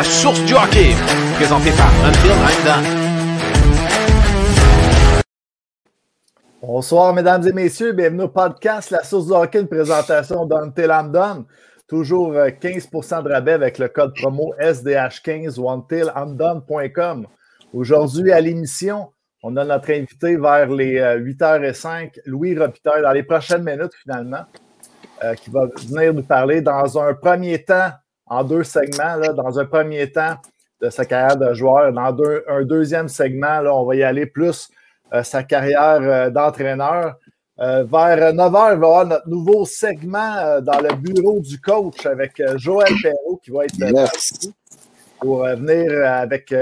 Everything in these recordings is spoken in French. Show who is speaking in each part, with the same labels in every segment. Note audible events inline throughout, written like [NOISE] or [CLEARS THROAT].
Speaker 1: podcast Source du hockey, présenté par I'm Done.
Speaker 2: Bonsoir, mesdames et messieurs. Bienvenue au podcast La Source du hockey, une présentation d'Until I'm Done. Toujours 15% euh, de rabais avec le code promo SDH15 ou untilimdone.com. Aujourd'hui, à l'émission, on a notre invité vers les 8h05, euh, Louis Robitaille, dans les prochaines minutes finalement, euh, qui va venir nous parler dans un premier temps, en deux segments, dans un premier temps de sa carrière de joueur. Dans un deuxième segment, là, on va y aller plus euh, sa carrière d'entraîneur. vers 9h, il va y avoir notre nouveau segment dans le bureau du coach avec Joël Perrault qui va être là pour venir avec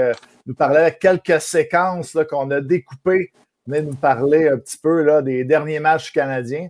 Speaker 2: nous parler de quelques séquences qu'on a découpées. Venez nous parler un petit peu là, des derniers matchs canadiens.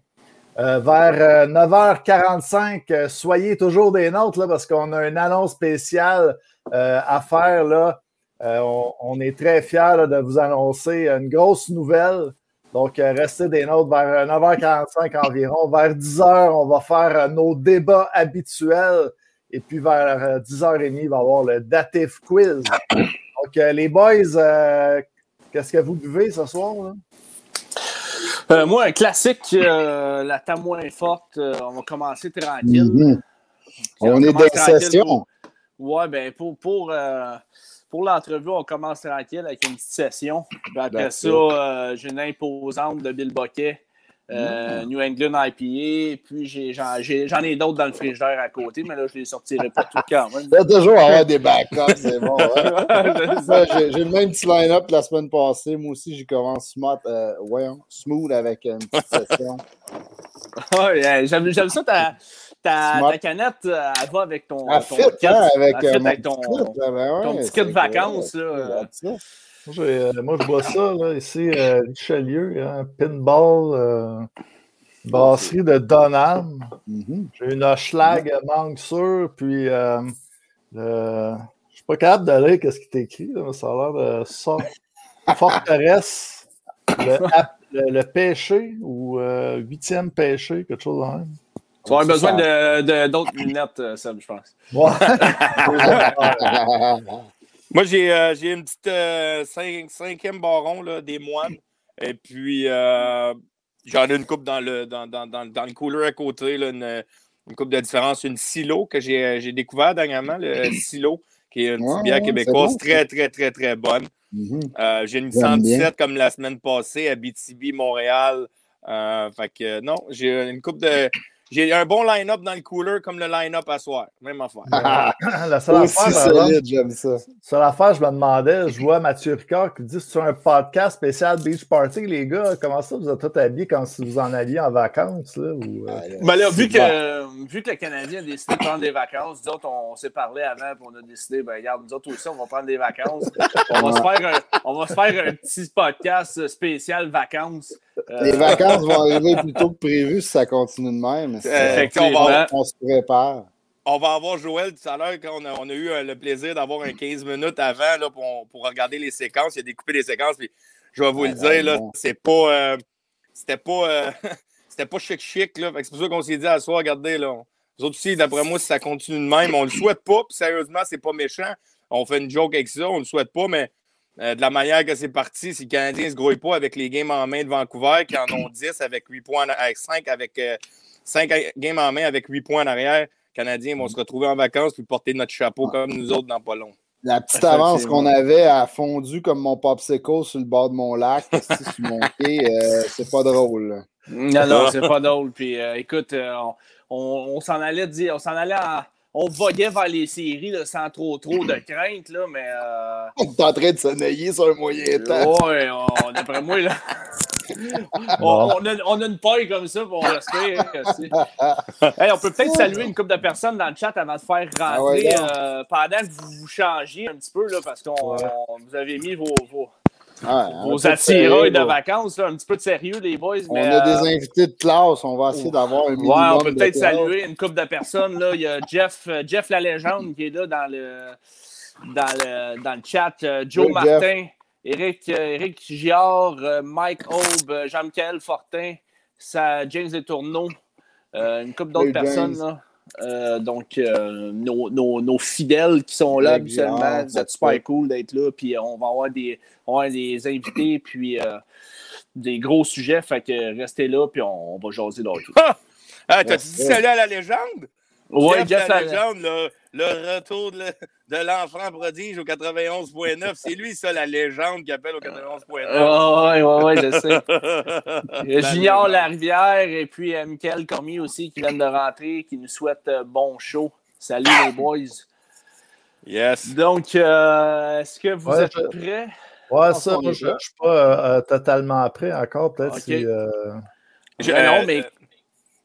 Speaker 2: Euh, vers 9h45, euh, euh, soyez toujours des nôtres là, parce qu'on a une annonce spéciale à faire. Là. On, est très fiers de vous annoncer une grosse nouvelle. Donc, restez des nôtres vers 9h45 environ. Vers 10h, on va faire nos débats habituels. Et puis vers 10h30, il va y avoir le Dative Quiz. Donc, les boys, qu'est-ce que vous buvez ce soir?
Speaker 3: Euh, moi, un classique, la table moins forte. on va commencer tranquille.
Speaker 4: Mhm. On, est dans session.
Speaker 3: Ouais, ben pour, pour, pour l'entrevue, on commence tranquille avec une petite session. après ça, j'ai une imposante de Bill Boquet. Euh, New England IPA, puis j'en ai, d'autres dans le frigidaire à côté, mais là, je les sortirai pas tout quand même. [LAUGHS]
Speaker 4: Il y a toujours avoir des backups, c'est bon. Hein? [LAUGHS] j'ai, le même petit line-up la semaine passée. Moi aussi, j'ai commencé smart, euh, smooth avec une petite [LAUGHS] session.
Speaker 3: ouais, j'aime, ça, ta, ta, canette, euh, elle va avec ton,
Speaker 4: ton, fit, hein, avec,
Speaker 3: ben ton petit kit de vacances. Là.
Speaker 2: Euh, moi, je vois ça, là, ici, euh, Richelieu, hein, pinball, euh, brasserie de Donham. Mm-hmm. J'ai une Schlag manque sûr, puis euh, je ne suis pas capable de lire ce qui est écrit, mais ça a l'air de ça. Forteresse, le, le, péché ou huitième péché, quelque chose de même.
Speaker 3: Tu vas avoir besoin d'autres de, lunettes, Sam, je pense.
Speaker 2: Ouais. [LAUGHS] [LAUGHS]
Speaker 5: Moi, j'ai euh, une petite euh, cinquième baron là, des moines. Et puis, euh, j'en ai une coupe dans le, dans, dans, dans, dans le cooler à côté, là, une, une, coupe de différence. Une silo que j'ai découvert dernièrement, le [COUGHS] silo, qui est une petite bière québécoise très, très, très, très bonne. Mm-hmm. j'ai une 117 comme la semaine passée à BTB, Montréal. fait que non, j'ai une coupe de. J'ai un bon line-up dans le cooler comme le line-up à soir. Même affaire. [LAUGHS]
Speaker 2: la seule affaire, solide, j'aime ça. Seule affaire, je me demandais, je vois Mathieu Ricard qui dit sur un podcast spécial Beach Party, les gars, comment ça vous êtes tous habillés quand vous en alliez en vacances? Là, ou,
Speaker 3: euh? ben là, vu, que, vu que le Canadien a décidé de prendre des vacances, nous autres, on, s'est parlé avant et on a décidé, ben regarde, nous autres aussi, on va prendre des vacances. on, va se faire un, on va se faire un petit podcast spécial vacances.
Speaker 4: Les vacances vont arriver plus tôt que prévu si ça continue de même.
Speaker 5: Euh,
Speaker 4: on, se prépare.
Speaker 5: On va avoir Joël tout à l'heure quand on a, eu euh, le plaisir d'avoir un 15 minutes avant là, pour, pour, regarder les séquences. Il a découpé les séquences. Puis je vais vous le dire, là, c'est pas. Euh, c'était pas. [LAUGHS] c'était pas chic-chic. C'est pour ça qu'on s'est dit à soi, regardez, là. Nous autres aussi, d'après moi, si ça continue de même, on le souhaite pas. Puis sérieusement, c'est pas méchant. On fait une joke avec ça, on le souhaite pas, mais euh, de la manière que c'est parti, si le Canadien ne se grouille pas avec les games en main de Vancouver, qui en ont 10 avec 8 points, avec 5 avec 5 euh, games en main avec 8 points en arrière, les Canadiens vont se retrouver en vacances puis porter notre chapeau comme nous autres dans pas long.
Speaker 4: La petite avance qu'on avait a fondu comme mon popsicle sur le bord de mon lac, sur mon pied, euh, c'est pas drôle.
Speaker 3: Non, non, c'est pas drôle. Puis écoute, on, s'en allait dire, on s'en allait à on voguait vers les séries là, sans trop trop de crainte, là, mais. Euh... [LAUGHS]
Speaker 4: On est en train de se nailler sur un moyen temps.
Speaker 3: Ouais, d'après moi, là. [LAUGHS] on, a, on, a, une paille comme ça pour rester. hey, on peut peut-être saluer une couple de personnes dans le chat avant de faire rentrer ah euh, pendant que vous vous changez un petit peu, là, parce que vous avez mis vos, vos,
Speaker 4: ah,
Speaker 3: vos attirails de vacances, un petit peu de sérieux, les boys.
Speaker 4: On a des euh, invités de classe, on va essayer d'avoir un minimum.
Speaker 3: Ouais, on peut peut-être saluer une couple de personnes. Là. Il y a Jeff, euh, Jeff la légende qui est là dans le, dans le, dans le chat. Euh, Joe Martin, Eric, Eric Giard, Mike Aube, Jean-Michel Fortin, James Etourneau, une couple d'autres personnes. Là. Donc, nos, fidèles qui sont là habituellement, c'est super cool d'être là. Puis on va avoir des, des invités, [CLEARS THROAT] puis des gros sujets. Fait que restez là, puis on, va jaser là.
Speaker 5: Ah, t'as-tu dit salut à la légende?
Speaker 3: Oui,
Speaker 5: Jeff, la légende, le, retour de l'enfant prodige au 91.9. C'est lui, ça, la légende qui appelle au 91.9.
Speaker 3: Oui, oui, oui, je sais. [LAUGHS] Junior Larivière et puis euh, Michael Commis aussi qui viennent de rentrer, qui nous souhaitent euh, bon show. Salut les boys.
Speaker 5: Yes.
Speaker 3: Donc, euh, est-ce que vous êtes prêts?
Speaker 2: Ouais, ça, je ne suis pas totalement prêt encore. Peut-être si.
Speaker 3: non, mais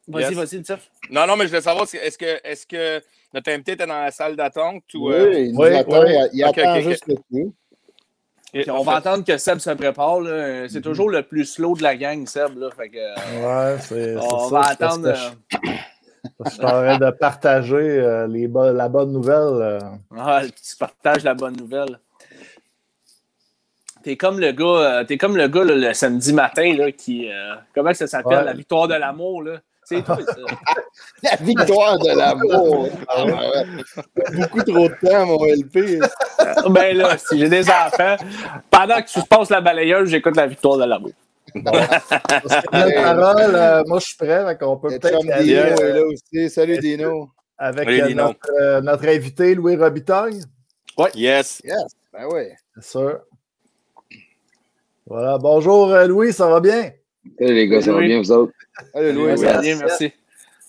Speaker 3: Vas-y, vas-y, Tiff.
Speaker 5: Non, non, mais je voulais savoir, est-ce que, est que notre invité était dans la salle d'attente?
Speaker 4: Ou, euh? Oui, il, attend, il attend juste le coup.
Speaker 3: on va attendre que Seb se prépare. C'est mhm. toujours le plus slow de la gang, Seb. Là. Fait que,
Speaker 2: ouais, c'est
Speaker 3: On va attendre.
Speaker 2: Je suis en train de partager euh, les la bonne nouvelle. Euh.
Speaker 3: Ah, tu partages la bonne nouvelle. T'es comme le gars, es comme le gars le samedi matin là, qui. comment ça s'appelle? La victoire de l'amour. là. C'est tout ça. [LAUGHS]
Speaker 4: La victoire de l'amour. Ah, Beaucoup trop de temps, mon LP.
Speaker 3: ben là, si j'ai des enfants, pendant que tu passes la balayeuse, j'écoute la victoire de l'amour.
Speaker 2: Bon. [LAUGHS] parole, euh, moi je suis prêt, on peut peut-être.
Speaker 4: Dino est là aussi. Salut Dino.
Speaker 2: Avec euh, notre, euh, notre, invité Louis Robitaille.
Speaker 5: Oui. Yes.
Speaker 4: Yes. Ben oui.
Speaker 2: Bien sûr. Voilà. Bonjour Louis, ça va bien?
Speaker 6: Salut les gars, ça va bien vous autres?
Speaker 3: Salut Louis, ça va bien, merci.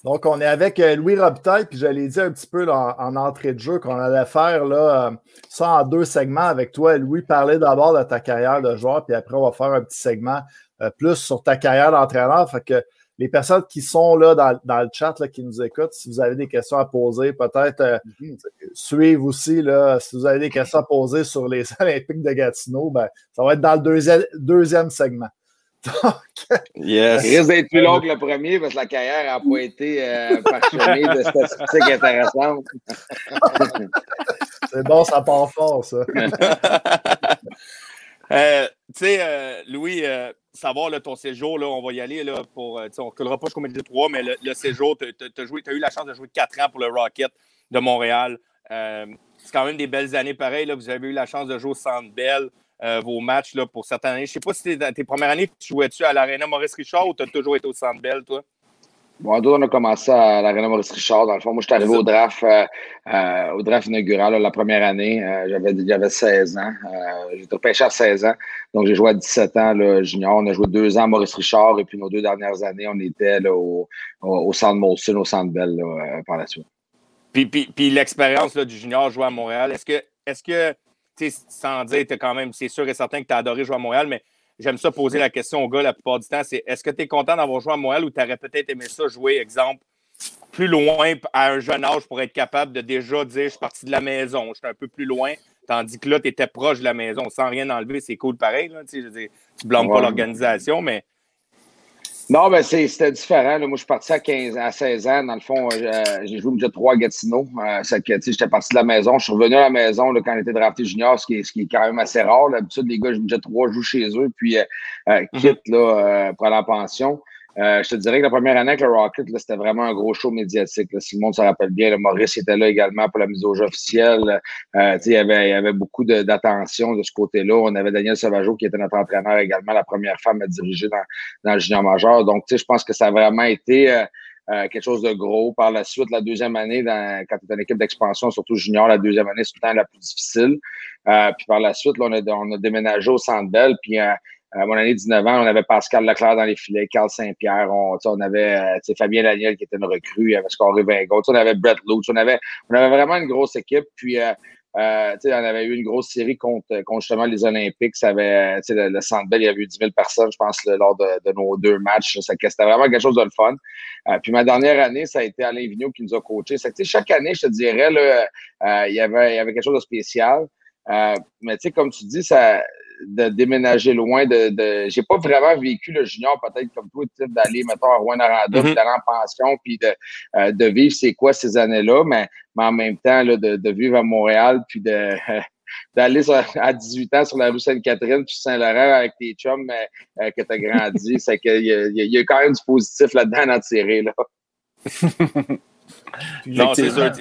Speaker 2: Donc, on est avec euh, Louis Robitaille, puis j'allais dire un petit peu en entrée de jeu qu'on allait faire là, euh, ça en deux segments avec toi. Louis, parler d'abord de ta carrière de joueur, puis après, on va faire un petit segment euh, plus sur ta carrière d'entraîneur. Fait que les personnes qui sont là dans, le chat, là, qui nous écoutent, si vous avez des questions à poser, peut-être mhm. suivre aussi. Là, si vous avez des questions à poser sur les [LAUGHS] Olympiques de Gatineau, ben, ça va être dans le deuxième, deuxième segment.
Speaker 6: Yes. Il risque d'être plus long que le premier parce que la carrière n'a pas été euh, parchemée de statistiques intéressantes. [LAUGHS]
Speaker 2: C'est bon, ça part fort, ça. [LAUGHS]
Speaker 5: Euh, tu sais, euh, Louis, euh, savoir ton séjour, là, on va y aller là, pour. on ne collera pas jusqu'au milieu de trois, mais le, séjour, tu as, eu la chance de jouer quatre ans pour le Rocket de Montréal. c'est quand même des belles années pareilles. Là, vous avez eu la chance de jouer au Centre Bell. Euh, vos matchs là, pour certaines années. Je ne sais pas si dans tes premières années, tu jouais-tu à l'Arena Maurice Richard ou tu as toujours été au Centre Bell, toi?
Speaker 6: Bon, nous, on a commencé à l'Arena Maurice Richard. Dans le fond, moi, je suis arrivé au draft, euh, euh, au draft inaugural la première année. j'avais, j'avais 16 ans. j'étais pêché à 16 ans. Donc, j'ai joué à 17 ans là, junior. On a joué deux ans à Maurice Richard. Et puis, nos deux dernières années, on était là, au, au, Centre Molson, au Centre Bell par la suite.
Speaker 5: Puis, puis, puis l'expérience du junior joué à Montréal, est-ce que, est-ce que sans dire, quand même, c'est sûr et certain que tu as adoré jouer à Montréal, mais j'aime ça poser la question aux gars la plupart du temps, c'est est-ce que tu es content d'avoir joué à Montréal ou tu aurais peut-être aimé ça jouer, exemple, plus loin à un jeune âge pour être capable de déjà dire je suis parti de la maison, je suis un peu plus loin, tandis que là, tu étais proche de la maison sans rien enlever, c'est cool pareil. tu ne blâmes pas l'organisation, mais
Speaker 6: non, ben c'était différent. Moi, je suis parti à 15, à 16 ans. Dans le fond, euh, j'ai joué déjà 3 à Gatineau. Euh, j'étais parti de la maison. Je suis revenu à la maison là, quand j'étais drafté junior, ce qui, est, ce qui est quand même assez rare. D'habitude, les gars, je déjà 3 jouent chez eux, puis euh, euh mhm. quittent là, pour aller en pension. Euh, je te dirais que la première année avec le Rocket, c'était vraiment un gros show médiatique. Là. Si le monde se rappelle bien, le Maurice était là également pour la mise au jeu officielle. Euh, il, y avait, il y avait beaucoup d'attention de, ce côté-là. On avait Daniel Sauvageau qui était notre entraîneur également, la première femme à diriger dans, dans le junior majeur. Donc, je pense que ça a vraiment été euh, euh, quelque chose de gros. Par la suite, la deuxième année, dans, quand tu es une équipe d'expansion, surtout junior, la deuxième année, c'est tout le temps la plus difficile. Euh, puis par la suite, là, on, a, on a déménagé au Centre Bell. Puis à mon année 19 ans, on avait Pascal Leclerc dans les filets, Carl Saint-Pierre, on, on avait euh, Fabien Daniel qui était une recrue, avait Scoré Vingo, on avait Brett Lutz, on avait, on avait vraiment une grosse équipe. Puis, euh, euh, on avait eu une grosse série contre, contre justement les Olympiques. Ça avait, le, le Centre il y avait eu 10 000 personnes, je pense, lors de, de, nos deux matchs. C'était vraiment quelque chose de le fun. Euh, puis ma dernière année, ça a été Alain Vigneault qui nous a coachés. Chaque année, je te dirais, là, euh, il, y avait, il y avait quelque chose de spécial. mais comme tu dis, ça, de déménager loin de, de j'ai pas vraiment vécu le junior peut-être comme toi d'aller mettons à Rouen Aranda mm d'aller en pension puis de, euh, de vivre c'est quoi ces années-là mais, mais en même temps là, de, de vivre à Montréal puis de [LAUGHS] d'aller à 18 ans sur la rue Sainte-Catherine puis Saint-Laurent avec tes chums euh, que tu as grandi. [LAUGHS] C'est qu'il y, y, a quand même du positif là-dedans à tirer là. [LAUGHS]
Speaker 5: Non, c'est sûr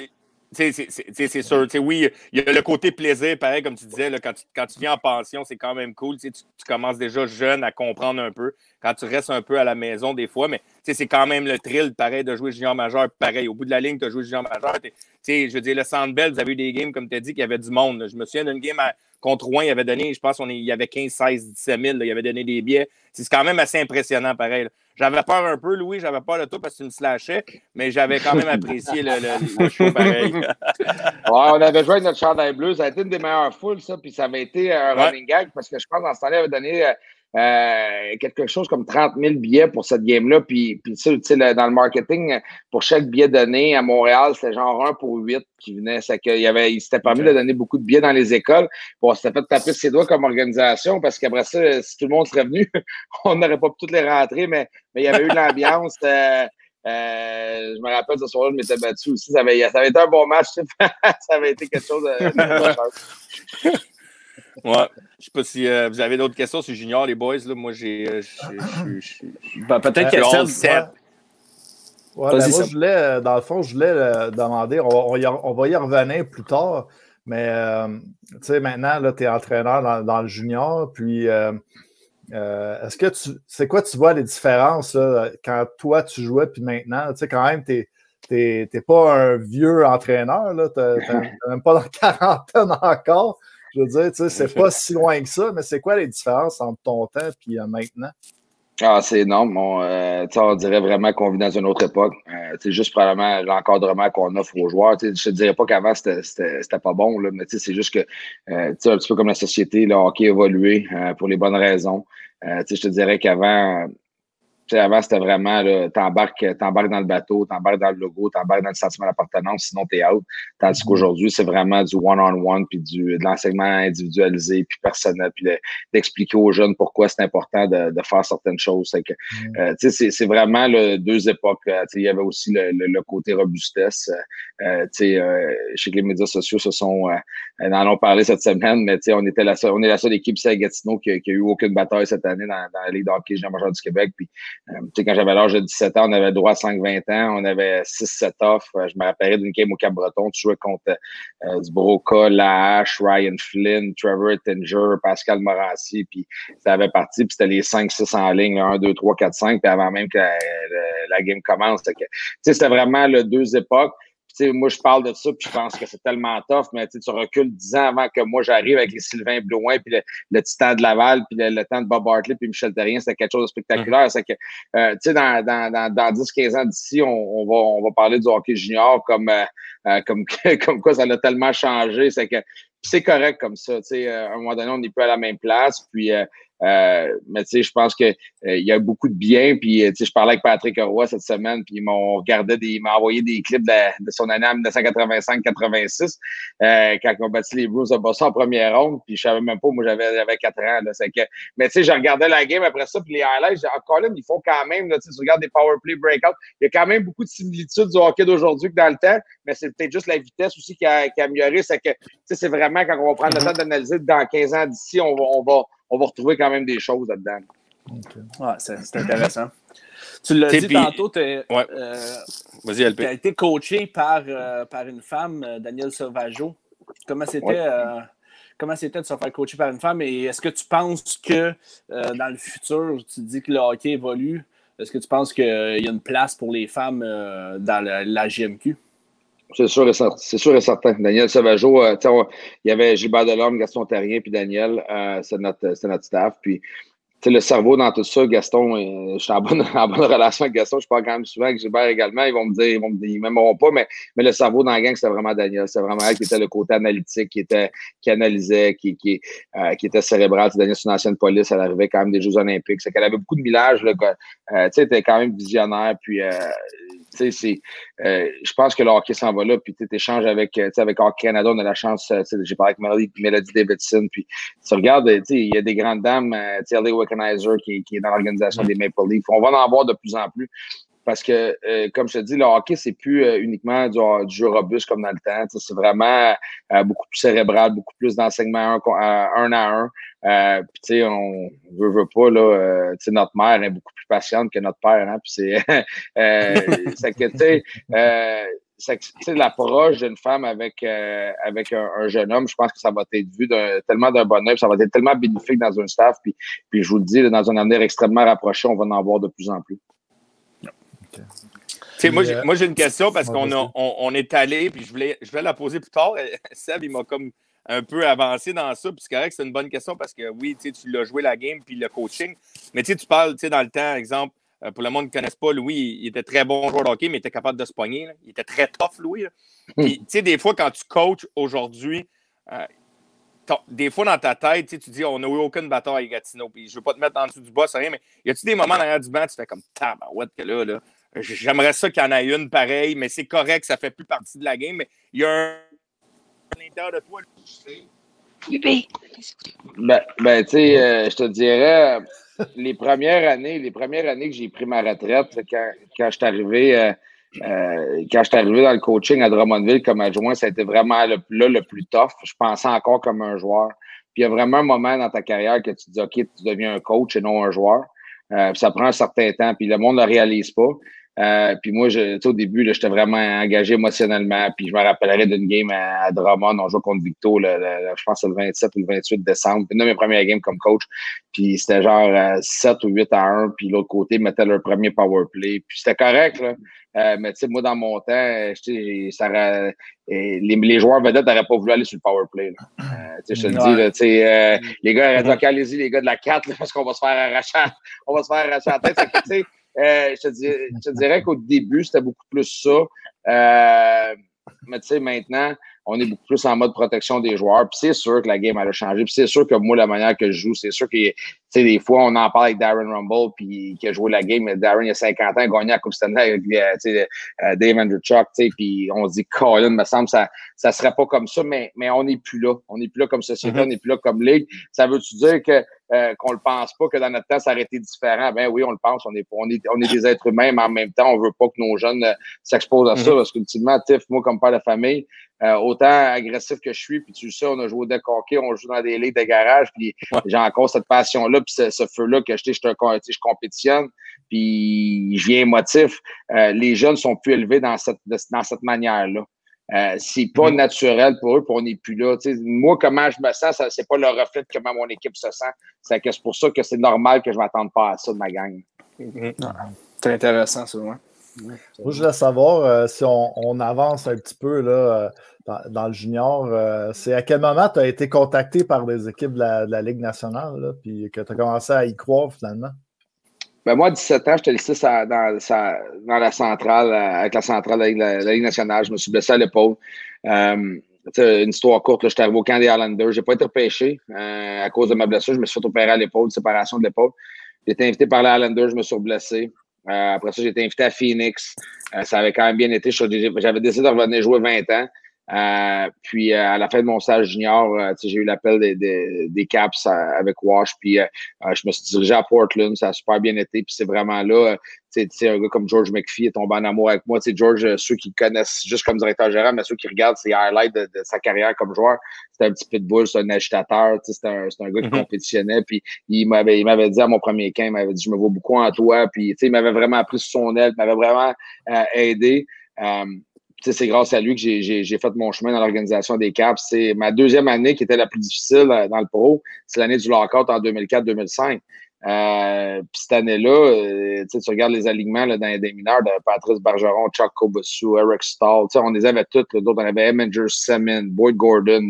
Speaker 5: c'est sûr. oui, il y a le côté plaisir, pareil, comme tu disais, là, quand, tu, quand tu viens en pension, c'est quand même cool. Tu, tu, commences déjà jeune à comprendre un peu. Quand tu restes un peu à la maison, des fois, mais c'est quand même le thrill, pareil, de jouer junior majeur. Pareil, au bout de la ligne, tu as joué junior majeur. Je veux dire, le Sandbell, vous avez eu des games, comme tu as dit, qu'il y avait du monde. Je me souviens d'une game contre Rouen, il avait donné, je pense, qu'il y avait 15, 16, 17 000. il avait donné des billets. C'est quand même assez impressionnant, pareil. J'avais peur un peu, Louis, j'avais peur de tout parce que tu me slashais, mais j'avais quand même apprécié le, show pareil. [LAUGHS] ouais,
Speaker 6: on avait joué avec notre chandail bleu, ça a été une des meilleures foules, ça, puis ça avait été un running gag parce que je pense dans ce temps-là, il avait donné euh, quelque chose comme 30 000 billets pour cette game-là. Puis, puis tu sais, dans le marketing, pour chaque billet donné à Montréal, c'était genre un pour huit qui venait. C'est qu'il avait, il s'était permis de donner beaucoup de billets dans les écoles. Bon, c'était fait taper ses doigts comme organisation parce qu'après ça, si tout le monde serait venu, [LAUGHS] on n'aurait pas pu toutes les rentrer, mais, mais il y avait eu l'ambiance. Euh, euh, je me rappelle ce soir-là, je m'étais battu aussi. Ça avait, ça avait été un bon match. [LAUGHS] ça avait été quelque chose de [LAUGHS]
Speaker 5: Ouais. Je sais pas si euh, vous avez d'autres questions sur Junior, les boys. Là. Moi, j'ai. Euh,
Speaker 3: ben, Peut-être que
Speaker 2: ça. Ouais, ben, moi, je voulais, euh, dans le fond, je voulais demander, on, on, va y revenir plus tard, mais tu sais, maintenant, tu es entraîneur dans, le junior, puis est-ce que tu. C'est quoi tu vois les différences quand toi tu jouais, puis maintenant? Tu sais, quand même, tu n'es pas un vieux entraîneur, tu n'es même pas dans la quarantaine encore. Je veux dire, tu sais, c'est pas si loin que ça, mais c'est quoi les différences entre ton temps et euh, maintenant?
Speaker 6: Ah, c'est énorme. On, euh, on dirait vraiment qu'on vit dans une autre époque. Euh, c'est juste probablement l'encadrement qu'on offre aux joueurs. je te dirais pas qu'avant, c'était pas bon, là, mais c'est juste que, euh, un petit peu comme la société, le hockey a évolué pour les bonnes raisons. je te dirais qu'avant, avant, c'était vraiment, t'embarques, t'embarques dans le bateau, t'embarques dans le logo, t'embarques dans le sentiment d'appartenance, sinon t'es out. Tandis mm-hmm. qu'aujourd'hui, c'est vraiment du one-on-one, puis du, de l'enseignement individualisé, puis personnel, puis d'expliquer aux jeunes pourquoi c'est important de, de, faire certaines choses. C'est que, mm-hmm. euh, c'est, c'est vraiment le, deux époques. il y avait aussi le, le, côté robustesse. Euh, euh, je sais que les médias sociaux se sont, euh, en ont parlé cette semaine, mais on était la seule, on est la seule équipe, c'est Gatineau, qui, qui a eu aucune bataille cette année dans, dans la Ligue d'hockey major du Québec. Puis, euh, quand j'avais l'âge de 17 ans, on avait droit à 5-20 ans. On avait 6-7 off. Euh, je me rappellerai d'une game au Cap-Breton. Tu jouais contre euh, Broca, Lahache, Ryan Flynn, Trevor Ettinger, Pascal Morancy. Puis ça parti. Puis c'était les 5-6 en ligne. 1, 2, 3, 4, 5. Puis avant même que la, la game commence. C'était vraiment le deux époques moi, je parle de ça, puis je pense que c'est tellement tough, mais tu recules dix ans avant que moi j'arrive avec les Sylvain Blouin, puis le, Titan de Laval, puis le, temps de Bob Hartley, puis Michel Terrien, c'était quelque chose de spectaculaire. C'est que, euh, tu sais, dans, dans, dans, dans 10-15 ans d'ici, on, on, va, on va parler du hockey junior comme, euh, euh, comme, [LAUGHS] comme quoi ça a tellement changé. C'est que c'est correct comme ça. Sais, à un moment donné, on n'est plus à la même place, puis euh, mais tu sais, je pense que euh, il y a beaucoup de bien. Puis euh, tu sais, je parlais avec Patrick Roy cette semaine, puis ils m'ont regardé des, m'a envoyé des clips de, son année en 1985-86, quand on bâti les Blues de Boston en première ronde. Puis je savais même pas, moi j'avais j'avais 4 ans. Là, que, mais tu sais, je regardais la game après ça, puis les highlights, encore là, ils font quand même, tu regardes des power play breakout, il y a quand même beaucoup de similitudes du hockey d'aujourd'hui que dans le temps, mais c'est peut-être juste la vitesse aussi qui a, qui amélioré. C'est que, tu sais, c'est vraiment quand on va prendre le temps d'analyser dans 15 ans d'ici, on va, on va on va retrouver quand même des choses là-dedans.
Speaker 3: c'est intéressant. Tu l'as dit tantôt, tu euh, as été coaché par, euh, par une femme, euh, Danielle Sauvageau. Comment c'était comment c'était de se faire coacher par une femme? Et est-ce que tu penses que dans le futur, tu dis que le hockey évolue, est-ce que tu penses qu'il y a une place pour les femmes dans la, la GMQ?
Speaker 6: C'est sûr, sûr et certain. Daniel Sauvageau, euh, il y avait Gilbert Delorme, Gaston Terrien, puis Daniel, euh, c'est notre, notre staff. Puis le cerveau dans tout ça, Gaston, euh, je suis en bonne, [LAUGHS] bonne relation avec Gaston, je parle quand même souvent avec Gilbert également, ils vont me dire, ils vont m'aimeront pas, mais, mais le cerveau dans la gang, c'était vraiment Daniel. C'est vraiment elle qui était le côté analytique, qui était, qui analysait, qui, qui, euh, qui était cérébral. Daniel, c'est une ancienne police, elle arrivait quand même des Jeux Olympiques. C'est qu'elle avait beaucoup de millages, euh, tu était quand même visionnaire, puis euh, sais, euh, je pense que le hockey s'en va là, puis tu échanges avec, avec Hockey Canada, on a la chance, j'ai parlé avec Melody, Melody Davidson, puis tu regardes, il y a des grandes dames, tu sais, qui, qui, est dans l'organisation mm. des Maple Leafs. On va en avoir de plus en plus. Parce que, euh, comme je te dis, le hockey, c'est plus euh, uniquement du, jeu robuste comme dans le temps. C'est vraiment beaucoup plus cérébral, beaucoup plus d'enseignement un, à un. puis, tu sais, on veut, veut pas, là, tu sais, notre mère est beaucoup plus patiente que notre père. Hein, puis c'est, [LAUGHS] c'est que, tu sais, c'est l'approche d'une femme avec, euh, avec un, jeune homme, je pense que ça va être vu tellement d'un bonheur, ça va être tellement bénéfique dans un staff. Puis, puis je vous le dis, dans un avenir extrêmement rapproché, on va en voir de plus en plus.
Speaker 5: Moi, j'ai une question parce qu'on on, est allé, puis je voulais, je vais la poser plus tard. [LAUGHS] Seb, il m'a comme un peu avancé dans ça. Puis c'est correct, c'est une bonne question parce que oui, tu l'as joué la game puis le coaching. Mais tu parles dans le temps, exemple, euh, pour le monde qui ne connaisse pas, Louis, il était très bon joueur de hockey, mais il était capable de se pogner. Il était très tough, Louis. Puis, tu sais, des fois, quand tu coaches aujourd'hui, euh, des fois, dans ta tête, tu dis, on n'a eu aucune bataille Gatineau. Puis, je ne veux pas te mettre en dessous du boss, rien, mais y a-tu des moments derrière du banc, tu fais comme, tabarouette, que là, là, j'aimerais ça qu'il y en ait une pareille, mais c'est correct, ça fait plus partie de la game. Mais il y a un, à l'intérieur de toi, tu sais.
Speaker 6: Ben, ben tu sais, euh, je te dirais, les premières années, les premières années que j'ai pris ma retraite, quand, quand je suis arrivé, euh, euh, quand je arrivé dans le coaching à Drummondville comme adjoint, ça a été vraiment le, là le plus tough. Je pensais encore comme un joueur. Puis il y a vraiment un moment dans ta carrière que tu te dis, OK, tu deviens un coach et non un joueur. Euh, ça prend un certain temps, puis le monde ne le réalise pas. Euh, puis moi, je, au début, j'étais vraiment engagé émotionnellement. Puis je me rappellerai d'une game à, Drummond. On jouait contre Victo, le, je pense que le 27 ou le 28 décembre. Une de mes premières games comme coach. Puis c'était genre 7 euh, ou 8 à 1. Puis l'autre côté mettait leur premier power play. Puis c'était correct, là. Euh, mais tu sais, moi, dans mon temps, ça les, les joueurs vedettes n'auraient pas voulu aller sur le power play. je te le dis, là, euh, les gars auraient dit, OK, allez-y, les gars de la 4, parce qu'on va se faire arracher, on va se faire arracher la tête. Euh, je, te dirais, qu'au début, c'était beaucoup plus ça. Euh, mais tu sais, maintenant, on est beaucoup plus en mode protection des joueurs. Puis c'est sûr que la game elle a changé. Puis c'est sûr que moi, la manière que je joue, c'est sûr que sais, des fois, on en parle avec Darren Rumble, puis qui a joué la game. Darren, il y a 50 ans, a gagné la Coupe Stanley avec euh, euh, Dave Andrewchuk, puis on se dit, Colin, me semble, ça ça serait pas comme ça, mais, mais on n'est plus là. On n'est plus là comme société, mm-hmm. on n'est plus là comme ligue. Ça veut-tu dire que euh, qu'on le pense pas, que dans notre temps, ça aurait été différent? Ben oui, on le pense. On est, on est, on est des êtres humains, mais en même temps, on veut pas que nos jeunes s'exposent à ça, mm-hmm. parce qu'ultimement, Tiff, moi, comme père de famille, autant agressif que je suis, puis tu sais, on a joué au deck hockey, on joue dans des ligues de garage, puis j'ai encore cette passion-là puis ce, feu-là que je, je, je compétitionne, puis je viens émotif. Euh, les jeunes sont plus élevés dans cette, dans cette manière-là. Euh, c'est pas mm-hmm. naturel pour eux, puis on n'est plus là. moi, comment je me sens, ce c'est pas le reflet de comment mon équipe se sent. C'est que c'est pour ça que c'est normal que je m'attende pas à ça de ma gang.
Speaker 3: Mm-hmm. C'est intéressant, ça, ouais.
Speaker 2: Moi, je voulais savoir euh, si on, avance un petit peu là, euh, dans, le junior. Euh, c'est à quel moment tu as été contacté par des équipes de la, Ligue nationale, là, puis que tu as commencé à y croire finalement?
Speaker 6: Ben moi, à 17 ans, j'étais laissé dans, dans, la centrale, avec la centrale de la, Ligue nationale. Je me suis blessé à l'épaule. une histoire courte, j'étais arrivé au camp des Islanders. Je n'ai pas été repêché à cause de ma blessure. Je me suis fait opérer à l'épaule, séparation de l'épaule. J'ai été invité par les Islanders, je me suis blessé. Euh, après ça, j'ai été invité à Phoenix. Euh, ça avait quand même bien été. J'avais décidé de revenir jouer 20 ans. Euh, puis à la fin de mon stage junior, j'ai eu l'appel des, des, des, Caps avec Wash. Puis je me suis dirigé à Portland. Ça a super bien été. Puis c'est vraiment là sais, un gars comme George McPhee est tombé en amour avec moi. sais, George, euh, ceux qui connaissent juste comme directeur gérant, mais ceux qui regardent ses highlights de, sa carrière comme joueur, c'était un petit pitbull, c'est un agitateur, c'est un, un gars qui mm-hmm. compétitionnait. Puis il m'avait, il m'avait dit à mon premier camp, il m'avait dit Je me vois beaucoup en toi. Puis il m'avait vraiment pris sous son aile, il m'avait vraiment euh, aidé. Euh, c'est grâce à lui que j'ai fait mon chemin dans l'organisation des Caps. C'est ma deuxième année qui était la plus difficile dans le pro. C'est l'année du lockout en 2004-2005. Euh, puis cette année-là, euh, tu regardes les alignements là, dans les mineurs de Patrice Bergeron, Chuck Kobasu, Eric Stahl. On les avait tous. D'autres, on avait Eminger Semin, Boyd Gordon.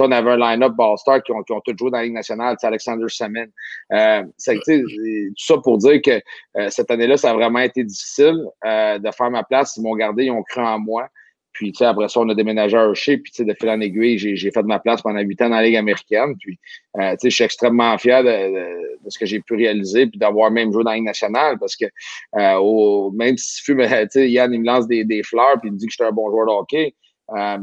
Speaker 6: on avait un line-up Ball-Star qui ont, qui ont tous joué dans la Ligue nationale. Alexander Semin. Euh, tout ça pour dire que euh, cette année-là, ça a vraiment été difficile de faire ma place. Ils m'ont gardé, ils ont cru en moi. Puis, tu sais, après ça, on a déménagé à Hershey. Puis, tu sais, de fil en aiguille, j'ai fait de ma place pendant huit ans dans la Ligue américaine. Puis, euh, tu sais, je suis extrêmement fier de, ce que j'ai pu réaliser puis d'avoir même joué dans la Ligue nationale parce que euh, au, même si [LAUGHS] tu sais, Yann, il me lance des, des fleurs puis il me dit que j'étais un bon joueur de hockey. Euh,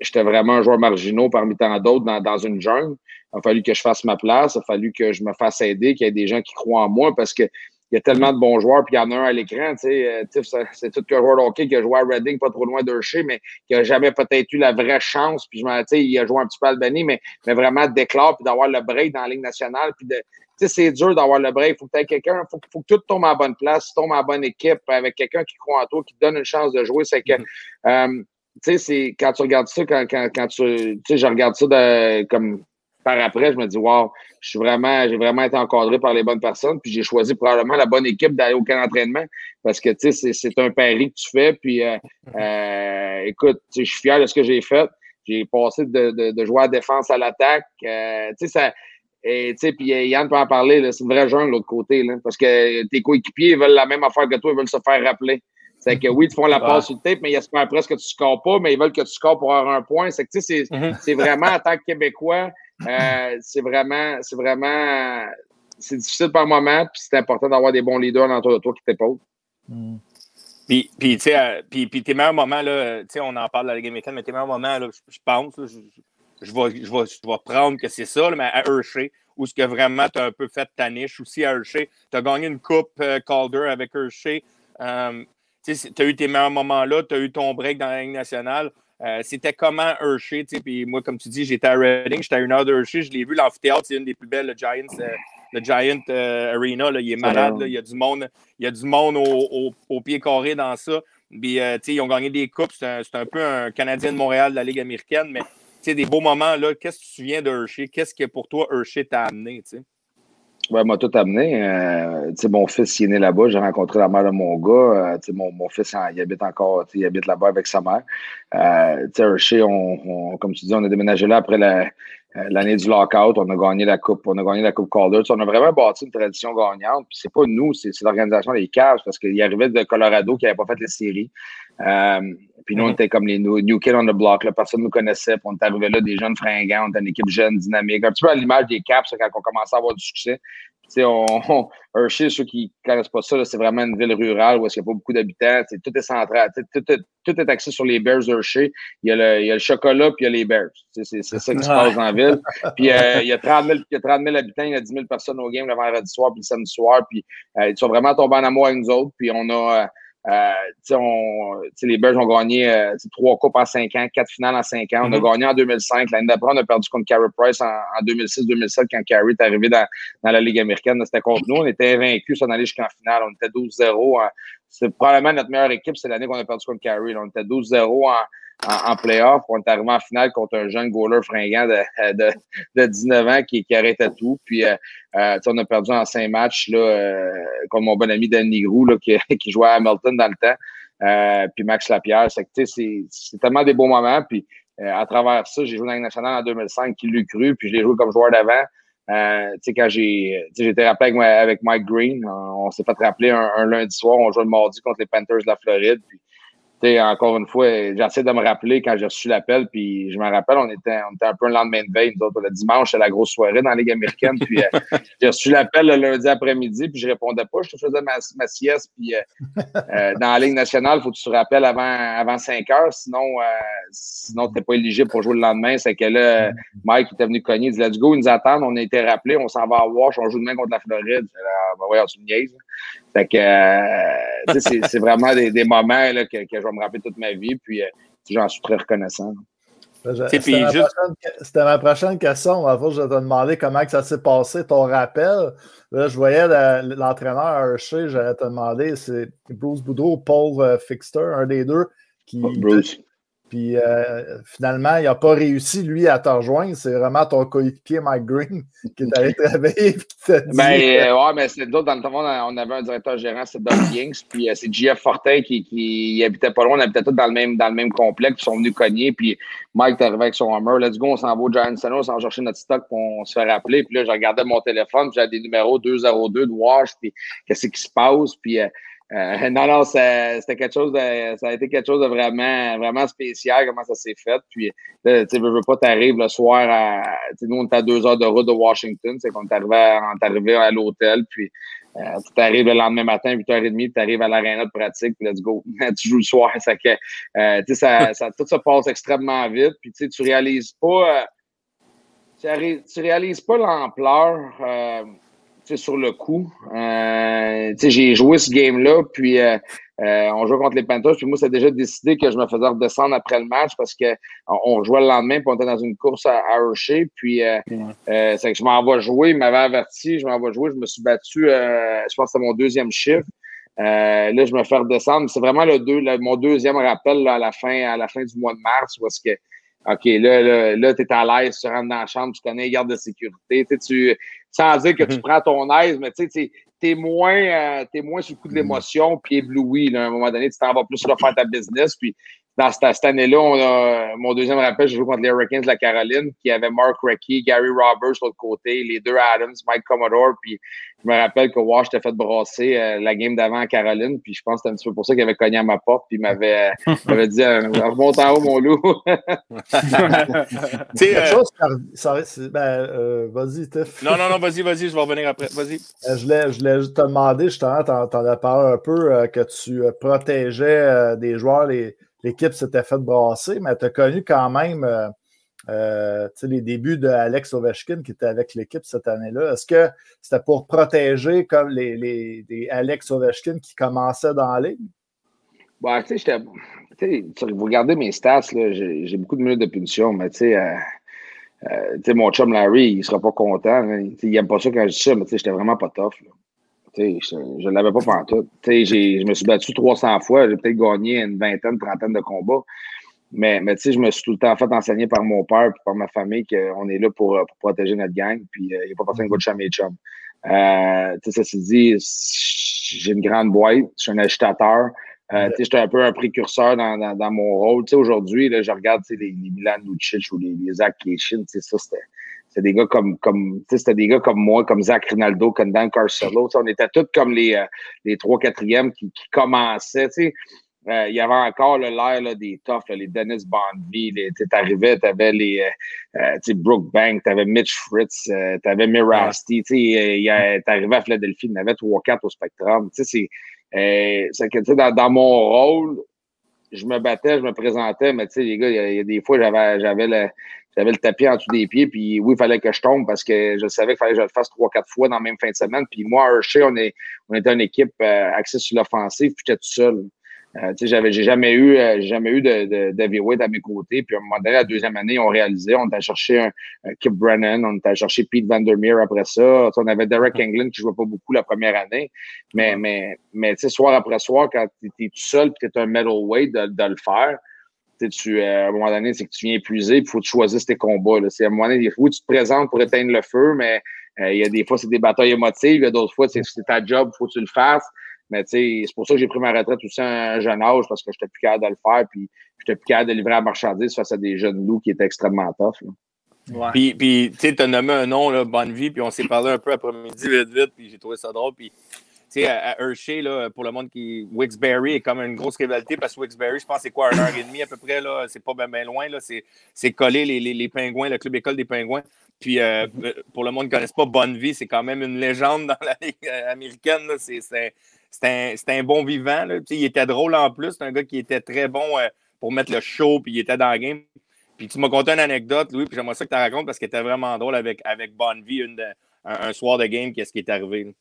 Speaker 6: j'étais vraiment un joueur marginaux parmi tant d'autres dans, dans une jungle. Il a fallu que je fasse ma place. Il a fallu que je me fasse aider, qu'il y ait des gens qui croient en moi parce que y a tellement de bons joueurs, puis il y en a un à l'écran. Euh, c'est tout que joueur hockey qui a joué à Reading, pas trop loin d'Hershey, mais qui n'a jamais peut-être eu la vraie chance. Puis je il a joué un petit peu à Albany, mais, mais vraiment déclare, puis d'avoir le break dans la Ligue nationale. Puis de, c'est dur d'avoir le break. Il faut que tu aies quelqu'un, il faut, faut, que tout tombe à la bonne place, tombe à la bonne équipe, avec quelqu'un qui croit en toi, qui te donne une chance de jouer. C'est que. Mm-hmm. Euh, tu sais, c'est quand tu regardes ça, quand, quand, quand tu. Tu sais, je regarde ça de, comme par après, je me dis, wow, je suis vraiment, j'ai vraiment été encadré par les bonnes personnes, puis j'ai choisi probablement la bonne équipe d'aller au camp d'entraînement parce que, tu sais, c'est un pari que tu fais, puis euh, [LAUGHS] euh, écoute, je suis fier de ce que j'ai fait. J'ai passé de, de, de, jouer à défense à l'attaque. Euh, tu sais, ça. Et, puis Yann peut en parler, c'est une vraie jungle de l'autre côté, là, parce que tes coéquipiers veulent la même affaire que toi, ils veulent se faire rappeler. C'est que oui, ils te font la passe sur le tape, mais ils espèrent presque que tu ne scores pas, mais ils veulent que tu scores pour avoir un point. C'est que, tu sais, c'est mm-hmm. vraiment, en tant que Québécois, euh, c'est vraiment, c'est vraiment, c'est difficile par moment, puis c'est important d'avoir des bons leaders autour de toi qui t'épaulent.
Speaker 5: Mm. Puis, puis, euh, tes meilleurs moments, là, on en parle dans la Ligue américaine, mais tes meilleurs moments, là, je, pense, je, vais, je, je prendre que c'est ça, mais à Hershey, où ce que vraiment tu as un peu fait ta niche aussi à Hershey. Tu as gagné une coupe euh, Calder avec Hershey. Tu as eu tes meilleurs moments là, tu as eu ton break dans la Ligue nationale. Euh, c'était comment Hershey, puis moi, comme tu dis, j'étais à Reading, j'étais à une heure de Hershey, je l'ai vu, l'amphithéâtre, c'est une des plus belles, le Giants, euh, le Giant euh, Arena, là, il est malade, là, il y a du monde, il y a du monde au, au, pied carré dans ça. Puis, ils ont gagné des coupes, c'est un, un, peu un Canadien de Montréal de la Ligue américaine, mais des beaux moments, là, qu'est-ce que tu te souviens de Hershey? Qu'est-ce que pour toi Hershey t'a amené? sais?
Speaker 6: Ouais, m'a tout amené. Euh, mon fils il est né là-bas. J'ai rencontré la mère de mon gars. Euh, mon, mon fils, il habite encore, il habite là-bas avec sa mère. Euh, Hershey, on, comme tu dis, on a déménagé là après la, l'année du lockout, on a gagné la coupe, on a gagné la coupe Calder. On a vraiment bâti une tradition gagnante. Puis c'est pas nous, c'est, l'organisation des Cavs parce qu'il arrivait de Colorado qui n'avait pas fait les séries. Euh, puis nous, on mm-hmm. était comme les New, Kids on the Block. Là, personne ne nous connaissait. Puis on est arrivé là, des jeunes fringants. On était une équipe jeune, dynamique. Un petit peu à l'image des Caps quand on commençait à avoir du succès. On, on, Hershey, ceux qui ne connaissent pas ça, c'est vraiment une ville rurale où il n'y a pas beaucoup d'habitants. Tout est central. Tout, tout, est axé sur les Bears Hershey. Il y a le, il y a le chocolat puis il y a les Bears. C'est ça qui se passe dans la ville. Puis euh, il, y a 30 000, il y a 30 000 habitants, il y a 10 000 personnes au game le vendredi soir puis le samedi soir. Puis euh, ils sont vraiment tombés en amour avec nous autres. Puis on a. Euh, euh, on, les Bears ont gagné euh, trois coupes en cinq ans, quatre finales en cinq ans. On a mm-hmm. gagné en 2005. L'année d'après, on a perdu contre Carey Price en, 2006-2007 quand Carey est arrivé dans, dans la Ligue américaine. C'était contre nous. On était invaincus on allait jusqu'en finale. On était 12-0. C'est probablement notre meilleure équipe. C'est l'année qu'on a perdu contre Carey. On était 12-0 en en, playoff. On est arrivé en finale contre un jeune goaler fringant de, de, de 19 ans qui, qui arrêtait tout. Puis euh, euh on a perdu en cinq matchs là, euh, contre mon bon ami Danny Grou là, qui, [LAUGHS] qui jouait à Hamilton dans le temps. Euh, puis Max Lapierre. C'est, c'est tellement des beaux moments. Puis à travers ça, j'ai joué dans la nationale en 2005, qui l'a cru, puis je l'ai joué comme joueur d'avant. Euh, quand j'ai été rappelé avec, avec, Mike Green, on, s'est fait rappeler un, un, lundi soir, on jouait le mardi contre les Panthers de la Floride. Encore une fois, j'essaie de me rappeler quand j'ai reçu l'appel, puis je me rappelle, on était, on était un peu le lendemain de veille, nous autres, le dimanche, c'est la grosse soirée dans la Ligue américaine, puis euh, [LAUGHS] j'ai reçu l'appel le lundi après-midi, puis je répondais pas, je faisais ma, ma sieste, puis euh, euh, [LAUGHS] dans la Ligue nationale, il faut que tu te rappelles avant, avant 5 heures, sinon, sinon tu n'es pas éligible pour jouer le lendemain, c'est que là, Mike était venu cogner, il dit « Let's go, ils nous attendent, on a été rappelés, on s'en va à Wash, on joue demain contre la Floride. » Ben ouais, on se fait que euh, c'est vraiment des, des moments là, que, que, je vais me rappeler toute ma vie. Puis euh, j'en suis très reconnaissant.
Speaker 2: C'était ma, juste... ma, prochaine question. En fait, je vais te demander comment que ça s'est passé, ton rappel. Là, je voyais l'entraîneur Hershey, j'allais te demander, c'est Bruce Boudreau ou Paul euh, Fixter, un des deux, qui,
Speaker 6: Bruce.
Speaker 2: Puis euh, finalement, il n'a pas réussi, lui, à te rejoindre. C'est vraiment ton coéquipier Mike Green [LAUGHS] qui est allé travailler et qui t'a dit.
Speaker 6: Ben, euh, ouais, mais c'est d'autres. Dans le temps, on avait un directeur gérant, c'est Doug Yanks. Puis euh, c'est JF Fortin qui, qui habitait pas loin. On habitait tous dans le même, dans le même complexe. Ils sont venus cogner. Puis Mike est arrivé avec son Hummer. Let's go, on s'en va au Giant Center, on s'en va chercher notre stock. Puis on se fait rappeler. Puis là, je regardais mon téléphone. Puis j'avais des numéros 202 de Wash. Puis qu'est-ce qui se passe. Puis. Euh, [LAUGHS] non, non, c'était quelque chose de, ça a été quelque chose de vraiment, vraiment spécial, comment ça s'est fait. Puis, tu sais, veux, veux pas, t'arrives le soir à, nous, on était à deux heures de route de Washington, c'est qu'on arrivé à, arrivé à l'hôtel, puis euh, tu arrives le lendemain matin, 8h30, tu arrives à l'aréna de pratique, puis let's go. [LAUGHS] tu joues le soir. Ça, que, euh, ça, [LAUGHS] ça, tout se passe extrêmement vite, puis tu tu réalises pas, tu, réalises pas l'ampleur sur le coup. j'ai joué ce game-là, puis on jouait contre les Panthers, puis moi, c'est déjà décidé que je me faisais redescendre après le match parce que on, jouait le lendemain, puis on était dans une course à, Hershey, puis c'est que je m'en vais jouer, il m'avait averti, je m'en vais jouer, je me suis battu, je pense que c'était mon deuxième chiffre. là, je me fais redescendre. C'est vraiment le deux, mon deuxième rappel à, la fin, à la fin du mois de mars, parce que OK, là, là, là tu es à l'aise, tu rentres dans la chambre, tu connais les gardes de sécurité. Tu, sans dire que tu mhm. prends ton aise, mais tu sais, tu es moins, euh, es moins sous le coup de mhm. l'émotion, puis ébloui. Là, à un moment donné, tu t'en vas plus là, faire ta business. Puis dans cette, cette année-là, mon deuxième rappel, j'ai joué contre les Hurricanes de la Caroline, qui avait Mark Recchi, Gary Roberts de l'autre côté, les deux Adams, Mike Commodore, puis je me rappelle que Wash t'a fait brasser euh, la game d'avant à Caroline, puis je pense que c'était un petit peu pour ça qu'il avait cogné à ma porte, puis il m'avait, m'avait dit euh, remonte en haut, mon loup. [LAUGHS]
Speaker 2: tu sais, euh, ben, vas-y, Tiff.
Speaker 5: non, non, non, vas-y, vas-y, je vais revenir après. Vas-y.
Speaker 2: je voulais, je te demander, justement, t'en, t'en as parlé un peu, que tu protégeais des joueurs, l'équipe s'était fait brasser, mais tu as connu quand même euh, les débuts d'Alex Ovechkin qui était avec l'équipe cette année-là, est-ce que c'était pour protéger comme les, les, Alex Ovechkin qui commençaient dans la ligue?
Speaker 6: Bah, tu sais, vous regardez mes stats, j'ai beaucoup de minutes de punition, mais tu sais, euh, euh, mon chum Larry, il ne sera pas content. il n'aime pas ça quand je dis ça, mais j'étais vraiment pas tough. Je ne l'avais pas pantoute. Je me suis battu 300 fois, j'ai peut-être gagné une vingtaine, trentaine de combats. Mais, mais je me suis tout le temps fait enseigner par mon père et par ma famille qu'on est là pour, pour, protéger notre gang. Puis euh, il n'y a pas personne qui va. Euh, tu sais, ça s'est dit, j'ai une grande boîte, je suis un agitateur. Euh, j'étais un peu un précurseur dans, mon rôle. Aujourd'hui, je regarde les, les Milan Lucic ou les, les Zach Kishin, ça, c'était c'était des gars comme comme c'était des gars comme moi comme Zach Rinaldo comme Dan Carcelo on était tous comme les euh, les trois quatrièmes qui, qui commençaient tu sais euh, il y avait encore l'air des toughs, les Dennis Bondby. Tu arrivais, tu avais les euh, euh Brooke Bank, tu avais Mitch Fritz, euh, tu avais Mirasti. Tu arrivais à Philadelphie, il y en avait 3-4 au Spectrum. C'est que dans, dans mon rôle, je me battais, je me présentais, mais tu sais, les gars, il y, a des fois, j'avais j'avais le, j'avais le tapis en dessous des pieds, puis oui, il fallait que je tombe parce que je savais qu'il fallait que je le fasse trois, quatre fois dans la même fin de semaine. Puis moi, Hershey, on, est, on était une équipe axée sur l'offensive, puis j'étais tout seul. Euh, j'avais, j'ai jamais eu, euh, jamais eu de, de, à mes côtés. Puis à un moment donné, la deuxième année, on réalisait, on était cherché un, un Kip Brennan, on était cherché Pete Vandermeer après ça. on avait Derek England qui jouait pas beaucoup la première année. Mais, mais, mais tu sais, soir après soir, quand tu es tout seul et tu es un middleweight de, de le faire, tu, euh, à un moment donné, c'est que tu viens épuisé, il faut que tu choisisses tes combats. Là. C'est à un moment donné, il faut que tu te présentes pour éteindre le feu, mais il y a des fois, c'est des batailles émotives, il y a d'autres fois, c'est, c'est ta job, il faut que tu le fasses. Mais c'est pour ça que j'ai pris ma retraite aussi à un jeune âge, parce que j'étais plus capable de le faire, puis j'étais plus capable de livrer la marchandise face à des jeunes loups qui étaient extrêmement tough.
Speaker 5: Ouais. Puis, puis tu sais, as nommé un nom, là, Bonne Vie, puis on s'est parlé un peu après-midi, vite, vite, puis j'ai trouvé ça drôle. Puis, sais, à, Hershey, là, pour le monde qui. Wixbury est comme une grosse rivalité parce que Wixbury, je pense, c'est quoi, une heure et demie à peu près, là. C'est pas bien loin, là. C'est collé les, les, les, pingouins, le club école des pingouins. Puis, euh, pour le monde qui ne connaisse pas Bonne Vie, c'est quand même une légende dans la Ligue euh, américaine. C'est c'était un, bon vivant. Il était drôle en plus. C'est un gars qui était très bon euh, pour mettre le show, puis il était dans la game. Puis tu m'as conté une anecdote, Louis, puis j'aimerais ça que tu racontes parce qu'il était vraiment drôle avec, avec Bonnevie un, soir de game, qu'est-ce qui est arrivé.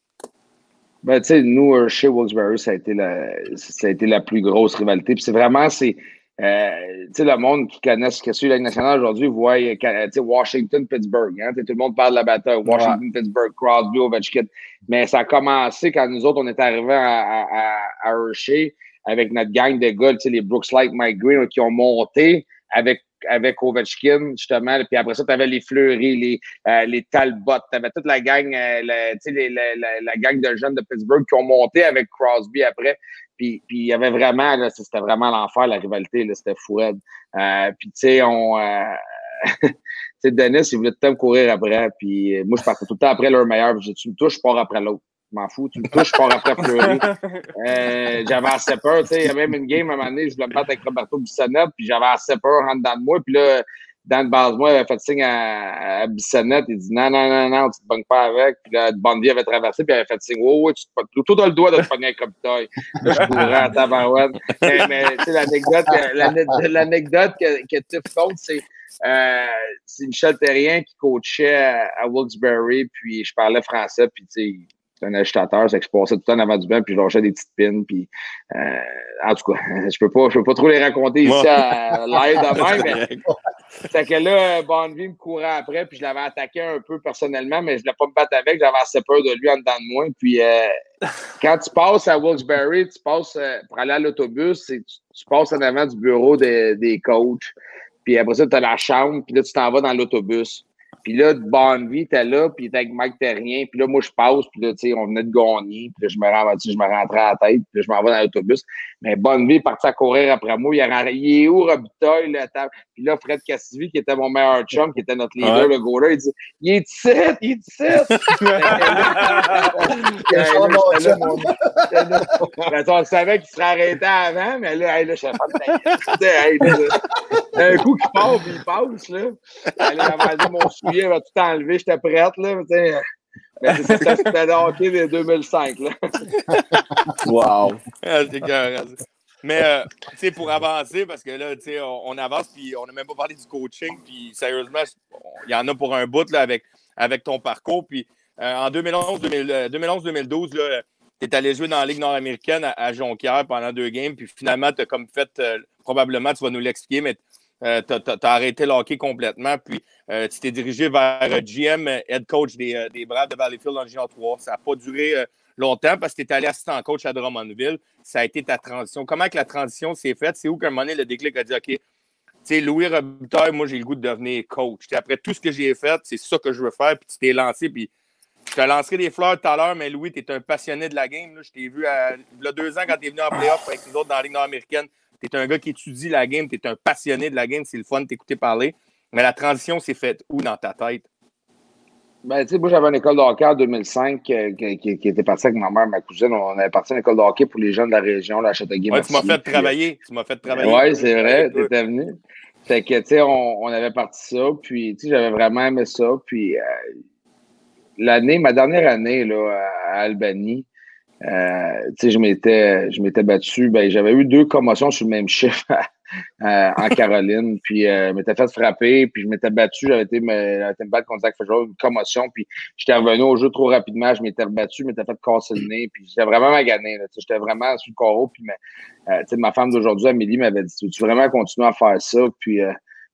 Speaker 6: Ben, tu sais, nous, chez Wilkes-Barre, ça, a été la, ça a été la plus grosse rivalité. Puis c'est vraiment, c'est, euh, le monde qui connaît ce que c'est la nationale aujourd'hui voit euh, Washington, Pittsburgh. Hein, tout le monde parle de la bataille. Washington, Pittsburgh, Crosby, Ovechkin. Mais ça a commencé quand nous autres, on est arrivés à, à, à Hershey avec notre gang de gars, les Brooks Light, Mike Green, qui ont monté avec avec Ovechkin, justement. Puis après ça, tu avais les Fleury, les, euh, les Talbot, tu avais toute la gang, euh, la, les, la, la, gang de jeunes de Pittsburgh qui ont monté avec Crosby après. Puis il y avait vraiment, c'était vraiment l'enfer, la rivalité, c'était fou Euh, puis tu sais, on. Euh, [LAUGHS] tu sais, Dennis, il voulait tout le temps courir après. Puis moi, je partais tout le temps après leur meilleur. Je tu me touches, je pars après l'autre. Je m'en fous. Tu me touches, je pars après Fleury. [LAUGHS] Euh, j'avais assez peur. Tu sais, il y avait même une game à un moment donné, je voulais me battre avec Roberto Bissonnette, puis j'avais assez peur en dedans de moi. Puis là, Dan Basmois avait fait signe à, à Bissonnette. Il dit non, non, non, non, tu te pognes pas avec. Puis là, Bondy avait traversé, puis il avait fait signe oh, oui, tu te tout dans le doigt de te pogner avec Robitaille. Là, je courais à tabarouette. Mais, mais tu sais, l'anecdote, l'anecdote que, que Tiff compte, c'est. Euh, c'est Michel Terrien qui coachait à, à Wilkes-Barre, puis je parlais français, puis tu sais, un agitateur, c'est que je passais tout le temps avant du banc, puis je lâchais des petites pins, puis euh, en tout cas, [LAUGHS] je peux pas, je peux pas trop les raconter ici à live de même, [LAUGHS] c'est que là, Bonneville me courait après, puis je l'avais attaqué un peu personnellement, mais je ne l'ai pas me battre avec, j'avais assez peur de lui en dedans de moi, puis euh, [LAUGHS] quand tu passes à Wilkes-Barre, tu passes euh, pour aller à l'autobus, tu, tu passes en avant du bureau des, des coachs, puis après ça, tu as la chambre, puis là, tu t'en vas dans l'autobus. Puis là, Bonnevie était là, puis il était avec Mike Terrien. Puis là, moi, je passe, puis là, tu sais, on venait de gagner. Puis là, je me, rends, je me rentrais à la tête, puis là, je m'en vais dans l'autobus. Mais Bonnevie est parti à courir après moi. Il, a, il est où, Robitaille, là? Puis là, Fred Cassivi, qui était mon meilleur chum, qui était notre leader, le goaler, il dit Il est 17, il est 17. [LAUGHS] [LAUGHS] on savait qu'il serait arrêté avant, mais là, là, je savais pas Un coup qui part, puis il passe, là. Allez, avait dit mon soulier, va tout enlever, j'étais prête, là. Mais c'était le hockey de 2005, là.
Speaker 5: wow. Ah, c'est mais, euh, tu sais, pour avancer, parce que là, tu sais, on, avance, puis on n'a même pas parlé du coaching, puis sérieusement, il y en a pour un bout, là, avec, avec ton parcours. Puis euh, en 2011-2012, tu es allé jouer dans la Ligue nord-américaine à, Jonquière pendant deux games, puis finalement, tu as comme fait, euh, probablement, tu vas nous l'expliquer, mais tu as, arrêté le complètement, puis tu t'es dirigé vers GM, head coach des, des Braves de Valleyfield en Géant 3. Ça n'a pas duré longtemps parce que tu es allé assistant coach à Drummondville. Ça a été ta transition. Comment que la transition s'est faite? C'est où qu'un moment donné, le déclic a dit OK, tu Louis Robitaille, moi, j'ai le goût de devenir coach. après tout ce que j'ai fait, c'est ça que je veux faire. Puis tu t'es lancé. Puis je te lancerai des fleurs tout à l'heure, mais Louis, tu es un passionné de la game. Là. Je t'ai vu il y a deux ans quand tu es venu en playoff avec les autres dans la Ligue nord-américaine. Tu es un gars qui étudie la game. Tu es un passionné de la game. C'est le fun de t'écouter parler. Mais la transition s'est faite où dans ta tête?
Speaker 6: Ben, tu sais, moi, j'avais une école de hockey en 2005 euh, qui, qui, était partie avec ma mère, ma cousine. On avait parti à une école de hockey pour les jeunes de la région, la Châteauguay.
Speaker 5: Ouais, tu m'as fait travailler. Tu m'as fait travailler.
Speaker 6: Oui, c'est vrai, tu étais venu. Fait que, tu sais, on, on, avait parti ça, puis, tu sais, j'avais vraiment aimé ça. Puis, euh, l'année, ma dernière année, là, à Albanie, euh, je m'étais, je m'étais battu. Ben, j'avais eu deux commotions sur le même chiffre [LAUGHS] Euh, en Caroline. Puis euh, je m'étais fait frapper, puis je m'étais battu. J'avais été, me, été me battre contre Zach une commotion. Puis j'étais revenu au jeu trop rapidement. Je m'étais rebattu, je m'étais fait casser le nez. Puis j'étais vraiment magané. J'étais vraiment sur le corps. Puis euh, ma femme d'aujourd'hui, Amélie, m'avait dit Tu veux vraiment continuer à faire ça? Puis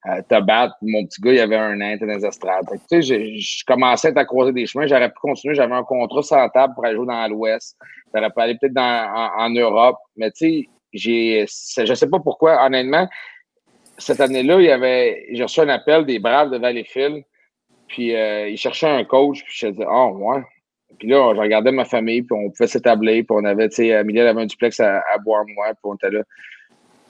Speaker 6: euh, te battre. Mon petit gars, il avait un an, dans les estrades. Tu sais, je commençais à croiser des chemins. J'aurais pu continuer. J'avais un contrat sans table pour aller jouer dans l'Ouest. J'aurais pu aller peut-être en, en, Europe. Mais tu sais, j'ai, je sais pas pourquoi, honnêtement, cette année-là, il y avait, j'ai reçu un appel des Braves de Valleyfield, puis euh, ils cherchaient un coach, puis je disais, oh, ouais. Puis là, je regardais ma famille, puis on pouvait s'établir, puis on avait, tu sais, Amélie avait un duplex à, boire, moi, puis on était là.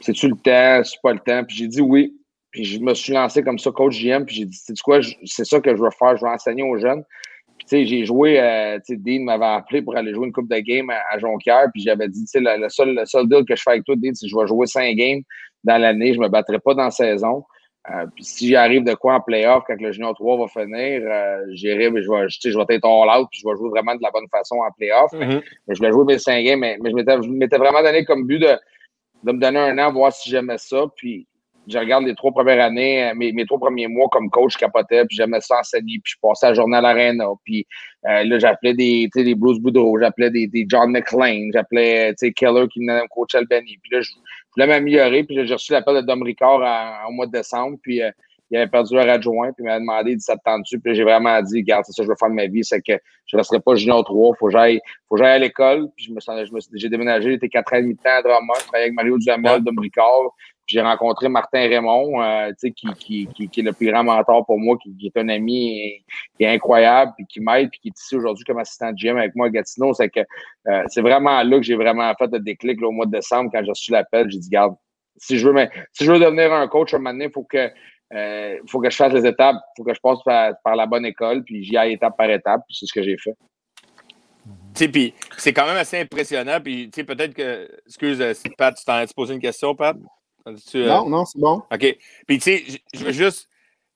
Speaker 6: C'est-tu le temps? C'est pas le temps? Puis j'ai dit oui. Puis je me suis lancé comme ça, coach JM, puis j'ai dit, c'est quoi, c'est ça que je veux faire, je veux enseigner aux jeunes j'ai joué, euh, Dean m'avait appelé pour aller jouer une coupe de game à, Jonquière, puis j'avais dit, tu sais, le, seul, le seul deal que je fais avec toi, Dean, c'est que je vais jouer cinq games dans l'année, je me battrai pas dans la saison. Euh, puis si j'arrive de quoi en playoff, quand le Junior 3 va finir, euh, j'irai, je vais, je vais être all out, puis je vais jouer vraiment de la bonne façon en playoff. Mm-hmm. mais, je vais jouer mes cinq games, mais, mais je m'étais vraiment donné comme but de, de me donner un an, voir si j'aimais ça. Puis je regarde les trois premières années, euh, mes, mes trois premiers mois comme coach, je capotais, puis j'aimais ça enseigner, puis je passais la journée à l'arena, puis euh, là, j'appelais des, des Bruce Boudreau, j'appelais des, des John McClain, j'appelais, Keller qui venait me coach Albany, puis là, je, voulais m'améliorer, puis là, j'ai reçu l'appel de Dom Ricard au mois de décembre, puis euh, il avait perdu leur adjoint, puis il m'a demandé, ça te tente-tu? Puis j'ai vraiment dit, regarde, c'est ça que je veux faire de ma vie, c'est que je ne resterai pas junior 3, faut que j'aille, faut que j'aille à l'école, puis je me, je me j'ai déménagé, j'étais quatre ans et demi temps à Drummond, avec Mario Duhamel, Ricard, j'ai rencontré Martin Raymond, euh, qui, qui, qui, qui, est le plus grand mentor pour moi, qui, est un ami qui est incroyable, puis qui m'aide, puis qui est ici aujourd'hui comme assistant de GM avec moi à Gatineau. C'est que euh, c'est vraiment là que j'ai vraiment fait le déclic là, au mois de décembre quand j'ai reçu l'appel. J'ai dit, garde, si je veux, si je veux devenir un coach un moment donné, il faut que euh, faut que je fasse les étapes, il faut que je passe par, la bonne école, puis j'y aille étape par étape, puis c'est ce que j'ai fait.
Speaker 5: Puis c'est quand même assez impressionnant. Puis peut-être que. Excuse, Pat, tu t'en as posé une question, Pat?
Speaker 4: Euh, non, non, c'est bon.
Speaker 5: OK. Puis, tu sais, je veux juste.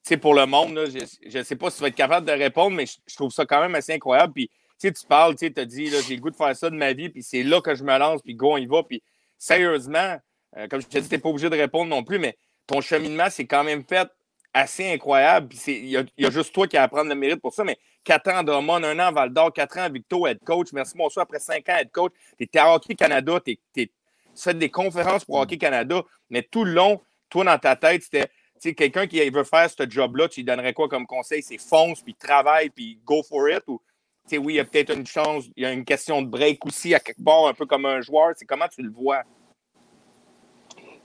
Speaker 5: sais, pour le monde, je ne sais pas si tu vas être capable de répondre, mais je, trouve ça quand même assez incroyable. Puis, tu parles, tu as dit, j'ai le goût de faire ça de ma vie, puis c'est là que je me lance, puis go, on y va. Puis, sérieusement, euh, comme je te dis, tu n'es pas obligé de répondre non plus, mais ton cheminement, c'est quand même fait assez incroyable. Il y, a juste toi qui as à prendre le mérite pour ça, mais 4 ans Drummond, un an Val d'Or, 4 ans Victo, head coach. Merci, bonsoir. Après 5 ans, head coach, tu es à Hockey Canada, tu fais des conférences pour Hockey Canada, mais tout le long, toi, dans ta tête, c'était quelqu'un qui veut faire ce job-là, tu lui donnerais quoi comme conseil? C'est fonce, puis travaille, puis go for it? Ou, oui, il y a peut-être une chance, il y a une question de break aussi à quelque part, un peu comme un joueur. C'est comment tu le vois?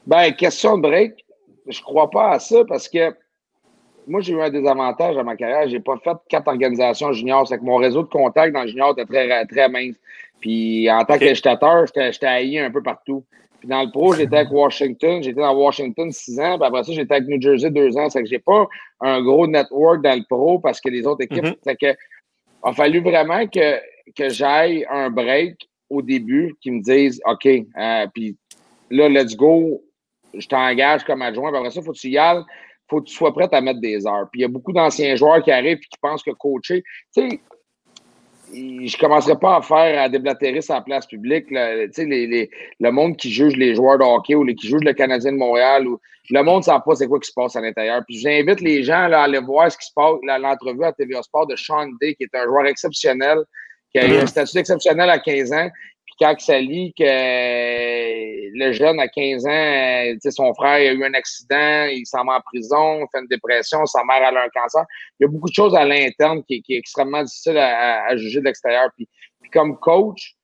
Speaker 6: Ben, question de break, je crois pas à ça parce que moi, j'ai eu un désavantage à ma carrière. J'ai pas fait quatre organisations juniors. C'est que mon réseau de contacts dans le junior était très, très mince. Puis en tant okay. qu'agitateur, j'étais haï un peu partout. Puis dans le pro, j'étais avec Washington. J'étais dans Washington six ans. Puis après ça, j'étais avec New Jersey deux ans. C'est que j'ai pas un gros network dans le pro parce que les autres équipes. Mm-hmm. C'est que a fallu vraiment que, que j'aille un break au début qui me disent OK, euh, puis là, let's go. Je t'engage comme adjoint. Puis après ça, il faut que tu y ailles faut que tu sois prêt à mettre des heures. Puis il y a beaucoup d'anciens joueurs qui arrivent et qui pensent que coacher, tu sais, je ne commencerai pas à faire à déblatérer sa place publique. les, les, le monde qui juge les joueurs de hockey ou les, qui juge le Canadien de Montréal, ou, le monde ne sait pas c'est quoi qui se passe à l'intérieur. Puis j'invite les gens là, à aller voir ce qui se passe, l'entrevue à TVA Sport de Sean Day, qui est un joueur exceptionnel, qui a eu un statut exceptionnel à 15 ans quand ça lit que le jeune à 15 ans, euh, son frère a eu un accident, il s'en va en prison, il fait une dépression, sa mère a un cancer. Il y a beaucoup de choses à l'interne qui, qui, est extrêmement difficile à, juger de l'extérieur. Puis, puis, comme coach,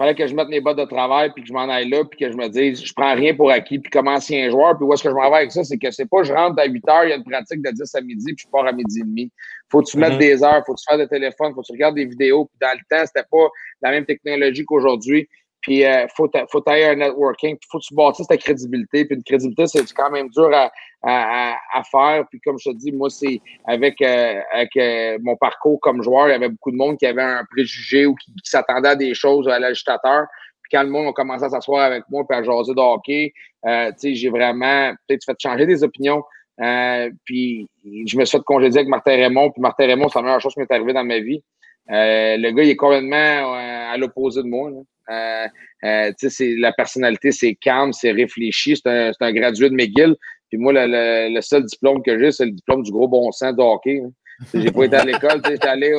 Speaker 6: fallait que je mette mes bottes de travail, puis que je m'en aille là, puis que je me dise, je prends rien pour acquis, puis comme ancien joueur, puis où est-ce que je m'en vais avec ça, c'est que c'est pas je rentre à 8 heures, il y a une pratique de 10 à midi, puis je pars à midi et demi. Faut que tu mettes mm-hmm. des heures, faut que tu fasses des téléphones, faut que tu regardes des vidéos, puis dans le temps, c'était pas la même technologie qu'aujourd'hui. Puis, euh, faut, faut tailler un networking. Puis, faut que tu bâtisses ta crédibilité. Puis, une crédibilité, c'est quand même dur à, à, à, faire. Puis, comme je te dis, moi, c'est avec, euh, avec euh, mon parcours comme joueur, il y avait beaucoup de monde qui avait un préjugé ou qui, s'attendait à des choses à l'agitateur. Puis, quand le monde a commencé à s'asseoir avec moi puis à jaser de hockey, euh, tu sais, j'ai vraiment peut-être fait changer des opinions. Euh, puis, je me suis fait congédier avec Martin Raymond. Puis, Martin Raymond, c'est la meilleure chose qui m'est arrivée dans ma vie. le gars, il est complètement à l'opposé de moi. Là. Euh, euh la personnalité, c'est calme, c'est réfléchi. C'est un, un, gradué de McGill. Puis moi, le, le, seul diplôme que j'ai, c'est le diplôme du gros bon sens de hockey. Hein. J'ai pas été à l'école. J'étais allé,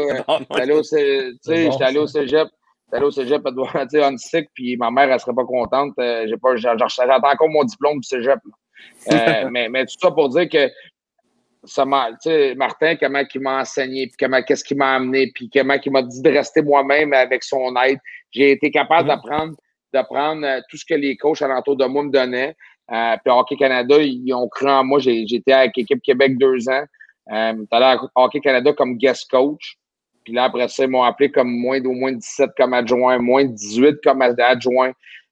Speaker 6: allé, au, j'étais allé au cégep. J'étais allé au cégep à on sick, puis ma mère, elle serait pas contente. Euh, j'ai pas, j'attends encore mon diplôme du cégep. Euh, [LAUGHS] mais, mais tout ça pour dire que ça m'a, Martin, comment il m'a enseigné, puis comment, qu'est-ce qu'il m'a amené, puis comment il m'a dit de rester moi-même avec son aide. J'ai été capable d'apprendre, d'apprendre euh, tout ce que les coachs alentour de moi me donnaient. Euh, puis Hockey Canada, ils ont cru en moi. J'étais avec l'équipe Québec deux ans. Euh, allé à Hockey Canada comme guest coach. Puis là, après ça, ils m'ont appelé comme moins d'au moins 17 comme adjoint, moins de 18 comme adjoint.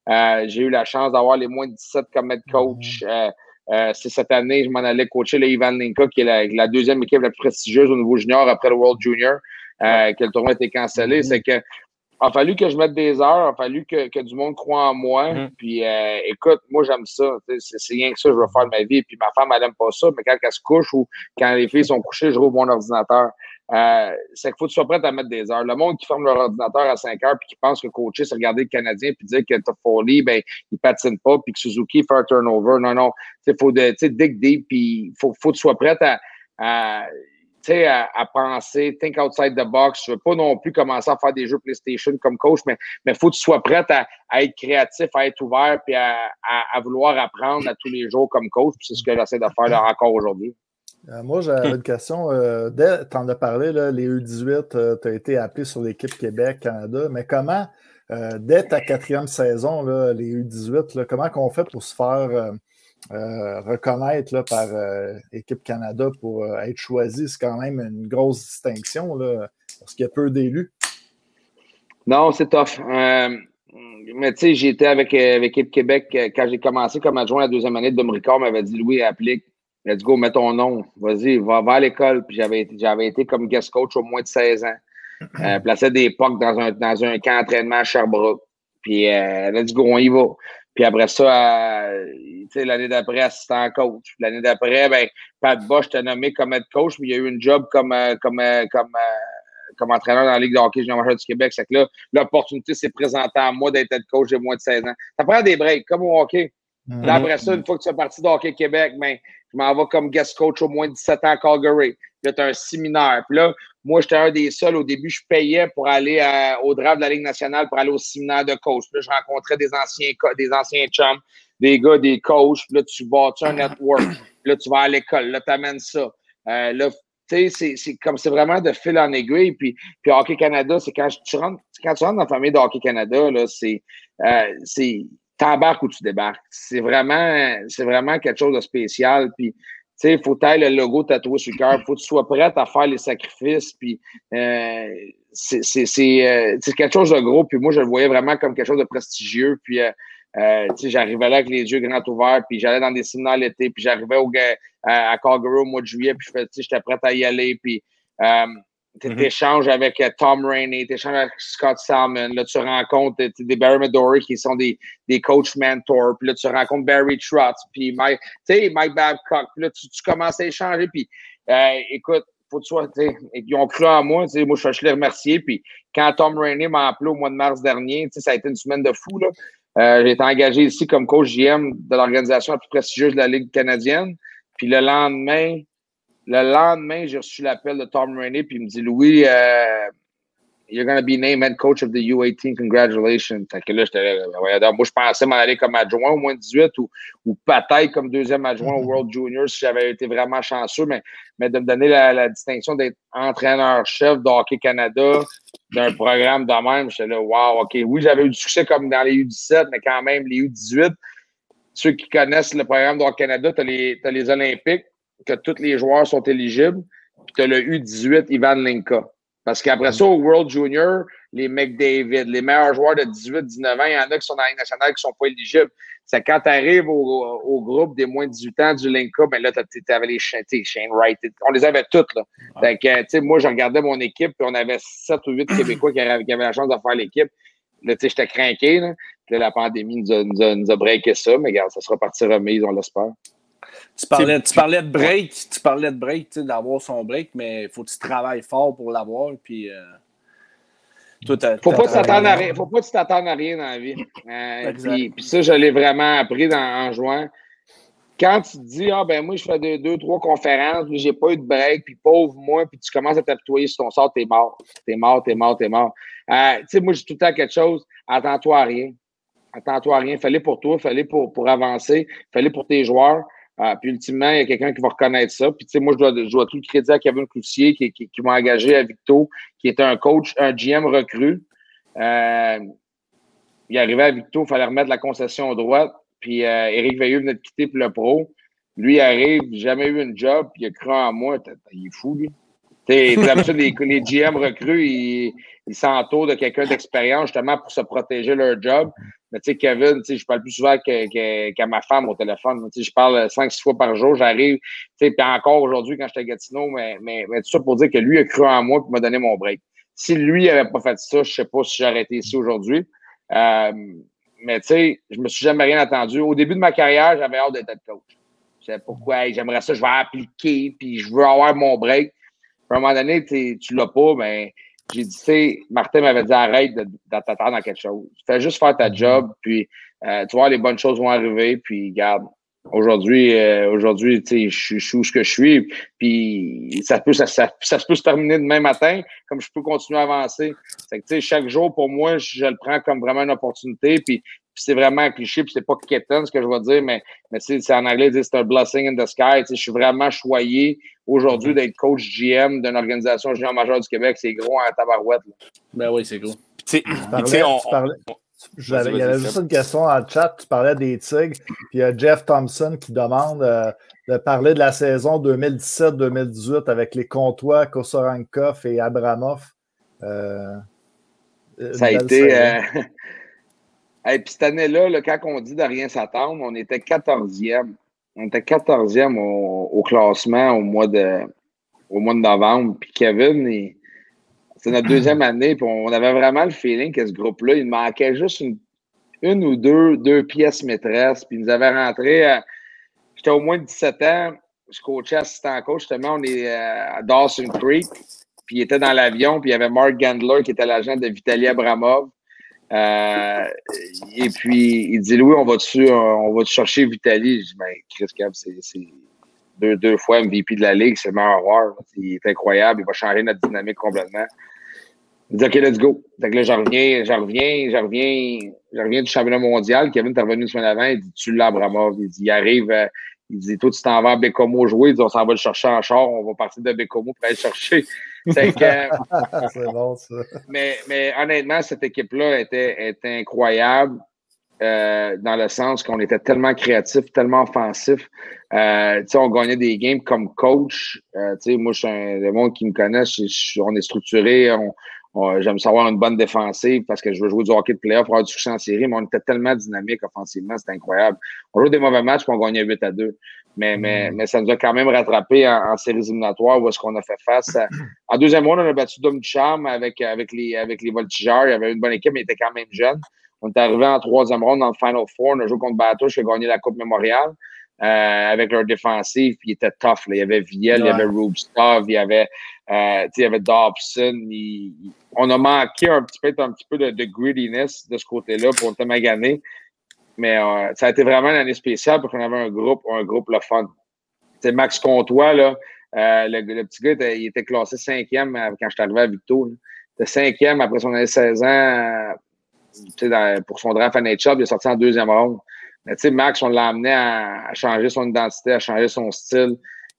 Speaker 6: Euh, j'ai eu la chance d'avoir les moins de 17 comme head coach. Mm-hmm. Euh, c'est cette année, je m'en allais coacher le Ivan Linka, qui est la, deuxième équipe la plus prestigieuse au niveau junior après le World Junior, euh, que le tournoi a été cancellé. Mm-hmm. C'est que a fallu que je mette des heures, a fallu que, que du monde croit en moi. Mm-hmm. Puis euh, écoute, moi j'aime ça. C'est rien que ça, je veux faire de ma vie. Puis ma femme, elle aime pas ça, mais quand elle se couche ou quand les filles sont couchées, je rouvre mon ordinateur. Euh, c'est qu'il faut que tu sois prêt à mettre des heures. Le monde qui ferme leur ordinateur à 5 heures puis qui pense que coacher, c'est regarder le Canadien puis dire que Toffoli, ben, il patine pas puis que Suzuki fait un turnover. Non, non. Il faut de, dig deep puis faut, faut que tu sois prêt à, à à, penser, think outside the box. Je veux pas non plus commencer à faire des jeux PlayStation comme coach, mais il faut que tu sois prêt à, être créatif, à être ouvert, puis à, vouloir apprendre à tous les jours comme coach. C'est ce que j'essaie de faire là, encore aujourd'hui.
Speaker 2: Euh, moi, j'avais une question. Euh, dès, tu en as parlé, là, les U18, tu as été appelé sur l'équipe Québec-Canada, mais comment, euh, dès ta quatrième saison, là, les U18, là, comment qu'on fait pour se faire reconnaître là, par Équipe Canada pour être choisi? C'est quand même une grosse distinction là, parce qu'il y a peu d'élus.
Speaker 6: Non, c'est tough. mais tu sais, j'étais avec, avec Équipe Québec quand j'ai commencé comme adjoint la deuxième année. Dom Ricard m'avait dit Louis, applique Let's go, mets ton nom. Vas-y, va, à l'école. Puis j'avais, j'avais été comme guest coach au moins de 16 ans. Euh, [CLEARS THROAT] plaçais des POC dans un, dans un camp d'entraînement à Sherbrooke. Puis euh, let's go, on y va. Puis après ça, l'année d'après, assistant coach. L'année d'après, ben, Pat Bosch t'a nommé comme head coach, mais il y a eu une job comme, comme, comme, comme entraîneur dans la Ligue de hockey junior du Québec. C'est que là, l'opportunité s'est présentée à moi d'être head coach de moins de 16 ans. Ça prend des breaks, comme au hockey. Mm après ça, une fois que tu es parti de Hockey Québec, ben, je m'en vais comme guest coach au moins de 17 ans à Calgary. Là, tu un séminaire. Puis là, moi, j'étais un des seuls. Au début, je payais pour aller au draft de la Ligue nationale pour aller au séminaire de coach. Puis là, je rencontrais des anciens, des anciens chums, des gars, des coachs. Puis là, tu bâtis un network. Puis là, tu vas à l'école. Là, tu amènes ça. Euh, là, tu sais, c'est comme c'est vraiment de fil en aiguille. Puis, puis Hockey Canada, c'est quand tu rentres, quand tu rentres dans la famille de Hockey Canada, là, c'est, euh, c'est t'embarques ou tu débarques. C'est vraiment, c'est vraiment quelque chose de spécial. Puis, tu sais, faut tailler le logo tatoué sur le cœur. Faut que tu sois prête à faire les sacrifices. Puis, euh, c'est, c'est, c'est, euh, c'est quelque chose de gros. Puis moi, je le voyais vraiment comme quelque chose de prestigieux. Puis, euh, euh j'arrivais là avec les yeux grands ouverts. Puis, j'allais dans des séminaires l'été. Puis, j'arrivais au, à, à Calgary au mois de juillet. Puis, j'étais prête à y aller. Puis, euh, tu mm-hmm. échanges avec euh, Tom Rainey, tu échanges avec Scott Salmon. Là, tu rencontres des Barry Midori qui sont des, des coach mentors. Puis là, tu rencontres Barry Trotz, puis Mike, Mike Babcock. Puis là, tu, tu, commences à échanger. Puis euh, écoute, faut que tu sois, ils ont cru en moi. Moi, je suis les remercier. Puis quand Tom Rainey m'a appelé au mois de mars dernier, ça a été une semaine de fou. Là. Euh, j'ai été engagé ici comme coach GM de l'organisation la plus prestigieuse de la Ligue canadienne. Puis le lendemain, le lendemain, j'ai reçu l'appel de Tom Rainey, puis il me dit Louis, uh, you're going to be named head coach of the U18. Congratulations. Fait que là, là. Moi, je pensais m'en aller comme adjoint au moins 18 ou, ou peut-être comme deuxième adjoint au World Junior si j'avais été vraiment chanceux, mais, mais de me donner la, distinction d'être entraîneur-chef de Hockey Canada d'un programme de même, j'étais là, wow, OK. Oui, j'avais eu du succès comme dans les U17, mais quand même, les U18, ceux qui connaissent le programme de Hockey Canada, tu as les Olympiques que tous les joueurs sont éligibles. Puis tu as le U18 Ivan Linka. Parce qu'après ça, au World Junior, les McDavid, les meilleurs joueurs de 18-19 ans, il y en a qui sont dans la Ligue nationale qui ne sont pas éligibles. C'est quand tu arrives au, au, groupe des moins de 18 ans du Linka, ben là, tu avais les Shane Wright. On les avait toutes. Là. Fait moi, je regardais mon équipe, puis on avait 7 ou 8 Québécois qui avaient, la chance de faire l'équipe. Là, tu sais, j'étais craqué. Là. la pandémie nous a, nous, a, nous a breaké ça, mais regarde, ça sera parti remise, on l'espère.
Speaker 3: Tu parlais, tu parlais de break, tu parlais de break, d'avoir son break, mais il faut que tu travailles fort pour l'avoir. Puis, euh,
Speaker 6: faut pas t'attendre à rien. Faut pas que tu t'attendes à rien dans la vie. Euh, puis, puis, ça, je l'ai vraiment appris dans, en juin. Quand tu te dis, ah ben moi, je fais deux, trois conférences, j'ai pas eu de break, puis pauvre moi, puis tu commences à t'apitoyer sur ton sort, t'es mort. T'es mort, t'es mort, t'es mort. Euh, tu sais, moi, j'ai tout le temps quelque chose, attends-toi à rien. Attends-toi à rien. Fallait pour toi, fallait pour, pour avancer, fallait pour tes joueurs. Ah, puis ultimement, il y a quelqu'un qui va reconnaître ça. Puis tu sais, moi, je dois, je dois tout le crédit à Kevin Cloutier qui, qui, qui m'a engagé à Victo, qui était un coach, un GM recru. Euh, il arrivait à Victo, il fallait remettre la concession droite. Puis euh, Éric Veilleux venait de quitter pour le pro. Lui il arrive, jamais eu un job, puis il a cru en moi. Il est fou, lui. les, les GM recrues, ils s'entourent de quelqu'un d'expérience justement pour se protéger leur job. Mais tu sais, Kevin, tu sais, je parle plus souvent qu'à ma femme au téléphone. Tu sais, je parle cinq, six fois par jour, j'arrive. Tu sais, puis encore aujourd'hui, quand j'étais à Gatineau, mais, mais, mais, tout ça pour dire que lui a cru en moi et m'a donné mon break. Si lui n'avait pas fait ça, je sais pas si j'aurais été ici aujourd'hui. Euh, mais tu sais, je me suis jamais rien attendu. Au début de ma carrière, j'avais hâte d'être coach. Je sais pourquoi, j'aimerais ça, je vais appliquer, puis je veux avoir mon break. À un moment donné, tu l'as pas, mais ben, j'ai dit, tu sais, Martin m'avait dit arrête de, t'attendre à quelque chose. Fais juste faire ta job, puis euh, tu vois, les bonnes choses vont arriver, puis garde. Aujourd'hui, euh, aujourd'hui, tu sais, je suis où ce que je suis, puis ça peut, ça, ça, peut se terminer demain matin, comme je peux continuer à avancer. C'est que, tu sais, chaque jour, pour moi, je, le prends comme vraiment une opportunité, puis c'est vraiment un cliché, puis c'est pas quétaine ce que je vais dire, mais, mais c'est en anglais, c'est un blessing in the sky. Je suis vraiment choyé aujourd'hui d'être coach GM d'une organisation junior majeure du Québec. C'est gros en tabarouette.
Speaker 3: Ben oui, c'est gros.
Speaker 2: Tu parlais, il y avait juste une question dans le chat. Tu parlais des Tigres. Puis il y a Jeff Thompson qui demande euh, de parler de la saison 2017-2018 avec les Comtois, Kosorankov et Abramov. Euh,
Speaker 6: ça a été. Euh, Et puis cette année-là, quand on dit de rien s'attendre, on était 14e. On était 14e au, classement au mois de au mois de novembre. Puis Kevin, c'est notre deuxième année, puis on avait vraiment le feeling que ce groupe-là, il manquait juste une, une ou deux, deux pièces maîtresses. Puis nous avaient rentré, j'étais au moins de 17 ans, je coachais assistant coach, justement, on est à Dawson Creek. Puis il était dans l'avion, puis il y avait Mark Gandler qui était l'agent de Vitaly Abramov. Euh, et puis, il dit Louis, on va-tu on va chercher Vitaly? Je dis, ben, Chris Cab, c'est deux, deux fois MVP de la Ligue, c'est le meilleur joueur. Il est incroyable, il va changer notre dynamique complètement. Il dit OK, let's go. Donc là, j'en reviens, j'en reviens, j'en reviens, j'en reviens du championnat mondial. Kevin est revenu une semaine avant, il dit Tu l'as, Abramov. Il dit Il arrive, euh, il dit Toi, tu t'en vas à Bécomo jouer, il dit On s'en va le chercher en char, on va partir de Bécomo pour aller le chercher. [LAUGHS] C'est bon, ça. Mais, mais honnêtement, cette équipe-là était, était incroyable. Euh, dans le sens qu'on était tellement créatif, tellement offensif. Euh, on gagnait des games comme coach. Euh, moi, je suis un, le monde qui me connaît, on est structuré, on, j'aime savoir une bonne défensive parce que je veux jouer du hockey de playoff pour avoir du succès en série, mais on était tellement dynamique offensivement, c'était incroyable. On jouait des mauvais matchs, puis on gagnait 8 à 2. Mais, mais, mm. mais ça nous a quand même rattrapé en, séries éliminatoires où est-ce qu'on a fait face. En deuxième mois, on a battu Dom Charme avec, avec, les, avec les Voltigeurs. Il y avait une bonne équipe, mais il était quand même jeune. On est arrivé en troisième ronde dans le Final Four. On a joué contre Batouche qui a gagné la Coupe Mémoriale avec leur défensive. Puis il était tough. Là. Il y avait Viel, il y avait Rubstov, il y avait, euh, il y avait Dobson. on a manqué un petit peu, un petit peu de, de grittiness de ce côté-là pour te maganer. Mais euh, ça a été vraiment une année spéciale parce qu'on avait un groupe, un groupe le fun. Max Comtois, là, euh, le, petit gars, il était classé cinquième quand je suis arrivé à Victo. Il était cinquième après son année 16 ans dans, pour son draft à Nature, il est sorti en deuxième ronde. Mais tu sais, Max, on l'a amené à, changer son identité, à changer son style.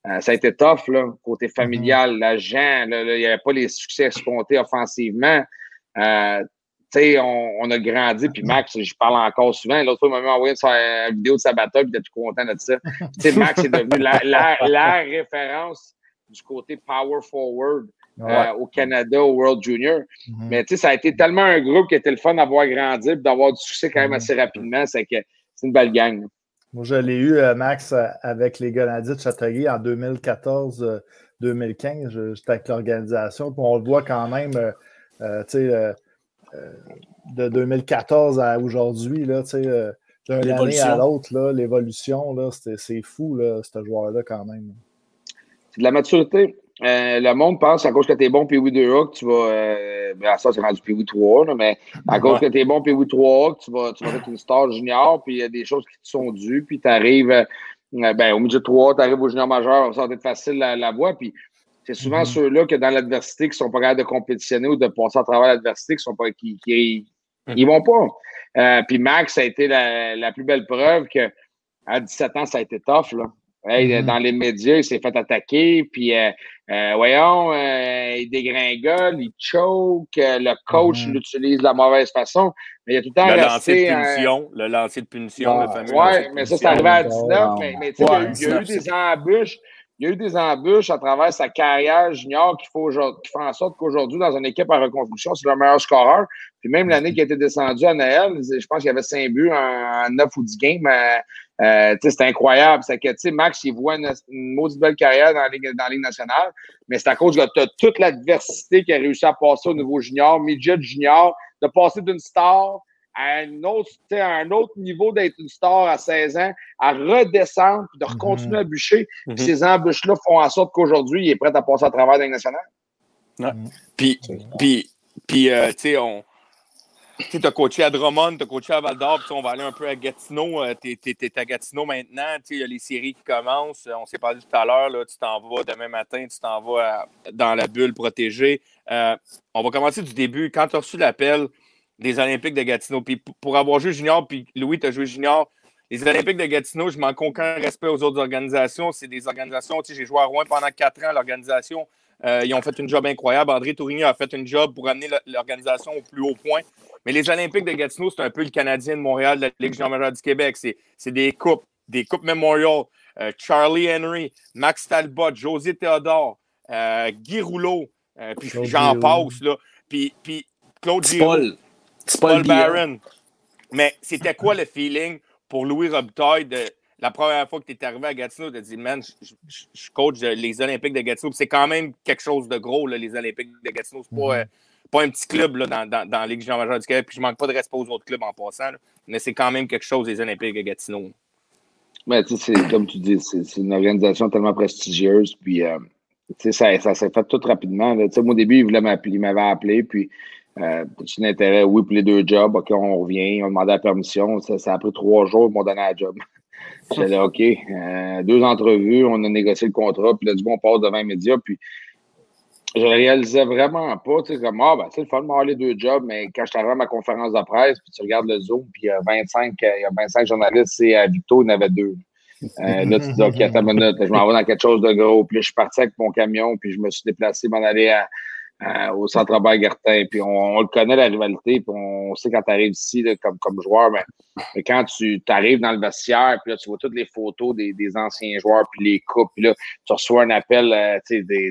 Speaker 6: Euh, ça a été tough, là, côté familial, mm-hmm. l'agent, il n'y avait pas les succès escomptés offensivement. Euh, sais, on, on, a grandi, puis Max, je parle encore souvent. L'autre fois, il m'a envoyé une vidéo de sa bataille, puis il était tout content de ça. [LAUGHS] tu sais, Max est devenu la, la, la, référence du côté power forward euh, au Canada, au World Junior. Mm-hmm. Mais tu sais, ça a été tellement un groupe qui était le fun d'avoir grandi, d'avoir du succès quand même assez mm-hmm. rapidement. C'est que c'est une belle gang.
Speaker 2: Moi, je l'ai eu, euh, Max, euh, avec les Grenadiers de Châteauguay en 2014-2015. J'étais avec l'organisation, puis on le voit quand même, tu sais, euh, de 2014 à aujourd'hui, là, tu sais, euh, d'une année à l'autre, l'évolution, c'est fou, là, ce joueur-là, quand même.
Speaker 6: C'est de la maturité. Euh, le monde pense à cause que tu es bon Pee-Wee 2A que tu vas. Euh, ben, ça, c'est rendu Pee-Wee 3 mais à cause que tu es bon Pee-Wee 3A que tu vas, tu vas être une star junior, puis il y a des choses qui te sont dues, puis tu arrives ben, au milieu de 3 tu arrives au junior majeur, ça va être facile la, la voie, puis c'est souvent mm-hmm. ceux-là que dans l'adversité qui sont pas capables de compétitionner ou de passer à travers l'adversité qui sont pas qui, qui mm-hmm. ils vont pas. Euh, puis Max, ça a été la, la, plus belle preuve que à 17 ans, ça a été tough. Là. Mm-hmm. Dans les médias, il s'est fait attaquer, puis euh, euh, voyons, il dégringole, il choke, le coach l'utilise de la mauvaise façon. Mais il y a tout le temps
Speaker 5: le lancer de punition, le lancer de punition, le fameux.
Speaker 6: Oui, mais ça, c'est arrivé à 19, mais, mais il y a eu des embûches il y a eu des embûches à travers sa carrière junior qui, faut, qui font en sorte qu'aujourd'hui, dans une équipe en reconstruction, c'est le meilleur scoreur. Puis même l'année qui a été descendu à Noël, je pense qu'il y avait 5 buts en, 9 ou 10 games. Euh, c'était incroyable. C'est que Max, il voit une, une maudite belle carrière dans la Ligue, dans la Ligue nationale, mais c'est à cause de toute l'adversité qu'il a réussi à passer au niveau junior, midget junior, de passer d'une star à un autre, un autre niveau d'être une star à 16 ans, à redescendre, puis de mhm. continuer à bûcher. Puis mhm. ces embûches-là font en sorte qu'aujourd'hui, il est prêt à passer à travers d'un national.
Speaker 5: Mhm. Puis, puis, puis euh, tu sais, on. Tu as coaché à Drummond, tu as coaché à Val d'Or, puis on va aller un peu à Gatineau. Euh, tu es, à Gatineau maintenant. Il y a les séries qui commencent. On s'est parlé tout à l'heure. Tu t'en vas demain matin, tu t'en vas dans la bulle protégée. Euh, on va commencer du début. Quand tu as reçu l'appel, des Olympiques de Gatineau. Puis pour avoir joué junior, puis Louis, tu as joué junior, les Olympiques de Gatineau, je manque aucun respect aux autres organisations. C'est des organisations, j'ai joué à Rouen pendant quatre ans, l'organisation. Euh, ils ont fait une job incroyable. André Tourigny a fait une job pour amener l'organisation au plus haut point. Mais les Olympiques de Gatineau, c'est un peu le Canadien de Montréal de la Ligue junior du Québec. C'est des coupes, des coupes Memorial. Euh, Charlie Henry, Max Talbot, José Théodore, euh, Guy Rouleau, puis j'en passe. Là. Puis, puis Claude Giroux. Paul Barron. Mais c'était quoi le feeling pour Louis Robitaille de la première fois que tu es arrivé à Gatineau, de dire, man, je, coach les Olympiques de Gatineau. C'est quand même quelque chose de gros, les Olympiques de Gatineau. C'est pas, mhm. pas un petit club là, dans, dans, dans, Ligue majeure du Québec. Puis je manque pas de respect aux autres clubs en passant. mais c'est quand même quelque chose, les Olympiques de Gatineau.
Speaker 6: Mais tu sais, comme tu dis, c'est une organisation tellement prestigieuse. Puis euh, ça, ça s'est fait tout rapidement. Là. Moi, au début, il, voulait m'appeler, il m'avait appelé. Puis euh, un intérêt, oui, pour les deux jobs. OK, on revient. On demandé la permission. Ça, ça a pris trois jours, ils m'ont donné la job. J'ai dit, OK, euh, deux entrevues, on a négocié le contrat, puis là, du bon, on passe devant les médias, puis je réalisais vraiment pas, tu sais, comme, ah, ben, c'est le fun de les deux jobs, mais quand je t'arrive à ma conférence de presse, puis tu regardes le Zoom, puis il y a 25, il y a 25 journalistes, c'est à Victo, il y en avait deux. Euh, là, tu dis, OK, attends une minute, je m'en vais dans quelque chose de gros, puis là, je suis parti avec mon camion, puis je me suis déplacé, m'en aller à, au centre Albert-Gertin. Puis on, le connaît, la rivalité, puis on sait quand tu arrives ici comme, comme joueur, mais, quand tu arrives dans le vestiaire, puis là, tu vois toutes les photos des, des anciens joueurs, puis les coupes, puis là, tu reçois un appel euh,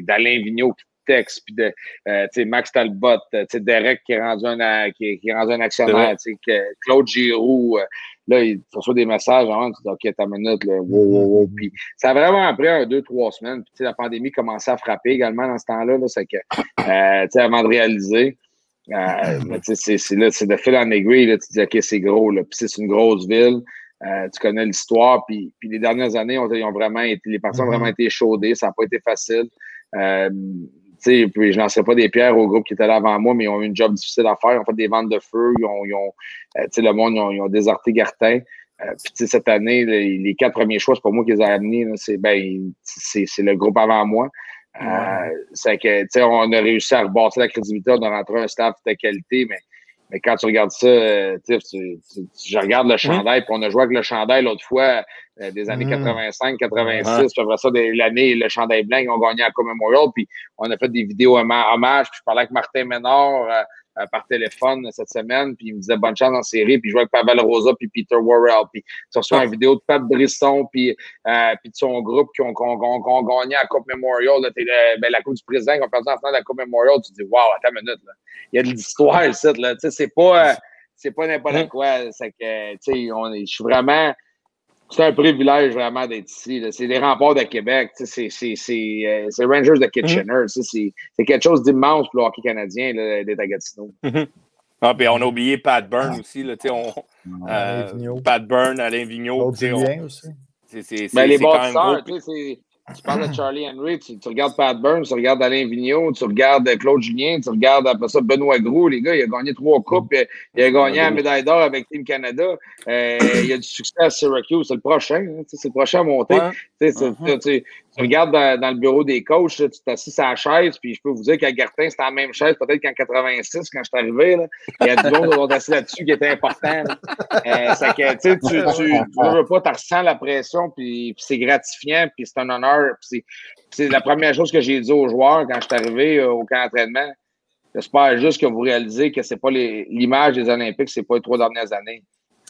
Speaker 6: d'Alain Vigneault texte, puis de euh, Max Talbot, euh, Derek qui est rendu un, qui, qui est rendu un actionnaire, Claude Giroux, Là, il reçoit des messages, genre, tu dis, OK, ta minute, là, wow, wow, wow. Mm-hmm. Puis ça a vraiment pris un, deux, trois semaines. Puis, la pandémie commençait à frapper également dans ce temps-là. -là, c'est que, euh, avant de réaliser, euh, c'est de fil en aiguille, là, tu dis, OK, c'est gros, là. Puis c'est une grosse ville. Euh, tu connais l'histoire, puis, puis les dernières années, ont, ils ont vraiment été, les personnes ont vraiment mm-hmm. été chaudées, ça n'a pas été facile. Euh, puis je lancerai pas des pierres au groupe qui était là avant moi, mais ils ont eu une job difficile à faire. Ils ont fait des ventes de feu. Ils ont, ils ont euh, le monde, ils ont, ils ont déserté Gartin. Euh, puis cette année, les, quatre premiers choix, c'est pas moi qui les ai amenés. C'est ben, c'est le groupe avant moi. Euh, c'est que on a réussi à rebâtir la crédibilité, on a rentré un staff de qualité, mais mais quand tu regardes ça, euh, tu, je regarde le chandail, puis on a joué avec le chandail l'autre fois, euh, des années 85, 86, puis après ça, l'année, le chandail blanc, ils ont gagné à Memorial, puis on a fait des vidéos hommage, puis je parlais avec Martin Ménard euh, par téléphone cette semaine, puis il me disait bonne chance en série, puis je jouais avec Pavel Rosa, puis Peter Worrell, puis tu reçois une vidéo de Pat Brisson, puis, puis de son groupe qui ont, gagné à Coupe Memorial, là, ben, la Coupe du Président, qui ont perdu en finale de la Coupe Memorial, tu te dis, wow, attends une minute, là il y a de l'histoire ici. Là. C'est pas, c'est pas n'importe hein? quoi. C'est que, je suis vraiment. C'est un privilège vraiment d'être ici. C'est les remparts de Québec. C'est euh, Rangers de Kitchener. C'est quelque chose d'immense pour le hockey canadien d'être à Gatineau.
Speaker 5: Hein? Ah, puis on a oublié Pat Byrne ah. aussi. Là, on, euh, Pat Byrne, Alain Vigneault. C'est
Speaker 6: ben, les bâtisseurs, tu parles de Charlie Henry, tu, regardes Pat Burns, tu regardes Alain Vigneault, tu regardes Claude Julien, tu regardes après ça Benoît Gros, les gars, il a gagné trois coupes, il a gagné la médaille d'or avec Team Canada. Euh, il a du succès à Syracuse, c'est le prochain, hein, c'est le prochain à monter. Tu regardes dans, le bureau des coachs, tu t'assis à la chaise, puis je peux vous dire qu'à Gartin, c'était la même chaise peut-être qu'en 86, quand je suis arrivé. Il y a du monde qui sont assis là-dessus qui était important. Euh, tu, tu, veux pas, tu ressens la pression, puis, c'est gratifiant, puis c'est un honneur. C'est la première chose que j'ai dit aux joueurs quand je suis arrivé euh, au camp d'entraînement. J'espère juste que vous réalisez que c'est pas l'image des Olympiques, c'est pas les trois dernières années.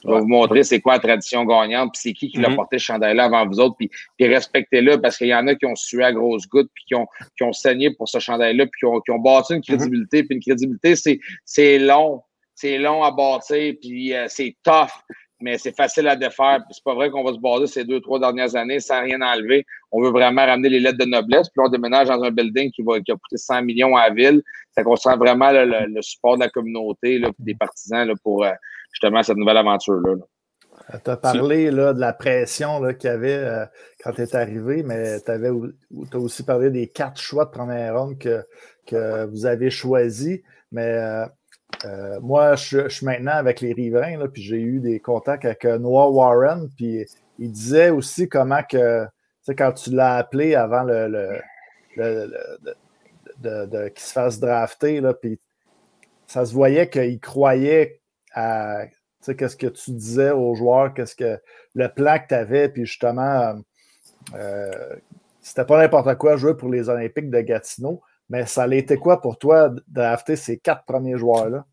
Speaker 6: Je vais vous montrer c'est quoi la tradition gagnante, puis c'est qui qui l'a mhm. porté ce chandail-là avant vous autres, puis, respectez-le, parce qu'il y en a qui ont sué à grosses gouttes, puis qui ont, qui ont saigné pour ce chandail-là, puis qui ont, qui ont bâti une mhm. crédibilité, puis une crédibilité, c'est long, c'est long à bâtir, puis euh, c'est tough, mais c'est facile à défaire. C'est pas vrai qu'on va se baser ces deux, trois dernières années sans rien enlever. On veut vraiment ramener les lettres de noblesse, puis on déménage dans un building qui, va, qui a coûté 100 millions à la ville. Ça sent vraiment le, support de la communauté, là, des partisans là, pour... Euh, justement cette nouvelle aventure-là.
Speaker 2: Tu as parlé là, de la pression qu'il y avait euh, quand tu es arrivé, mais tu as aussi parlé des quatre choix de première ronde que, que vous avez choisis. Mais euh, euh, moi, je, suis maintenant avec les riverains, là, puis j'ai eu des contacts avec Noah Warren, puis il disait aussi comment que, tu sais, quand tu l'as appelé avant le, le, de, qu'il se fasse drafter, là, puis ça se voyait qu'il croyait qu'est-ce que tu disais aux joueurs, qu'est-ce que le plan que tu avais, puis justement, euh, c'était pas n'importe quoi jouer pour les Olympiques de Gatineau, mais ça été quoi pour toi drafter ces quatre premiers joueurs-là?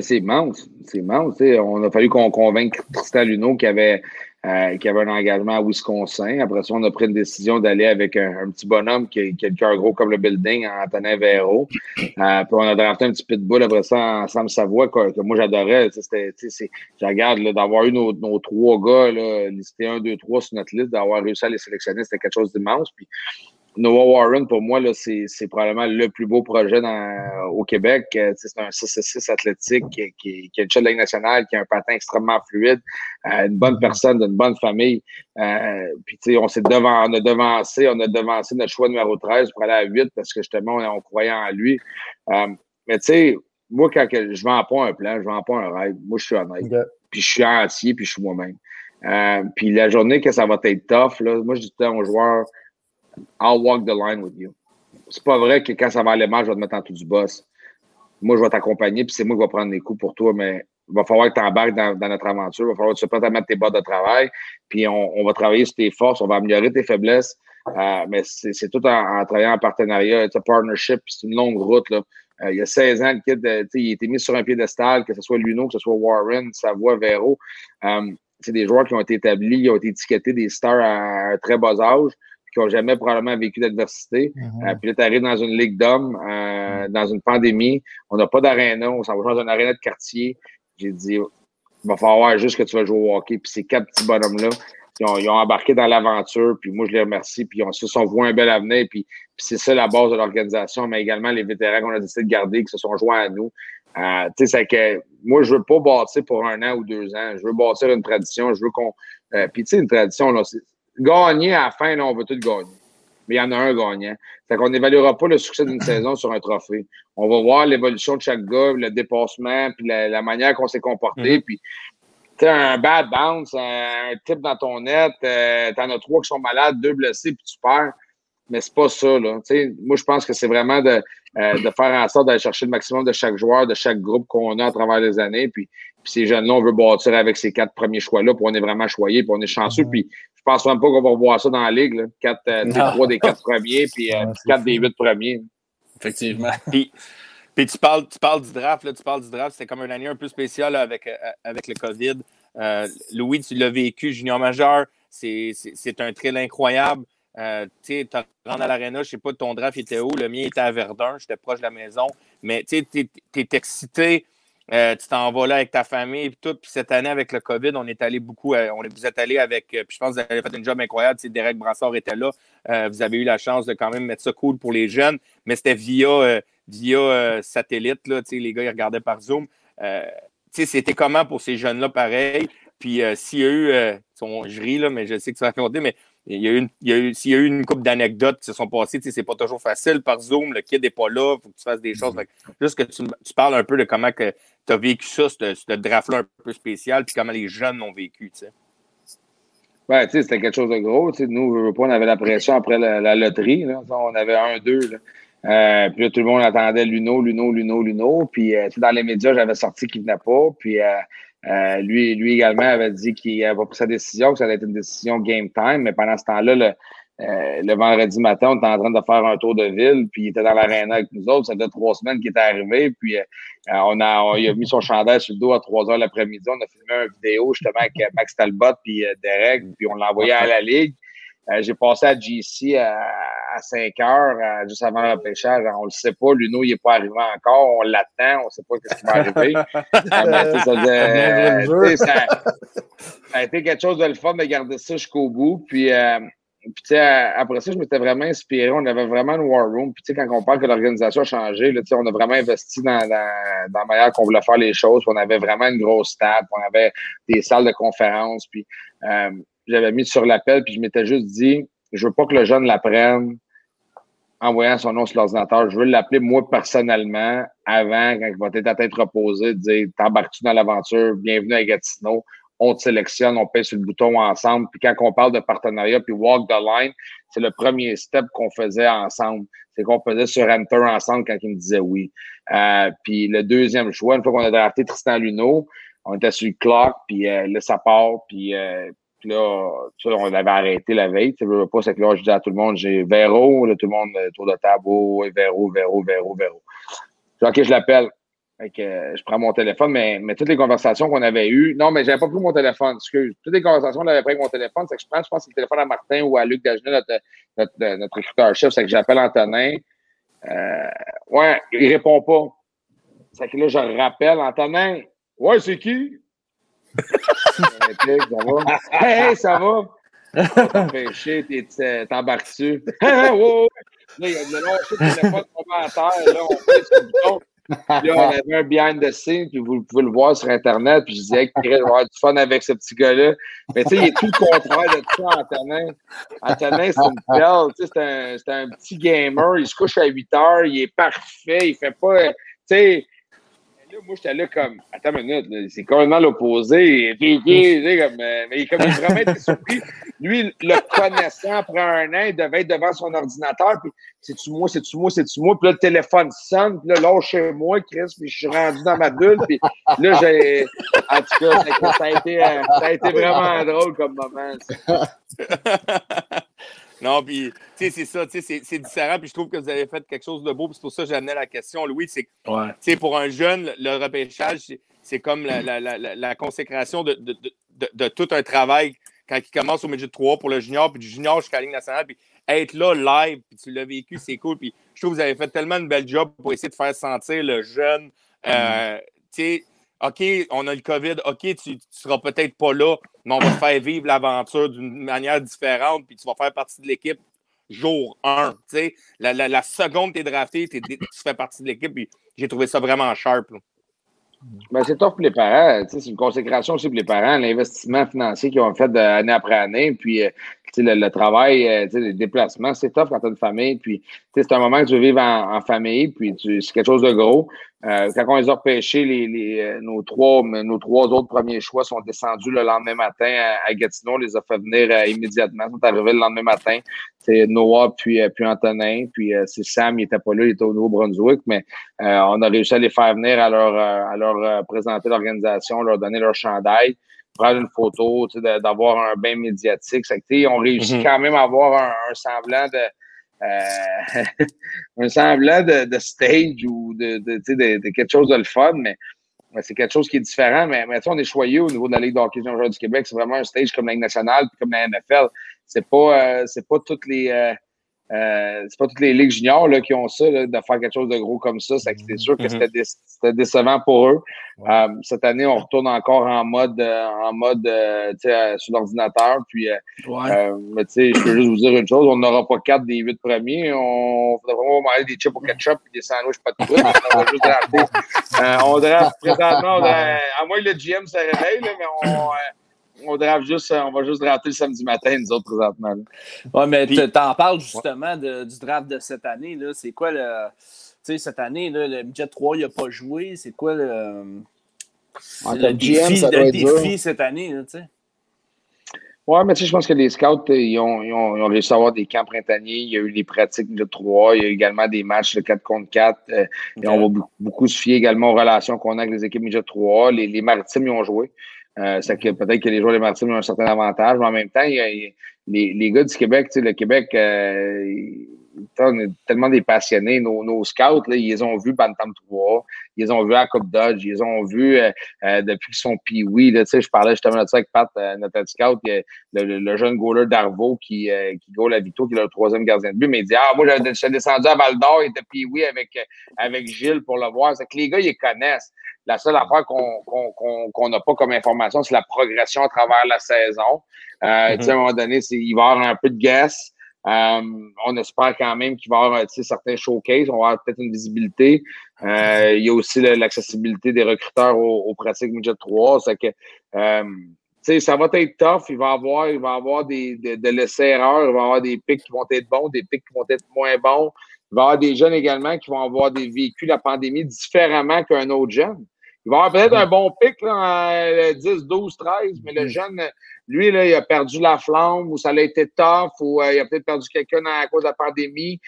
Speaker 6: c'est immense. C'est immense. On a fallu qu'on convainque Tristan Luneau qui avait euh, qui avait un engagement à Wisconsin. Après ça, on a pris une décision d'aller avec un, petit bonhomme qui, qui, a le cœur gros comme le building, Antonin Véro. Euh, puis on a drafté un petit pitbull après ça ensemble Savoie que, moi j'adorais. Je regarde d'avoir eu nos, nos, trois gars là, listés 1, 2, 3 sur notre liste, d'avoir réussi à les sélectionner, c'était quelque chose d'immense. Puis Noah Warren, pour moi, c'est probablement le plus beau projet dans, au Québec. Euh, c'est un 6 athlétique qui, qui, qui, a une chaîne de Ligue nationale, qui a un patin extrêmement fluide, euh, une bonne personne, d'une bonne famille. Euh, puis, tu sais, on s'est devant, on a devancé, on a devancé notre choix numéro 13 pour aller à 8 parce que justement, on, croyait en lui. Euh, mais tu sais, moi, quand je vends pas un plan, je vends pas un rêve. Moi, je suis honnête. Puis je suis entier, puis je suis moi-même. Euh, puis la journée que ça va être tough, là, moi, je dis aux joueurs, I'll walk the line with you. C'est pas vrai que quand ça va aller mal, je vais te mettre en tout du boss. Moi, je vais t'accompagner, puis c'est moi qui vais prendre les coups pour toi, mais il va falloir que tu embarques dans, notre aventure. Il va falloir que tu prêt à mettre tes bottes de travail, puis on, va travailler sur tes forces, on va améliorer tes faiblesses. Euh, mais c'est tout en, travaillant en partenariat. C'est un partnership, c'est une longue route. Euh, il y a 16 ans, le kid, euh, il a été mis sur un piédestal, que ce soit Luno, que ce soit Warren, Savoie, Véro. c'est des joueurs qui ont été établis, qui ont été étiquetés des stars à un très bas âge qui n'ont jamais probablement vécu d'adversité. Mhm. Euh, puis là, tu arrives dans une ligue d'hommes, euh, dans une pandémie, on n'a pas d'aréna, on s'en va dans une aréna de quartier. J'ai dit, il va falloir juste que tu vas jouer au hockey. Puis ces quatre petits bonhommes-là, ils ont, embarqué dans l'aventure, puis moi, je les remercie, puis ils se sont voués un bel avenir, puis, c'est ça la base de l'organisation, mais également les vétérans qu'on a décidé de garder, qui se sont joints à nous. Euh, tu sais, c'est que moi, je veux pas bâtir pour un an ou deux ans. Je veux bâtir une tradition. Je veux qu'on. puis, tu sais, une tradition, là, gagner à la fin, on veut tout gagner. Mais il y en a un gagnant. Fait qu'on n'évaluera pas le succès d'une [CLEARS THROAT] saison sur un trophée. On va voir l'évolution de chaque gars, le dépassement, puis la, manière qu'on s'est comporté. Mm-hmm. Puis, tu un bad bounce, un, type dans ton net, euh, t'en as trois qui sont malades, deux blessés, puis tu perds. Mais c'est pas ça, là. moi, je pense que c'est vraiment de, euh, de faire en sorte d'aller chercher le maximum de chaque joueur, de chaque groupe qu'on a à travers les années. Puis, puis ces jeunes-là, on veut bâtir avec ces quatre premiers choix-là, puis on est vraiment choyés, puis on est chanceux. Mm-hmm. Puis je pense même pas qu'on va revoir ça dans la ligue. Là. Quatre, euh, trois des quatre premiers, puis euh, [LAUGHS] quatre des huit premiers.
Speaker 3: Effectivement. [LAUGHS]
Speaker 5: puis, puis tu parles, tu parles du draft, là, tu parles du draft. C'était comme une année un peu spéciale avec, euh, avec le COVID. Louis, tu l'as vécu, junior majeur. C'est un thrill incroyable. Euh, tu rentres à l'aréna, je sais pas ton draft était où, le mien était à Verdun, j'étais proche de la maison, mais tu es, es, excité, euh, tu t'en vas là avec ta famille et tout. Puis cette année, avec le COVID, on est allé beaucoup. Euh, on vous êtes allé avec. Euh, puis je pense que vous avez fait un job incroyable. Derek Brassard était là. vous avez eu la chance de quand même mettre ça cool pour les jeunes. Mais c'était via, via satellite. Là, les gars, ils regardaient par Zoom. c'était comment pour ces jeunes-là, pareil? Puis s'il y a eu. je ris, là, mais je sais que tu vas raconter, mais il y a eu, il y a eu, s'il y a eu une couple d'anecdotes qui se sont passées, c'est pas toujours facile par Zoom, le kid n'est pas là, il faut que tu fasses des choses. juste que tu, tu, parles un peu de comment tu as vécu ça, ce, draft-là un peu spécial, puis comment les jeunes l'ont vécu, tu sais.
Speaker 6: Ouais, tu sais, c'était quelque chose de gros. nous, on avait la pression après la, loterie. On avait un, deux. Euh, puis là, tout le monde attendait Luno, Luno, Luno, Luno. Puis, euh, dans les médias, j'avais sorti qu'il venait pas. Puis, euh, euh, lui, lui également avait dit qu'il avait pris sa décision, que ça allait être une décision game time, mais pendant ce temps-là, le, euh, le vendredi matin, on était en train de faire un tour de ville, puis il était dans l'aréna avec nous autres. Ça faisait trois semaines qu'il était arrivé, puis euh, on a, il a mis son chandail sur le dos à 3 heures l'après-midi. On a filmé une vidéo justement avec Max Talbot puis Derek, puis on l'a envoyé à la Ligue. Euh, j'ai passé à GC à, à 5 heures, euh, juste avant le pêchage. On le sait pas, Luno, il n'est pas arrivé encore. On l'attend, on ne sait pas ce qui va arriver. [LAUGHS] Euh, ça, a été quelque chose de le fun de garder ça jusqu'au bout. Puis, puis après ça, je m'étais vraiment inspiré. On avait vraiment une war room. Puis quand on parle que l'organisation a changé, là, on a vraiment investi dans, dans, dans la manière qu'on voulait faire les choses. on avait vraiment une grosse table. On avait des salles de conférence. Puis j'avais mis sur l'appel, puis je m'étais juste dit, je veux pas que le jeune l'apprenne en voyant son nom sur l'ordinateur. Je veux l'appeler moi personnellement avant, quand il va être à tête reposée, dire T'embarques-tu dans l'aventure, bienvenue à Gatineau, on te sélectionne, on pèse sur le bouton ensemble. Puis quand on parle de partenariat, puis walk the line, c'est le premier step qu'on faisait ensemble. C'est qu'on faisait sur Enter ensemble quand il me disait oui. Euh, puis le deuxième choix, une fois qu'on a drafté Tristan Luneau, on était sur le clock, puis euh, là, ça part, puis euh, là, on avait arrêté la veille. Tu veux pas, c'est que là, je dis à tout le monde, j'ai Véro, là, tout le monde autour de table, oh, Véro, Véro, Véro, Véro. OK, je l'appelle. Euh, je prends mon téléphone, mais, mais toutes les conversations qu'on avait eues, non, mais j'avais pas pris mon téléphone, excuse. Toutes les conversations qu'on avait pris avec mon téléphone, c'est que je prends, je pense, le téléphone à Martin ou à Luc Dagenet, notre, notre, notre recruteur-chef, c'est que j'appelle Antonin. Euh, ouais, il répond pas. C'est que là, je rappelle Antonin. Ouais, c'est qui? Ça va? Hey, ça va? [LAUGHS] Empêché, t'embarques-tu? Là, il y a de lâché le téléphone commentaire. Là, on fait ce bouton. Puis là, on avait un behind the scenes, puis vous pouvez le voir sur Internet. Puis je disais qu'il va avoir du fun avec ce petit gars-là. Mais tu sais, il est tout le contraire de ça, Antonin. Antonin, c'est une belle. Tu sais, c'est un, un, petit gamer. Il se couche à 8 heures. Il est parfait. Il fait pas. Tu sais, moi, j'étais là comme, attends une minute, c'est complètement l'opposé. Puis, comme, euh, mais comme il vraiment été surpris. Lui, le connaissant, après un an, il devait être devant son ordinateur. Puis, c'est-tu moi, c'est-tu moi, c'est-tu moi? Puis là, le téléphone sonne. Puis là, là, chez moi, Chris. Puis je suis rendu dans ma bulle. Puis là, j'ai. En tout cas, ça a été, euh, ça a été vraiment drôle comme moment. [LAUGHS]
Speaker 5: Non, puis, tu sais, c'est ça, tu sais, c'est différent, puis je trouve que vous avez fait quelque chose de beau, puis c'est pour ça que j'amenais la question, Louis, c'est tu sais, pour un jeune, le repêchage, c'est comme la, la, la, la consécration de, de, de, de, tout un travail quand il commence au midget 3 pour le junior, puis du junior jusqu'à la Ligue nationale, puis être là live, puis tu l'as vécu, [LAUGHS] c'est cool, puis je trouve que vous avez fait tellement une belle job pour essayer de faire sentir le jeune, euh, tu sais, OK, on a le COVID, OK, tu ne seras peut-être pas là, mais on va te faire vivre l'aventure d'une manière différente, puis tu vas faire partie de l'équipe jour 1. La, la, la, seconde tu es drafté, tu fais partie de l'équipe, puis j'ai trouvé ça vraiment sharp.
Speaker 6: Ben, c'est top pour les parents. C'est une consécration aussi pour les parents, l'investissement financier qu'ils ont fait d'année après année. Puis euh, le, travail, euh, les déplacements, c'est top quand tu as une famille. Puis c'est un moment que tu veux vivre en, famille. Puis c'est quelque chose de gros. Euh, quand on les a repêchés, trois, nos trois autres premiers choix sont descendus le lendemain matin à, Gatineau. On les a fait venir immédiatement. Ils sont arrivés le lendemain matin. C'est Noah puis, puis Antonin. Puis c'est Sam, il n'était pas là, il était au Nouveau-Brunswick. Mais on a réussi à les faire venir à leur, à leur présenter l'organisation, leur donner leur chandail prendre une photo, d'avoir un bain médiatique. on réussit mhm. quand même à avoir un, semblant de. Euh, [LAUGHS] un semblant de, stage ou de, de, quelque chose de le fun, mais, c'est quelque chose qui est différent. Mais, mais on est choyé au niveau de la Ligue d'hockey du Québec. C'est vraiment un stage comme la Ligue nationale comme la NFL. C'est pas, euh, c'est pas toutes les. Euh, euh, c'est pas toutes les ligues juniors là, qui ont ça, de faire quelque chose de gros comme ça. C'est sûr que mm-hmm. c'était décevant pour eux. Euh, cette année, on retourne encore en mode euh, en mode sur l'ordinateur. Puis mais je peux juste vous dire une chose, on n'aura pas quatre des huit premiers. On va vraiment manger des chips au ketchup et des sandwichs pas de trucs. on va juste drafter. on draft présentement, à moins que le GM se réveille, là, mais on on, juste, on va juste drafter le samedi matin, nous autres, présentement.
Speaker 3: Oui, mais tu en parles justement de, du draft de cette année. C'est quoi le. Tu sais, cette année, là, le budget 3, il n'a pas joué. C'est quoi le. le défi, le défi cette année, tu sais?
Speaker 6: Oui, mais tu sais, je pense que les scouts, ils ont, ils, ont, ils ont, réussi à avoir des camps printaniers. Il y a eu les pratiques de 3. Il y a eu également des matchs de 4 contre 4. Euh, et on va beaucoup, se fier également aux relations qu'on a avec les équipes midget 3. Les, les maritimes, ils ont joué. Euh, c'est que peut-être que les joueurs des Maritimes ont un certain avantage, mais en même temps, il y a, les, les, gars du Québec, tu sais, le Québec, euh, on est tellement des passionnés. Nos, nos scouts, là, ils les ont vus Bantam 3, ils les ont vus à Coupe Dodge, ils les ont vus euh, euh depuis qu'ils sont pee-wee. Je parlais justement de ça avec Pat, euh, notre scout, le, le, jeune goaler d'Arvo qui, euh, qui goal à Vito, qui est le troisième gardien de but. Mais il dit Ah, moi, j'étais descendu à Val d'Or, il était pee-wee avec, avec Gilles pour le voir. C'est que les gars, ils connaissent. La seule affaire qu'on n'a pas comme information, c'est la progression à travers la saison. Euh, À un moment donné, il va y avoir un peu de guess. Euh, on espère quand même qu'il va y avoir certains showcases, on va avoir peut-être une visibilité. Euh, il y a aussi l'accessibilité des recruteurs aux, pratiques midget 3. C'est que euh, ça va être tough. Il va y avoir, il va avoir des, de, de l'essai-erreur, il va y avoir des pics qui vont être bons, des pics qui vont être moins bons. Il va y avoir des jeunes également qui vont avoir des vécus la pandémie différemment qu'un autre jeune. Il va avoir peut-être un bon pic là, en 10, 12, 13, mais le jeune, lui, là, il a perdu la flamme ou ça a été tough ou euh, il a peut-être perdu quelqu'un à cause de la pandémie.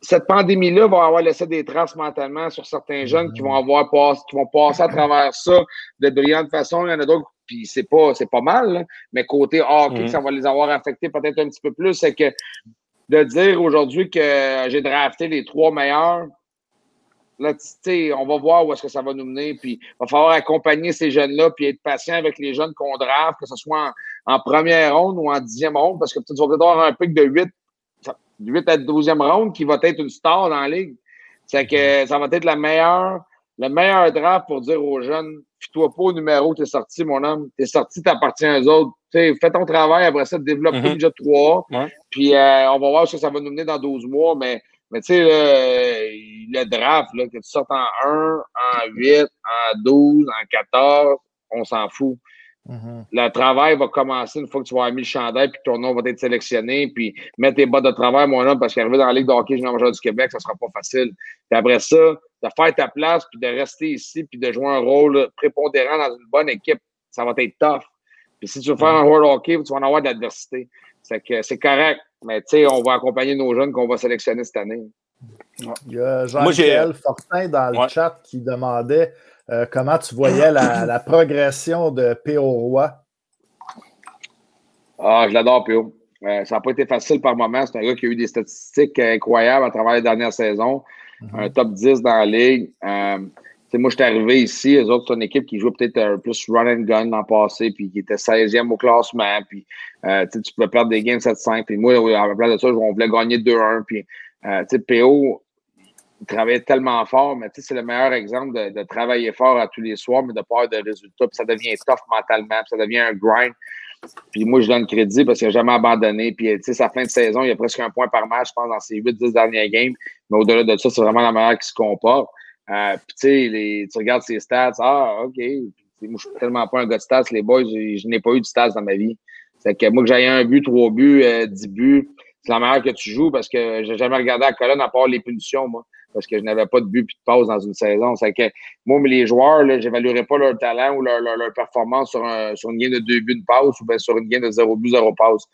Speaker 6: Cette pandémie-là va avoir laissé des traces mentalement sur certains jeunes qui vont avoir qui vont passer à travers ça de brillante façon. Il y en a d'autres, puis c'est pas, c'est pas mal, mais côté hockey, ça va les avoir affectés peut-être un petit peu plus. C'est que de dire aujourd'hui que j'ai drafté les trois meilleurs, Là, on va voir où est-ce que ça va nous mener. Puis, il va falloir accompagner ces jeunes-là, puis être patient avec les jeunes qu'on draft, que ce soit en, première ronde ou en dixième ronde, parce que tu vas peut-être avoir un pic de 8, 8 à 12e ronde qui va être une star dans la ligue. C'est que ça va être la meilleure, le meilleur draft pour dire aux jeunes, fie-toi pas au numéro, t'es sorti, mon homme. T'es sorti, t'appartiens aux autres. fais ton travail, après ça, développe mm déjà trois. Puis euh, on va voir ce que ça va nous mener dans 12 mois. Mais, mais tu sais, le, draft, là, que tu sortes en 1, en 8, en 12, en 14, on s'en fout. Mm-hmm. Le travail va commencer une fois que tu vas avoir mis le chandail puis que ton nom va être sélectionné. Puis mettre tes bottes de travail, mon homme, parce qu'arriver dans la Ligue de hockey junior major du Québec, ça sera pas facile. Puis après ça, de faire ta place puis de rester ici puis de jouer un rôle prépondérant dans une bonne équipe, ça va être tough. Puis si tu veux faire un World Hockey, tu vas en avoir de l'adversité. C'est que c'est correct, mais tu sais, on va accompagner nos jeunes qu'on va sélectionner cette année.
Speaker 2: Il y a Jean-Michel Fortin dans le chat qui demandait euh, comment tu voyais la, [CLEARS THROAT] progression de P.O. Roy.
Speaker 6: Ah, je l'adore, P.O. Euh, ça n'a pas été facile par moment. C'est un gars qui a eu des statistiques incroyables à travers les dernières saisons. Mhm. Un top 10 dans la ligue. Euh, moi, je suis arrivé ici. Les autres, c'est une équipe qui jouait peut-être plus run and gun le passé, puis qui était 16e au classement. Puis, tu pouvais perdre des games 7-5. Puis moi, à la place de ça, on voulait gagner 2-1. Puis, PO, il travaillait tellement fort, mais c'est le meilleur exemple de, travailler fort à tous les soirs, mais de pas avoir de résultats. Puis ça devient tough mentalement, puis ça devient un grind. Puis moi, je donne crédit parce qu'il n'a jamais abandonné. Puis, sa fin de saison, il y a presque un point par match, je pense, dans ses 8-10 derniers games. Mais au-delà de ça, c'est vraiment la manière qui se comporte. Euh, puis, tu sais, tu regardes ses stats. Ah, OK. moi, je suis tellement pas un gars de stats. Les boys, je, n'ai pas eu de stats dans ma vie. C'est que moi, que j'aille un but, trois buts, euh, dix buts, c'est la meilleure que tu joues parce que j'ai jamais regardé la colonne à part les punitions, moi parce que je n'avais pas de but et de pause dans une saison. C'est que moi, mais les joueurs, je n'évaluerais pas leur talent ou leur, leur, performance sur, un, sur une game de deux buts de passe ou bien sur une game de zéro but, zéro passe.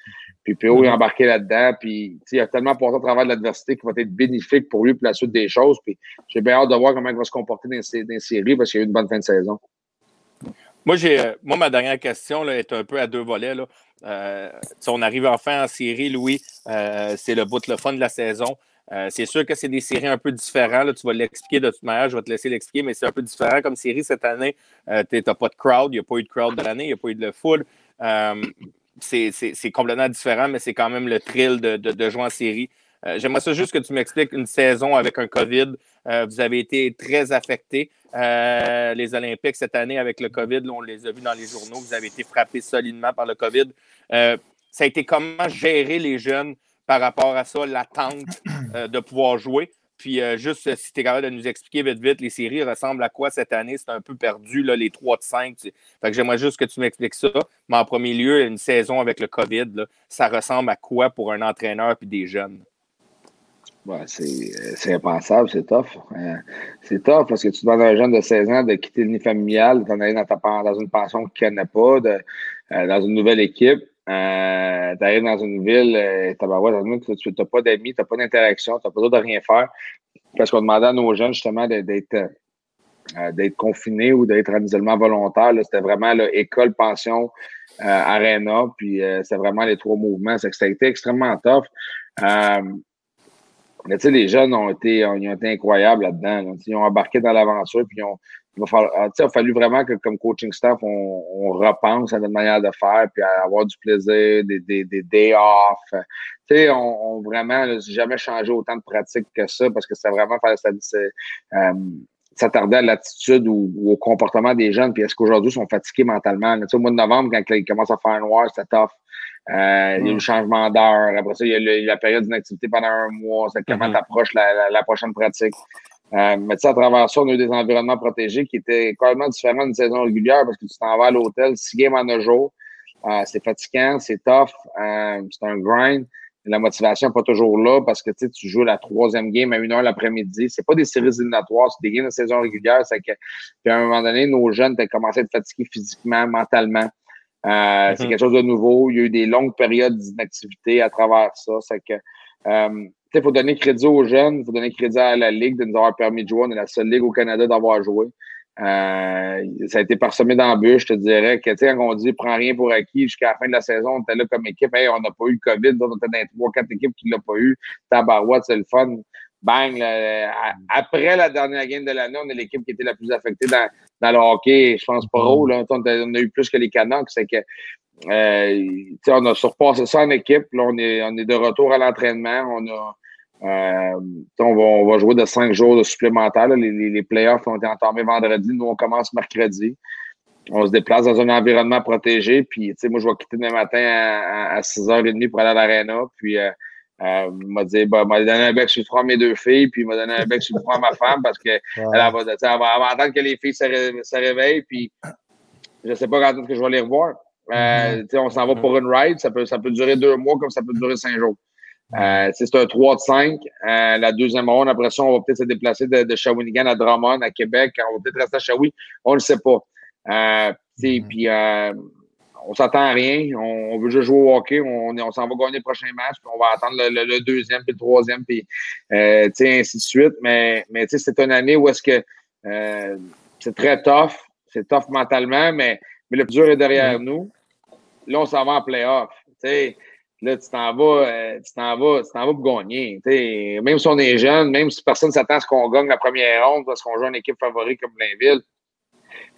Speaker 6: Puis PO est mm-hmm. embarqué là-dedans. Puis il a tellement porté au travers de l'adversité qui va être bénéfique pour lui pour la suite des choses. Puis j'ai bien hâte de voir comment il va se comporter dans les, séries parce qu'il y a eu une bonne fin de saison.
Speaker 5: Moi, j'ai, euh, moi, ma dernière question là, est un peu à deux volets. Là. Euh, on arrive enfin en série, Louis. Euh, c'est le bout de le fun de la saison. Euh, c'est sûr que c'est des séries un peu différentes. Tu vas l'expliquer de toute manière. Je vais te laisser l'expliquer, mais c'est un peu différent comme série cette année. Euh, tu n'as pas de crowd. Il n'y a pas eu de crowd de l'année. Il n'y a pas eu de food. Euh, c'est complètement différent, mais c'est quand même le thrill de, jouer en série. J'aimerais ça juste que tu m'expliques une saison avec un COVID. vous avez été très affectés. les Olympiques cette année avec le COVID, on les a vus dans les journaux. Vous avez été frappés solidement par le COVID. ça a été comment gérer les jeunes par rapport à ça, l'attente euh, de pouvoir jouer. Puis euh, juste euh, si tu es capable de nous expliquer vite vite, les séries ressemblent à quoi cette année? C'est un peu perdu, là, les 3 de 5. Fait que j'aimerais juste que tu m'expliques ça. Mais en premier lieu, une saison avec le COVID, ça ressemble à quoi pour un entraîneur et des jeunes?
Speaker 6: C'est impensable, c'est tough. c'est tough parce que tu demandes à un jeune de 16 ans de quitter le nid familial, d'en aller dans, dans une pension qu'il ne connaît pas, de, dans une nouvelle équipe. Euh, tu arrives dans une ville, euh, tu n'as pas d'amis, tu n'as pas d'interaction, tu n'as pas besoin de rien faire. Parce qu'on demandait à nos jeunes justement d'être euh, d'être confinés ou d'être en isolement volontaire. C'était vraiment école, pension, euh, arena, puis c'était vraiment les trois mouvements. Été extrêmement tough. mais tu sais, les jeunes ont été, ont, été incroyables là-dedans. Ils ont embarqué dans l'aventure, puis ils ont, il, va ah, il a fallu vraiment que, comme coaching staff, on, repense à notre manière de faire, puis à avoir du plaisir, des, des, des day off. Tu sais, on, on, vraiment, jamais changé autant de pratiques que ça, parce que c'est vraiment ça, euh, s'attarder à l'attitude ou, au comportement des jeunes, puis est-ce qu'aujourd'hui ils sont fatigués mentalement. Au mois de novembre, quand ils commencent à faire noir, c'est tough. Euh, Il y a le mm. changement d'heure. Après ça, il y a la période d'inactivité pendant un mois. C'est comment mm-hmm. tu approches la, la, prochaine pratique. Euh, mais tu sais, à travers ça, on a eu des environnements protégés qui étaient complètement différents d'une saison régulière parce que tu t'en vas à l'hôtel, six games en un jour. Euh, c'est fatigant, c'est tough, euh, c'est un grind. La motivation n'est pas toujours là parce que tu joues la troisième game à une heure l'après-midi. C'est pas des séries éliminatoires, c'est des games de saison régulière. C'est que, puis à un moment donné, nos jeunes ont commencé à être fatigués physiquement, mentalement. C'est mm-hmm. quelque chose de nouveau. Il y a eu des longues périodes d'inactivité à travers ça. C'est que il faut donner crédit aux jeunes, il faut donner crédit à la Ligue de nous avoir permis de jouer. On est la seule Ligue au Canada d'avoir joué. Euh, ça a été parsemé d'embûches, je te dirais, que quand on dit prends rien pour acquis jusqu'à la fin de la saison, on était là comme équipe, hey, on n'a pas eu le COVID, on était dans trois, quatre équipes qui ne l'ont pas eu. Tabarouette, c'est le fun. Bang! après la dernière game de l'année, on est l'équipe qui était la plus affectée dans, dans le hockey, je pense pas mm. Là. On, a, eu plus que les Canucks. C'est que on a surpassé ça en équipe. Là, on est, on est de retour à l'entraînement. On a euh, on, va, on, va, jouer de cinq jours de supplémentaires. Les, les, playoffs ont été entamés vendredi. Nous, on commence mercredi. on se déplace dans un environnement protégé. Puis, tu sais, moi, je vais quitter demain matin à, 6h30 pour aller à l'aréna. Puis, euh, euh, m'a dit, bah, m'a donné un bec sur le front à mes deux filles, puis il m'a donné un bec sur le front à ma femme parce qu'elle va, elle va, attendre que les filles se, réveillent. Puis, je ne sais pas quand est-ce que je vais les revoir. Euh, mm-hmm. On s'en va pour une ride. Ça peut, ça peut durer deux mois comme ça peut durer cinq jours. Euh, c'est un 3 de 5. Euh, la deuxième ronde, après ça, on va peut-être se déplacer de, de, Shawinigan à Drummond, à Québec. On va peut-être rester à Shawi. On ne le sait pas. Euh, mm-hmm. Puis euh, on s'attend à rien. On, veut juste jouer au hockey. On, on s'en va gagner le prochain match. Puis on va attendre le, deuxième, puis le troisième, puis euh, ainsi de suite. Mais, mais c'est une année où est-ce que euh, c'est très tough. C'est tough mentalement, mais, mais le plus dur est derrière mm-hmm. nous. Là, on s'en va en playoff. Là, tu t'en vas, euh, tu t'en vas, tu t'en vas pour gagner. même si on est jeune, même si personne s'attend à ce qu'on gagne la première ronde parce qu'on joue une équipe favorite comme Blainville.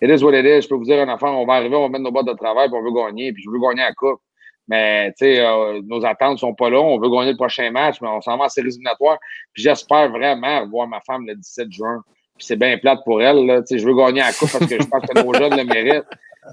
Speaker 6: It is what is. Je peux vous dire un on va arriver, on va mettre nos bottes de travail, puis on veut gagner, puis je veux gagner la coupe. Mais euh, nos attentes sont pas là. On veut gagner le prochain match, mais on s'en va en séries. Puis j'espère vraiment voir ma femme le 17 juin. Puis c'est bien plate pour elle. Je veux gagner la coupe parce que je pense que nos jeunes le méritent.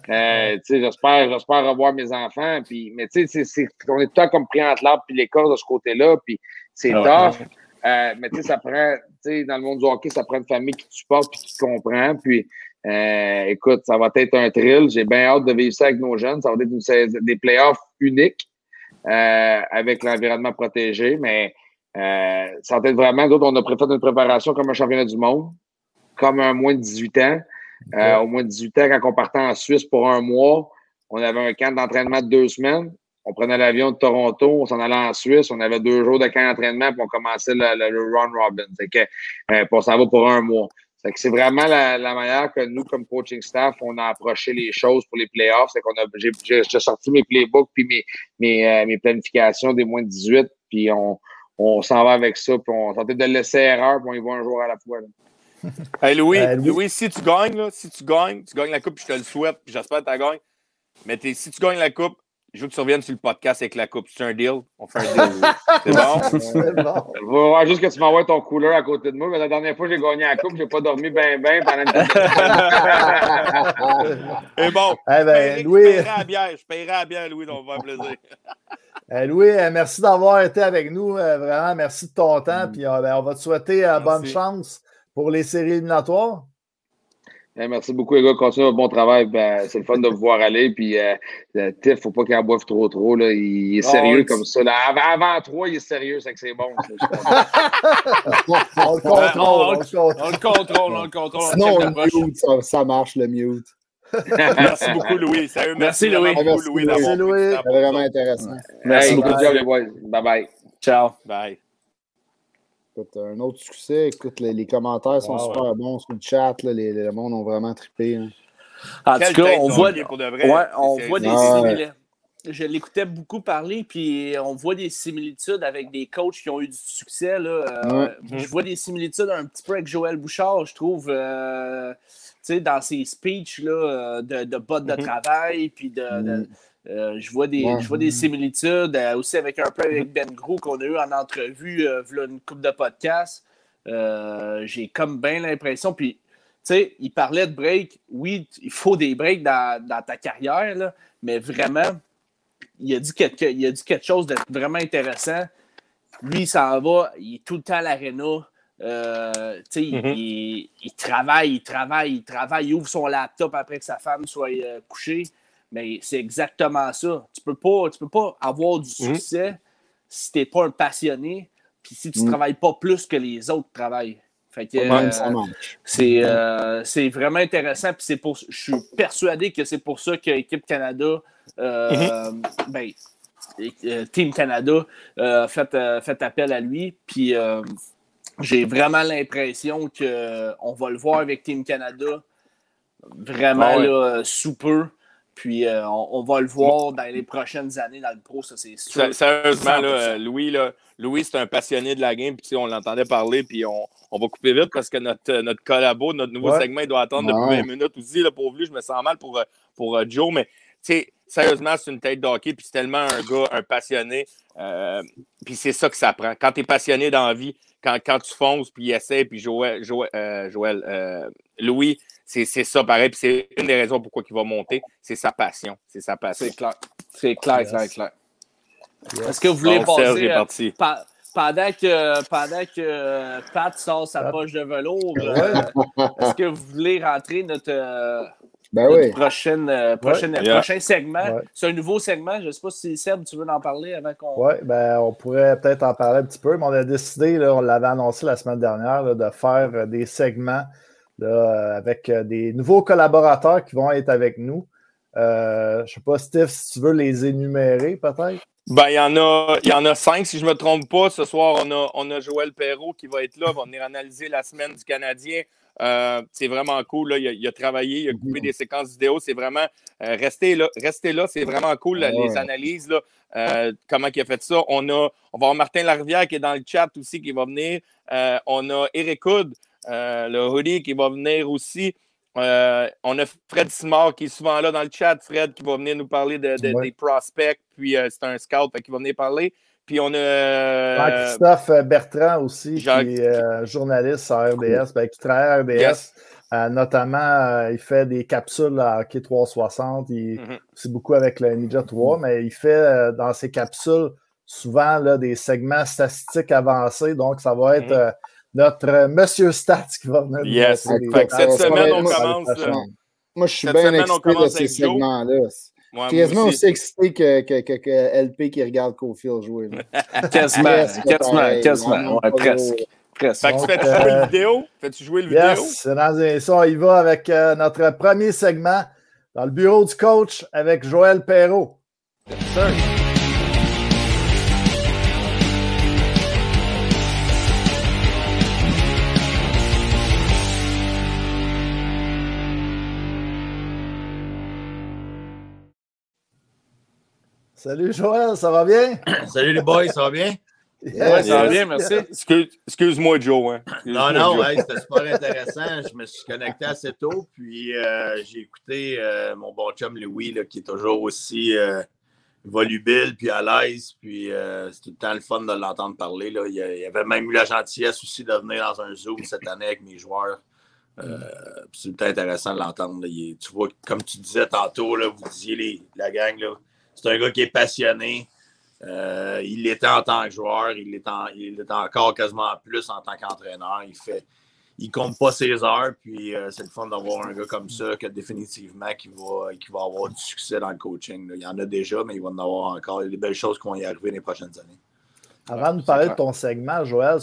Speaker 6: Euh, j'espère, j'espère revoir mes enfants. Puis, mais tu sais, on est tout le temps comme pris entre l'arbre puis l'école de ce côté-là. Puis c'est ah, tough. Euh, mais tu sais, ça prend, tu sais, dans le monde du hockey, ça prend une famille qui te supporte puis qui te comprend. Puis, euh, écoute, ça va être un thrill. J'ai bien hâte de vivre ça avec nos jeunes. Ça va être une, des playoffs uniques euh, avec l'environnement protégé. Mais euh, ça va être vraiment, d'autres, on a fait une préparation comme un championnat du monde, comme un moins de 18 ans. Euh, au moins 18 ans, quand on partait en Suisse pour un mois, on avait un camp d'entraînement de deux semaines. On prenait l'avion de Toronto, on s'en allait en Suisse, on avait deux jours de camp d'entraînement, puis on commençait le, le, run robin. C'est que, euh, on s'en va pour un mois. C'est vraiment la, manière que nous, comme coaching staff, on a approché les choses pour les playoffs. C'est qu'on a, j'ai, sorti mes playbooks puis mes, mes, euh, mes, planifications des moins de 18, puis on, on s'en va avec ça, puis on tentait de laisser erreur, puis on y va un jour à la fois. [LAUGHS]
Speaker 5: Hey Louis, euh, Louis, si tu gagnes, là, si tu gagnes, tu gagnes la coupe, je te le souhaite, puis j'espère que tu gagnes. Mais si tu gagnes la coupe, je veux que tu reviennes sur le podcast avec la coupe. C'est un deal? On fait un deal. [LAUGHS] C'est bon? C'est bon. Je veux voir juste que tu m'envoies ton couleur à côté de moi. Mais la dernière fois que j'ai gagné la coupe, j'ai pas dormi bien, bien pendant une Et [LAUGHS] bon,
Speaker 2: eh ben,
Speaker 5: je,
Speaker 2: Louis...
Speaker 5: paierai à bière. Je paierai à bière, Louis, donc on va faire plaisir.
Speaker 2: Eh, Louis, euh, merci d'avoir été avec nous. Euh, vraiment, merci de ton temps. Mm. Puis ben, on va te souhaiter bonne chance pour les séries éliminatoires?
Speaker 6: Eh, merci beaucoup, les gars. Continuez votre bon travail. Ben, c'est le fun de vous voir aller. Puis, euh, euh Tiff, faut pas qu'il en boive trop, trop. Là. Il est ah, sérieux comme ça. Avant, avant trois, il est sérieux. C'est que c'est bon. [LAUGHS]
Speaker 2: on le contrôle. On,
Speaker 5: le contrôle. On le contrôle.
Speaker 4: Sinon, le mute, ça, ça, marche, le mute. [LAUGHS]
Speaker 5: merci beaucoup, Louis.
Speaker 3: merci, Louis.
Speaker 4: Merci, Louis. Merci, Louis. C'est vraiment intéressant.
Speaker 6: Merci beaucoup, les boys. Bye bye.
Speaker 3: Ciao.
Speaker 5: Bye
Speaker 4: un autre succès. Écoute, les, commentaires sont super bons sur le chat. Là, les, le monde ont vraiment trippé. Hein.
Speaker 3: En tout cas, on voit, ouais, on voit des similitudes. Je l'écoutais beaucoup parler, puis on voit des similitudes avec des coachs qui ont eu du succès. Là. Euh, je vois des similitudes un petit peu avec Joël Bouchard, je trouve, euh, dans ses speeches là, euh, de, de bottes de mm-hmm. travail, puis de, mm. Euh, je, vois des, je vois des similitudes euh, aussi avec un peu avec Ben Gros qu'on a eu en entrevue, euh, une coupe de podcast. J'ai comme bien l'impression. Puis, tu sais, il parlait de break. Oui, il faut des breaks dans, ta carrière, mais vraiment, il a, dit quelque, il a dit quelque chose de vraiment intéressant. Lui, il s'en va, il est tout le temps à l'aréna. Mm-hmm. il, il, travaille, il travaille, il travaille, il ouvre son laptop après que sa femme soit couchée. Mais c'est exactement ça. Tu ne peux, pas, tu peux pas avoir du mhm. succès si tu n'es pas un passionné, puis si tu ne mhm. travailles pas plus que les autres travaillent. Fait euh, c'est vraiment intéressant. Puis c'est pour, je suis persuadé que c'est pour ça que l'équipe Canada, euh, mhm. ben, euh, Team Canada, fait, fait, appel à lui. Puis j'ai vraiment l'impression qu'on va le voir avec Team Canada vraiment ah sous peu. Puis euh, on, va le voir dans les prochaines années dans le pro, ça c'est sûr.
Speaker 5: Sérieusement, là, Louis, là, Louis c'est un passionné de la game, puis on l'entendait parler, puis on, on, va couper vite parce que notre, notre collabo, notre nouveau segment, il doit attendre depuis 20 minutes aussi. Là, pour lui, je me sens mal pour, pour euh, Joe, mais sérieusement, c'est une tête d'hockey, puis c'est tellement un gars, un passionné. Euh, puis c'est ça que ça prend. Quand tu es passionné dans la vie, quand, quand tu fonces, puis essaie, puis Joël, Joël, euh, Joël euh, Louis, c'est ça pareil. Puis c'est une des raisons pourquoi il va monter. C'est sa passion. C'est sa passion.
Speaker 3: C'est clair. C'est clair, clair, clair. Est-ce que vous voulez passer pendant que, pendant que Pat sort sa poche de velours, est-ce que vous voulez rentrer notre
Speaker 4: ben oui.
Speaker 3: prochaine, euh, prochaine, prochain segment. C'est un nouveau segment. Je ne sais pas si Seb, tu veux en parler avant qu'on.
Speaker 2: Oui, ben, on pourrait peut-être en parler un petit peu, mais on a décidé, là, on l'avait annoncé la semaine dernière, de faire euh, des segments euh, avec des nouveaux collaborateurs qui vont être avec nous. je ne sais pas, Steve, si tu veux les énumérer, peut-être?
Speaker 5: Ben, il y en a, il y en a cinq, si je ne me trompe pas. Ce soir, on a, on a Joël Perrault qui va être là, va venir analyser la semaine du Canadien. Euh, c'est vraiment cool. Là. Il, a, travaillé, il a coupé des séquences vidéo. C'est vraiment euh, restez là, restez là. C'est vraiment cool les analyses. Là, euh, comment il a fait ça. On, a, on va avoir Martin Larivière qui est dans le chat aussi qui va venir. on a Eric Hood, le hoodie qui va venir aussi. on a Fred Simard qui est souvent là dans le chat. Fred qui va venir nous parler de, des prospects. Puis c'est un scout qui va venir parler. Puis on a.
Speaker 2: Euh, Christophe Bertrand aussi, qui est euh, journaliste à RDS, ben, qui travaille à RDS. Euh, notamment, il fait des capsules à Hockey 360. Il, mm-hmm. C'est beaucoup avec le Ninja 3, mais il fait dans ses capsules souvent là, des segments statistiques avancés. Donc, ça va être mm-hmm. notre Monsieur Stats qui va venir.
Speaker 5: Yes. cette semaine, on commence.
Speaker 4: Moi, je suis bien excité de ces segments-là. Ouais, quasiment aussi excité que, que, que, que, LP qui regarde Cofield jouer. [LAUGHS]
Speaker 3: quasiment, quasiment, quasiment. Ouais, presque. presque.
Speaker 5: Fait que tu fais-tu jouer le vidéo? Fais-tu jouer le vidéo?
Speaker 2: Yes, dans ça, il va avec euh, notre premier segment dans le bureau du coach avec Joël Perrault. Yes, Salut Joël, ça va bien? [COUGHS]
Speaker 7: Salut les boys, ça va bien?
Speaker 3: Oui, ça va bien, merci.
Speaker 5: Excuse-moi, Joe. Hein.
Speaker 7: non, non, c'était super intéressant. Je me suis connecté assez tôt, puis euh, j'ai écouté euh, mon bon chum Louis, là, qui est toujours aussi euh, volubile, puis à l'aise, puis c'est tout le temps le fun de l'entendre parler. Là. Il, y avait même eu la gentillesse aussi de venir dans un Zoom cette année avec mes joueurs. c'est tout le temps intéressant de l'entendre. Tu vois, comme tu disais tantôt, là, vous disiez les, la gang, là, c'est un gars qui est passionné. Euh, il l'était en tant que joueur, il l'est, encore quasiment plus en tant qu'entraîneur. Il fait, il compte pas ses heures, puis euh, c'est le fun d'avoir un gars comme ça que définitivement qui va, qui va avoir du succès dans le coaching. Il y en a déjà, mais il va en avoir encore. Il y a des belles choses qui vont y arriver les prochaines années.
Speaker 2: Avant de nous parler de ton segment, Joël,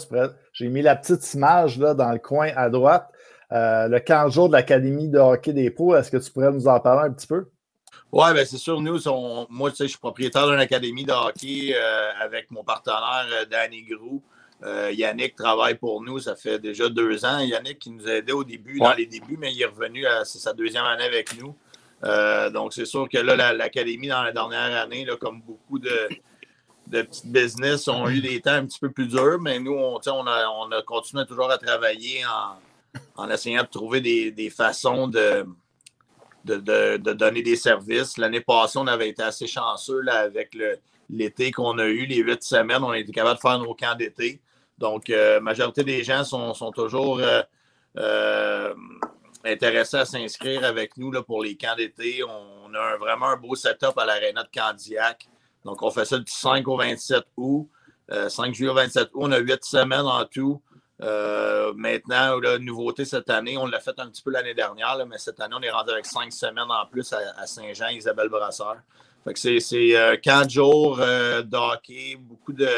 Speaker 2: j'ai mis la petite image là, dans le coin à droite. Euh, le 15 jours de l'Académie de hockey des pros, est-ce que tu pourrais nous en parler un petit peu?
Speaker 7: Oui, bien c'est sûr. Nous, moi, tu sais, je suis propriétaire d'une académie de hockey euh, avec mon partenaire euh, Danny Grou. Euh, Yannick travaille pour nous, ça fait déjà deux ans. Yannick qui nous a aidé au début, dans les débuts, mais il est revenu, c'est sa deuxième année avec nous. donc, c'est sûr que là, l'académie, dans la dernière année, là, comme beaucoup de, de petites business, ont eu des temps un petit peu plus durs, mais nous, on, on, a, on a continué toujours à travailler en, en essayant de trouver des, des façons de de, donner des services. L'année passée, on avait été assez chanceux là, avec l'été qu'on a eu, les huit semaines. On a été capable de faire nos camps d'été. Donc, la euh, majorité des gens sont, toujours euh, euh, intéressés à s'inscrire avec nous là, pour les camps d'été. On a vraiment un beau setup à l'aréna de Candiac. Donc, on fait ça du 5 au 27 août. 5 juillet au 27 août, on a huit semaines en tout. Euh, maintenant, la nouveauté cette année, on l'a fait un petit peu l'année dernière, mais cette année, on est rendu avec cinq semaines en plus à, Saint-Jean, Isabelle Brasseur. c'est, euh, quatre jours euh, d'hockey, beaucoup de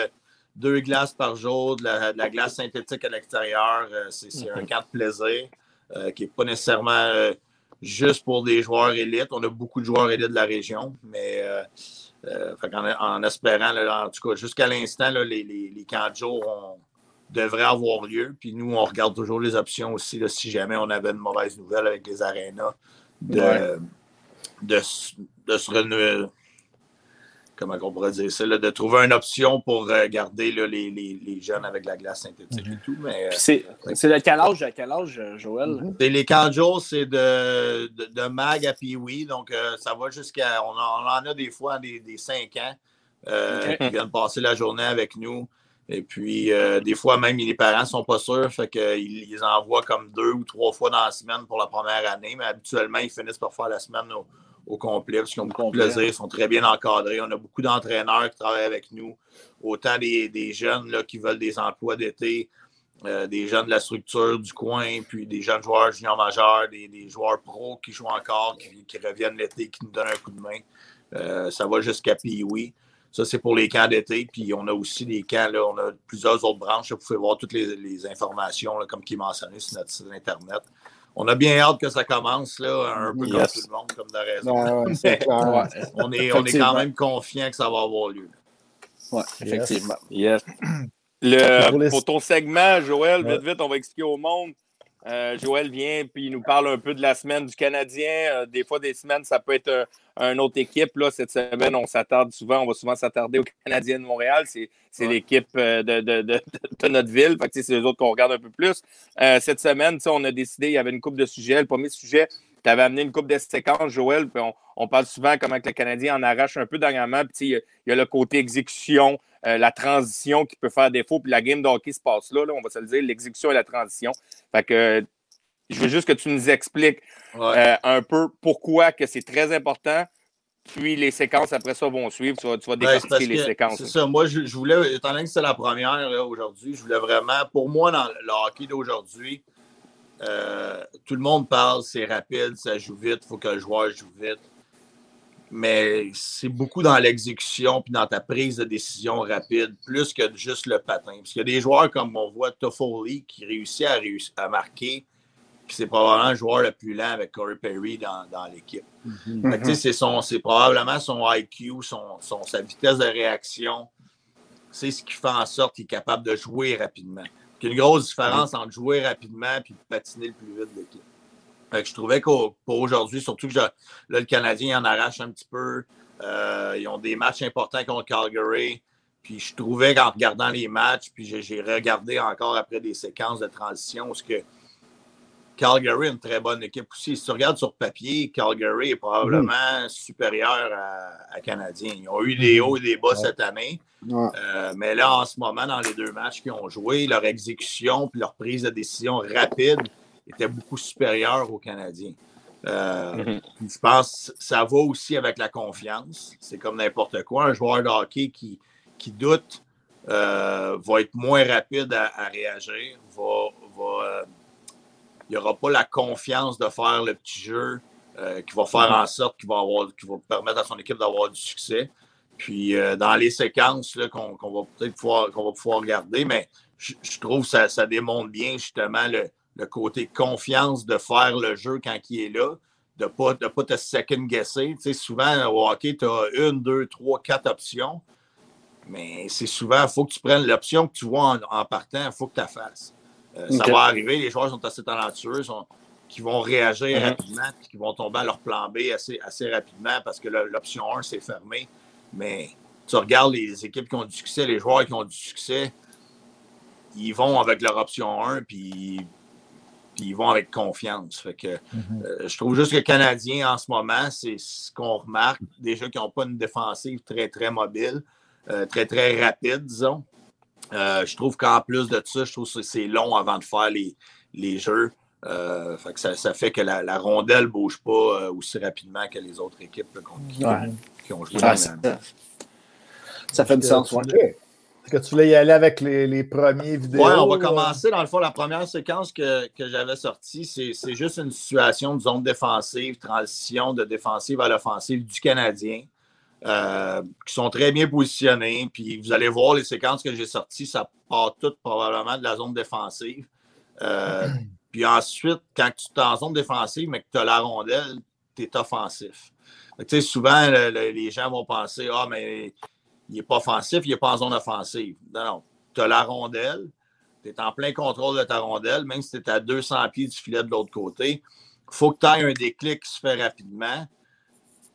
Speaker 7: deux glaces par jour, de la, glace synthétique à l'extérieur. c'est, un camp de plaisir qui n'est pas nécessairement juste pour des joueurs élites. On a beaucoup de joueurs élites de la région, mais en, espérant, en tout cas, jusqu'à l'instant, les, les, les camps de jour devrait avoir lieu. Puis nous, on regarde toujours les options aussi, si jamais on avait une mauvaise nouvelle avec les arénas, de, de, se renouveler. comment on pourrait dire ça, de trouver une option pour euh, garder les, jeunes avec la glace synthétique et tout. Mais,
Speaker 3: c'est, de quel âge à quel âge, Joël?
Speaker 7: Mm-hmm. Les canjos, c'est de, de, mag à Pee-Wee, donc ça va jusqu'à. On, en a des fois des, des 5 ans qui viennent passer la journée avec nous. Et puis, euh, des fois, même les parents ne sont pas sûrs, fait qu'ils les envoient comme deux ou trois fois dans la semaine pour la première année, mais habituellement, ils finissent par faire la semaine au, complet parce qu'ils ont beaucoup de plaisir, ils sont très bien encadrés. On a beaucoup d'entraîneurs qui travaillent avec nous, autant des, jeunes là, qui veulent des emplois d'été, euh, des jeunes de la structure du coin, puis des jeunes joueurs juniors majeurs, des, joueurs pros qui jouent encore, qui, reviennent l'été, qui nous donnent un coup de main. Euh, ça va jusqu'à Pee-Wee. Ça, c'est pour les camps d'été. Puis on a aussi des camps, là, on a plusieurs autres branches. Vous pouvez voir toutes les, informations, comme qui est mentionné sur notre site Internet. On a bien hâte que ça commence, là, un peu comme tout le monde, comme de raison. [LAUGHS] on, est, on est quand même confiant que ça va avoir lieu.
Speaker 3: Oui, effectivement. [CLEARS THROAT]
Speaker 5: Le, pour ton segment, Joël, vite, vite, on va expliquer au monde. Euh, Joël vient puis il nous parle un peu de la semaine du Canadien. Euh, des fois, des semaines, ça peut être euh, une autre équipe. Là, cette semaine, on s'attarde souvent, on va souvent s'attarder au Canadien de Montréal. C'est, l'équipe de, notre ville. c'est les autres qu'on regarde un peu plus. cette semaine, on a décidé, il y avait une coupe de sujets. Le premier sujet, tu avais amené une coupe de séquences, Joël. Puis on, parle souvent comment que le Canadien en arrache un peu dernièrement. Puis il y, a le côté exécution, euh, la transition qui peut faire défaut. Puis la game de hockey se passe là, on va se le dire, l'exécution et la transition. Fait que je veux juste que tu nous expliques euh, un peu pourquoi que c'est très important. Puis les séquences après ça vont suivre. Tu vas, tu décortiquer les séquences.
Speaker 7: C'est ça. Moi, je, voulais, étant donné que c'est la première aujourd'hui, je voulais vraiment, pour moi, dans le hockey d'aujourd'hui, euh, tout le monde parle, c'est rapide, ça joue vite, il faut que le joueur joue vite mais c'est beaucoup dans l'exécution puis dans ta prise de décision rapide, plus que juste le patin. Parce qu'il y a des joueurs comme on voit Toffoli qui réussit à, à marquer, puis c'est probablement le joueur le plus lent avec Corey Perry dans, l'équipe. Mm-hmm. C'est probablement son IQ, son, sa vitesse de réaction. C'est ce qui fait en sorte qu'il est capable de jouer rapidement. Il y a une grosse différence entre jouer rapidement et patiner le plus vite de l'équipe je trouvais qu'aujourd'hui, surtout que là, le Canadien en arrache un petit peu. Euh, ils ont des matchs importants contre Calgary. Puis je trouvais qu'en regardant les matchs, puis j'ai regardé encore après des séquences de transition, ce que Calgary est une très bonne équipe aussi. Si tu regardes sur papier, Calgary est probablement mhm. supérieur à, Canadien. Ils ont eu des hauts et des bas cette année. Euh, mais là, en ce moment, dans les deux matchs qu'ils ont joué, leur exécution puis leur prise de décision rapide était beaucoup supérieur aux Canadiens. Euh, mhm. Je pense que ça va aussi avec la confiance. C'est comme n'importe quoi. Un joueur de hockey qui, qui doute euh, va être moins rapide à, réagir. Va, il n'y aura pas la confiance de faire le petit jeu qui va faire en sorte qu'il va, avoir, va permettre à son équipe d'avoir du succès. Puis dans les séquences qu'on va peut-être pouvoir, qu'on va pouvoir regarder, mais je, trouve que ça, ça démontre bien justement le, le côté confiance de faire le jeu quand il est là, de ne pas, pas te second-guesser. Tu sais, souvent, au hockey, tu as une, deux, trois, quatre options. Mais c'est souvent, il faut que tu prennes l'option que tu vois en, partant, il faut que tu la fasses. Euh, ça va arriver, les joueurs sont assez talentueux, qui vont réagir mm-hmm. rapidement, qui vont tomber à leur plan B assez, assez rapidement parce que l'option 1, c'est fermé. Mais tu regardes les équipes qui ont du succès, les joueurs qui ont du succès, ils vont avec leur option 1, puis puis ils vont avec confiance. Fait que, mhm. euh, je trouve juste que les Canadiens, en ce moment, c'est ce qu'on remarque. Déjà qu'ils n'ont pas une défensive très, très mobile, euh, très, très rapide, disons. Euh, je trouve qu'en plus de ça, je trouve que c'est long avant de faire les, les jeux. Fait que ça, fait que la, rondelle ne bouge pas aussi rapidement que les autres équipes qui, ont joué.
Speaker 3: ça, fait du sens.
Speaker 2: Est-ce que tu voulais y aller avec les, premiers vidéos?
Speaker 7: Oui, on va commencer. Dans le fond, la première séquence que, j'avais sortie, c'est juste une situation de zone défensive, transition de défensive à l'offensive du Canadien, euh, qui sont très bien positionnés. Puis vous allez voir les séquences que j'ai sorties, ça part toutes probablement de la zone défensive. Euh, [CLEARS THROAT] puis ensuite, quand tu es en zone défensive, mais que tu as la rondelle, tu es offensif. Tu sais, souvent, les gens vont penser Ah, mais il n'est pas offensif, il n'est pas en zone offensive. Non, non. Tu as la rondelle, tu es en plein contrôle de ta rondelle, même si tu es à 200 pieds du filet de l'autre côté. Il faut que tu aies un déclic qui se fait rapidement,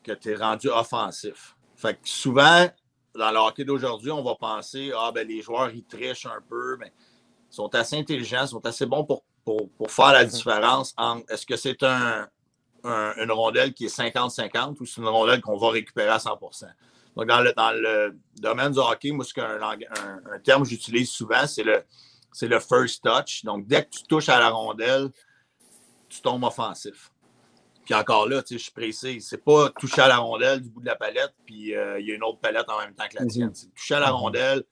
Speaker 7: que tu es rendu offensif. Fait que souvent, dans le hockey d'aujourd'hui, on va penser Ah, ben les joueurs, ils trichent un peu, mais ils sont assez intelligents, ils sont assez bons pour, pour, faire la mhm. différence entre est-ce que c'est un, une rondelle qui est 50-50 ou c'est une rondelle qu'on va récupérer à 100% Donc, dans le, dans le domaine du hockey, moi, ce un, un, terme que j'utilise souvent, c'est le, c'est le first touch. Donc, dès que tu touches à la rondelle, tu tombes offensif. Puis encore là, je suis pressé. C'est pas toucher à la rondelle du bout de la palette, puis euh, il y a une autre palette en même temps que la tienne. Mhm. C'est toucher à la rondelle,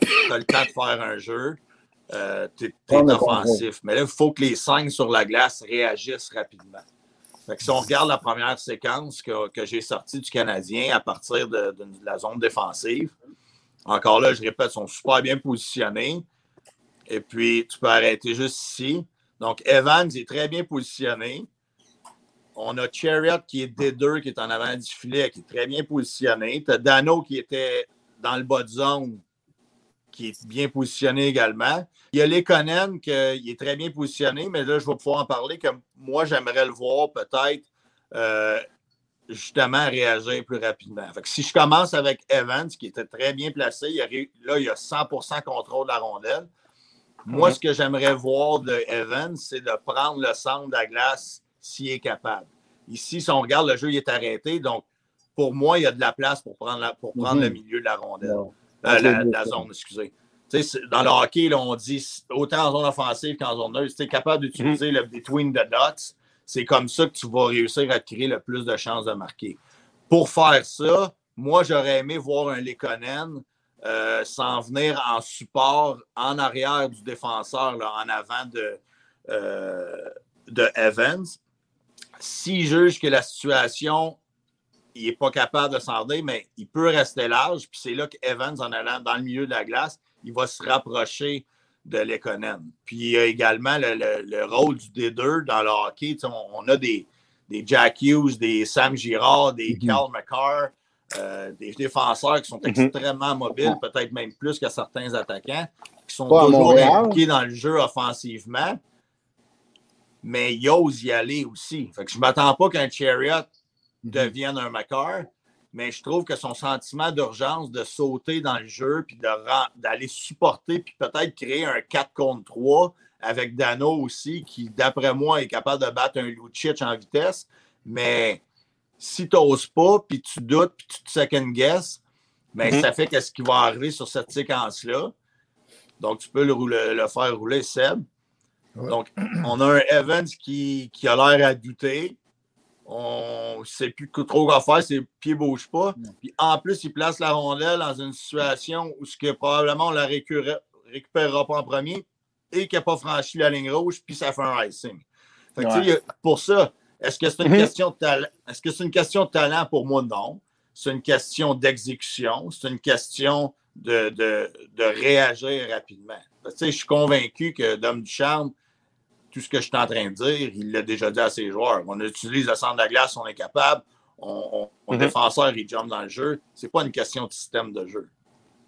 Speaker 7: tu as le temps de faire un jeu, euh, tu es, offensif. Mais là, il faut que les cinq sur la glace réagissent rapidement. Fait que si on regarde la première séquence que, que j'ai sortie du Canadien à partir de, de, la zone défensive, encore là, je répète, ils sont super bien positionnés. Et puis, tu peux arrêter juste ici. Donc, Evans est très bien positionné. On a Chariot qui est D2, qui est en avant du filet, qui est très bien positionné. Tu as Dano qui était dans le bas de zone, qui est bien positionné également. Il y a Lekonen qui est très bien positionné, mais là, je vais pouvoir en parler que moi, j'aimerais le voir peut-être euh, justement réagir plus rapidement. si je commence avec Evans, qui était très bien placé, là, il y a 100% contrôle de la rondelle. Moi, ce que j'aimerais voir de Evans, c'est de prendre le centre de la glace s'il est capable. Ici, si on regarde, le jeu il est arrêté. Donc, pour moi, il y a de la place pour prendre, pour prendre le mhm. milieu de la rondelle. Euh, la, zone, excusez. dans le hockey, on dit autant en zone offensive qu'en zone neutre, si tu es capable d'utiliser le between the dots, c'est comme ça que tu vas réussir à créer le plus de chances de marquer. Pour faire ça, moi, j'aurais aimé voir un Lekonen euh, s'en venir en support en arrière du défenseur, en avant de, euh, de Evans. S'il juge que la situation, il n'est pas capable de s'en venir, mais il peut rester large, puis c'est là qu'Evans, en allant dans le milieu de la glace, il va se rapprocher de Lekonen. Puis il y a également le, rôle du D2 dans le hockey. On, a des, des, Jack Hughes, des Sam Girard, des mm Carl McCarr, euh, des défenseurs qui sont mhm. extrêmement mobiles, peut-être même plus que certains attaquants, qui sont toujours impliqués dans le jeu offensivement, mais ils osent y aller aussi. Fait que je ne m'attends pas qu'un Chariot mhm. devienne un Macar, mais je trouve que son sentiment d'urgence de sauter dans le jeu, puis d'aller supporter, puis peut-être créer un 4 contre 3 avec Dano aussi, qui, d'après moi, est capable de battre un Lucic en vitesse, mais si tu n'oses pas, puis tu doutes, puis tu te second guess, mais ben, mhm. ça fait qu'est-ce qui va arriver sur cette séquence-là. Donc, tu peux le, faire rouler, Seb. Donc, on a un Evans qui, a l'air à douter. On ne sait plus trop quoi faire, ses pieds ne bougent pas. Puis en plus, il place la rondelle dans une situation où ce que probablement on la récupérera pas en premier et qu'il n'a pas franchi la ligne rouge, puis ça fait un icing. pour ça, est-ce que c'est une, mhm. question de talent? Est-ce que c'est une question de talent? Pour moi? Non. C'est une question d'exécution. C'est une question de, réagir rapidement. je suis convaincu que Dom Ducharme, tout ce que je suis en train de dire, il l'a déjà dit à ses joueurs. On utilise le centre de la glace, on est capable. On, mhm. défenseur, il jump dans le jeu. Ce n'est pas une question de système de jeu.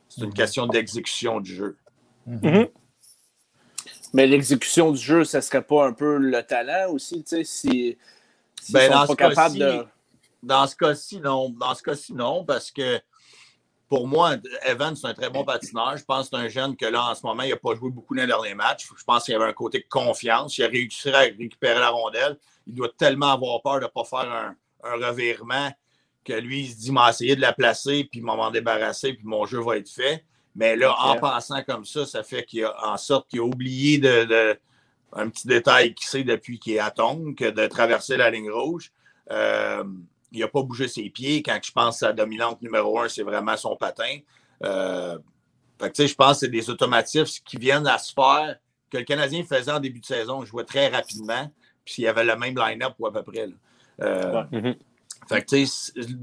Speaker 7: C'est une mhm. question d'exécution du jeu.
Speaker 3: Mais l'exécution du jeu, ce ne serait pas un peu le talent aussi, tu sais, si
Speaker 7: ben, dans, ce cas-ci, dans ce cas-ci, non. Dans ce cas-ci, non, parce que pour moi, Evan, c'est un très bon patineur. Je pense que c'est un jeune que là, en ce moment, il n'a pas joué beaucoup dans les derniers matchs. Je pense qu'il y avait un côté de confiance. Il a réussi à récupérer la rondelle. Il doit tellement avoir peur de ne pas faire un, revirement que lui, il se dit, m'a essayé de la placer, puis m'en débarrasser, puis mon jeu va être fait. Mais là, en pensant comme ça, ça fait qu'il a en sorte qu'il a oublié de, un petit détail qui sait depuis qu'il est à que de traverser la ligne rouge. Euh, il n'a pas bougé ses pieds. Quand je pense à la dominante numéro un, c'est vraiment son patin. Euh, je pense que c'est des automatismes qui viennent à se faire que le Canadien faisait en début de saison. Il jouait très rapidement, puis il y avait le même line-up à peu près. Euh, mm-hmm.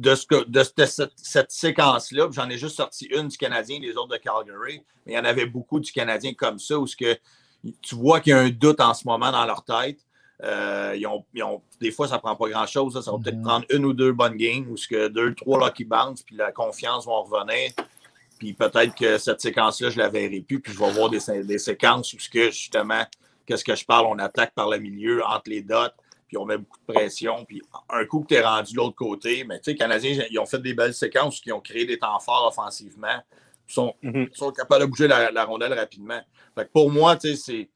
Speaker 7: de, ce de, cette, cette séquence-là, j'en ai juste sorti une du Canadien, les autres de Calgary, mais il y en avait beaucoup du Canadien comme ça, où ce que tu vois qu'il y a un doute en ce moment dans leur tête. Euh, des fois, ça ne prend pas grand-chose. Ça, va peut-être mhm. prendre une ou deux bonnes games ou ce que deux, trois lucky bounce, puis la confiance va revenir. Puis peut-être que cette séquence-là, je ne la verrai plus, puis je vais voir des, séquences où ce que justement, qu'est-ce que je parle, on attaque par le milieu, entre les dots, puis on met beaucoup de pression. Puis un coup que tu es rendu de l'autre côté, mais tu sais, les Canadiens, ils ont fait des belles séquences qui ont créé des temps forts offensivement. Ils sont,
Speaker 5: Mhm.
Speaker 7: sont capables de bouger la, la rondelle rapidement. Fait que pour moi, tu sais, c'est.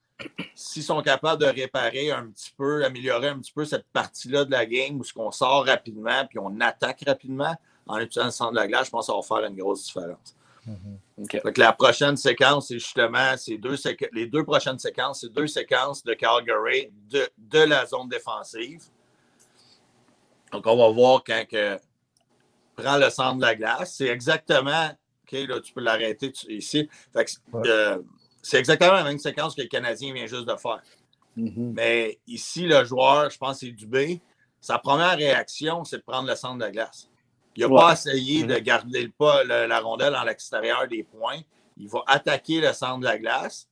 Speaker 7: S'ils sont capables de réparer un petit peu, améliorer un petit peu cette partie-là de la game où ce qu'on sort rapidement puis on attaque rapidement en utilisant le centre de la glace, je pense que ça va faire une grosse différence. Fait que la prochaine séquence, c'est justement ces deux séqu- les deux prochaines séquences, c'est deux séquences de Calgary de, de la zone défensive. Donc, on va voir quand que prend le centre de la glace. C'est exactement. OK, là, tu peux l'arrêter tu- ici. Fait que,
Speaker 2: Ouais.
Speaker 7: euh, c'est exactement la même séquence que le Canadien vient juste de faire.
Speaker 4: Mhm.
Speaker 7: Mais ici, le joueur, je pense que c'est Dubé, sa première réaction, c'est de prendre le centre de la glace. Il n'a
Speaker 3: Ouais.
Speaker 7: pas essayé de garder le pas, le- la rondelle à l'extérieur des points. Il va attaquer le centre de la glace.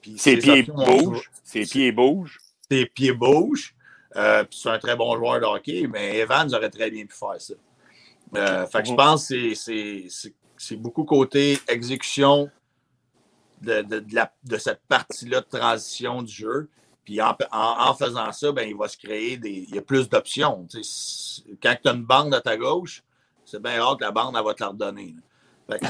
Speaker 7: Puis
Speaker 5: Ses pieds bougent. Ses pieds bougent.
Speaker 7: ses pieds bougent. Euh, c'est un très bon joueur de hockey, mais Evans aurait très bien pu faire ça. Euh, fait que je
Speaker 5: Mhm.
Speaker 7: pense que c'est beaucoup côté exécution de, de- de la- de cette partie-là de transition du jeu. Puis en, en- en faisant ça, ben, il va se créer des. Il y a plus d'options. Quand tu as une bande à ta gauche, c'est bien rare que la bande elle va te la redonner. là. Fait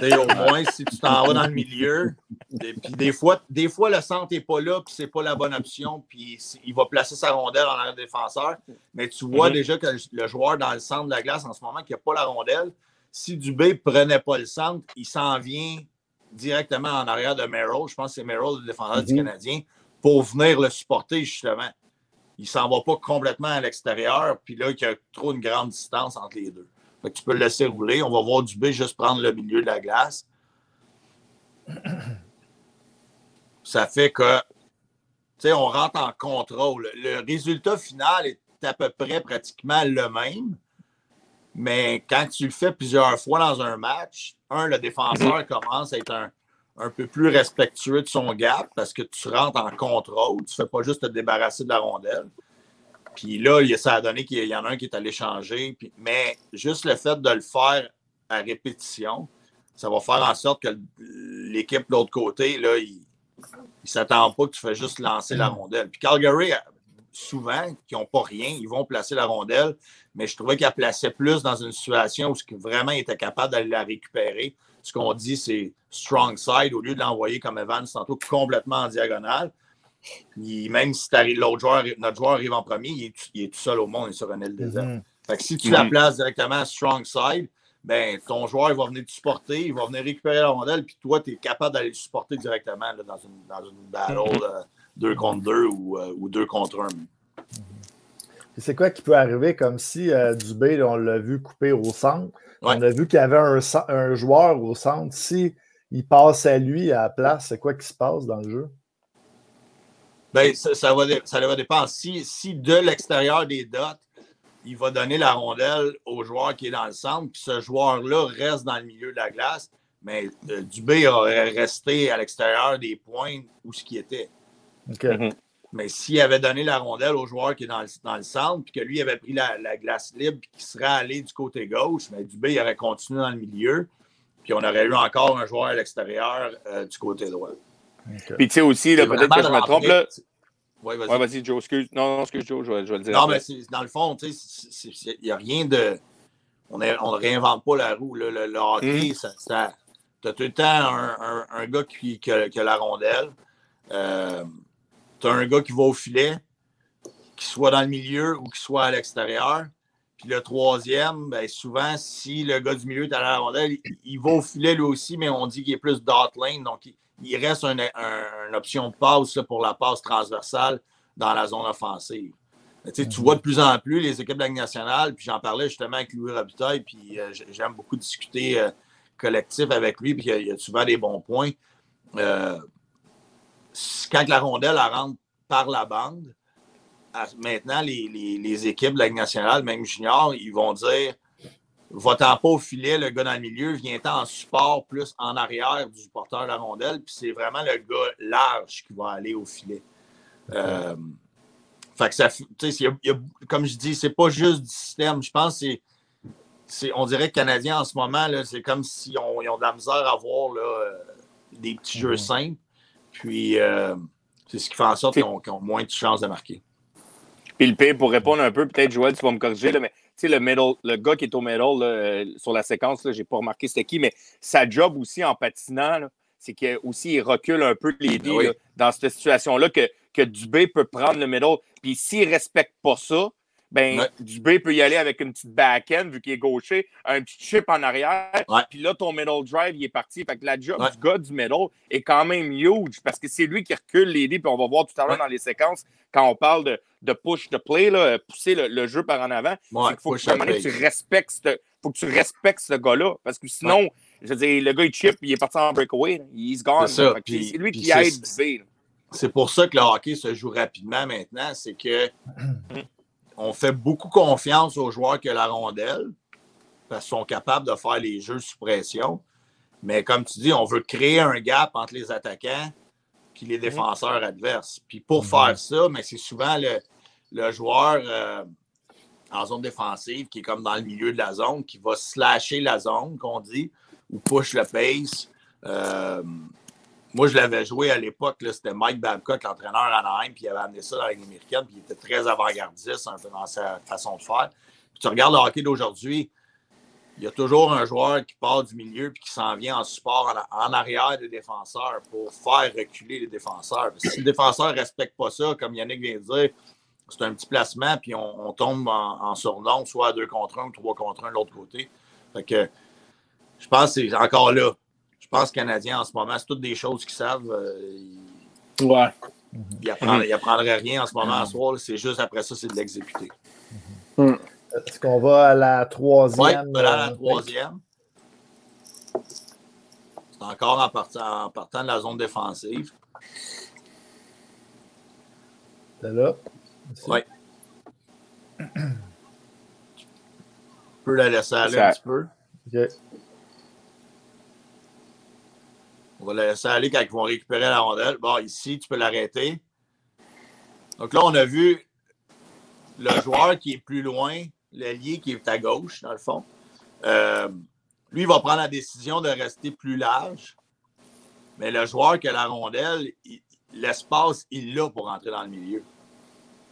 Speaker 7: que, [LAUGHS] au moins, si tu t'en vas dans le milieu, et puis des fois, des fois, le centre n'est pas là, puis c'est pas la bonne option, puis il va placer sa rondelle en arrière défenseur. Mais tu vois
Speaker 5: Mhm.
Speaker 7: déjà que le joueur dans le centre de la glace en ce moment qui n'a pas la rondelle, si Dubé ne prenait pas le centre, il s'en vient directement en arrière de Merrill. Je pense que c'est Merrill, le défenseur du
Speaker 4: Mhm.
Speaker 7: Canadien, pour venir le supporter, justement. Il s'en va pas complètement à l'extérieur, puis là, il y a trop une grande distance entre les deux. Fait que tu peux le laisser rouler. On va voir Dubé juste prendre le milieu de la glace. Ça fait que, tu sais, on rentre en contrôle. Le résultat final est à peu près pratiquement le même. Mais quand tu le fais plusieurs fois dans un match, un, le défenseur commence à être un, un peu plus respectueux de son gap parce que tu rentres en contrôle. Tu ne fais pas juste te débarrasser de la rondelle. Puis là, ça a donné qu'il y en a un qui est allé changer. Puis- mais juste le fait de le faire à répétition, ça va faire en sorte que l'équipe de l'autre côté, là, il ne s'attend pas que tu fais juste lancer la rondelle. Puis Calgary, souvent, qui n'ont pas rien, ils vont placer la rondelle, mais je trouvais qu'elle plaçait plus dans une situation où ce que vraiment il était capable d'aller la récupérer. Ce qu'on dit, c'est strong side, au lieu de l'envoyer comme Evans tantôt complètement en diagonale. Puis même si l'autre joueur, notre joueur arrive en premier, il est, tout- il est tout seul au monde, il est sur un île désert.
Speaker 2: Mhm.
Speaker 7: Fait que si tu la places directement à strong side, ben, ton joueur il va venir te supporter, il va venir récupérer la rondelle, puis toi, tu es capable d'aller le supporter directement là, dans, une, dans une battle euh, deux contre deux ou, euh, ou deux contre un.
Speaker 2: C'est quoi qui peut arriver comme si euh, Dubé, on l'a vu couper au centre?
Speaker 7: Ouais.
Speaker 2: On a vu qu'il y avait un, joueur au centre. Si il passe à lui à la place, c'est quoi qui se passe dans le jeu?
Speaker 7: Ben, ça, ça va, ça va dépendre. Si, si de l'extérieur des dots, il va donner la rondelle au joueur qui est dans le centre, puis ce joueur-là reste dans le milieu de la glace, mais euh, Dubé aurait resté à l'extérieur des points où ce qui était.
Speaker 5: Mhm.
Speaker 7: Mais s'il avait donné la rondelle au joueur qui est dans le, dans le centre, puis que lui avait pris la, la glace libre, puis qu'il serait allé du côté gauche, mais Dubé il aurait continué dans le milieu, puis on aurait eu encore un joueur à l'extérieur euh, du côté droit.
Speaker 5: Puis tu sais aussi, peut-être que je me trompe, là.
Speaker 7: Ouais, vas-y.
Speaker 5: Ouais, vas-y, Joe, excuse. Non, non, excuse, Joe, je vais, je vais le dire.
Speaker 7: Non,
Speaker 5: après.
Speaker 7: mais dans le fond, tu sais, il n'y a rien de. On ne on réinvente pas la roue. là. Le, le hockey, ça, ça- tu as tout le temps un, un- un gars qui, qui a, qui a la rondelle. Euh, tu as un gars qui va au filet, qu'il soit dans le milieu ou qu'il soit à l'extérieur. Puis le troisième, ben, souvent, si le gars du milieu est à la rondelle, il, il va au filet lui aussi, mais on dit qu'il est plus dot lane. Donc, il, il reste un- un- une option de passe là, pour la passe transversale dans la zone offensive. Mais, tu sais, Tu vois de plus en plus les équipes de la nationale, puis j'en parlais justement avec Louis Robitaille, puis euh, j'aime beaucoup discuter euh, collectif avec lui, puis il y a- il y, a souvent des bons points. Euh, quand la rondelle elle rentre par la bande, maintenant, les, les- les équipes de la Ligue nationale, même junior, ils vont dire va-t'en pas au filet, le gars dans le milieu, viens-t'en en support plus en arrière du porteur de la rondelle, puis c'est vraiment le gars large qui va aller au filet. Euh, fait que ça, y a- y a- comme je dis, c'est pas juste du système. Je pense que c'est, on dirait que les Canadiens en ce moment, c'est comme s'ils ont, ils ont de la misère à voir là, euh, des petits jeux
Speaker 2: Mhm.
Speaker 7: simples. Puis, euh, c'est ce qui fait en sorte qu'ils ont, moins de chances de marquer.
Speaker 5: Puis le pire, pour répondre un peu, peut-être, Joël, tu vas me corriger, là, mais tu sais, le, middle, le gars qui est au middle là, euh, sur la séquence, je n'ai pas remarqué c'était qui, mais sa job aussi en patinant, c'est qu'il aussi il recule un peu les
Speaker 7: Oui.
Speaker 5: dans cette situation-là que, que Dubé peut prendre le middle. Puis s'il ne respecte pas ça, ben,
Speaker 7: Ouais.
Speaker 5: Dubé peut y aller avec une petite back-end, vu qu'il est gaucher, un petit chip en arrière.
Speaker 7: Ouais.
Speaker 5: Puis là, ton middle drive, il est parti. Fait que la job
Speaker 7: Ouais.
Speaker 5: du gars du middle est quand même huge parce que c'est lui qui recule les vies. Puis on va voir tout à l'heure dans les séquences, quand on parle de, de push the play, là, pousser le, le jeu par en avant, qu'il faut que, tu respectes ce- faut que tu respectes ce gars-là. Parce que sinon, je veux dire, le gars, il chip, il est parti en breakaway. là. He's gone.
Speaker 7: C'est
Speaker 5: lui qui aide Dubé.
Speaker 7: C'est pour ça que le hockey se joue rapidement maintenant. C'est que on fait beaucoup confiance aux joueurs qui ont la rondelle parce qu'ils sont capables de faire les jeux sous pression. Mais comme tu dis, on veut créer un gap entre les attaquants et les défenseurs adverses. Puis pour faire ça, mais c'est souvent le, le joueur euh, en zone défensive qui est comme dans le milieu de la zone, qui va slasher la zone, qu'on dit, ou push le pace. Euh, moi, je l'avais joué à l'époque, c'était Mike Babcock, l'entraîneur à Anaheim, puis il avait amené ça dans Ligue américaine, puis il était très avant-gardiste dans sa façon de faire. Puis tu regardes le hockey d'aujourd'hui, il y a toujours un joueur qui part du milieu puis qui s'en vient en support en, arrière des défenseurs pour faire reculer les défenseurs. Si le défenseur ne respecte pas ça, comme Yannick vient de dire, c'est un petit placement, puis on, on tombe en, en surnom, soit à deux contre un ou trois contre un de l'autre côté. Fait que je pense que c'est encore là. Je pense que les Canadiens, en ce moment, c'est toutes des choses qu'ils savent. euh, ils
Speaker 3: Ouais.
Speaker 7: n'apprendraient rien en ce moment à soir. C'est juste après ça, c'est de l'exécuter.
Speaker 2: Est-ce qu'on va à la
Speaker 7: Oui,
Speaker 2: troisième?
Speaker 7: voilà la
Speaker 2: euh,
Speaker 7: troisième. C'est encore en partant, en partant de la zone défensive.
Speaker 2: T'es là?
Speaker 7: Oui. Tu peux la laisser aller
Speaker 5: Ça-
Speaker 7: un petit peu.
Speaker 2: OK.
Speaker 7: On va la laisser aller quand ils vont récupérer la rondelle. Bon, ici, tu peux l'arrêter. Donc là, on a vu le joueur qui est plus loin, l'allié qui est à gauche, dans le fond. Euh, lui, il va prendre la décision de rester plus large. Mais le joueur qui a la rondelle, l'espace, il l'a pour entrer dans le milieu.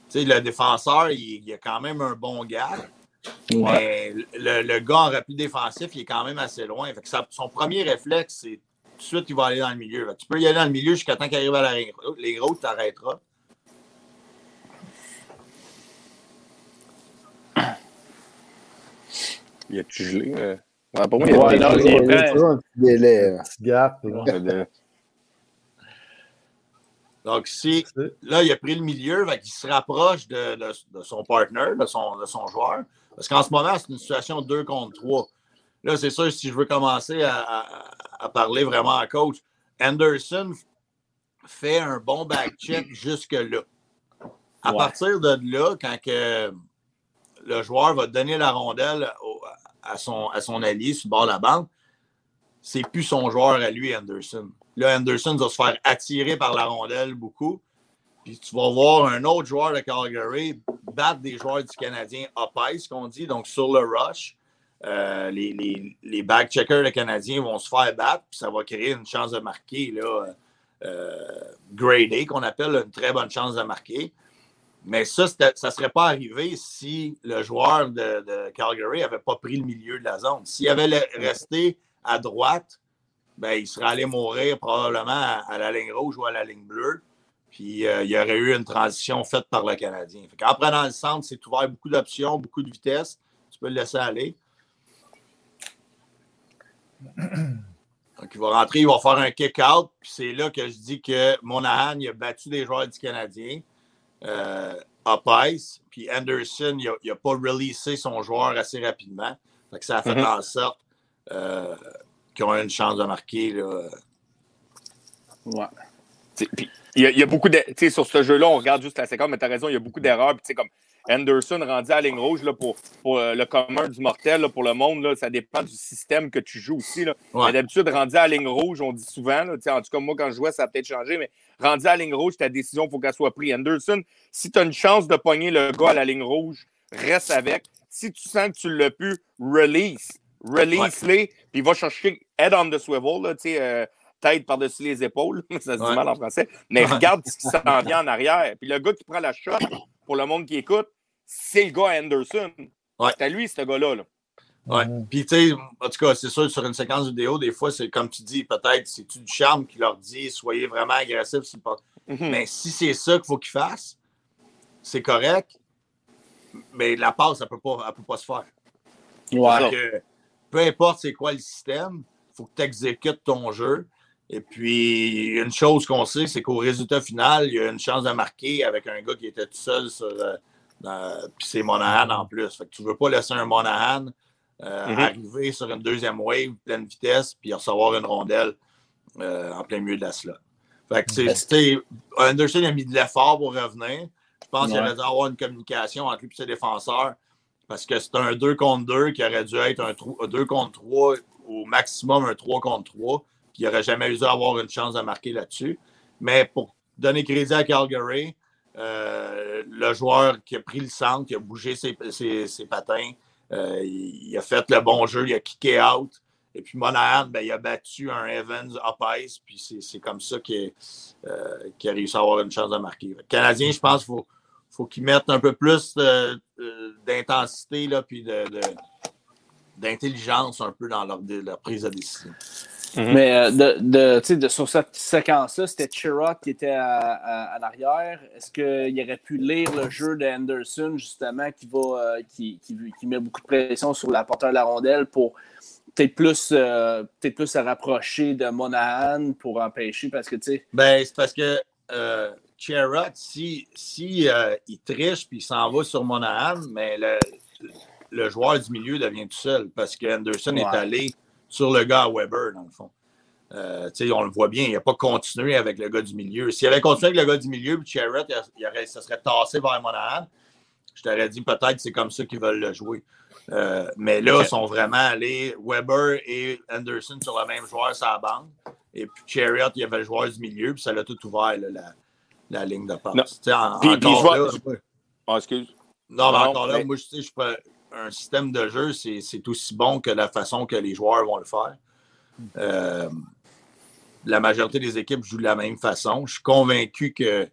Speaker 7: Tu sais, le défenseur, il, il a quand même un bon gap. Mais le, le gars en repli défensif, il est quand même assez loin. Fait que ça- son premier réflexe, c'est de suite, il va aller dans le milieu. Tu peux y aller dans le milieu jusqu'à temps qu'il arrive à la ligne. Les gros, tu t'arrêteras.
Speaker 5: Il a-tu gelé? euh? Ouais, pour moi, il y a
Speaker 3: Ouais,
Speaker 5: pas
Speaker 3: non,
Speaker 5: de-
Speaker 3: il est
Speaker 4: Il a toujours un petit délai. là.
Speaker 2: Petit gap.
Speaker 7: Donc, si là, il a pris le milieu, fait qu'il se rapproche de, de- de son partner, de son, de son joueur. Parce qu'en ce moment, c'est une situation 2 contre 3. Là, c'est sûr, si je veux commencer à, à- à parler vraiment à coach, Anderson fait un bon back-check [CLEARS THROAT] jusque-là. À
Speaker 3: Ouais.
Speaker 7: partir de là, quand que le joueur va donner la rondelle au- à, son, à son allié sur le bord de la bande, c'est plus son joueur à lui, Anderson. Là, Anderson va se faire attirer par la rondelle beaucoup. Puis tu vas voir un autre joueur de Calgary battre des joueurs du Canadien up qu'on dit, donc sur le rush. Euh, les, les, les back-checkers des Canadiens vont se faire battre, puis ça va créer une chance de marquer, là, euh, grade A, qu'on appelle une très bonne chance de marquer. Mais ça, ça ne serait pas arrivé si le joueur de, de Calgary n'avait pas pris le milieu de la zone. S'il avait resté à droite, ben, il serait allé mourir probablement à, à la ligne rouge ou à la ligne bleue. Puis euh, il y aurait eu une transition faite par le Canadien. En prenant le centre, c'est ouvert beaucoup d'options, beaucoup de vitesse. Tu peux le laisser aller. [CLEARS THROAT] Donc, il va rentrer, il va faire un kick-out. Puis c'est là que je dis que Monahan il a battu des joueurs du Canadien. Euh, up ice. Puis Anderson, il n'a pas releasé son joueur assez rapidement. Fait que ça a fait
Speaker 5: Mhm.
Speaker 7: en sorte euh, qu'ils ont eu une chance de marquer. Là.
Speaker 3: Ouais.
Speaker 5: Puis, Il y, a, il y a beaucoup de. Tu sais, sur ce jeu-là, on regarde juste la séquence, mais tu as raison, il y a beaucoup d'erreurs. Puis, tu sais, comme Anderson rendu à la ligne rouge là, pour, pour euh, le commun du mortel, là, pour le monde, là, ça dépend du système que tu joues aussi. Là.
Speaker 7: Ouais.
Speaker 5: D'habitude, rendu à la ligne rouge, on dit souvent, en tout cas, moi, quand je jouais, ça a peut-être changé, mais rendu à la ligne rouge, ta décision, il faut qu'elle soit prise. Anderson, si tu as une chance de pogner le gars à la ligne rouge, reste avec. Si tu sens que tu l'as pu, release. Release-les, puis va chercher head on the swivel, là, tu sais, euh, tête par-dessus les épaules, [LAUGHS] ça se dit
Speaker 7: Ouais.
Speaker 5: mal en français, mais regarde ce qui s'en [LAUGHS] vient en arrière. Puis le gars qui prend la shot pour le monde qui écoute, c'est le gars Anderson.
Speaker 7: Ouais.
Speaker 5: C'est à lui, ce gars-là. Là.
Speaker 7: Ouais. Puis, tu sais, en tout cas, c'est sûr, sur une séquence vidéo, des fois, c'est comme tu dis, peut-être, c'est-tu du charme qui leur dit soyez vraiment agressifs. sur le pas...
Speaker 5: Mhm.
Speaker 7: Mais si c'est ça qu'il faut qu'ils fassent, c'est correct. Mais la passe, elle ne peut, pas- elle peut pas se faire.
Speaker 3: Ouais.
Speaker 7: Que, peu importe c'est quoi le système, il faut que tu exécutes ton jeu. Et puis, une chose qu'on sait, c'est qu'au résultat final, il y a une chance de marquer avec un gars qui était tout seul sur. Euh, puis c'est Monahan en plus. Fait que tu ne veux pas laisser un Monahan euh,
Speaker 5: Mhm.
Speaker 7: arriver sur une deuxième wave, pleine vitesse, puis recevoir une rondelle euh, en plein milieu de la slot. Fait que c'est. Anderson a mis de l'effort pour revenir. Je pense qu'il aurait dû avoir une communication entre lui et ses défenseurs. Parce que c'est un 2 contre 2 qui aurait dû être un 2 contre 3, au maximum un 3 contre 3, qui n'aurait jamais eu à avoir une chance de marquer là-dessus. Mais pour donner crédit à Calgary, le joueur qui a pris le centre, qui a bougé ses, patins, euh, il, a fait le bon jeu, il a kické out. Et puis Monahan, ben, il a battu un Evans up ice, puis c'est comme ça qu'il euh, qu'il a réussi à avoir une chance de marquer. Le Canadien, je pense qu'il faut, faut qu'ils mettent un peu plus euh, euh, d'intensité puis d'intelligence un peu dans leur prise de décision.
Speaker 3: Mais euh, de, de, tu sais, de, sur cette séquence-là, c'était Chirot qui était à, à- en arrière. Est-ce qu'il aurait pu lire le jeu d'Anderson, justement, qui, va, euh, qui, qui, qui met beaucoup de pression sur la porteur de la rondelle pour peut-être plus, euh, peut-être plus se rapprocher de Monahan pour empêcher? Parce que, tu sais,
Speaker 7: Ben, c'est parce que euh, Sherrod, si, si euh, il triche puis il s'en va sur Monahan, mais le, le joueur du milieu devient tout seul parce que Anderson est allé sur le gars à Weber, dans le fond. Euh, on le voit bien, il n'a pas continué avec le gars du milieu. S'il avait continué avec le gars du milieu, puis Sherrod, il, aurait, ça serait tassé vers Monahan, je t'aurais dit peut-être que c'est comme ça qu'ils veulent le jouer. Euh, mais là, ils sont vraiment allés, Weber et Anderson sur le même joueur sur la bande. Et puis Chariot, il y avait le joueur du milieu, puis ça l'a tout ouvert, là, la, la ligne de passe.
Speaker 5: Non.
Speaker 7: En-
Speaker 5: Puis- puis je
Speaker 7: là,
Speaker 5: vois- Ah, excuse.
Speaker 7: non, mais
Speaker 5: Non,
Speaker 7: encore là, moi, je sais, je un système de jeu, c'est aussi bon que la façon que les joueurs vont le faire. Euh, la majorité des équipes jouent de la même façon. Je suis convaincu que,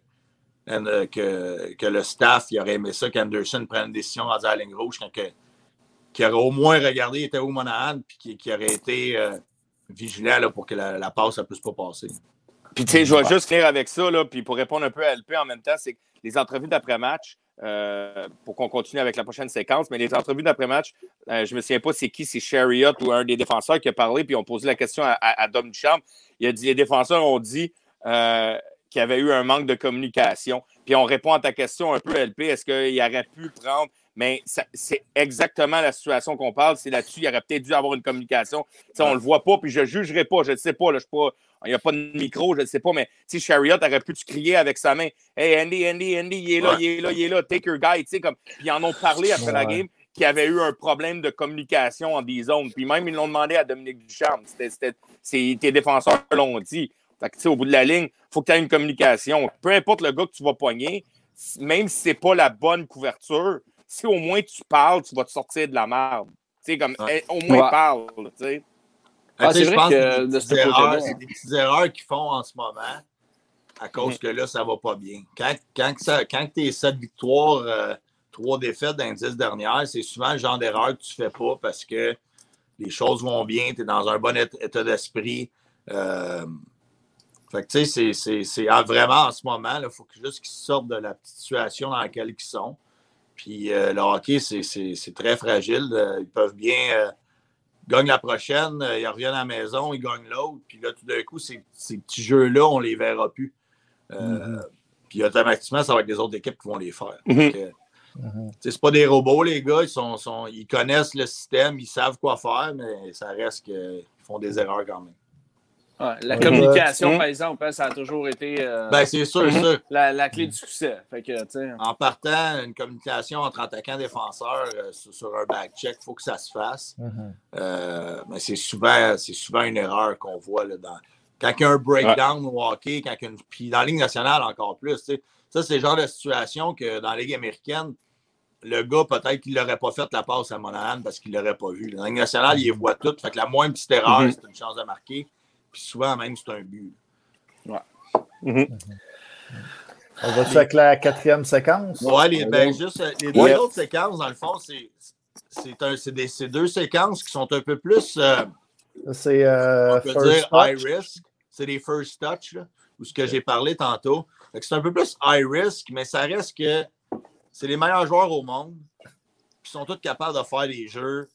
Speaker 7: euh, que, que le staff il aurait aimé ça qu'Anderson prenne une décision dans la ligne rouge, qu'il aurait au moins regardé était où Monahan, puis qui, qui aurait été euh, vigilant là, pour que la, la passe ne puisse pas passer.
Speaker 5: Puis, tu sais, je vais juste finir avec ça, là, puis pour répondre un peu à LP en même temps, c'est que les entrevues d'après-match, euh, pour qu'on continue avec la prochaine séquence, mais les entrevues d'après-match, euh, je ne me souviens pas c'est qui, c'est Chariot ou un des défenseurs qui a parlé, puis on posé la question à, à, à Dom Duchamp. Il a dit, les défenseurs ont dit euh, qu'il y avait eu un manque de communication. Puis on répond à ta question un peu, LP, est-ce qu'il aurait pu prendre? Mais c'est exactement la situation qu'on parle. C'est là-dessus, il aurait peut-être dû avoir une communication. On ne le voit pas, puis je ne jugerai pas. Je ne sais pas. Là, je suis pas il n'y a pas de micro, je ne sais pas, mais sais, Chariot aurait pu te crier avec sa main Hey Andy, Andy, Andy, il est là,
Speaker 7: Ouais.
Speaker 5: il est là, il est là, take your guy. Tu sais, comme, puis ils en ont parlé après la game qu'il y avait eu un problème de communication en des zones. Puis même, ils l'ont demandé à Dominique Ducharme. C'était, c'était, c'est, tes défenseurs l'ont dit. Fait que, tu sais, au bout de la ligne, il faut que tu aies une communication. Peu importe le gars que tu vas pogner, même si c'est pas la bonne couverture, si au moins tu parles, tu vas te sortir de la merde. Tu sais, comme,
Speaker 7: Ouais.
Speaker 5: eh, au moins
Speaker 3: Ouais.
Speaker 5: parle, tu sais.
Speaker 3: Ah, c'est
Speaker 7: je
Speaker 3: vrai
Speaker 7: pense
Speaker 3: que
Speaker 7: que c'est
Speaker 3: de
Speaker 7: des des petites erreurs qu'ils font en ce moment à cause
Speaker 3: Mm.
Speaker 7: que là, ça va pas bien. Quand, quand, ça- quand tu es 7 victoires, euh, 3 défaites dans les 10 dernières, c'est souvent le genre d'erreur que tu fais pas parce que les choses vont bien, tu es dans un bon ét- état d'esprit. Euh, fait que tu sais, c'est- ah, vraiment en ce moment, il faut que- juste qu'ils sortent de la petite situation dans laquelle ils sont. Puis euh, le hockey, c'est- très fragile. Euh, ils peuvent bien gagner la prochaine, euh, ils reviennent à la maison, ils gagnent l'autre. Puis là, tout d'un coup, ces, ces petits jeux-là, on les verra plus. Euh, Puis automatiquement, ça va être les autres équipes qui vont les faire. Donc, tu sais, C'est pas des robots, les gars. Ils, sont, sont- ils connaissent le système, ils savent quoi faire, mais ça reste qu'ils font des erreurs quand même.
Speaker 3: Ouais, la
Speaker 2: Ouais.
Speaker 3: communication, par exemple, hein, ça a toujours été euh,
Speaker 7: Ben, c'est sûr,
Speaker 5: Mhm.
Speaker 3: la, la clé du succès. Fait que,
Speaker 7: En partant, une communication entre attaquant et défenseur euh, sur, sur un back-check, il faut que ça se fasse.
Speaker 2: Mhm.
Speaker 7: Euh, mais c'est souvent, c'est souvent une erreur qu'on voit là, dans, quand il y a un breakdown au hockey, quand il y a une- puis dans la Ligue nationale encore plus. Ça, c'est le genre de situation que dans la Ligue américaine, le gars, peut-être qu'il n'aurait pas fait la passe à Monahan parce qu'il ne l'aurait pas vu. Dans la Ligue nationale, il les voit toutes. Fait que la moindre petite erreur,
Speaker 5: Mhm.
Speaker 7: c'est une chance de marquer. Puis souvent, même, c'est un but.
Speaker 5: Mhm.
Speaker 2: On va-tu avec la quatrième séquence?
Speaker 7: Ouais, les, ben, juste, euh, les deux autres séquences, dans le fond, c'est c'est deux séquences qui sont un peu plus. Euh,
Speaker 2: c'est euh,
Speaker 7: dire high risk. C'est les first touch, là, ou ce que j'ai parlé tantôt. C'est un peu plus high risk, mais ça reste que c'est les meilleurs joueurs au monde. Ils sont tous capables de faire des jeux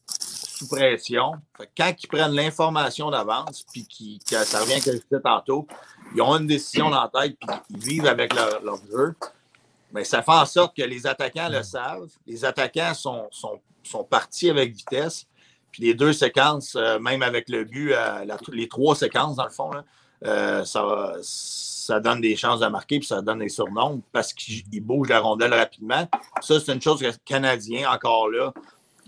Speaker 7: pression. quand ils prennent l'information d'avance, puis qui, ça revient à ce que je disais tantôt, ils ont une décision dans la tête, puis ils vivent avec leur, jeu. Mais ça fait en sorte que les attaquants le savent. Les attaquants sont, sont, sont partis avec vitesse. Puis les deux séquences, euh, même avec le but, euh, les trois séquences, dans le fond, euh, ça, ça donne des chances de marquer, puis ça donne des surnoms parce qu'ils bougent la rondelle rapidement. Ça, c'est une chose que les Canadiens, encore là,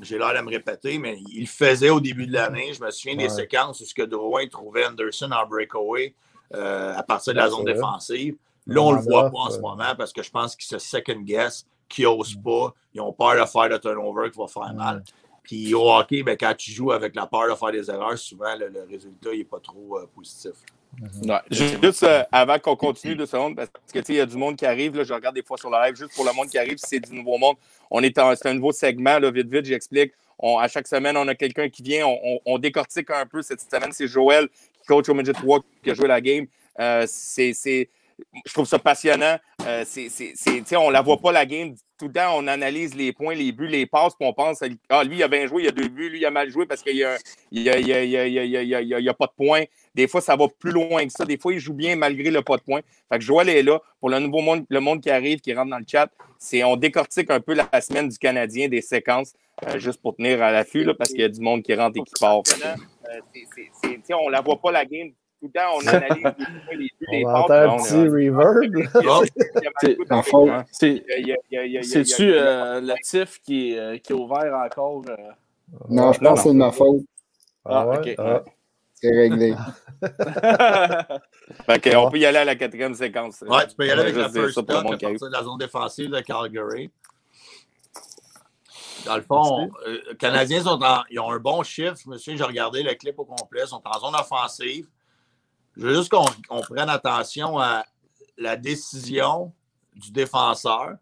Speaker 7: j'ai l'air de me répéter, mais il le faisait au début de l'année. Je me souviens des séquences où ce que Drouin trouvait Anderson en breakaway à partir de la zone défensive. Là, on ne le voit pas en ce moment parce que je pense qu'ils se second guess, qu'ils n'osent pas, ils ont peur de faire le turnover qui va faire mal. Puis au hockey, ben, quand tu joues avec la peur de faire des erreurs, souvent le, résultat n'est pas trop euh, positif.
Speaker 5: Juste euh, avant qu'on continue de secondes, parce que il y a du monde qui arrive, là, je regarde des fois sur le live, juste pour le monde qui arrive, si c'est du nouveau monde, on est c'est un nouveau segment, là, vite, vite, j'explique. à chaque semaine, on a quelqu'un qui vient, on, décortique un peu. Cette semaine, c'est Joël qui coach au Midget 3 qui a joué la game. Euh, c'est je trouve ça passionnant. Euh, on ne la voit pas la game. Tout le temps, on analyse les points, les buts, les passes, puis on pense Ah, lui, il a bien joué, il a deux buts, lui, il a mal joué parce qu'il n'y a, a, pas de points. Des fois, ça va plus loin que ça. Des fois, il joue bien malgré le pas de points. Fait que Joël est là pour le nouveau monde, le monde qui arrive, qui rentre dans le chat. C'est, on décortique un peu la, semaine du Canadien, des séquences, euh, juste pour tenir à l'affût, parce qu'il y a du monde qui rentre et qui part. Euh, on ne la voit pas la game tout le temps, on [LAUGHS] analyse les, les
Speaker 2: On entend un petit reverb.
Speaker 3: C'est-tu le TIF qui est, qui est ouvert encore? Euh?
Speaker 4: Non, je pense que c'est de ma faute.
Speaker 2: Ah, ah ok. Ah.
Speaker 4: C'est réglé. [LAUGHS]
Speaker 5: fait on peut y aller à la quatrième séquence.
Speaker 7: Ouais, tu peux y aller avec la first touch à partir de la zone défensive de Calgary. Dans le fond, euh, les Canadiens sont en, ils ont un bon chiffre. Je me souviens, j'ai regardé le clip au complet. Ils sont en zone offensive. Je veux juste qu'on prenne attention à la décision du défenseur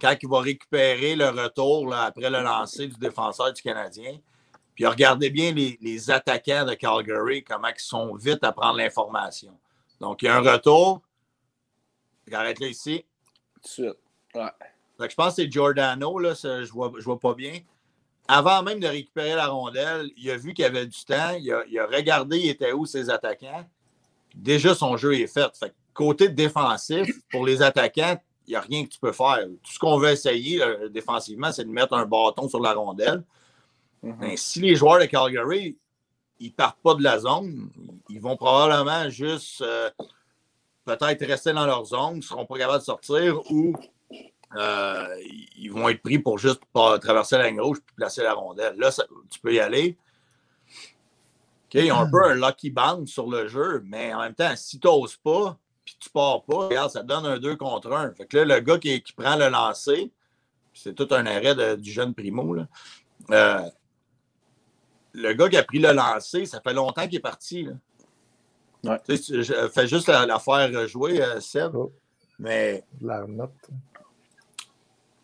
Speaker 7: quand il va récupérer le retour après le lancer du défenseur du Canadien. Puis regardez bien les, attaquants de Calgary, comment ils sont vite à prendre l'information. Donc, il y a un retour. Arrête là ici.
Speaker 3: Tout de suite. Ouais.
Speaker 7: je pense que c'est Giordano, là, je ne vois, je vois pas bien. Avant même de récupérer la rondelle, il a vu qu'il y avait du temps. Il a, il a regardé, il était où ses attaquants déjà son jeu est fait. côté défensif, pour les attaquants, il n'y a rien que tu peux faire. Tout ce qu'on veut essayer défensivement, c'est de mettre un bâton sur la rondelle. Mhm. si les joueurs de Calgary, ils ne partent pas de la zone, ils vont probablement juste euh, peut-être rester dans leur zone, ils ne seront pas capables de sortir ou euh, ils vont être pris pour juste traverser la ligne rouge et placer la rondelle. Là, tu peux y aller. Ils ont un peu un lucky bounce sur le jeu, mais en même temps, si tu n'oses pas, puis tu pars pas, regarde, ça donne un 2 contre 1. Fait que là, le gars qui, prend le lancer, c'est tout un arrêt du jeune Primo. Là. Euh, le gars qui a pris le lancer, ça fait longtemps qu'il est parti. Là. Ouais. je fais juste la, faire jouer, euh, Seb. Oh. Mais.
Speaker 2: La note.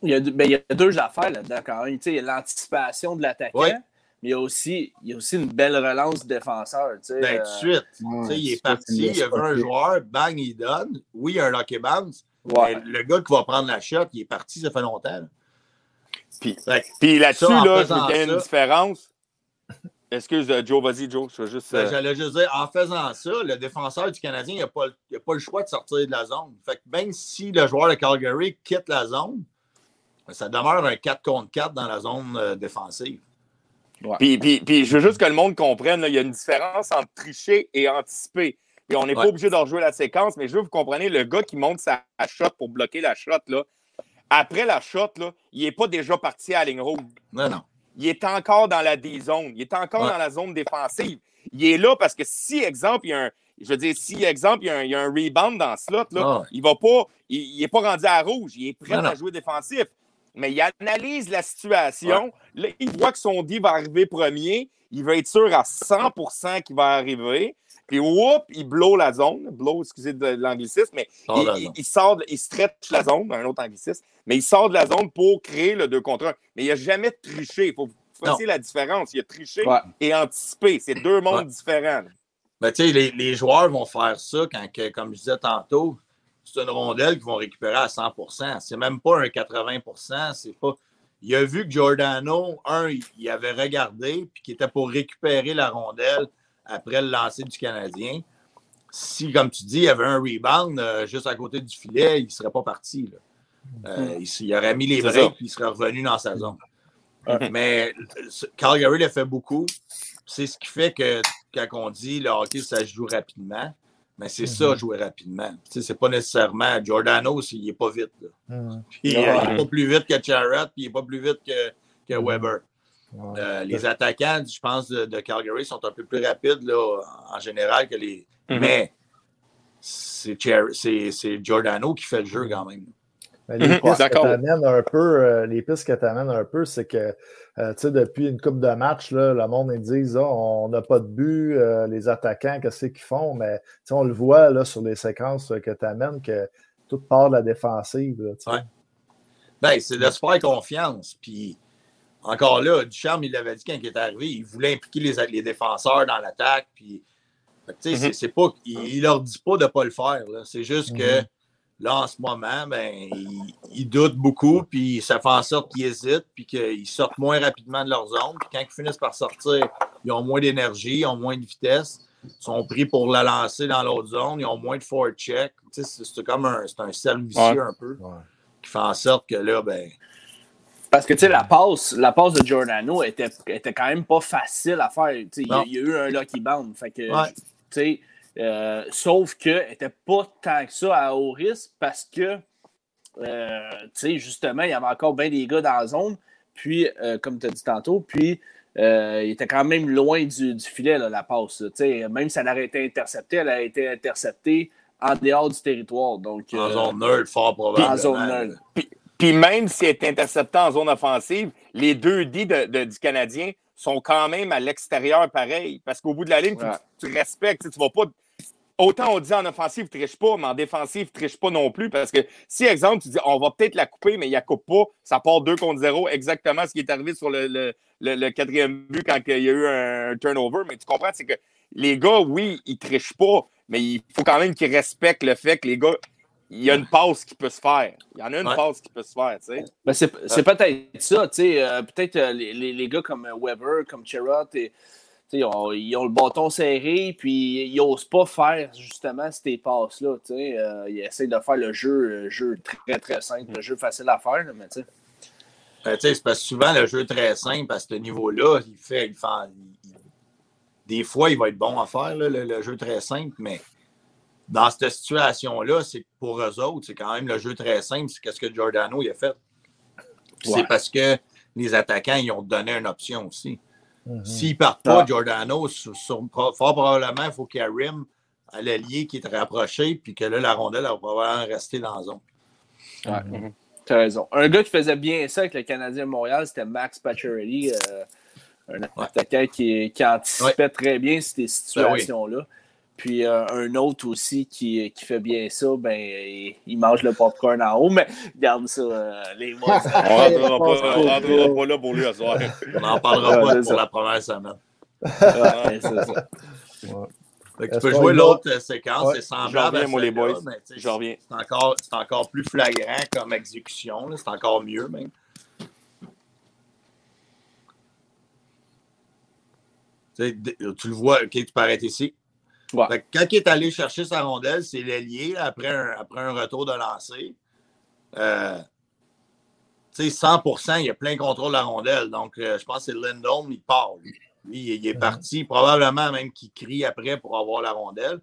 Speaker 3: Il y, a, ben, il y a deux affaires là-dedans quand même. Il y a l'anticipation de l'attaquant mais il y a aussi, il y a aussi une belle relance défenseur.
Speaker 7: Ben, tout de suite. il est parti, il y a vu un joueur, bang, il donne. Oui, il y a un lucky bounce. Le gars qui va prendre la shot, il est parti, ça fait longtemps.
Speaker 5: Puis, puis là-dessus, là, je veux une différence. Excuse, euh, Joe, vas-y, Joe. juste,
Speaker 7: ben, euh, J'allais juste dire, en faisant ça, le défenseur du Canadien, il n'a pas, pas, le choix de sortir de la zone. Fait que même si le joueur de Calgary quitte la zone, ça demeure un 4 contre 4 dans la zone euh, défensive.
Speaker 5: Puis, puis, je veux juste que le monde comprenne, il y a une différence entre tricher et anticiper. Et on n'est pas obligé de rejouer la séquence, mais je veux que vous compreniez, le gars qui monte sa shot pour bloquer la shot, là, après la shot, là, il n'est pas déjà parti à la ligne rouge.
Speaker 7: Non, non.
Speaker 5: Il est encore dans la D-zone. Il est encore dans la zone défensive. Il est là parce que si, exemple, il y a un, je veux dire, si, exemple, il y a un, rebound dans ce slot, là, il va pas, il n'est pas rendu à rouge. Il est prêt à jouer défensif mais il analyse la situation. Là, il voit que son dit va arriver premier. Il va être sûr à 100% qu'il va arriver. puis whoop, il blow la zone. Blow, excusez de l'anglicisme, mais il, il, sort, il stretch la zone, un autre anglicisme, mais il sort de la zone pour créer le 2 contre 1. Mais il n'a jamais triché. Il faut faire la différence. Il a triché et anticipé. C'est deux mondes différents.
Speaker 7: Ben, tu sais, les, les, joueurs vont faire ça quand, comme je disais tantôt, c'est une rondelle qu'ils vont récupérer à 100% C'est même pas un 80 C'est pas il a vu que Giordano, un, il avait regardé, puis qu'il était pour récupérer la rondelle après le lancer du Canadien. Si, comme tu dis, il y avait un rebound euh, juste à côté du filet, il ne serait pas parti. Euh, il, aurait mis les breaks puis il serait revenu dans sa zone. [LAUGHS] Mais Calgary l'a fait beaucoup. C'est ce qui fait que quand on dit le hockey, ça se joue rapidement. Mais c'est ça, mhm. jouer rapidement. Ce c'est pas nécessairement. Giordano, il n'est pas vite. Mhm. Puis, euh, il n'est pas plus vite que Charrett, puis il n'est pas plus vite que, que mhm. Weber. Euh, les attaquants, je pense, de, Calgary sont un peu plus rapides là, en général que les. Mais c'est Giordano qui fait le jeu quand même.
Speaker 2: Les pistes, que un peu, euh, les pistes que amènes un peu, c'est que euh, depuis une coupe de match, là, le monde ils disent ah, on n'a pas de but, euh, les attaquants, qu'est-ce qu'ils font? Mais on le voit là, sur les séquences que tu amènes que tout part de la défensive.
Speaker 7: ben, c'est de se faire confiance. Puis encore là, Ducharme, il l'avait dit quand il est arrivé, il voulait impliquer les, les défenseurs dans l'attaque. Puis, mm-hmm. c'est pas, il, ne leur dit pas de ne pas le faire. C'est juste que mm-hmm. Là, en ce moment, ben, ils, doutent beaucoup, puis ça fait en sorte qu'ils hésitent, puis qu'ils sortent moins rapidement de leur zone. Puis quand ils finissent par sortir, ils ont moins d'énergie, ils ont moins de vitesse, ils sont pris pour la lancer dans l'autre zone, ils ont moins de forward check. c'est comme un, un cercle vicieux un peu, qui fait en sorte que là, ben,
Speaker 3: parce que, tu sais, la passe, la passe de Giordano était, était quand même pas facile à faire. Il y, a eu un lucky bound. Fait que, tu sais, euh, sauf qu'elle n'était pas tant que ça à haut risque parce que, euh, tu sais, justement, il y avait encore bien des gars dans la zone. Puis, euh, comme tu as dit tantôt, puis il était quand même loin du, filet, la passe. Même si elle aurait été interceptée, elle a été interceptée en dehors du territoire. Donc,
Speaker 7: en zone nerd, fort probablement. En zone
Speaker 5: nerd. Puis, même si elle est interceptée en zone offensive, les deux dits du Canadien sont quand même à l'extérieur pareil. Parce qu'au bout de la ligne, tu, respectes. Tu ne vas pas. Autant on dit en offensive, ne triche pas, mais en défensive, ne triche pas non plus. Parce que si, exemple, tu dis on va peut-être la couper, mais il ne coupe pas, ça part 2 contre 0, exactement ce qui est arrivé sur le, quatrième but quand il y a eu un turnover. Mais tu comprends, c'est que les gars, oui, ils ne trichent pas, mais il faut quand même qu'ils respectent le fait que les gars, il y a une pause qui peut se faire. Il y en a une pause qui peut se faire, tu sais.
Speaker 3: Ben c'est peut-être ça, tu sais. Euh, peut-être euh, les, les, gars comme euh, Weber, comme Cherot, ils ont, ils ont, le bâton serré, puis ils n'osent pas faire justement ces passes-là. Sais. ils essaient de faire le jeu, jeu très, très simple, le jeu facile à faire, mais tu sais.
Speaker 7: Ben, c'est parce que souvent, le jeu très simple à ce niveau-là, il fait, il fait des fois, il va être bon à faire, le, le, jeu très simple, mais dans cette situation-là, c'est pour eux autres, c'est quand même le jeu très simple. C'est ce que Giordano a fait. C'est parce que les attaquants, ils ont donné une option aussi. Mm-hmm. S'ils ne partent pas, Giordano, fort probablement, il faut qu'il y ait Rim à l'allié qui est rapproché, puis que là, la rondelle va probablement rester dans la zone.
Speaker 3: Ouais. Mm-hmm. Tu as raison. Un gars qui faisait bien ça avec le Canadien de Montréal, c'était Max Pacioretty, euh, un attaquant qui, anticipait très bien ces ben situations-là. Puis euh, un autre aussi qui, qui, fait bien ça, ben, il, mange le popcorn en haut, mais garde ça, euh, les mois. [LAUGHS]
Speaker 5: on ne rentrera, pas là pour lui à soir.
Speaker 7: On n'en [LAUGHS] parlera pas pour la première semaine. Ouais, c'est ça. tu peux jouer l'autre euh, séquence, c'est semblable à moi, les boys. C'est encore, encore plus flagrant comme exécution, c'est encore mieux même. tu le vois, ok, tu peux arrêter ici quand il est allé chercher sa rondelle, c'est l'ailier après un, après un retour de lancer. Euh, 100% il y a plein contrôle de la rondelle. Donc, euh, je pense que c'est Lindholm, il part. Lui, il, est parti, probablement même qu'il crie après pour avoir la rondelle.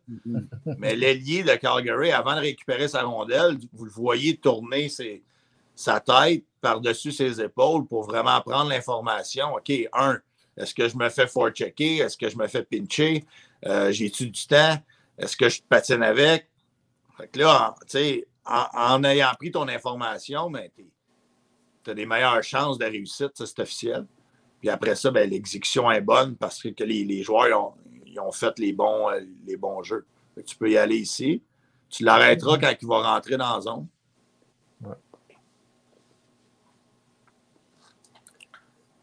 Speaker 7: Mais l'ailier de Calgary, avant de récupérer sa rondelle, vous le voyez tourner sa tête par-dessus ses épaules pour vraiment prendre l'information. OK, un, est-ce que je me fais forechecker? Est-ce que je me fais pincher? Euh, j'ai-tu du temps? Est-ce que je patine avec? Fait que là, tu sais, en, ayant pris ton information, ben, tu as des meilleures chances de réussite, ça c'est officiel. Puis après ça, ben, l'exécution est bonne parce que les, joueurs ils ont fait les bons, euh, les bons jeux. tu peux y aller ici. Tu l'arrêteras quand il va rentrer dans la zone.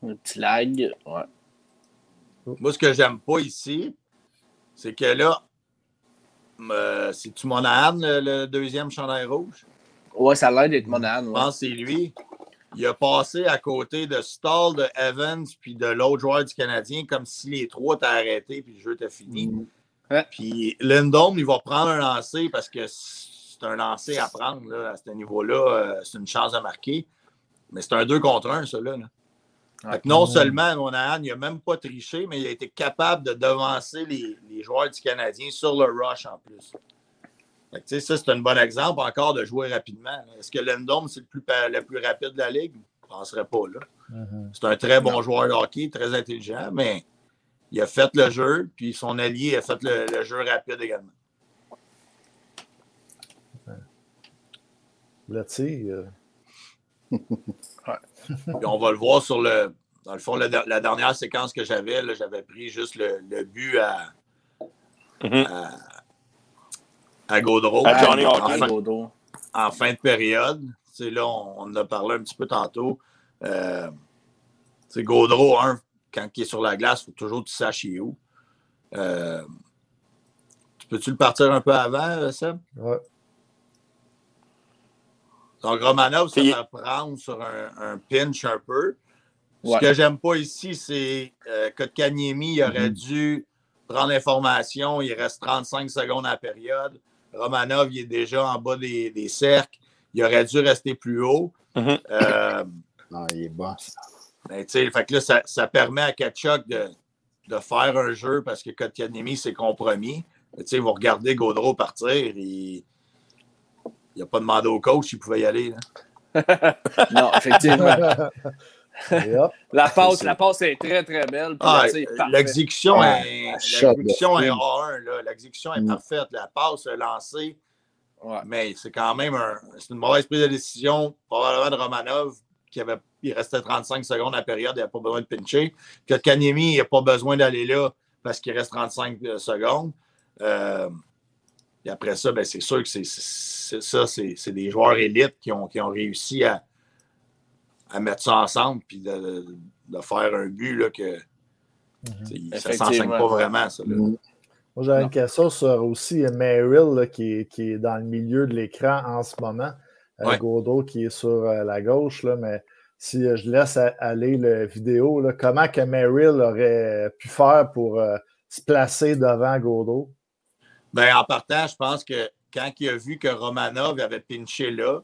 Speaker 3: Un petit lag. Ouais.
Speaker 7: Moi, ce que j'aime pas ici, c'est que là, euh, c'est-tu Monahan, le, le, deuxième chandail rouge?
Speaker 3: Ouais, ça a l'air d'être Monahan.
Speaker 7: Je pense que c'est lui. Il a passé à côté de Stall, de Evans, puis de l'autre joueur du Canadien, comme si les trois étaient arrêtés, puis le jeu était fini.
Speaker 3: Mm.
Speaker 7: Puis Lindholm, il va prendre un lancer parce que c'est un lancer à prendre là, à ce niveau-là. Euh, c'est une chance de marquer. Mais c'est un 2 contre 1, ça. Là, non seulement Monahan, il n'a même pas triché, mais il a été capable de devancer les, les joueurs du Canadien sur le rush en plus. ça, c'est un bon exemple encore de jouer rapidement. Est-ce que Lendom, c'est le plus, le plus rapide de la Ligue? Je ne penserais pas. là. Mm-hmm. C'est un très bon joueur de hockey, très intelligent, mais il a fait le jeu, puis son allié a fait le, jeu rapide également.
Speaker 2: Le [LAUGHS]
Speaker 7: on va le voir sur le. Dans le fond, la, dernière séquence que j'avais, j'avais pris juste le, but à, mm-hmm. à, à, Gaudreau. en, fin, de période. là, on, en a parlé un petit peu tantôt. Euh, c'est Gaudreau, un, quand il est sur la glace, il faut toujours que tu saches où. Euh, tu peux-tu le partir un peu avant, euh, Seb?
Speaker 2: Oui.
Speaker 7: Donc, Romanov, ça va prendre sur un, pinch un peu. Ce que j'aime pas ici, c'est euh, que Kanyemi aurait mm-hmm. dû prendre l'information. Il reste 35 secondes à la période. Romanov, il est déjà en bas des, cercles. Il aurait dû rester plus haut.
Speaker 4: Mm-hmm. Euh, non, il est bon.
Speaker 7: Ben, fait que là, ça, ça, permet à Kachuk de, de, faire un jeu parce que Kotkaniemi s'est compromis. Vous regardez Gaudreau partir, il il n'a pas demandé au coach s'il pouvait y aller. [LAUGHS]
Speaker 3: non, effectivement. [LAUGHS] la, passe, la passe est très, très belle.
Speaker 7: Ah, l'exécution est, l'exécution est A1. L'exécution est mm. parfaite. La passe est lancée. Mais c'est quand même un, une mauvaise prise de décision, probablement de Romanov, qui avait, il restait 35 secondes à la période, il n'a pas besoin de pincher. Que Kanyemi n'a pas besoin d'aller là parce qu'il reste 35 euh, secondes. Euh, et après ça, ben, c'est sûr que c'est ça, c'est des joueurs élites qui ont, qui ont réussi à, à mettre ça ensemble puis de, de, faire un but là, que mm-hmm. ça ne s'enseigne pas vraiment. Ça,
Speaker 2: mm-hmm. Moi, j'avais une question sur aussi Merrill qui, qui, est dans le milieu de l'écran en ce moment. Euh, Godot qui est sur euh, la gauche, là, mais si euh, je laisse aller la vidéo, là, comment que Merrill aurait pu faire pour se placer devant Godot?
Speaker 7: Ben, en partant, je pense que quand il a vu que Romanov avait pinché là,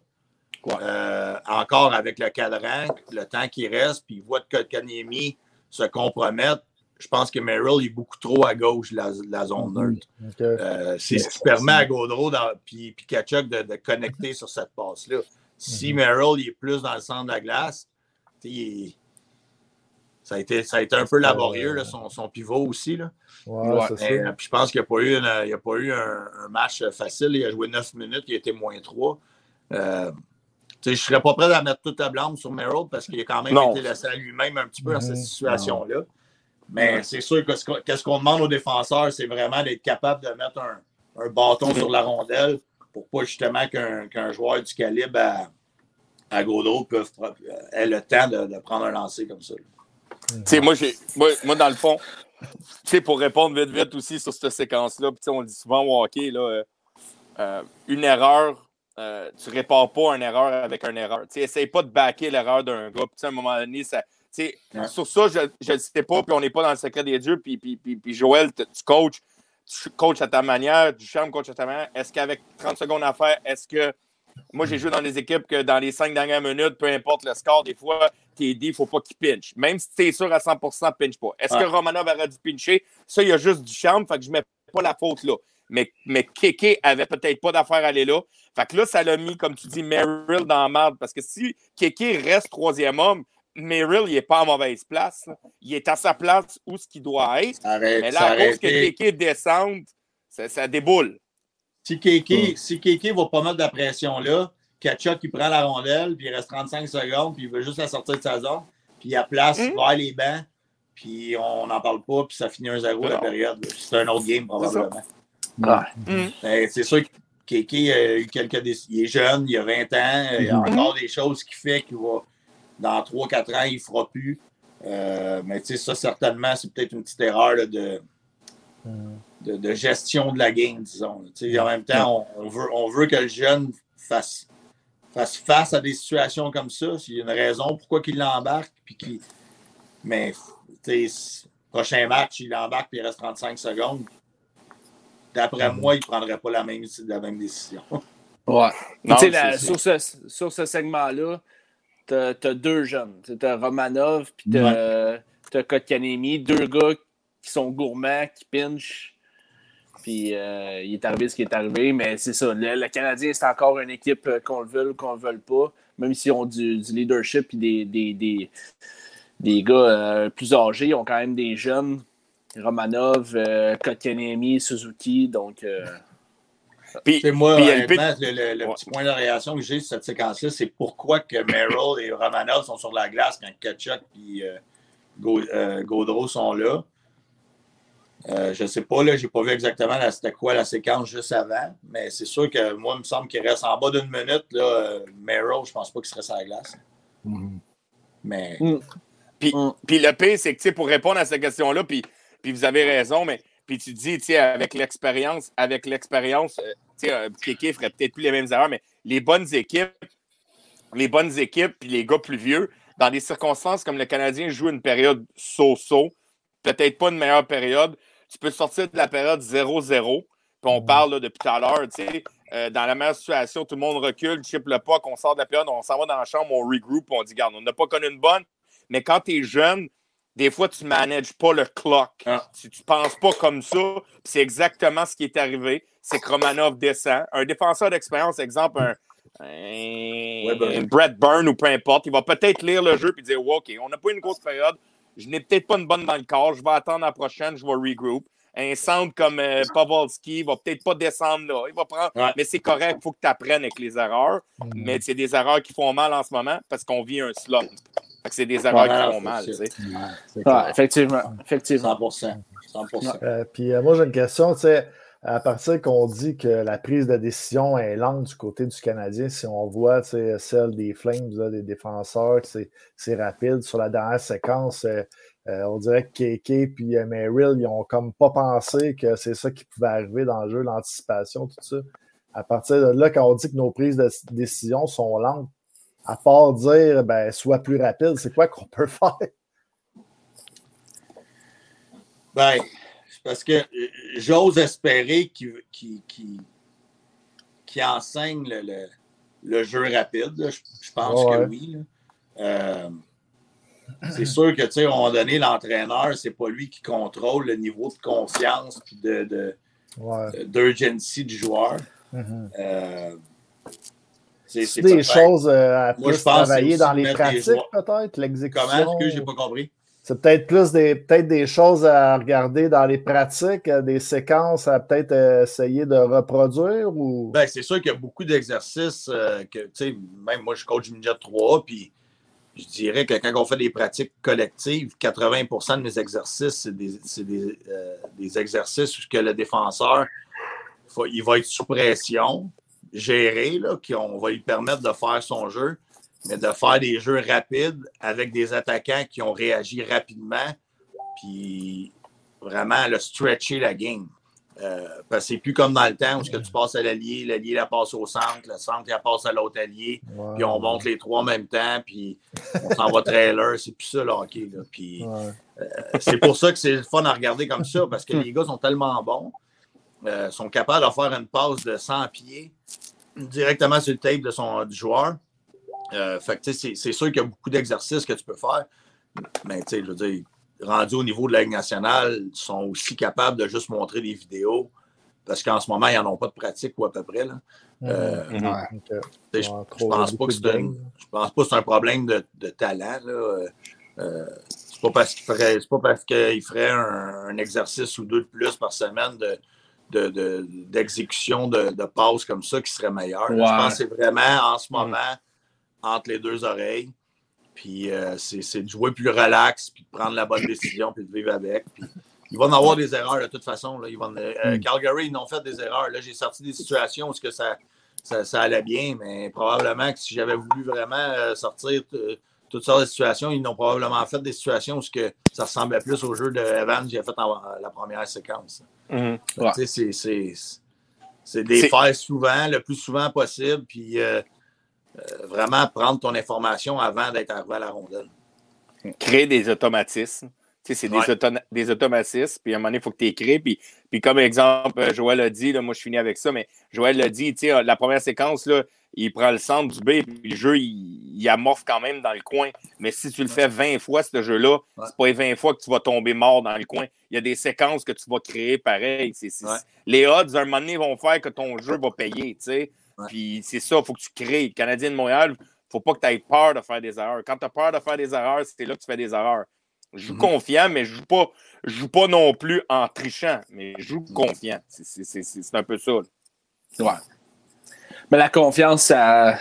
Speaker 7: euh, encore avec le cadran, le temps qui reste, puis il voit que Kanyemi se compromettre, je pense que Merrill est beaucoup trop à gauche de la, zone mm-hmm. neutre. Euh, c'est ce qui permet à Gaudreau puis, Kachuk de, connecter sur cette passe-là. Si mm-hmm. Merrill est plus dans le centre de la glace, il, ça a été, ça a été un peu laborieux, là, son, son, pivot aussi. Là.
Speaker 2: Ouais,
Speaker 7: euh, puis je pense qu'il n'y a pas eu, il a pas eu un, match facile. Il a joué 9 minutes, il a été moins 3. Euh, je ne serais pas prêt à mettre toute la blâme sur Merrill parce qu'il a quand même été laissé à lui-même un petit peu dans cette mhm. situation-là. Mais c'est sûr que ce qu'on demande aux défenseurs, c'est vraiment d'être capable de mettre un, un bâton sur la rondelle pour pas justement qu'un joueur du calibre à, à Godot ait le temps de, de prendre un lancer comme ça.
Speaker 5: Moi, moi, dans le fond, pour répondre vite, vite aussi sur cette séquence-là, on le dit souvent au hockey, là, euh, euh, une erreur, euh, tu ne répares pas une erreur avec une erreur. Essaye pas de backer l'erreur d'un gars. à un moment donné, ça, sur ça, je ne sais pas, puis on n'est pas dans le secret des dieux. Puis, puis, puis, Joël, tu coaches, tu coaches à ta manière, du charme coach à ta manière. Est-ce qu'avec 30 secondes à faire, est-ce que moi, j'ai joué dans des équipes que dans les cinq dernières minutes, peu importe le score, des fois, dit, il ne faut pas qu'il pinche. Même si tu es sûr à 100% pinche pas. Est-ce que Romanov aurait dû pincher? Ça, il y a juste du charme, fait que je ne mets pas la faute là. Mais, mais Kéké avait peut-être pas d'affaire à aller là. Fait que là, ça l'a mis, comme tu dis, Merrill dans la merde. Parce que si Kéké reste troisième homme, Merrill, il n'est pas en mauvaise place. Il est à sa place où ce qu'il doit être. mais là, à cause que Kéké descende, ça, ça déboule.
Speaker 7: Si Kéké, si va pas mettre de la pression là, Kachuk il prend la rondelle, puis il reste 35 secondes, puis il veut juste la sortir de sa zone, puis il a place mm. vers les bancs, puis on n'en parle pas, puis ça finit 1-0 la période. C'est un autre game, probablement. C'est sûr que Kéké a eu quelques Il est jeune, il a 20 ans, il y a mm-hmm. encore des choses qui fait qu'il va, dans 3-4 ans, il ne fera plus. Euh, mais tu sais, ça, certainement, c'est peut-être une petite erreur de, de, gestion de la game, disons. En même temps, on, veut, on veut que le jeune fasse, fasse face à des situations comme ça. S'il y a une raison pourquoi il l'embarque, puis qu'il. Mais, prochain match, il embarque, puis il reste 35 secondes. D'après moi, il ne prendrait pas la même, la même décision. [LAUGHS]
Speaker 3: Ouais. sur, ce, sur ce segment-là, tu as, deux jeunes. Tu as Romanov, puis tu as, Kotkanemi, deux gars qui sont gourmands, qui pinchent. Puis euh, il est arrivé ce qui est arrivé, mais c'est ça. Le, Canadien, c'est encore une équipe euh, qu'on le veut ou qu'on ne le veut pas, même s'ils ont du, leadership et des, des, des, gars euh, plus âgés, ils ont quand même des jeunes. Romanov, Kotkanemi, Suzuki, donc.
Speaker 7: Puis, moi, le, petit point de réaction que j'ai sur cette séquence-là, c'est pourquoi que Merrill et Romanov sont sur la glace quand Kachuk et Gaudreau sont là. Euh, je ne sais pas, là, je n'ai pas vu exactement c'était quoi la séquence juste avant, mais c'est sûr que moi, il me semble qu'il reste en bas d'une minute. Là, euh, Merrill, je ne pense pas qu'il serait sur la glace. Mm-hmm. Mais.
Speaker 5: Mm. Mm. Puis, le pire, c'est que pour répondre à cette question-là, puis, puis vous avez raison, mais puis tu dis, avec l'expérience, avec l'expérience, euh Kéké ferait peut-être plus les mêmes erreurs, mais les bonnes équipes, les bonnes équipes, puis les gars plus vieux, dans des circonstances comme le Canadien joue une période so-so, peut-être pas une meilleure période, tu peux sortir de la période 0-0. Puis on parle depuis tout à l'heure, tu sais, euh, dans la meilleure situation, tout le monde recule, chip le pas, qu'on sort de la période, on s'en va dans la chambre, on regroupe, on dit, garde, on n'a pas connu une bonne. Mais quand tu es jeune, des fois, tu ne manages pas le clock. Ah. Tu ne penses pas comme ça. C'est exactement ce qui est arrivé. C'est que Romanov descend. Un défenseur d'expérience, exemple, un, un, Brett Byrne ou peu importe, il va peut-être lire le jeu et dire OK, on n'a pas une grosse période, je n'ai peut-être pas une bonne dans le corps, je vais attendre la prochaine, je vais regroup. Un centre comme euh, Pavolski va peut-être pas descendre là. Il va prendre. Mais c'est correct, il faut que tu apprennes avec les erreurs. Mm. Mais c'est des erreurs qui font mal en ce moment parce qu'on vit un slump. C'est des erreurs qui font mal.
Speaker 3: effectivement. effectivement.
Speaker 7: 100%. 100%.
Speaker 2: Euh, puis euh, moi, j'ai une question. Tu sais, à partir qu'on dit que la prise de décision est lente du côté du Canadien, si on voit celle des Flames, des défenseurs, c'est rapide. Sur la dernière séquence, euh, euh, on dirait que KK et euh, Merrill, ils n'ont comme pas pensé que c'est ça qui pouvait arriver dans le jeu, l'anticipation, tout ça. À partir de là, quand on dit que nos prises de décision sont lentes, à part dire ben, soit plus rapide, c'est quoi qu'on peut [LAUGHS] faire?
Speaker 7: Ben, parce que euh, j'ose espérer qu'il enseigne le, jeu rapide. Je, pense que oui. Euh, c'est sûr que, tu sais, à un moment donné, l'entraîneur, c'est pas lui qui contrôle le niveau de confiance et de, d'urgency du joueur.
Speaker 2: Mm-hmm. Euh, c'est, des choses à plus travailler dans les pratiques, peut-être, l'exécution.
Speaker 7: Comment? Est-ce que j'ai pas compris?
Speaker 2: C'est peut-être plus des, peut-être des choses à regarder dans les pratiques, euh, des séquences à peut-être euh, essayer de reproduire ou?
Speaker 7: Ben, c'est sûr qu'il y a beaucoup d'exercices euh, que, tu sais, même moi, je coach midget 3 puis je dirais que quand on fait des pratiques collectives, 80 de mes exercices, c'est des, des, exercices où que le défenseur, il va être sous pression, géré, là, on va lui permettre de faire son jeu mais de faire des jeux rapides avec des attaquants qui ont réagi rapidement, puis vraiment le stretcher la game. Euh, parce que c'est plus comme dans le temps où que tu passes à l'allié, l'allié la passe au centre, le centre la passe à l'autre allié, puis on monte les trois en même temps, puis on s'en va trailer. C'est plus ça le hockey. Là. Puis, euh, c'est pour ça que c'est fun à regarder comme ça, parce que les gars sont tellement bons, euh, sont capables de faire une passe de 100 pieds directement sur le tape de son, du joueur. Euh, c'est sûr qu'il y a beaucoup d'exercices que tu peux faire, mais je veux dire, rendus au niveau de la Ligue nationale, ils sont aussi capables de juste montrer des vidéos parce qu'en ce moment, ils n'en ont pas de pratique ou à peu près. Là. Euh, je ne pense pas que c'est un, pense pas c'est un problème de, talent. Là. Euh, c'est pas parce qu'il ferait, pas parce qu'il ferait un, exercice ou deux de plus par semaine de, d'exécution de, de, passes comme ça qui serait meilleur. Je pense que c'est vraiment en ce moment entre les deux oreilles. Puis euh, c'est de jouer plus relax, puis de prendre la bonne décision, puis de vivre avec. Puis, ils vont en avoir des erreurs de toute façon. Là. Ils vont, euh, mm. Calgary, ils ont fait des erreurs. Là, j'ai sorti des situations où que ça, ça, allait bien, mais probablement que si j'avais voulu vraiment euh, sortir toutes sortes de situations, ils n'ont probablement fait des situations où que ça ressemblait plus au jeu de Evans que j'ai fait la première séquence. Mm-hmm. C'est des faire souvent, le plus souvent possible, puis euh, vraiment prendre ton information avant d'être arrivé à la rondelle.
Speaker 5: Créer des automatismes. c'est des, automatismes, puis à un moment donné, il faut que tu écris. Puis, puis comme exemple, euh, Joël a dit, là, moi je finis avec ça, mais Joël l'a dit, la première séquence, là, il prend le centre du B, puis le jeu, il, il, amorphe quand même dans le coin. Mais si tu le fais 20 fois, ce jeu-là, c'est pas 20 fois que tu vas tomber mort dans le coin. Il y a des séquences que tu vas créer pareil. Les odds, à un moment donné, vont faire que ton jeu va payer. sais. Puis c'est ça, il faut que tu crées. Le Canadien de Montréal, il ne faut pas que tu aies peur de faire des erreurs. Quand tu as peur de faire des erreurs, c'est là que tu fais des erreurs. Je joue mhm. confiant, mais je ne joue, pas, joue pas non plus en trichant, mais je joue confiant. C'est un peu ça.
Speaker 3: Ouais. Mais la confiance, ça,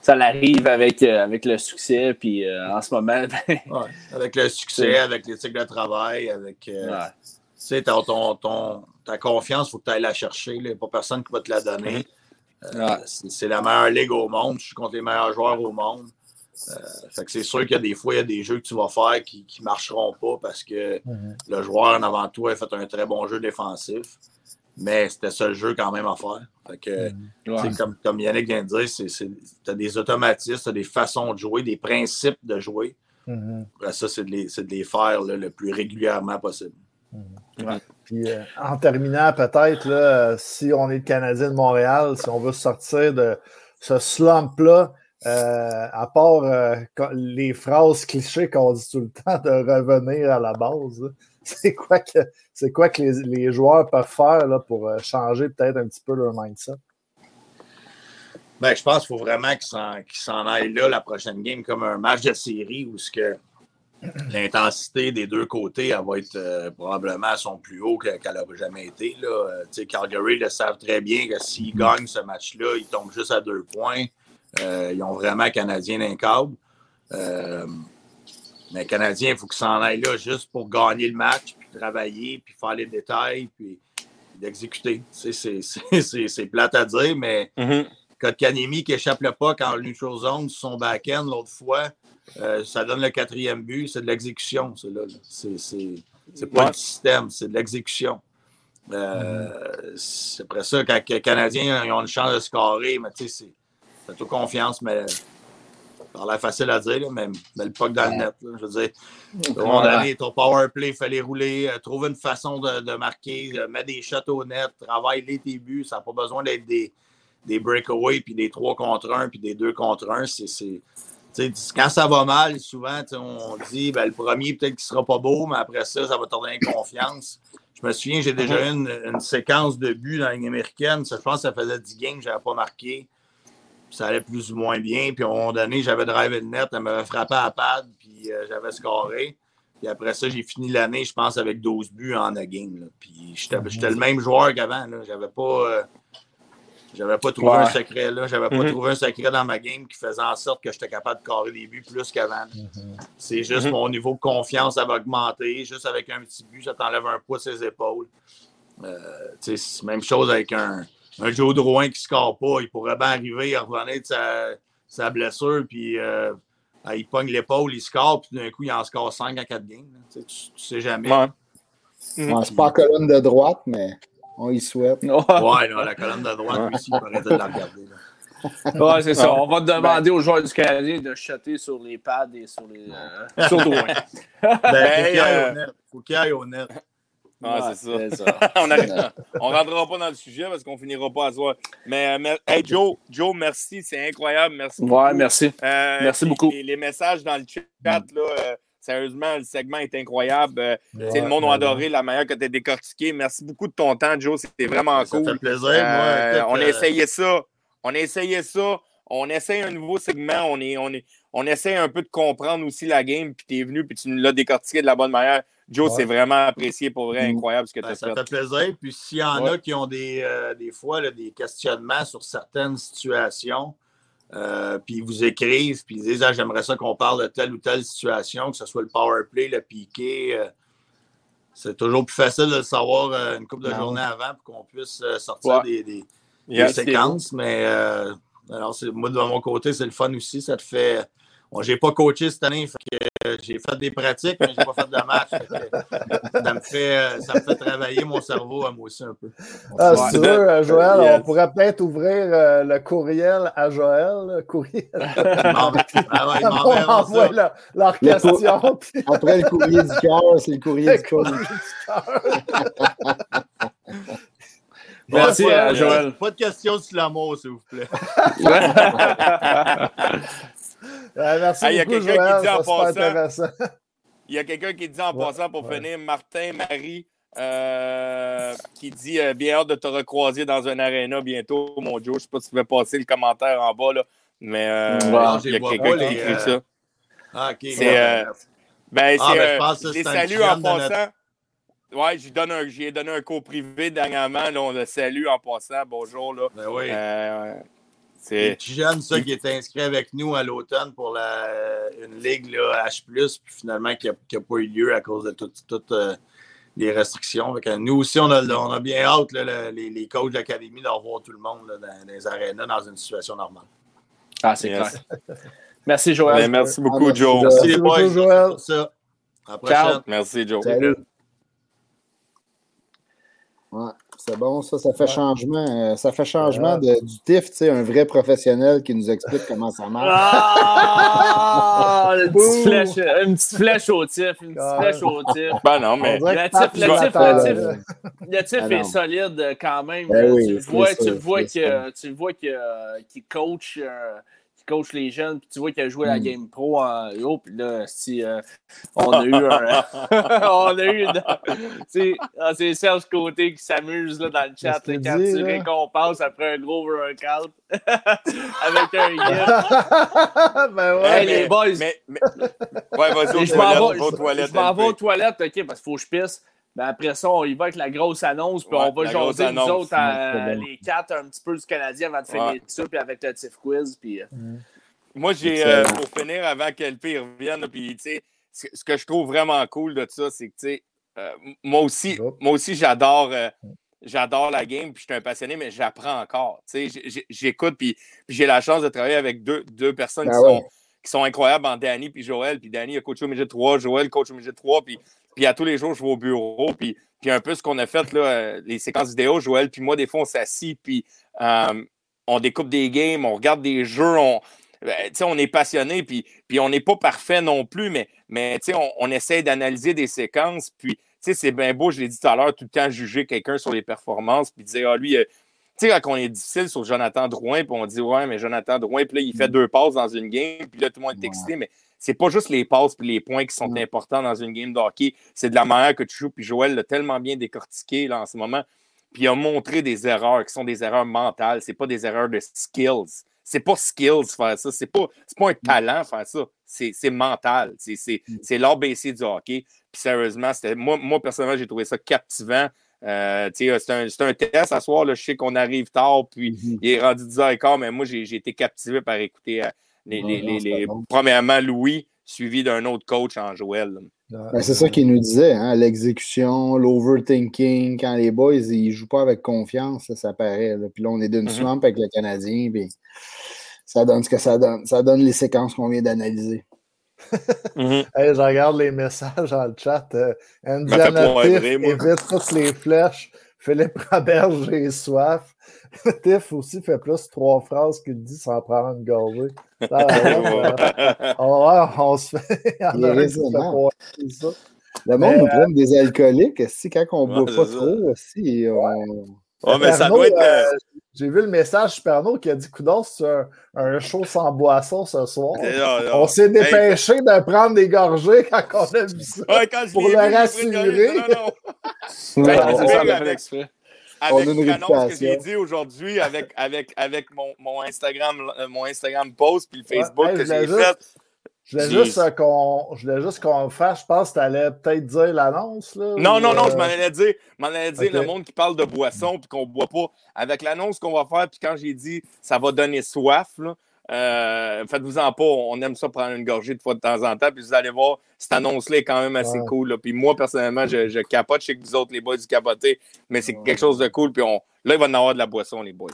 Speaker 3: ça arrive avec, euh, avec le succès. Puis euh, en ce moment. [LAUGHS]
Speaker 7: Ben, avec le succès, avec l'éthique de travail, avec. Euh, tu sais, ton, ton, ta confiance, il faut que tu ailles la chercher. Il n'y a pas personne qui va te la donner. Mhm. Euh, c'est la meilleure ligue au monde. Je suis contre les meilleurs joueurs au monde. Euh, c'est sûr qu'il y a des fois, il y a des jeux que tu vas faire qui ne marcheront pas parce que mhm. le joueur en avant toi a fait un très bon jeu défensif. Mais c'était ça le jeu quand même à faire. Fait mhm. comme, comme, Yannick vient de dire, tu as des automatismes, tu as des façons de jouer, des principes de jouer. Mhm. ça, c'est de, de, les faire le plus régulièrement possible.
Speaker 2: Puis, euh, en terminant, peut-être, si on est le Canadien de Montréal, si on veut sortir de ce slump-là, euh, à part euh, les phrases clichés qu'on dit tout le temps de revenir à la base, [LAUGHS] c'est quoi que, c'est quoi que les, joueurs peuvent faire là, pour changer peut-être un petit peu leur mindset?
Speaker 7: Ben, je pense qu'il faut vraiment qu'ils s'en, aillent là la prochaine game comme un match de série où ce que l'intensité des deux côtés, elle va être euh, probablement à son plus haut qu'elle n'a jamais été. Là. Euh, Calgary le savent très bien que s'ils gagnent ce match-là, ils tombent juste à deux points. Euh, ils ont vraiment Canadien d'un câble. mais Canadien, il faut qu'ils s'en aillent là juste pour gagner le match, puis travailler, puis faire les détails, puis d'exécuter. [LAUGHS] C'est plate à dire, mais mm Kanemi qui échappe le pas quand neutral zone son back-end l'autre fois, euh, ça donne le quatrième but, c'est de l'exécution. C'est pas le système, c'est de l'exécution. Euh, c'est après ça, quand les Canadiens ont une chance de scorer, mais tu sais, c'est tout confiance, mais ça a l'air facile à dire, mais, mais, le puck dans le net. je veux dire, ton power play, il fallait rouler, euh, trouver une façon de, marquer, mettre des shots au net, travailler les tes buts. Ça n'a pas besoin d'être des, des breakaways, puis des 3 contre 1, puis des 2 contre 1. C'est quand ça va mal, souvent, on dit ben, le premier, peut-être qu'il ne sera pas beau, mais après ça, ça va te donner confiance. Je me souviens, j'ai déjà eu une, séquence de buts dans la ligne américaine. je pense que ça faisait 10 games que je n'avais pas marqué. ça allait plus ou moins bien. Puis à un moment donné, j'avais drivé le net, elle m'avait frappé à la pad, puis euh, j'avais scoré. Puis après ça, j'ai fini l'année, je pense, avec 12 buts en a game. Puis j'étais le même joueur qu'avant. J'avais pas. Euh, j'avais pas trouvé un secret là. J'avais pas mhm. trouvé un secret dans ma game qui faisait en sorte que j'étais capable de carrer des buts plus qu'avant. Mhm. C'est juste mhm. mon niveau de confiance avait augmenté. Juste avec un petit but, ça t'enlève un poids ses épaules. Euh, même chose avec un, un Joe Drouin qui ne score pas. Il pourrait bien arriver, à revenir de sa, blessure, puis euh, il pogne l'épaule, il score, puis d'un coup, il en score 5 à 4 games. Tu, ne sais jamais.
Speaker 4: Ouais. c'est pas en colonne de droite, mais. On y souhaite.
Speaker 7: Ouais, [LAUGHS] la colonne de droite, aussi, il paraît de la regarder.
Speaker 3: Ouais, c'est ça. On va demander aux joueurs du Canadien de chuter sur les pads et sur les. Euh, sur le [LAUGHS]
Speaker 7: ben, faut qu'il aille au net.
Speaker 5: Ah, c'est ça. [LAUGHS] on ne rentrera pas dans le sujet parce qu'on finira pas à soir. Mais, euh, hey, Joe, Joe, merci. C'est incroyable. Merci.
Speaker 3: Ouais, merci. Euh, merci beaucoup.
Speaker 5: Les, messages dans le chat, là, Sérieusement, le segment est incroyable. Euh, le monde a adoré la manière que tu as décortiqué. Merci beaucoup de ton temps, Joe. C'était vraiment cool.
Speaker 7: Ça fait plaisir. Euh,
Speaker 5: on a euh, essayé ça. On a essayé ça. On essaye un nouveau segment. On, est, on, est, on essaie un peu de comprendre aussi la game. Puis tu es venu puis tu nous l'as décortiqué de la bonne manière. Joe, c'est vraiment apprécié pour vrai, incroyable ce que tu as fait.
Speaker 7: Ça fait plaisir. Puis s'il y en a qui ont des, des fois des questionnements sur certaines situations, Euh, puis ils vous écrivent, puis ils disent ah, J'aimerais ça qu'on parle de telle ou telle situation, que ce soit le power play, le piqué. Euh, c'est toujours plus facile de le savoir euh, une couple de journées avant pour qu'on puisse sortir des, des, séquences. Mais alors, moi, de mon côté, c'est le fun aussi. Ça te fait Bon, j'ai pas coaché cette année, j'ai fait des pratiques, mais j'ai pas fait de match. ça, me fait, euh, ça me fait travailler mon cerveau à moi aussi un peu.
Speaker 2: Ah, si tu veux, euh, Joël, on pourrait peut-être ouvrir euh, le courriel à Joël. Le courriel. [LAUGHS] ah ouais, on envoie leur, leur question.
Speaker 4: Après le courrier du cœur, c'est le courrier du cœur.
Speaker 7: Merci, Joël. Pas de questions sur l'amour, s'il vous plaît. [LAUGHS] [LAUGHS]
Speaker 2: merci il y a quelqu'un qui dit en passant.
Speaker 5: Il y a quelqu'un qui dit en passant pour finir, Martin Marie, euh, qui dit euh, bien hâte de te recroiser dans un aréna bientôt, mon Joe. Je ne sais pas si tu veux passer le commentaire en bas, là, mais euh, il y a quelqu'un qui écrit ça.
Speaker 7: Ah, ok.
Speaker 5: C'est, ben, ah, ben, les saluts en passant. Ouais, j'ai donné un, j'ai donné un cours privé dernièrement. Là, on le salue en passant. Bonjour. Là.
Speaker 7: Ben oui. C'est petit jeune, ça, qui est inscrit avec nous à l'automne pour la, une ligue là, H, puis finalement qui n'a pas eu lieu à cause de toutes euh, les restrictions. nous aussi, on a, on a bien hâte, les, les, coachs de l'académie, de revoir tout le monde dans, les arénas dans une situation normale.
Speaker 3: Ah, c'est clair. merci, Joël.
Speaker 5: Ben, merci beaucoup, ah, Joe.
Speaker 2: Merci, les boys. Joël.
Speaker 7: Ça. À la prochaine.
Speaker 5: Merci, Joe.
Speaker 4: Salut. Ouais. C'est bon, ça, ça fait changement. Euh, ça fait changement de, du TIF, tu sais, un vrai professionnel qui nous explique comment ça marche.
Speaker 3: Ah! une, petite flèche, une petite flèche au TIF, une petite flèche au TIF.
Speaker 5: Ben non, mais.
Speaker 3: Le TIF, le TIF, le TIF ben est solide quand même. Ben oui, tu, vois, tu, vois que, tu vois qu'il coach. Euh, coach les jeunes, puis tu vois qu'il a joué à la hmm. Game Pro en haut, puis là, si, euh, on a eu un. [LAUGHS] [LAUGHS] on a eu ah, c'est Serge Côté qui s'amuse dans le chat là, quand tu récompenses après un gros workout [LAUGHS] avec un gif.
Speaker 2: ben ouais.
Speaker 3: les boys.
Speaker 5: Mais, mais, ouais, vas-y,
Speaker 3: je m'en vais aux toilettes, OK, parce qu'il faut que je pisse. Ben après ça, on y va avec la grosse annonce, puis on va jaser nous autres, les quatre, un petit peu du Canadien avant de finir ça, puis avec le Tiff Quiz. Puis, euh.
Speaker 5: Moi, j'ai, euh, pour finir, avant qu'LP revienne, puis, ce que je trouve vraiment cool de ça, c'est que, tu sais, euh, moi aussi, moi aussi j'adore, j'adore la game, puis je suis un passionné, mais j'apprends encore. Tu sais, j'écoute, puis, j'ai la chance de travailler avec deux, deux personnes ben qui, sont, qui sont incroyables en Danny puis Joël. Puis Danny a coaché au midget 3, Joël coach au midget 3, puis puis à tous les jours, je vais au bureau. Puis, puis un peu ce qu'on a fait, là, euh, les séquences vidéo, Joël, puis moi, des fois, on s'assit, puis euh, on découpe des games, on regarde des jeux, on, ben, on est passionné, puis, puis on n'est pas parfait non plus, mais, mais on, on essaie d'analyser des séquences. Puis c'est bien beau, je l'ai dit tout à l'heure, tout le temps juger quelqu'un sur les performances, puis dire, ah, lui, euh, tu sais, quand on est difficile sur Jonathan Drouin, puis on dit, ouais, mais Jonathan Drouin, puis là, il fait mm. deux passes dans une game, puis là, tout le monde est excité, mais c'est pas juste les passes et les points qui sont importants dans une game de hockey. C'est de la manière que tu joues. Puis Joël l'a tellement bien décortiqué là, en ce moment. Puis il a montré des erreurs qui sont des erreurs mentales. C'est pas des erreurs de skills. C'est pas skills faire ça. C'est pas, pas un talent faire ça. C'est mental. C'est l'ABC du hockey. Puis sérieusement, moi, moi, personnellement, j'ai trouvé ça captivant. Euh, c'est un, un, test à soir. Là, je sais qu'on arrive tard, puis mm-hmm. il est rendu 10h15, mais moi, j'ai été captivé par écouter euh, les, premièrement, Louis, suivi d'un autre coach en Joël.
Speaker 4: Ben, c'est ça qu'il nous disait, hein, l'exécution, l'overthinking, quand les boys ils jouent pas avec confiance, ça, paraît. Puis là, on est d'une mm swamp avec le Canadien, puis ça donne ce que ça donne. Ça donne les séquences qu'on vient d'analyser.
Speaker 2: Mhm. [LAUGHS] je regarde les messages dans le chat. Euh, Indiana évite toutes les flèches. Philippe Robert, [LAUGHS] j'ai soif. [LAUGHS] Tiff aussi fait plus trois phrases qu'il dit sans prendre une gorgée. [LAUGHS] on, on, se fait.
Speaker 4: Il est raisonnable. Le monde nous prend des alcooliques. Si, quand on ne boit pas trop, aussi, on.
Speaker 5: Oh, mais ça doit être. Euh,
Speaker 2: j'ai vu le message Superno qui a dit Coudon, c'est un, un, show sans boisson ce soir. On s'est dépêché de prendre des gorgées quand on a vu ça. pour le rassurer.
Speaker 5: Avec l'annonce que j'ai dit aujourd'hui, avec, avec, avec mon, mon, Instagram, euh, mon Instagram post puis le Facebook que j'ai fait.
Speaker 2: Je voulais juste qu'on juste qu'on fasse, je pense que tu allais peut-être dire l'annonce.
Speaker 5: Non, non, non, je m'en allais dire, m'en allais dire le monde qui parle de boisson puis qu'on ne boit pas. Avec l'annonce qu'on va faire, puis quand j'ai dit ça va donner soif, là, Euh, Faites-vous-en pas, on aime ça prendre une gorgée de fois de temps en temps. Puis vous allez voir, cette annonce-là est quand même assez cool. Puis moi, personnellement, je, je, capote. Je sais que vous autres, les boys, du capoté, mais c'est quelque chose de cool. Puis on, là, il va y en avoir de la boisson, les boys.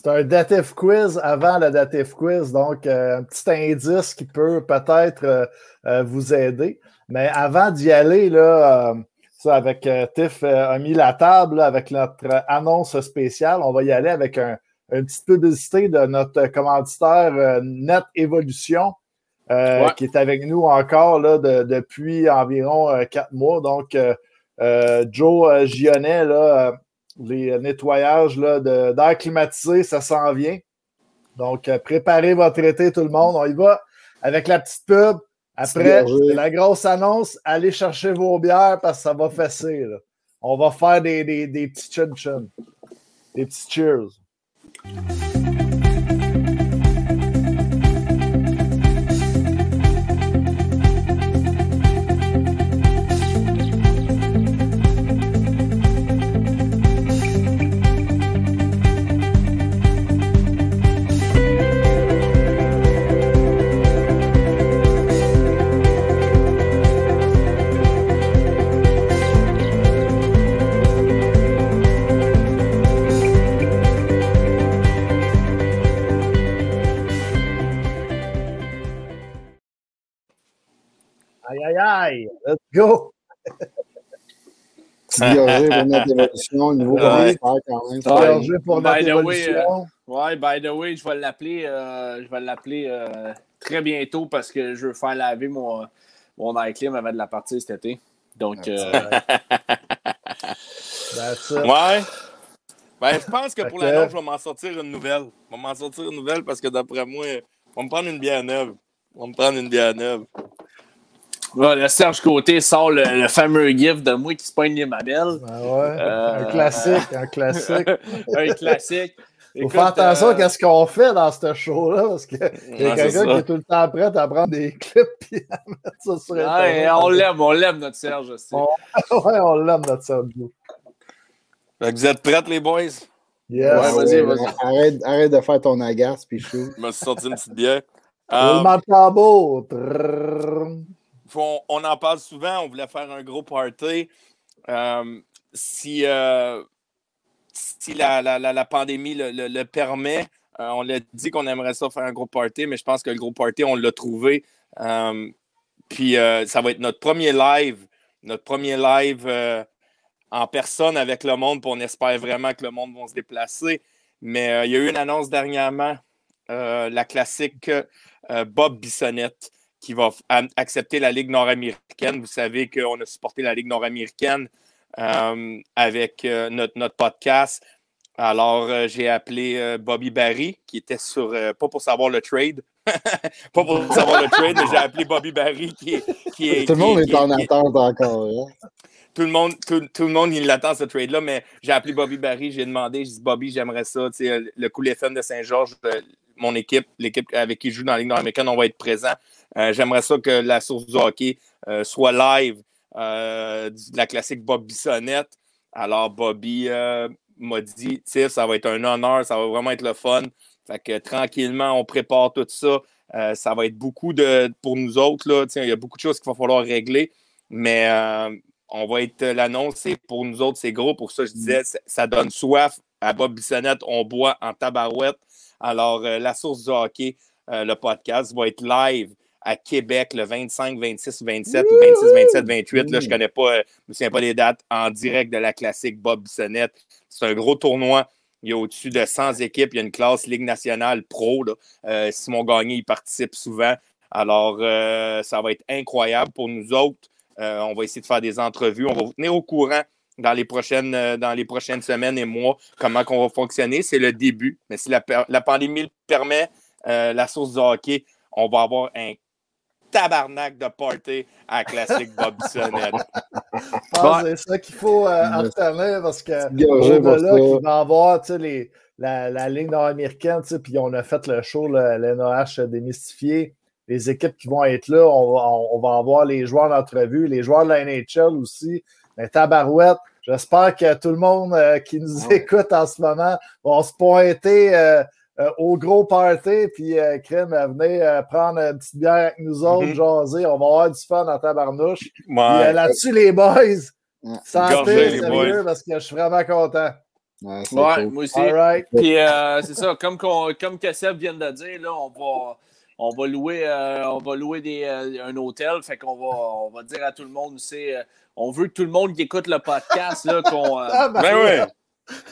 Speaker 2: C'est un dative quiz avant le dative quiz, donc euh, un petit indice qui peut peut-être euh, euh, vous aider. Mais avant d'y aller, là, ça, avec Tiff a mis la table avec notre annonce spéciale. On va y aller avec un, une petite publicité de notre commanditaire Net Evolution, qui est avec nous encore là, depuis environ quatre mois. Donc, Joe Gionnet, là, les nettoyages d'air climatisé, ça s'en vient. Donc, euh, préparez votre été, tout le monde. On y va avec la petite pub. Après, la grosse annonce, allez chercher vos bières parce que ça va fesser. On va faire des, des, des petits chun-chun. Des petits cheers. Bye. Aïe, let's go!
Speaker 4: Petit gorgé pour [LAUGHS] notre évolution, nouveau
Speaker 3: ouais.
Speaker 4: quand même.
Speaker 3: Gorgé pour notre évolution. ouais, by the way, je vais l'appeler euh, je vais l'appeler euh, très bientôt parce que je veux faire laver mon, mon air clim avant de la partie cet été. Donc, euh... [LAUGHS]
Speaker 5: ouais. Ben, je pense que pour la je vais m'en sortir une nouvelle. Je vais m'en sortir une nouvelle parce que d'après moi, on va me prendre une bière neuve. On va me prendre une bière neuve.
Speaker 3: Le Serge Côté sort le, fameux gif de moi qui se poigne les mamelles.
Speaker 2: Ah ouais. Euh, un classique, un classique. [LAUGHS]
Speaker 3: un classique.
Speaker 2: Il faut faire attention à ce qu'on fait dans ce show-là, parce qu'il y a quelqu'un qui est tout le temps prêt à prendre des clips [LAUGHS] et à mettre ça sur
Speaker 3: ouais, On l'aime, on l'aime notre Serge aussi.
Speaker 2: On... [LAUGHS] ouais, on l'aime notre Serge.
Speaker 5: vous êtes prêts, les boys?
Speaker 2: Yes.
Speaker 3: Ouais, vas-y, vas-y.
Speaker 4: Arrête, arrête de faire ton agace, Pichou.
Speaker 5: Je me suis sorti une petite bière.
Speaker 2: Roulement de tambour
Speaker 5: on, en parle souvent, on voulait faire un gros party. Euh, si euh, la, pandémie le, le, permet, euh, on l'a dit qu'on aimerait ça faire un gros party, mais je pense que le gros party, on l'a trouvé. puis ça va être notre premier live, notre premier live en personne avec le monde, puis on espère vraiment que le monde va se déplacer. Mais il y a eu une annonce dernièrement, la classique Bob Bissonnette qui va accepter la Ligue nord-américaine. Vous savez qu'on a supporté la Ligue nord-américaine euh, avec euh, notre, notre podcast. Alors, euh, j'ai appelé Bobby Barry, qui était sur, pas pour savoir le trade, [LAUGHS] pas pour savoir le trade, mais j'ai appelé Bobby Barry, qui est. Qui est
Speaker 4: tout le monde est, en attente encore. Hein?
Speaker 5: Tout le monde, tout, tout le monde, il l'attend ce trade-là, mais j'ai appelé Bobby Barry, j'ai demandé, j'ai dit Bobby, j'aimerais ça, le coup FM de Saint-Georges, mon équipe, l'équipe avec qui je joue dans la Ligue nord-américaine, on va être présent. Euh, j'aimerais ça que la source du hockey euh, soit live euh, de la classique Bob Bissonnette. Alors, Bobby m'a dit, ça va être un honneur, ça va vraiment être le fun. Fait que tranquillement, on prépare tout ça. ça va être beaucoup de pour nous autres. Il y a beaucoup de choses qu'il va falloir régler. Mais on va être l'annonce, pour nous autres, c'est gros. Pour ça, je disais, ça donne soif. À Bob Bissonnette, on boit en tabarouette. Alors, la source du hockey, le podcast, va être live à Québec le 25, 26, 27 ou 26, 27, 28. Là, je ne connais pas, euh, je me souviens pas des dates en direct de la classique Bob Bissonnette. C'est un gros tournoi. Il y a au-dessus de 100 équipes. Il y a une classe Ligue nationale pro. Euh, Simon Gagné, il participe souvent. Alors, euh, ça va être incroyable pour nous autres. on va essayer de faire des entrevues. On va vous tenir au courant dans les prochaines, dans les prochaines semaines et mois comment on va fonctionner. C'est le début. Mais si la, la pandémie le permet, la source du hockey, on va avoir un tabarnak de party à classique Bob Bissonnette. [LAUGHS]
Speaker 2: c'est ça qu'il faut euh, parce que au-delà qu'il va avoir les, la, la ligne nord-américaine, puis on a fait le show, l'NOH démystifié. Les équipes qui vont être là, on va, on, va avoir les joueurs d'entrevue, les joueurs de la NHL aussi. Mais tabarouette, j'espère que tout le monde euh, qui nous écoute en ce moment va se pointer. Euh, euh, au gros party, puis euh, Crème, venez euh, prendre une petite bière avec nous autres,
Speaker 5: Mhm.
Speaker 2: jaser. On va avoir du fun en tabarnouche. Puis euh,
Speaker 5: Ouais.
Speaker 2: là-dessus, les boys,
Speaker 4: Ouais.
Speaker 2: santé,
Speaker 5: les
Speaker 2: sérieux,
Speaker 5: boys.
Speaker 2: parce que je suis vraiment content.
Speaker 4: Ouais,
Speaker 3: Ouais,
Speaker 4: cool.
Speaker 3: moi aussi.
Speaker 2: All right.
Speaker 3: Puis euh, c'est ça, comme, comme vient de dire, là, on va, on va louer, euh, on va louer des, euh, un hôtel. Fait qu'on va, on va dire à tout le monde, c'est, euh, on veut que tout le monde qui écoute le podcast, là, qu'on, euh,
Speaker 2: Ah, ben,
Speaker 5: Ben ouais.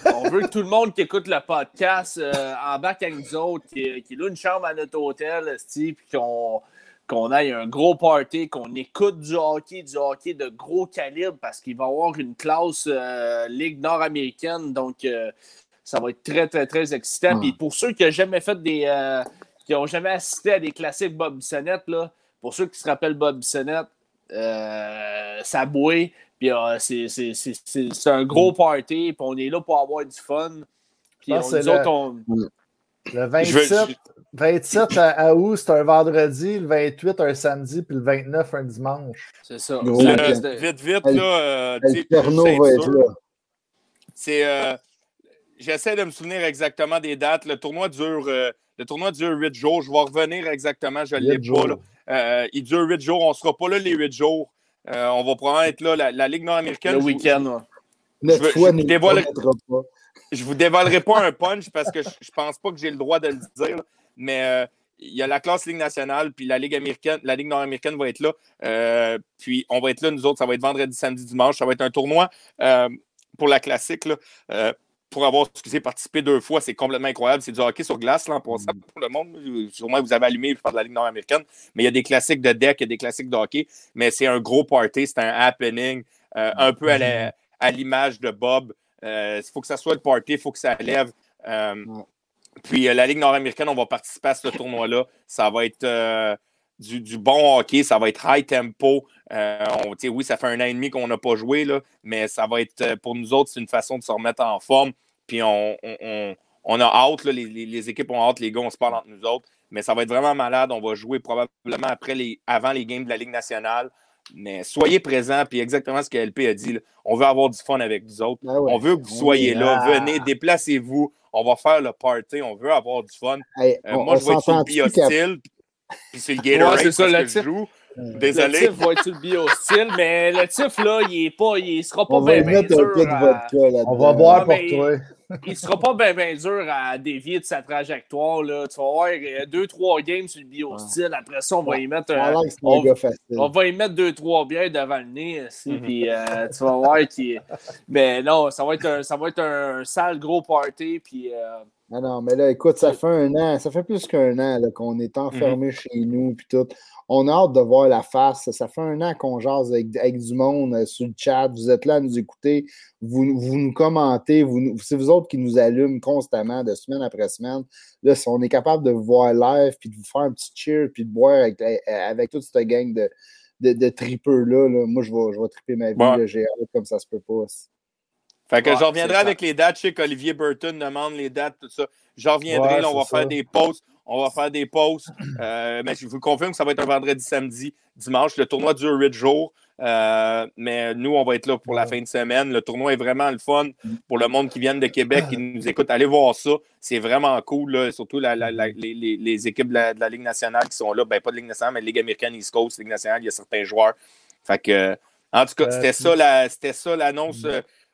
Speaker 3: On veut que tout le monde qui écoute le podcast euh, embarque avec nous autres, qui, qui loue une chambre à notre hôtel, esti, puis qu'on, qu'on aille un gros party, qu'on écoute du hockey, du hockey de gros calibre, parce qu'il va y avoir une classe euh, Ligue nord-américaine. Donc, euh, ça va être très, très, très excitant.
Speaker 4: Ouais.
Speaker 3: Puis pour ceux qui n'ont jamais fait des. euh, qui n'ont jamais assisté à des classiques Bob Bissonnette, là, pour ceux qui se rappellent Bob Bissonnette, ça bouille. Puis euh, c'est- c'est c'est- c'est- c'est un gros party. Puis on est là pour avoir du fun. Puis
Speaker 2: Ah,
Speaker 3: on, nous
Speaker 2: le-
Speaker 3: autres, on-
Speaker 2: Le 27,
Speaker 5: Je veux-
Speaker 2: 27 à, à août, c'est un vendredi, le 28 un samedi, puis le 29 un dimanche.
Speaker 3: c'est ça.
Speaker 4: Gros
Speaker 5: Euh,
Speaker 3: reste de-
Speaker 5: vite, vite,
Speaker 4: El-
Speaker 5: là. euh,
Speaker 4: là.
Speaker 5: C'est. euh, J'essaie de me souvenir exactement des dates. Le tournoi dure, euh, le tournoi dure 8 jours. Je vais revenir exactement. Je ne l'ai pas. là. Euh, il dure 8 jours. On ne sera pas là les 8 jours. Euh, on va probablement être là. La, la Ligue nord-américaine.
Speaker 3: le
Speaker 5: je-
Speaker 3: week-end. ouais.
Speaker 4: Notre
Speaker 5: veux- je dévoile-
Speaker 4: pas.
Speaker 5: Je vous dévoilerai pas un punch parce que je, je pense pas que j'ai le droit de le dire. Mais euh, il y a la classe Ligue nationale, puis la Ligue américaine, la Ligue nord-américaine va être là. Euh, puis on va être là, nous autres, ça va être vendredi, samedi, dimanche. Ça va être un tournoi euh, pour la classique. là. Euh, pour avoir excusez, participé deux fois, c'est complètement incroyable. C'est du hockey sur glace là, en passant pour le monde. Sûrement vous avez allumé par de la Ligue nord-américaine. Mais il y a des classiques de deck, il y a des classiques de hockey. Mais c'est un gros party, c'est un happening, euh, un peu à la- à l'image de Bob. Euh, Il faut que ça soit le party, il faut que ça lève. Euh. Puis euh, la Ligue nord-américaine, on va participer à ce tournoi-là. Ça va être euh, du, du bon hockey, ça va être high tempo. Euh, on- oui, ça fait un an et demi qu'on n'a pas joué, là, mais ça va être, euh, pour nous autres, c'est une façon de se remettre en forme. Puis on, on- on- on a hâte, là, les, les- les équipes ont hâte, les gars, on se parle entre nous autres. Mais ça va être vraiment malade. On va jouer probablement après les, avant les games de la Ligue nationale. Mais soyez présents, puis exactement ce que LP a dit. là. On veut avoir du fun avec vous autres.
Speaker 4: Ah ouais.
Speaker 5: On veut que vous soyez là.
Speaker 2: Ah.
Speaker 5: Venez, déplacez-vous. On va faire le party. On veut avoir du fun.
Speaker 4: Hey,
Speaker 5: Euh,
Speaker 4: on-
Speaker 5: moi,
Speaker 4: on
Speaker 5: je vais être sur le biostyle, puis sur le Gatorade,
Speaker 3: Ouais, c'est ça, le
Speaker 5: que je
Speaker 3: type.
Speaker 5: joue.
Speaker 3: Le
Speaker 5: Désolé.
Speaker 3: type va être sur le bio-style, mais le type, là, il est pas, il sera pas
Speaker 4: On va
Speaker 3: bien
Speaker 4: y mettre un
Speaker 3: dur.
Speaker 4: peu de
Speaker 3: à-
Speaker 4: vodka là-dedans.
Speaker 2: On va boire
Speaker 3: Ouais,
Speaker 2: pour
Speaker 3: mais-
Speaker 2: toi.
Speaker 3: Il sera pas bien ben dur à dévier de sa trajectoire. Là. Tu vas voir euh, deux, trois games sur le bio-style. Après ça, on va y mettre
Speaker 4: Ça a
Speaker 3: un,
Speaker 4: l'air que c'est un
Speaker 3: on- va y mettre deux, trois bières devant le nez. Aussi,
Speaker 5: Mhm.
Speaker 3: puis, euh, tu vas voir qu'il. [LAUGHS] Mais non, ça va être un, ça va être un sale gros party. Puis, euh,
Speaker 4: Ah non, mais là, écoute, ça fait un an, ça fait plus qu'un an qu'on est enfermé
Speaker 5: Mhm.
Speaker 4: chez nous puis tout. On a hâte de voir la face. Ça fait un an qu'on jase avec, avec du monde euh, sur le chat. Vous êtes là à nous écouter. Vous, vous nous commentez. Vous, c'est vous autres qui nous allument constamment de semaine après semaine. Là, si on est capable de vous voir live puis de vous faire un petit cheer puis de boire avec, euh, avec toute cette gang de, de, de tripeux-là, là, moi, je vais, je vais triper ma vie.
Speaker 5: Ouais.
Speaker 4: J'ai hâte comme ça se peut pas.
Speaker 5: Fait que
Speaker 3: Ouais,
Speaker 5: je reviendrai avec les dates. Je sais qu'Olivier Burton demande les dates, tout ça. Je reviendrai,
Speaker 2: Ouais,
Speaker 5: là, on va
Speaker 2: ça.
Speaker 5: faire des posts. On va faire des posts. Euh, mais je vous confirme que ça va être un vendredi, samedi, dimanche. Le tournoi dure huit jours. Euh, mais nous, on va être là pour la fin de semaine. Le tournoi est vraiment le fun pour le monde qui vient de Québec, qui nous écoute. Allez voir ça. C'est vraiment cool. là. Surtout la- la- la- les, équipes de la, de Ligue nationale qui sont là. Ben, pas de Ligue nationale, mais Ligue américaine, East Coast, Ligue nationale, il y a certains joueurs. Fait que, en tout cas,
Speaker 2: Euh,
Speaker 5: c'était ça la- c'était ça l'annonce.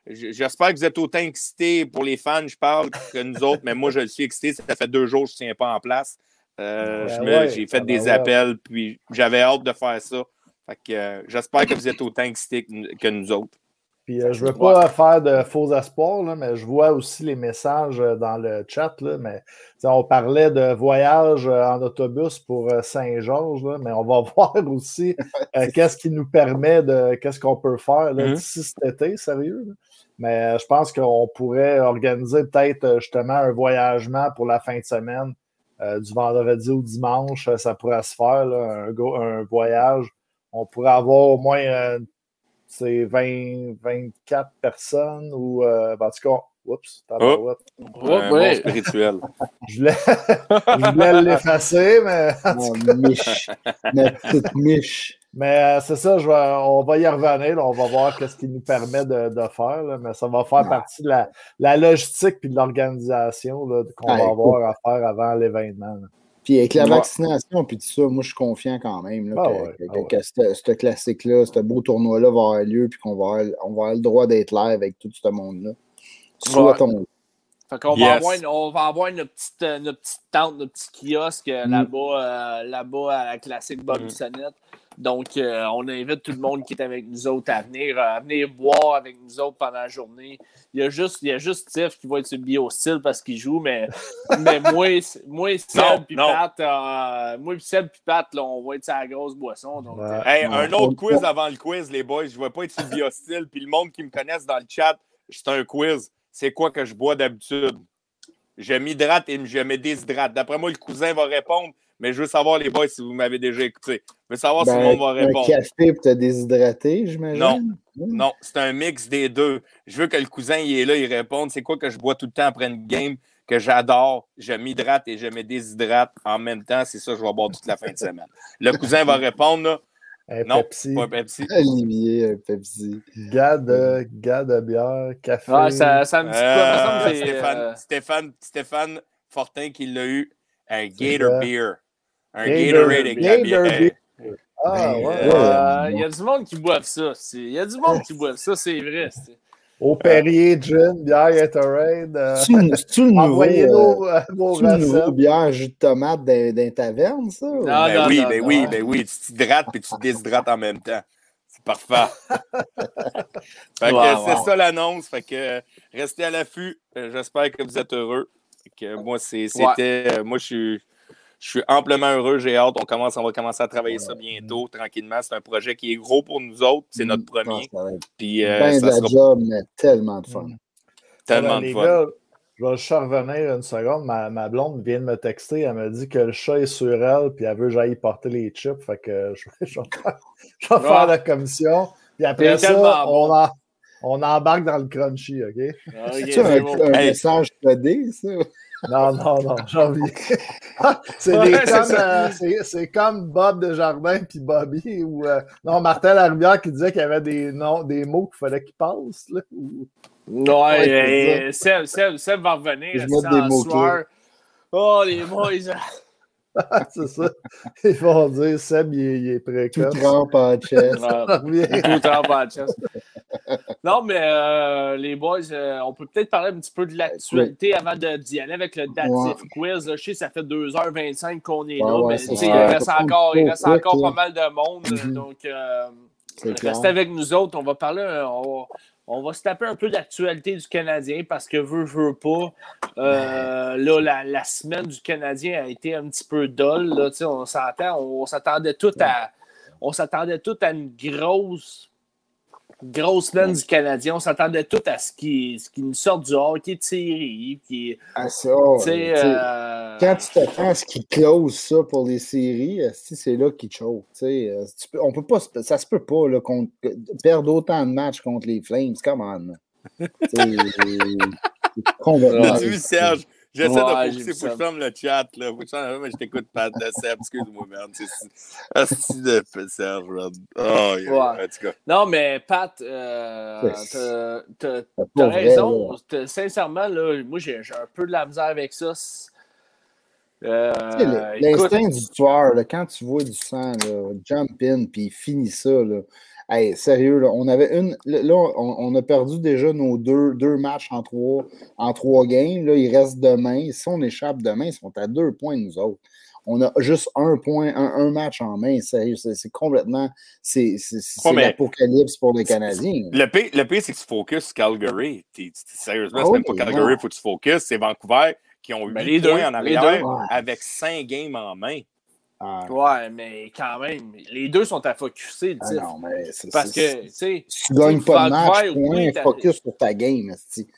Speaker 5: J'espère que vous êtes autant excités pour les fans, je parle, que nous autres, mais moi, je le suis excité. Ça fait deux jours que je ne tiens pas en place. Euh,
Speaker 2: Ben ouais,
Speaker 5: J'ai fait des
Speaker 2: ouais.
Speaker 5: appels, puis j'avais hâte de faire ça. Fait que, euh, J'espère que vous êtes autant excités que, nous- que nous autres.
Speaker 2: Puis euh, je ne veux pas faire de faux espoirs, là, mais je vois aussi les messages dans le chat. Là, mais on parlait de voyage en autobus pour Saint-Georges, mais on va [LAUGHS] voir aussi [LAUGHS] qu'est-ce qui nous permet de. Qu'est-ce qu'on peut faire là,
Speaker 5: Mhm.
Speaker 2: d'ici cet été, sérieux. là? Mais euh, je pense qu'on pourrait organiser peut-être euh, justement un voyagement pour la fin de semaine, euh, du vendredi au dimanche. Ça pourrait se faire, là, un, go- un voyage. On pourrait avoir au moins euh, c'est 20, 24 personnes ou euh, en tout cas, oups.
Speaker 5: Un bon
Speaker 3: ouais.
Speaker 5: spirituel. [LAUGHS]
Speaker 2: je voulais, je voulais l'effacer, mais
Speaker 4: Oh, miche. Notre petite miche.
Speaker 2: Mais euh, c'est ça, je vais, on va y revenir. là, on va voir ce qu'il nous permet de, de faire. là, mais ça va faire
Speaker 4: Ouais.
Speaker 2: partie de la, la logistique et de l'organisation là, qu'on
Speaker 4: Ouais,
Speaker 2: va
Speaker 4: écoute.
Speaker 2: avoir à faire avant l'événement. là.
Speaker 4: Puis avec la
Speaker 2: Ouais.
Speaker 4: vaccination, puis tout ça, moi, je suis confiant quand même là,
Speaker 2: Ah
Speaker 4: que,
Speaker 2: ouais,
Speaker 4: que-
Speaker 2: ah ouais.
Speaker 4: que ce ce classique-là, ce beau tournoi-là va avoir lieu, puis qu'on va, avoir- on va avoir le droit d'être live avec tout ce monde-là. Souhaitons.
Speaker 3: Fait qu'on
Speaker 5: Yes.
Speaker 3: va avoir, on va avoir notre petite, euh, notre petite tente, notre petit kiosque euh,
Speaker 4: Mm.
Speaker 3: là-bas, euh, là-bas à la classique Bob
Speaker 5: Mm.
Speaker 3: Bissonnette. Donc, euh, on invite tout le monde qui est avec nous autres à venir, à venir boire avec nous autres pendant la journée. Il y a juste, il y a juste Tiff qui va être sur le biostyle parce qu'il joue, mais, mais [LAUGHS] moi, moi,
Speaker 5: Non,
Speaker 3: Seb puis. Pat, euh, moi Seb puis Pat, là, on va être sur la grosse boisson. Donc,
Speaker 2: Ouais.
Speaker 3: euh,
Speaker 5: Hey, un autre quiz avant le quiz, les boys. Je ne vais pas être sur le biostyle. Puis le monde qui me connaisse dans le chat, c'est un quiz. C'est quoi que je bois d'habitude? Je m'hydrate et je me déshydrate. D'après moi, le cousin va répondre, mais je veux savoir, les boys, si vous m'avez déjà écouté. Je veux savoir si le monde va
Speaker 4: Ben, un
Speaker 5: répondre.
Speaker 4: café pour te déshydrater, j'imagine.
Speaker 5: Non. Non, c'est un mix des deux. Je veux que le cousin il est là, il réponde. C'est quoi que je bois tout le temps après une game que j'adore? Je m'hydrate et je me déshydrate en même temps. C'est ça que je vais boire toute la fin de semaine. Le cousin va répondre, là.
Speaker 2: Un
Speaker 5: Non,
Speaker 2: Pepsi,
Speaker 5: Pas un Pepsi.
Speaker 4: Olivier, un Pepsi.
Speaker 2: gars de, gars de bière, café.
Speaker 3: ouais, ça, ça me dit quoi?
Speaker 5: Euh,
Speaker 3: Ça me semble que c'est,
Speaker 5: Stéphane,
Speaker 3: euh,
Speaker 5: Stéphane, Stéphane Fortin qui l'a eu. Un Gator. Beer. Un
Speaker 2: Gator-
Speaker 5: Gatorade.
Speaker 2: Ah, ouais.
Speaker 3: euh, Il y a du monde qui boive ça. Il y a du monde qui boive ça, c'est vrai.
Speaker 2: Au Perrier, gin, bière, Gatorade. euh,
Speaker 4: C'est-tu le [LAUGHS] nouveau,
Speaker 2: Envoyez
Speaker 4: euh,
Speaker 2: nos, euh,
Speaker 4: nouveau bière jus de tomate d'un d'un taverne, ça? ou-
Speaker 3: Ah,
Speaker 5: Ben
Speaker 3: non,
Speaker 5: oui,
Speaker 3: non,
Speaker 5: ben
Speaker 3: non.
Speaker 5: oui, ben oui. Tu t'hydrates puis tu te déshydrates en même temps. C'est parfait. [LAUGHS] fait que
Speaker 3: Wow,
Speaker 5: c'est
Speaker 3: wow.
Speaker 5: ça l'annonce. Fait que restez à l'affût. J'espère que vous êtes heureux. Fait que moi, c'est- c'était. euh, Moi, je suis. Je suis amplement heureux, j'ai hâte. On, commence, on va commencer à travailler ça bientôt, tranquillement. C'est un projet qui est gros pour nous autres. C'est notre premier.
Speaker 4: Ah, va être
Speaker 5: Puis euh,
Speaker 4: ben de
Speaker 5: ça
Speaker 4: la
Speaker 5: sera
Speaker 4: job, mais tellement de fun.
Speaker 5: tellement
Speaker 2: Ah,
Speaker 5: de
Speaker 2: les
Speaker 5: fun.
Speaker 2: gars, je vais juste revenir une seconde. Ma, ma blonde vient de me texter. Elle me dit que le chat est sur elle, puis elle veut que j'aille porter les chips. Fait que [LAUGHS] je, vais- je faire, je vais faire
Speaker 3: Ah.
Speaker 2: la commission. Puis après ça, on,
Speaker 3: bon.
Speaker 2: en- on embarque dans le crunchy, OK?
Speaker 3: Ok,
Speaker 4: C'est
Speaker 3: c'est
Speaker 4: un,
Speaker 3: bon.
Speaker 4: un
Speaker 5: Hey.
Speaker 4: message codé, ça?
Speaker 2: Non, non, non, [LAUGHS] j'en viens. c'est
Speaker 3: Ouais,
Speaker 2: comme, euh, c'est- c'est comme Bob Desjardins puis Bobby ou euh, non Martin Larivière qui disait qu'il y avait des noms, des mots qu'il fallait qu'ils passent. Là, ou-
Speaker 3: Ouais,
Speaker 2: Ouais,
Speaker 3: euh, Seb, Seb, Seb va revenir.
Speaker 4: Je des
Speaker 3: soir. Oh, les boys. [LAUGHS]
Speaker 2: c'est ça. Ils vont dire Seb, il est, il est
Speaker 4: Tout
Speaker 2: précoce.
Speaker 4: trempe en chest.
Speaker 3: Tout en. Non, mais euh, les boys, euh, on peut peut-être parler un petit peu de l'actualité avant de- d'y aller avec le datif
Speaker 4: Ouais.
Speaker 3: quiz. là. Je sais, ça fait 2h25 qu'on est
Speaker 4: Ouais,
Speaker 3: là,
Speaker 4: ouais,
Speaker 3: mais il reste encore, il reste encore pas mal de monde. Donc, euh, restez avec nous autres. On va parler, on va, on va se taper un peu d'actualité du Canadien parce que veut, veut pas. euh, là, la, semaine du Canadien a été un petit peu dolle. On on, tout. On s'attendait tout à une grosse grosse semaine du Canadien. On s'attendait tout à ce qui, ce qui nous sorte du hockey de série. Qui,
Speaker 4: Ah, ça,
Speaker 3: euh,
Speaker 4: Quand tu t'attends à ce qu'ils close ça pour les séries, c'est là tu sais. Euh, on peut pas, ça se peut pas là, perdre autant de matchs contre les Flames. Come on. [LAUGHS] C'est complètement
Speaker 5: Serge? J'essaie
Speaker 3: Ouais,
Speaker 5: de
Speaker 3: vu
Speaker 5: faut que je ferme le chat. Là. Faut que je ferme- mais je t'écoute pas de Seb, excuse-moi, merde. C'est Asti de Serge. Oh, yeah.
Speaker 3: Ouais.
Speaker 5: En tout cas.
Speaker 3: Non, mais Pat, euh, t'as-
Speaker 4: vrai,
Speaker 3: raison. Sincèrement, là, moi, j'ai j'ai un peu de la misère avec ça. Euh,
Speaker 4: L'instinct du tueur, là, quand tu vois du sang, là, jump in, puis finis ça. Là. Hey, sérieux, là, on avait une. Là, on, on a perdu déjà nos deux, deux matchs en trois, en trois games. Là, il reste demain. Si on échappe demain, ils sont à deux points, nous autres. On a juste un point, un, un match en main. Sérieux, c'est complètement. C'est l'apocalypse pour les Canadiens.
Speaker 5: Le pire, le pire, c'est que tu focuses Calgary. Sérieusement,
Speaker 4: Ah
Speaker 5: c'est
Speaker 4: oui,
Speaker 5: même pas Calgary,
Speaker 4: non.
Speaker 5: faut que tu focuses. C'est Vancouver qui ont 8
Speaker 3: Ben, les
Speaker 5: points
Speaker 3: deux,
Speaker 5: en
Speaker 3: les
Speaker 5: arrière
Speaker 3: deux.
Speaker 4: Ouais.
Speaker 5: avec 5 games en main.
Speaker 4: Ah,
Speaker 3: Ouais, mais quand même, les deux sont à focuser, le
Speaker 4: ah non, mais c'est-
Speaker 3: Parce que, tu sais,
Speaker 4: tu gagnes pas de match, point, focus sur ta game.
Speaker 3: ouais. [LAUGHS]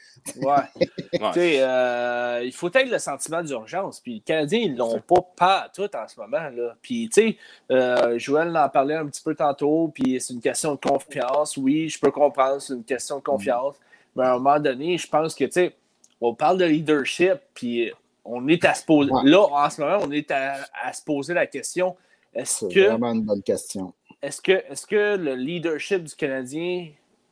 Speaker 5: Ouais.
Speaker 3: Tu sais, euh, il faut être le sentiment d'urgence. Puis les Canadiens, ils l'ont pas pas tout en ce moment. Là. Puis, tu sais, euh, Joël en parlait un petit peu tantôt. Puis c'est une question de confiance. Oui, je peux comprendre, c'est une question de confiance. Mais à un moment donné, je pense que, tu sais, on parle de leadership. Puis on est à se poser.
Speaker 4: Ouais.
Speaker 3: Là, en ce moment, on est à, à se poser la question est-ce
Speaker 4: C'est
Speaker 3: que
Speaker 4: vraiment une bonne question.
Speaker 3: est-ce que, est que le leadership du Canadien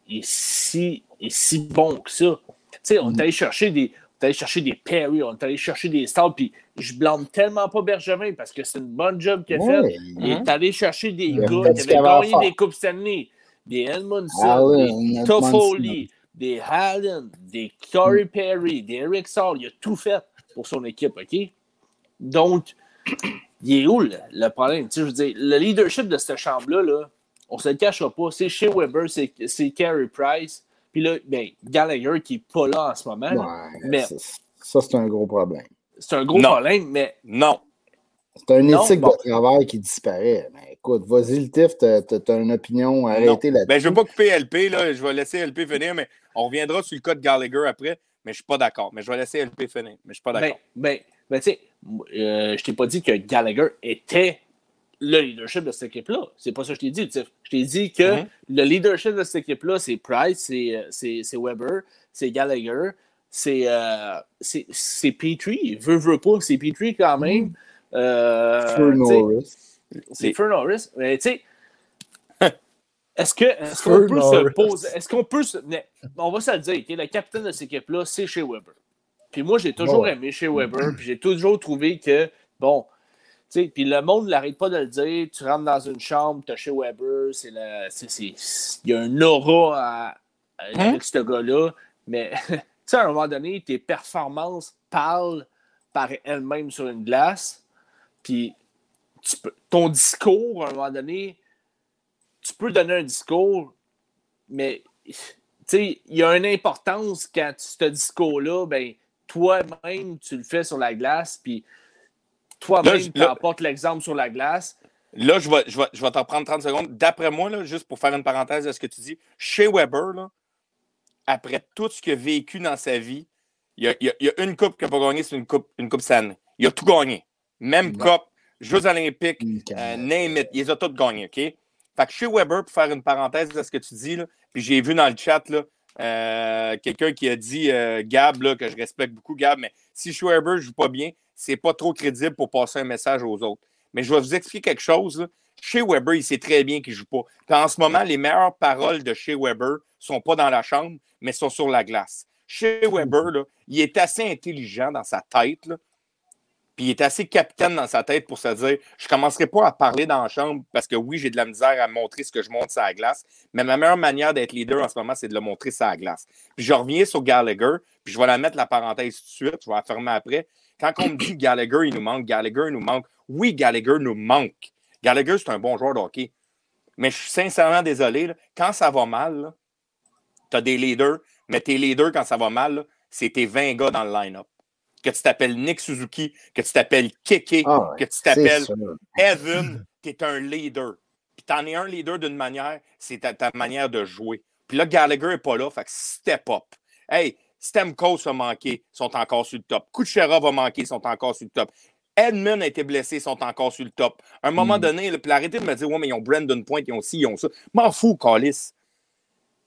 Speaker 3: est si, est si bon que ça? Tu sais, on est allé chercher des, on est allé chercher des Perry, on est allé chercher des stars, puis je blâme tellement pas Bergevin parce que c'est une bonne job qu'il a
Speaker 4: Ouais.
Speaker 3: fait. Il est allé chercher des gars qui avaient gagné des Coupes Stanley, des Edmondson,
Speaker 4: Allen,
Speaker 3: des. Toffoli, des Hallen, des Corey Perry, des Eric Saul. Il a tout fait pour son équipe, OK? Donc, [CLEARS THROAT] il est où le, le problème? Tu sais, je veux dire, le leadership de cette chambre-là, là, on se le cachera pas. C'est chez Weber, c'est c'est Carey Price. Puis là, ben, Gallagher qui n'est pas là en ce moment. là.
Speaker 4: Ouais,
Speaker 3: mais
Speaker 4: ça, c'est un gros problème.
Speaker 3: c'est un gros
Speaker 5: Non.
Speaker 3: problème, mais
Speaker 5: Non.
Speaker 4: C'est une
Speaker 3: Non,
Speaker 4: éthique
Speaker 3: bon.
Speaker 4: de travail qui disparaît. Mais écoute, vas-y, le TIF, t'as t'as une opinion arrêtée là-dessus.
Speaker 5: Ben, je ne veux pas couper LP, là. je vais laisser LP finir, mais on reviendra sur le cas de Gallagher après. Mais je ne suis pas d'accord. Mais je vais laisser LP finir. Mais je ne suis pas
Speaker 3: ben,
Speaker 5: d'accord.
Speaker 3: ben, ben, tu sais, euh, je t'ai pas dit que Gallagher était le leadership de cette équipe-là. C'est pas ça que je t'ai dit, Tiff. Je t'ai dit que
Speaker 5: Mhm.
Speaker 3: le leadership de cette équipe-là, c'est Price, c'est, euh, c'est, c'est Weber, c'est Gallagher, c'est, euh, c'est, c'est Petrie. Veut, veut pas, c'est Petrie quand même. Euh, tu sais,
Speaker 4: Norris.
Speaker 3: C'est Fern Norris. Mais tu sais, est-ce que qu'on peut se poser. Est-ce qu'on peut se. mais on va se le dire, le capitaine de cette équipe-là, c'est chez Weber. Puis moi, j'ai toujours aimé chez Weber, puis j'ai toujours trouvé que, bon, tu sais, puis le monde n'arrête pas de le dire. Tu rentres dans une chambre, tu as chez Weber, c'est le. c'est- c'est- Il y a un aura à- à- avec ce gars-là. Mais, [LAUGHS] tu sais, à un moment donné, tes performances parlent par elles-mêmes sur une glace. Puis tu peux- ton discours, à un moment donné, tu peux donner un discours, mais tu sais, il y a une importance quand tu- ce discours-là, ben, toi-même, tu le fais sur la glace, puis toi-même, tu apportes l'exemple sur la glace.
Speaker 5: Là, je vais, je vais, je vais t'en prendre 30 secondes. D'après moi, là, juste pour faire une parenthèse de ce que tu dis, chez Weber, là, après tout ce qu'il a vécu dans sa vie, il y a, il y a- il y a une coupe qu'il n'a pas gagnée, c'est une coupe, une coupe Stanley. Il a tout gagné. Même
Speaker 4: Ouais.
Speaker 5: coupe, Jeux olympiques,
Speaker 4: Une
Speaker 5: euh, name it, il les a toutes gagnés, OK? Fait que chez Weber, pour faire une parenthèse de ce que tu dis, puis j'ai vu dans le chat euh, quelqu'un qui a dit, euh, Gab, que je respecte beaucoup, Gab, mais si chez Weber ne joue pas bien, c'est pas trop crédible pour passer un message aux autres. Mais je vais vous expliquer quelque chose. Chez Weber, il sait très bien qu'il ne joue pas. En ce moment, les meilleures paroles de chez Weber ne sont pas dans la chambre, mais sont sur la glace. Chez Weber, il est assez intelligent dans sa tête, puis il est assez capitaine dans sa tête pour se dire je ne commencerai pas à parler dans la chambre parce que oui, j'ai de la misère à montrer ce que je montre sur la glace, mais ma meilleure manière d'être leader en ce moment, c'est de le montrer sur la glace. Puis je reviens sur Gallagher, puis je vais la mettre la parenthèse tout de suite, je vais la fermer après. Quand on me dit Gallagher, il nous manque, Gallagher nous manque, oui, Gallagher nous manque. Gallagher, c'est un bon joueur de hockey. Mais je suis sincèrement désolé, quand ça va mal, tu des leaders, mais tes leaders, quand ça va mal, c'est tes 20 gars dans le line-up. Que tu t'appelles Nick Suzuki, que tu t'appelles Keke,
Speaker 4: Ah
Speaker 5: que tu t'appelles. Evan, tu es un leader. Puis tu en es un leader d'une manière, c'est ta, ta manière de jouer. Puis là, Gallagher n'est pas là, fait que step up. Hey, Stemco va manquer, ils sont encore sur le top. Kuchera va manquer, ils sont encore sur le top. Edmund a été blessé, ils sont encore sur le top. À un moment
Speaker 4: Mm.
Speaker 5: donné, là, puis arrêtez de me dire, ouais, mais ils ont Brandon Point, ils ont ci, ils ont ça. M'en fous.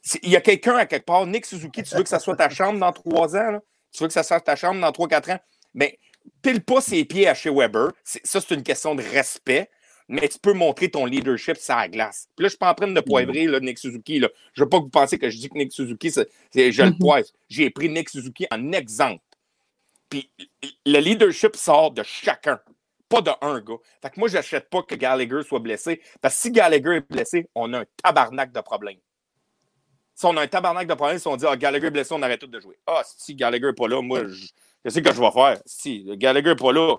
Speaker 5: C'est- Il y a quelqu'un à quelque part, Nick Suzuki, tu veux que ça soit ta chambre dans trois ans? là? Tu veux que ça soit ta chambre dans trois, quatre ans? Mais pile pas ses pieds à chez Weber. Ça, c'est une question de respect. Mais tu peux montrer ton leadership sur la glace. Puis là, je suis pas en train de poivrer là, Nick Suzuki. Là. Je veux pas que vous pensiez que je dis que Nick Suzuki, c'est, c'est- je le poivre. J'ai pris Nick Suzuki en exemple. Puis le leadership sort de chacun, pas de un gars. Fait que moi, j'achète pas que Gallagher soit blessé. Parce que si Gallagher est blessé, on a un tabarnak de problèmes. Si on a un tabarnak de problèmes, si on dit ah, Gallagher est blessé, on arrête tout de jouer. Ah, si Gallagher n'est pas là, moi, je, je sais ce que je vais faire. Si Gallagher n'est pas là,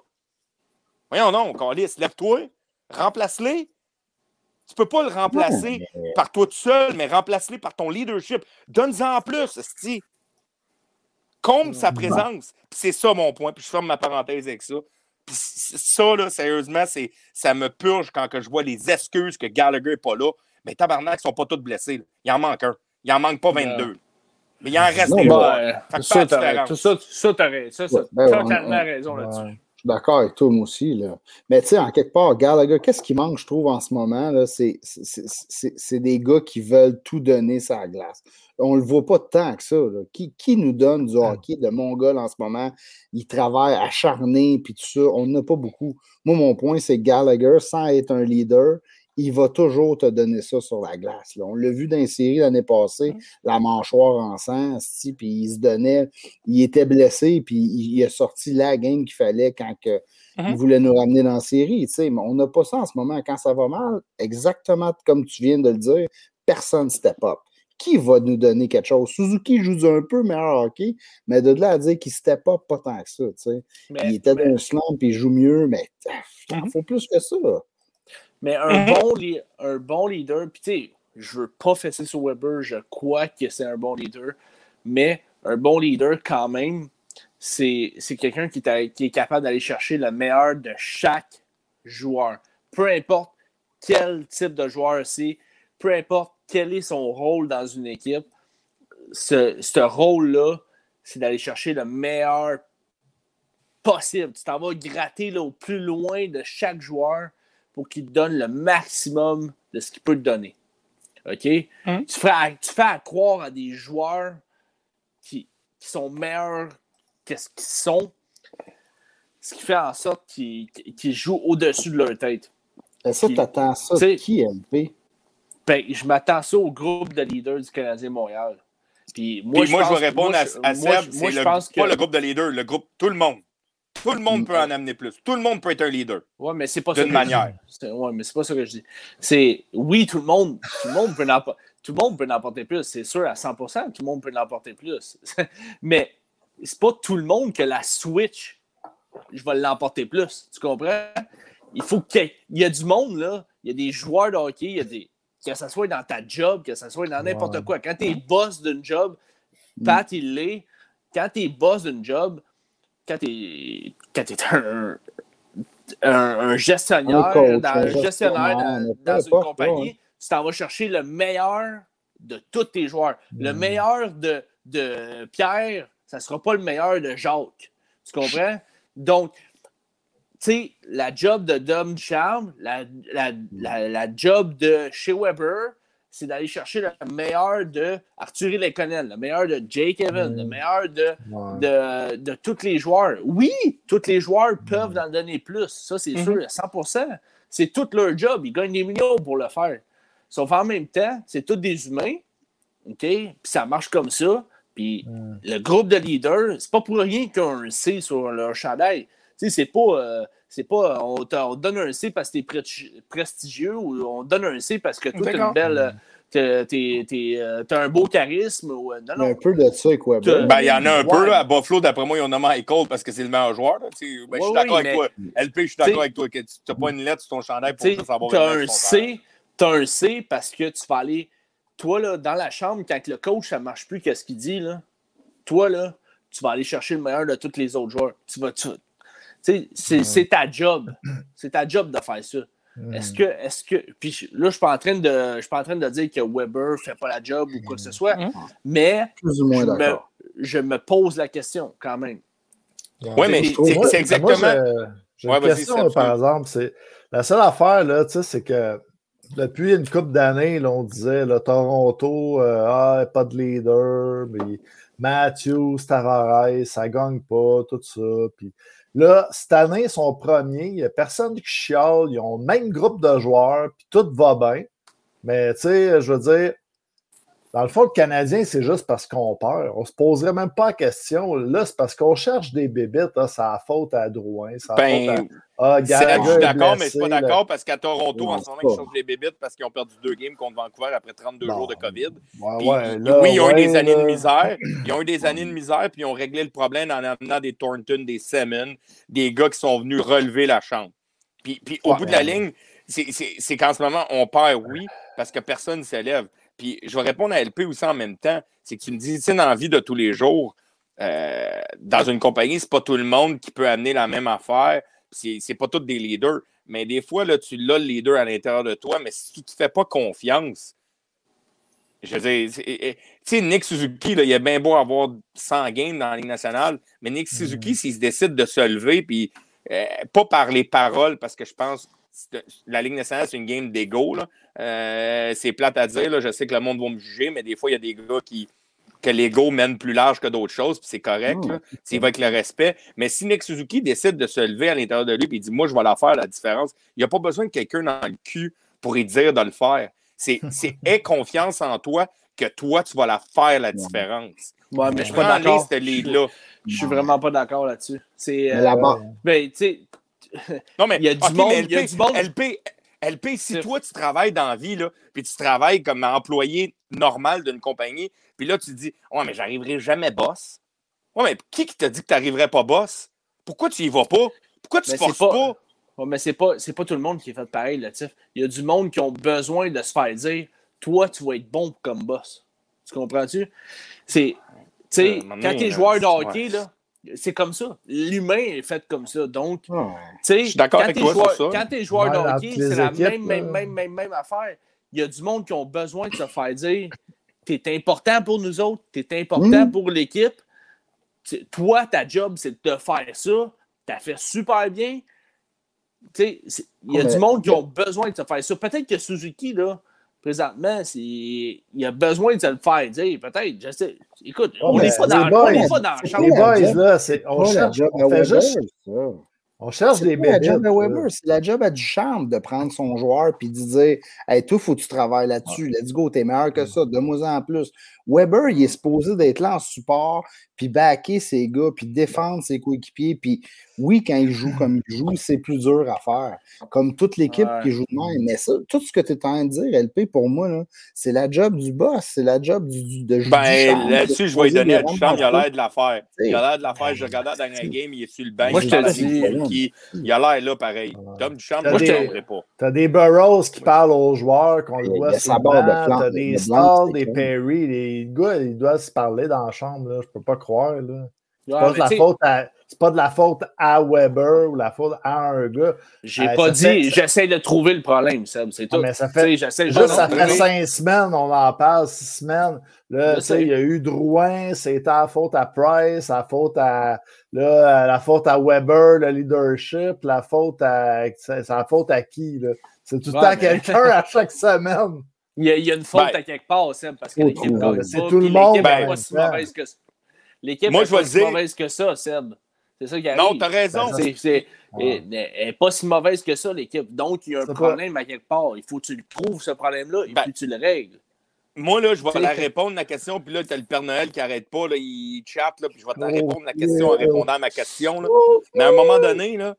Speaker 5: voyons non, Calis, lève-toi, remplace-les. Tu peux pas le remplacer par toi tout seul, mais remplace-les par ton leadership. Donne-en en plus, si. Comble sa présence. C'est ça mon point. Puis je ferme ma parenthèse avec ça. Puis ça, là, sérieusement, c'est, ça me purge quand que je vois les excuses que Gallagher n'est pas là. Mais tabarnak, ils sont pas tous blessés. là. Il en manque un. Il en manque pas 22. Mais il en reste
Speaker 4: Non,
Speaker 5: des
Speaker 4: ben,
Speaker 5: que
Speaker 3: ça, tout ça, raison. Ça, ça,
Speaker 4: ben,
Speaker 3: là-dessus.
Speaker 2: Ouais.
Speaker 4: Je suis d'accord avec toi, moi aussi. Là. Mais tu sais, en quelque part, Gallagher, qu'est-ce qui manque, je trouve, en ce moment? là, C'est c'est- c'est- c'est des gars qui veulent tout donner sur la glace. On ne le voit pas tant que ça. là. Qui, qui nous donne du hockey? De Mongol en ce moment? Il travaille acharné, puis tout ça. On n'en a pas beaucoup. Moi, mon point, c'est Gallagher, sans être un leader, il va toujours te donner ça sur la glace. On l'a vu dans les séries l'année passée, la mâchoire en sang, puis il se donnait, il était blessé, puis il, a sorti la game qu'il fallait quand que, il voulait nous ramener dans la série. Mais on n'a pas ça en ce moment. Quand ça va mal, exactement comme tu viens de le dire, personne ne step up. Qui va nous donner quelque chose? Suzuki joue un peu meilleur hockey, mais de là à dire qu'il step up pas tant que ça. il était dans un slump, puis il joue mieux, mais il mhm. faut plus que ça.
Speaker 3: Mais un, bon, un bon leader, puis tu sais, je veux pas fesser sur Weber, je crois que c'est un bon leader, mais un bon leader, quand même, c'est quelqu'un qui, qui, est capable d'aller chercher le meilleur de chaque joueur. Peu importe quel type de joueur c'est, peu importe quel est son rôle dans une équipe, ce, ce rôle-là, c'est d'aller chercher le meilleur possible. Tu t'en vas gratter là, au plus loin de chaque joueur pour qu'il te donne le maximum de ce qu'il peut te donner. OK? Hein? Tu, fais, tu fais croire à des joueurs qui, sont meilleurs que ce qu'ils sont, ce qui fait en sorte qu'ils jouent au-dessus de leur tête.
Speaker 4: Et ça, tu attends ça de qui, LP?
Speaker 3: Ben, je m'attends ça au groupe de leaders du Canadien Montréal.
Speaker 5: Puis moi, je, vais répondre à, Seb, c'est pas le groupe de leaders, le groupe tout le monde. Tout le monde peut en amener plus. Tout le monde peut être un leader.
Speaker 3: Oui, mais c'est pas
Speaker 5: ça. D'une manière.
Speaker 3: Oui, mais c'est pas ça que je dis. C'est oui, tout le monde, tout le monde peut en, tout le monde peut en plus. C'est sûr à 100%, tout le monde peut en apporter plus. [LAUGHS] mais c'est pas tout le monde que la Switch, je vais l'emporter plus. Tu comprends? Il faut qu'il y, ait du monde, là. Il y a des joueurs de hockey, il y a des. Que ce soit dans ta job, que ce soit dans n'importe quoi. Quand tu es boss d'une job, Pat, il l'est. Quand tu es boss d'une job, quand tu es, un, un, gestionnaire, dans, gestionnaire dans, une compagnie, tu t'en vas chercher le meilleur de tous tes joueurs. Le hmm. meilleur de, de Pierre, ça ne sera pas le meilleur de Jacques. Tu comprends? Donc, tu sais, la job de Dom Charm, la, la, la, la, job de chez Weber, c'est d'aller chercher le meilleur de Arthur Leconel, le meilleur de Jake Evans, le meilleur de, de, de, tous les joueurs. Oui, tous les joueurs peuvent en donner plus. Ça, c'est sûr, à 100 C'est tout leur job. Ils gagnent des millions pour le faire. Sauf en même temps, c'est tous des humains. OK? Puis ça marche comme ça. Puis le groupe de leaders, c'est pas pour rien qu'ils ont un C sur leur chandail. Tu sais, c'est pas. Euh, c'est pas on, te donne un C parce que tu es prestigieux ou on donne un C parce que toi, tu une belle. T'as un beau charisme. Ou, non,
Speaker 4: non. Il y a un peu de ça avec Weber.
Speaker 5: Ben, il y en a un peu. Là, à Buffalo, d'après moi, ils ont nommé Michael parce que c'est le meilleur joueur. Ben, je suis d'accord avec toi. LP, je suis d'accord avec toi. Tu n'as pas une lettre sur ton chandail pour savoir
Speaker 3: Tu as un C. Tu as un C parce que tu vas aller. Toi, là, dans la chambre, quand le coach, ça ne marche plus, qu'est-ce qu'il dit? Là? Toi, là, tu vas aller chercher le meilleur de tous les autres joueurs. Tu vas, tu, c'est ta job. C'est ta job de faire ça. Est-ce que, est-ce que, puis là, je suis pas en train de, je suis pas en train de dire que Weber fait pas la job ou quoi que ce soit, mais je, me, je, me, pose la question quand même.
Speaker 5: Oui, mais c'est exactement.
Speaker 2: J'ai une question, par exemple, c'est la seule affaire là, c'est que depuis une couple d'années, on disait le Toronto, euh, ah, pas de leader, mais Matthew, Tavares, ça gagne pas, tout ça. Puis Là, cette année, ils sont premiers. Il n'y a personne qui chiale. Ils ont le même groupe de joueurs, puis tout va bien. Mais, tu sais, je veux dire, dans le fond, le Canadien, c'est juste parce qu'on perd. On ne se poserait même pas la question. Là, c'est parce qu'on cherche des bébites. C'est la faute à Drouin.
Speaker 5: Ben, à... ah, je suis d'accord, mais je suis pas d'accord parce qu'à Toronto, en ce moment, ils cherchent des bébites parce qu'ils ont perdu deux games contre Vancouver après 32 jours de COVID. oui, ils ont eu des années de misère. Ils ont eu des années de misère, puis ils ont réglé le problème en amenant des Thornton, des Simmons, des gars qui sont venus relever la chambre. Puis, puis au bout de la ligne, c'est qu'en ce moment, on perd, oui, parce que personne ne s'élève. Puis je vais répondre à LP aussi en même temps. C'est que tu me dis, tu sais, dans la vie de tous les jours, euh, dans une compagnie, c'est pas tout le monde qui peut amener la même affaire. C'est, c'est pas tous des leaders. Mais des fois, là, tu l'as le leader à l'intérieur de toi, mais si tu ne te fais pas confiance, je veux dire, tu sais, Nick Suzuki, là, il a bien beau avoir 100 games dans la Ligue nationale, mais Nick Suzuki, mm. s'il se décide de se lever, puis euh, pas par les paroles, parce que je pense la Ligue nationale, c'est une game d'ego. Euh, c'est plate à dire. Je sais que le monde va me juger, mais des fois, il y a des gars qui que l'ego mène plus large que d'autres choses, puis c'est correct. C'est avec le respect. Mais si Nick Suzuki décide de se lever à l'intérieur de lui et dit Moi, je vais la faire la différence, il n'y a pas besoin de quelqu'un dans le cul pourrait dire de le faire. [LAUGHS] C'est aie confiance en toi que toi, tu vas la faire, la différence.
Speaker 3: Ouais, mais je suis pas d'accord.
Speaker 5: lead-là.
Speaker 3: Je suis vraiment pas d'accord là-dessus. C'est. Euh,
Speaker 4: là-bas,
Speaker 3: ben, tu sais,
Speaker 5: Non, mais
Speaker 3: Il y a du monde,
Speaker 5: mais
Speaker 3: il y a
Speaker 5: LP,
Speaker 3: du monde.
Speaker 5: LP, LP, si toi, tu travailles dans la vie, là, puis tu travailles comme employé normal d'une compagnie, puis là, tu te dis, ouais, mais j'arriverai jamais boss. Ouais, mais qui qui t'a dit que tu n'arriverais pas boss? Pourquoi tu y vas pas? Pourquoi tu
Speaker 3: Mais
Speaker 5: forces pas?
Speaker 3: pas- Ouais, mais c'est pas, pas tout le monde qui est fait pareil, là, Tiff. Il y a du monde qui ont besoin de se faire dire Toi, tu vas être bon comme boss. Tu comprends-tu? C'est. Tu sais,
Speaker 5: Euh,
Speaker 3: quand t'es
Speaker 5: là,
Speaker 3: joueur de hockey, là, c'est comme ça. L'humain est fait comme ça. Donc, tu
Speaker 4: ouais.
Speaker 3: sais,
Speaker 5: Je suis d'accord
Speaker 3: quand
Speaker 5: toi sur
Speaker 3: joueur,
Speaker 5: ça.
Speaker 3: quand t'es joueur
Speaker 2: Ouais,
Speaker 3: de
Speaker 2: dans
Speaker 3: hockey,
Speaker 2: toutes les
Speaker 3: c'est la
Speaker 2: équipes,
Speaker 3: même, même, même, même, même affaire. Il y a du monde qui ont besoin de se faire dire T'es important pour nous autres, t'es important
Speaker 4: Mm.
Speaker 3: pour l'équipe. Tu- Toi, ta job, c'est de faire ça. T'as fait super bien. Tu il y a
Speaker 4: Ouais.
Speaker 3: du monde qui ont besoin de se faire ça. Peut-être que Suzuki, là, présentement, c'est... il a besoin de se le faire dire. Peut-être, je sais. Écoute, on n'est pas, dans-
Speaker 2: boys,
Speaker 3: on n'est pas dans la
Speaker 4: c'est
Speaker 3: chambre.
Speaker 2: Les boys, là, c'est, on, cherche, on fait
Speaker 4: Weber,
Speaker 2: juste. On cherche des
Speaker 4: C'est pas la
Speaker 2: bébites.
Speaker 4: job à
Speaker 2: là.
Speaker 4: Weber, c'est la job à Duchamp de prendre son joueur puis de dire Hey, toi, faut que tu travailles là-dessus. Let's go, t'es meilleur que ça, donne-moi en plus. Weber, il est supposé d'être là en support, puis backer ses gars, puis défendre ses coéquipiers. Puis oui, quand il joue comme il joue, c'est plus dur à faire. Comme toute l'équipe
Speaker 3: Ouais.
Speaker 4: qui joue de même. Mais ça, tout ce que tu es en train de dire, LP, pour moi, là, c'est la job du boss, c'est la job du, du- de
Speaker 5: Ben,
Speaker 4: Duchamp,
Speaker 5: là-dessus,
Speaker 4: de
Speaker 5: je vais lui donner à Duchamp, il a l'air de la faire.
Speaker 4: T'sais.
Speaker 5: Il a l'air de la faire. Je regardais la dernière game, il est sur le banc.
Speaker 3: Moi,
Speaker 5: il
Speaker 3: je te dis-.
Speaker 5: Il a l'air là pareil. Tom Duchamp, moi, je ne pas.
Speaker 2: T'as des Burrows qui parlent aux joueurs, qu'on le voit
Speaker 4: plantes,
Speaker 2: T'as
Speaker 4: de
Speaker 2: des Stall, des. Perry. Les gars, ils doivent se parler dans la chambre. Là. Je peux pas croire. Là. C'est
Speaker 3: Ouais,
Speaker 2: pas, de la faute à- c'est pas de la faute à Weber ou la faute à un gars.
Speaker 3: J'ai
Speaker 2: Euh,
Speaker 3: pas dit,
Speaker 2: fait-
Speaker 3: j'essaie de trouver le problème, Seb, c'est
Speaker 2: Ah,
Speaker 3: tout.
Speaker 2: mais ça fait,
Speaker 3: j'essaie
Speaker 2: juste, ça fait cinq semaines, on en parle, six semaines. Là, il y a eu Drouin, c'était la faute à Price, la faute à, là, la faute à Weber, le leadership, la faute à, c'est la faute à qui, là? C'est tout le
Speaker 3: Ouais,
Speaker 2: temps
Speaker 3: mais-
Speaker 2: quelqu'un à chaque semaine.
Speaker 3: Il y, a, il y a une faute
Speaker 5: Ben,
Speaker 3: à quelque part, Seb, parce que l'équipe
Speaker 4: trouver.
Speaker 3: gagne
Speaker 2: C'est
Speaker 3: pas,
Speaker 2: tout le monde
Speaker 3: pas si mauvaise que ça. L'équipe
Speaker 5: Moi,
Speaker 3: n'est pas si
Speaker 5: dire.
Speaker 3: mauvaise que ça, Seb. C'est ça qui arrive.
Speaker 5: Non, t'as raison.
Speaker 3: C'est- c'est- Elle n'est pas si mauvaise que ça, l'équipe. Donc, il y a un
Speaker 2: C'est
Speaker 3: problème à quelque part. Il faut que tu le trouves, ce problème-là, et
Speaker 5: Ben,
Speaker 3: puis tu le règles.
Speaker 5: Moi, là, je vais la répondre, la question, puis là, t'as le Père Noël qui arrête pas, là, il chatte, là, puis je vais te la
Speaker 2: Oh,
Speaker 5: répondre, la question, en répondant à ma question, là. Mais à un moment donné, là,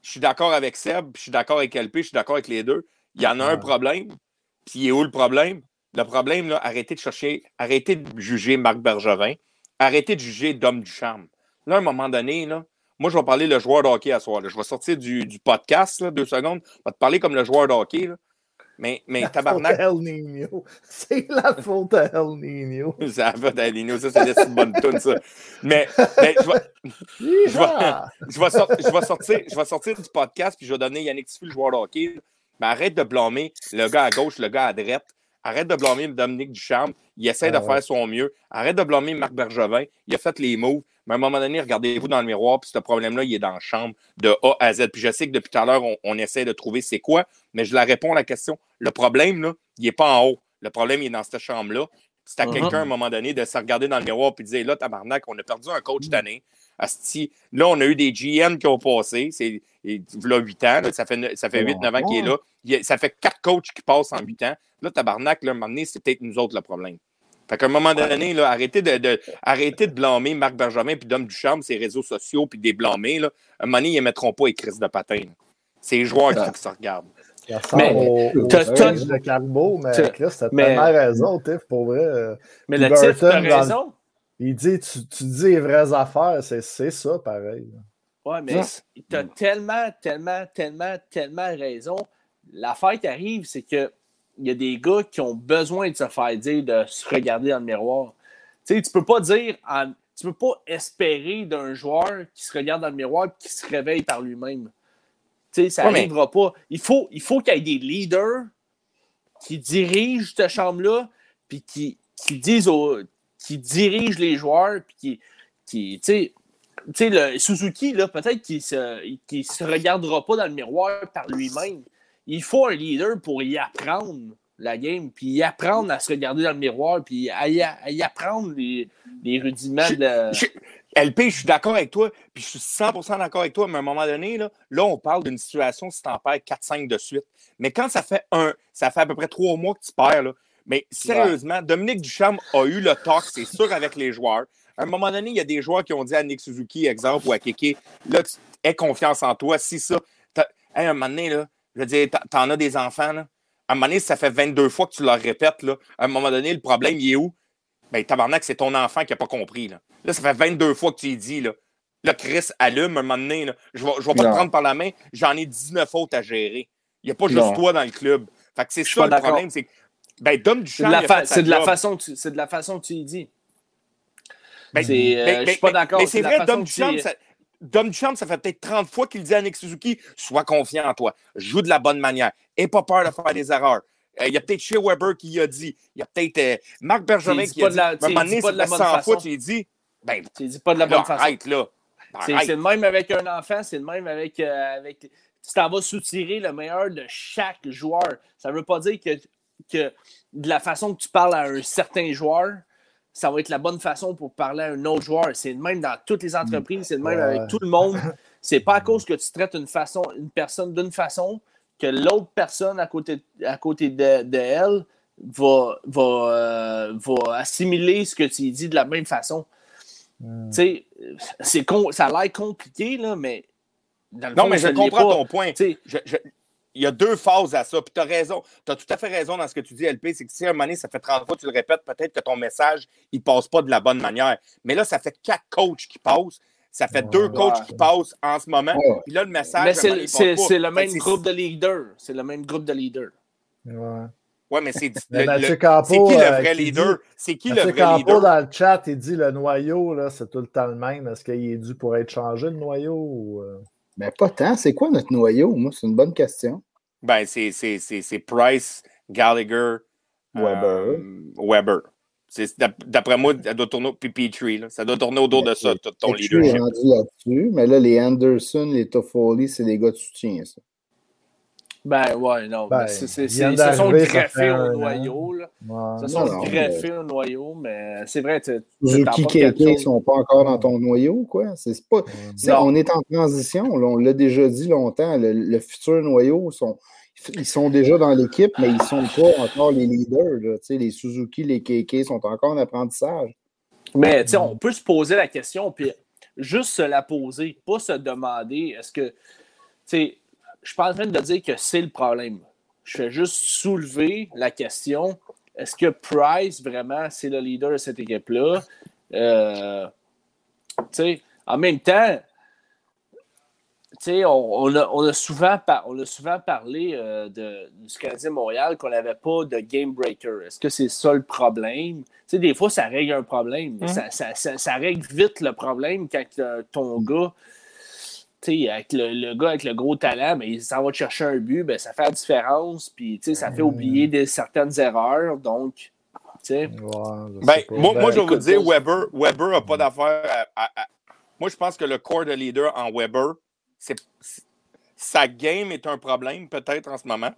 Speaker 5: je suis d'accord avec Seb, puis je suis d'accord avec LP, je suis d'accord avec les deux. Il y en a un problème, puis il est où le problème? Le problème, là, arrêtez de chercher, arrêtez de juger Marc Bergevin, arrêtez de juger Dom Ducharme. Là, à un moment donné, là, moi, je vais parler le joueur de hockey à soir. là. Je vais sortir du, du podcast, là, deux secondes. Je vais te parler comme le joueur de hockey. là. Mais, mais
Speaker 2: La
Speaker 5: tabarnak,
Speaker 2: faute à El Nino. [LAUGHS] [LAUGHS] C'est la faute à El Nino.
Speaker 5: ça c'est une bonne tune, ça. Mais, mais je, vais, Je vais-
Speaker 2: Ah!
Speaker 5: je, vais sor- je vais sortir, je vais sortir du podcast puis je vais donner Yannick Tiffu, le joueur de hockey. Mais arrête de blâmer le gars à gauche, le gars à droite. Arrête de blâmer Dominique Ducharme. Il essaie
Speaker 2: Ah
Speaker 5: de
Speaker 2: ouais.
Speaker 5: faire son mieux. Arrête de blâmer Marc Bergevin. Il a fait les moves. Mais à un moment donné, regardez-vous dans le miroir, puis ce problème-là, il est dans la chambre de A à Z. Puis je sais que depuis tout à l'heure, on, on essaie de trouver c'est quoi, mais je la réponds à la question. Le problème, là, il n'est pas en haut. Le problème, il est dans cette chambre-là. C'est à
Speaker 3: Mhm.
Speaker 5: quelqu'un, à un moment donné, de se regarder dans le miroir et de dire là, tabarnak, on a perdu un coach d'année. Asti, là, on a eu des GM qui ont passé. C'est là, 8 ans. là, ça fait, ça fait 8-9 ans qu'il est là. Il a- ça fait 4 coachs qui passent en 8 ans. Là, tabarnak, là, à un moment donné, c'est peut-être nous autres le problème. Fait qu'à un moment donné, là, arrêtez, de, de- arrêtez de blâmer Marc Benjamin puis Dom Ducharme, ses réseaux sociaux, puis des blâmer. Là. À un moment donné, ils ne mettront pas les crises de patin. C'est les joueurs qu'ils se regardent.
Speaker 3: Mais t'as- t'as-
Speaker 2: de Carbo, mais
Speaker 3: t'as-
Speaker 2: Chris, t'as tellement raison, Tiff, pour vrai. euh,
Speaker 3: Mais
Speaker 2: Puis
Speaker 3: le titre, t'as raison.
Speaker 2: Il dit, tu, tu dis les vraies affaires, c'est c'est ça, pareil.
Speaker 3: Ouais, mais
Speaker 4: Ouais.
Speaker 3: tu as tellement, tellement, tellement, tellement raison. L'affaire qui arrive, c'est que il y a des gars qui ont besoin de se faire dire de se regarder dans le miroir. Tu sais, tu peux pas dire, en- tu peux pas espérer d'un joueur qui se regarde dans le miroir et qui se réveille par lui-même. Ça
Speaker 5: Ouais, mais-
Speaker 3: n'arrivera pas. Il faut, il faut qu'il y ait des leaders qui dirigent cette chambre-là, puis qui, qui disent aux, qui dirigent les joueurs, puis qui, qui tu sais, le Suzuki, là, peut-être qu'il se, se regardera pas dans le miroir par lui-même. Il faut un leader pour y apprendre la game, puis y apprendre à se regarder dans le miroir, puis à y, à y apprendre les, les rudiments de la...
Speaker 5: LP, je suis d'accord avec toi, puis je suis 100% d'accord avec toi, mais à un moment donné, là, là on parle d'une situation si tu en perds 4-5 de suite. Mais quand ça fait un, ça fait à peu près trois mois que tu perds, là, mais sérieusement, Dominique Ducharme a eu le talk, c'est sûr, avec les joueurs. À un moment donné, il y a des joueurs qui ont dit à Nick Suzuki, exemple, ou à Keke, là, aie confiance en toi. Si ça, à un moment donné, là, je veux dire, t'en as des enfants, là. À un moment donné, ça fait 22 fois que tu leur répètes, là. À un moment donné, le problème, il est où? Ben, tabarnak, c'est ton enfant qui n'a pas compris, là. Là, ça fait 22 fois que tu lui dis, là. Là, Chris allume un moment donné, là. Je ne vais, pas te prendre par la main, j'en ai 19 autres à gérer. Il n'y a pas juste toi dans le club. Fait que c'est ça le problème, c'est ben, Dom
Speaker 3: Duchamp. C'est de, la façon que tu, c'est de la façon que tu y dis.
Speaker 5: Ben, c'est, euh, ben, je suis pas d'accord. Mais c'est vrai, Dom Duchamp, ça, Dom Duchamp, ça fait peut-être 30 fois qu'il dit à Nick Suzuki Sois confiant en toi, joue de la bonne manière, et pas peur de faire des erreurs. Euh, il y a peut-être Shea Weber qui a dit. Il y a peut-être euh, Marc Bergevin qui a dit. À un moment donné, c'est 100 fois, tu dit. Ben,
Speaker 3: tu dis pas de la bonne façon.
Speaker 5: Arrête, là.
Speaker 3: C'est le même avec un enfant, c'est le même avec. avec tu t'en vas soutirer le meilleur de chaque joueur. Ça ne veut pas dire que que de la façon que tu parles à un certain joueur, ça va être la bonne façon pour parler à un autre joueur. C'est le même dans toutes les entreprises, c'est le même avec tout le monde. [LAUGHS] C'est pas à cause que tu traites une, façon, une personne d'une façon que l'autre personne à côté, à côté de, elle va, va, euh, va, assimiler ce que tu dis de la même façon. Hmm. Tu sais, ça a l'air compliqué, là, mais.
Speaker 5: non, mais je comprends ton point. Je, il y a deux phases à ça. Puis tu as raison. Tu as tout à fait raison dans ce que tu dis, LP. C'est que si à un moment donné, ça fait 30 fois que tu le répètes, peut-être que ton message, il passe pas de la bonne manière. Mais là, ça fait quatre coachs qui passent. Ça fait deux coachs qui passent en ce moment. Puis là, le message.
Speaker 3: Mais c'est le même groupe de leaders. C'est le même groupe de leaders.
Speaker 2: Ouais.
Speaker 5: Ouais, mais c'est qui le euh, vrai leader? C'est qui le vrai leader?
Speaker 2: dans le chat, il dit le noyau, c'est tout le temps le même. Est-ce qu'il est dû pour être changé, le noyau? Ou... Euh?
Speaker 4: Ben, pas tant. C'est quoi notre noyau? Moi, c'est une bonne question.
Speaker 5: Ben, c'est Price, Gallagher,
Speaker 4: Weber.
Speaker 5: Euh, Weber. D'après moi, ça doit tourner puis Petrie. Ça doit tourner autour de ça, ton leadership.
Speaker 4: rendu là-dessus, mais là, les Anderson, les Toffoli, c'est des gars de soutien, ça.
Speaker 3: Ben ouais, non. Ben, c'est, c'est, ils se sont greffés au noyau. Là. Ils se sont greffés au noyau, mais c'est vrai.
Speaker 4: Les Kiki sont pas encore dans ton noyau, quoi? C'est pas, on est en transition, on l'a déjà dit longtemps. Le, futur noyau, sont, ils sont déjà dans l'équipe, mais ils ne sont pas encore les leaders. Les Suzuki, les KK sont encore en apprentissage.
Speaker 3: Mais on peut se poser la question, puis juste se la poser, pas se demander est-ce que je suis pas en train de dire que c'est le problème. Je fais juste soulever la question est-ce que Price, vraiment, c'est le leader de cette équipe-là? Euh, En même temps, on, on, a, on, a souvent on a souvent parlé euh, de, du Canadien Montréal qu'on n'avait pas de game breaker. Est-ce que c'est ça le problème? sais, des fois, ça règle un problème. Mmh. Ça, ça, ça, ça, règle vite le problème quand ton gars avec le, gars avec le gros talent, mais il s'en va chercher un but, ben, ça fait la différence. Puis, ça fait oublier des, certaines erreurs. Donc,
Speaker 5: ben, moi, moi, je vais vous dire, Weber n'a pas d'affaire Moi, je pense que le corps de leader en Weber, sa game est un problème peut-être en ce moment.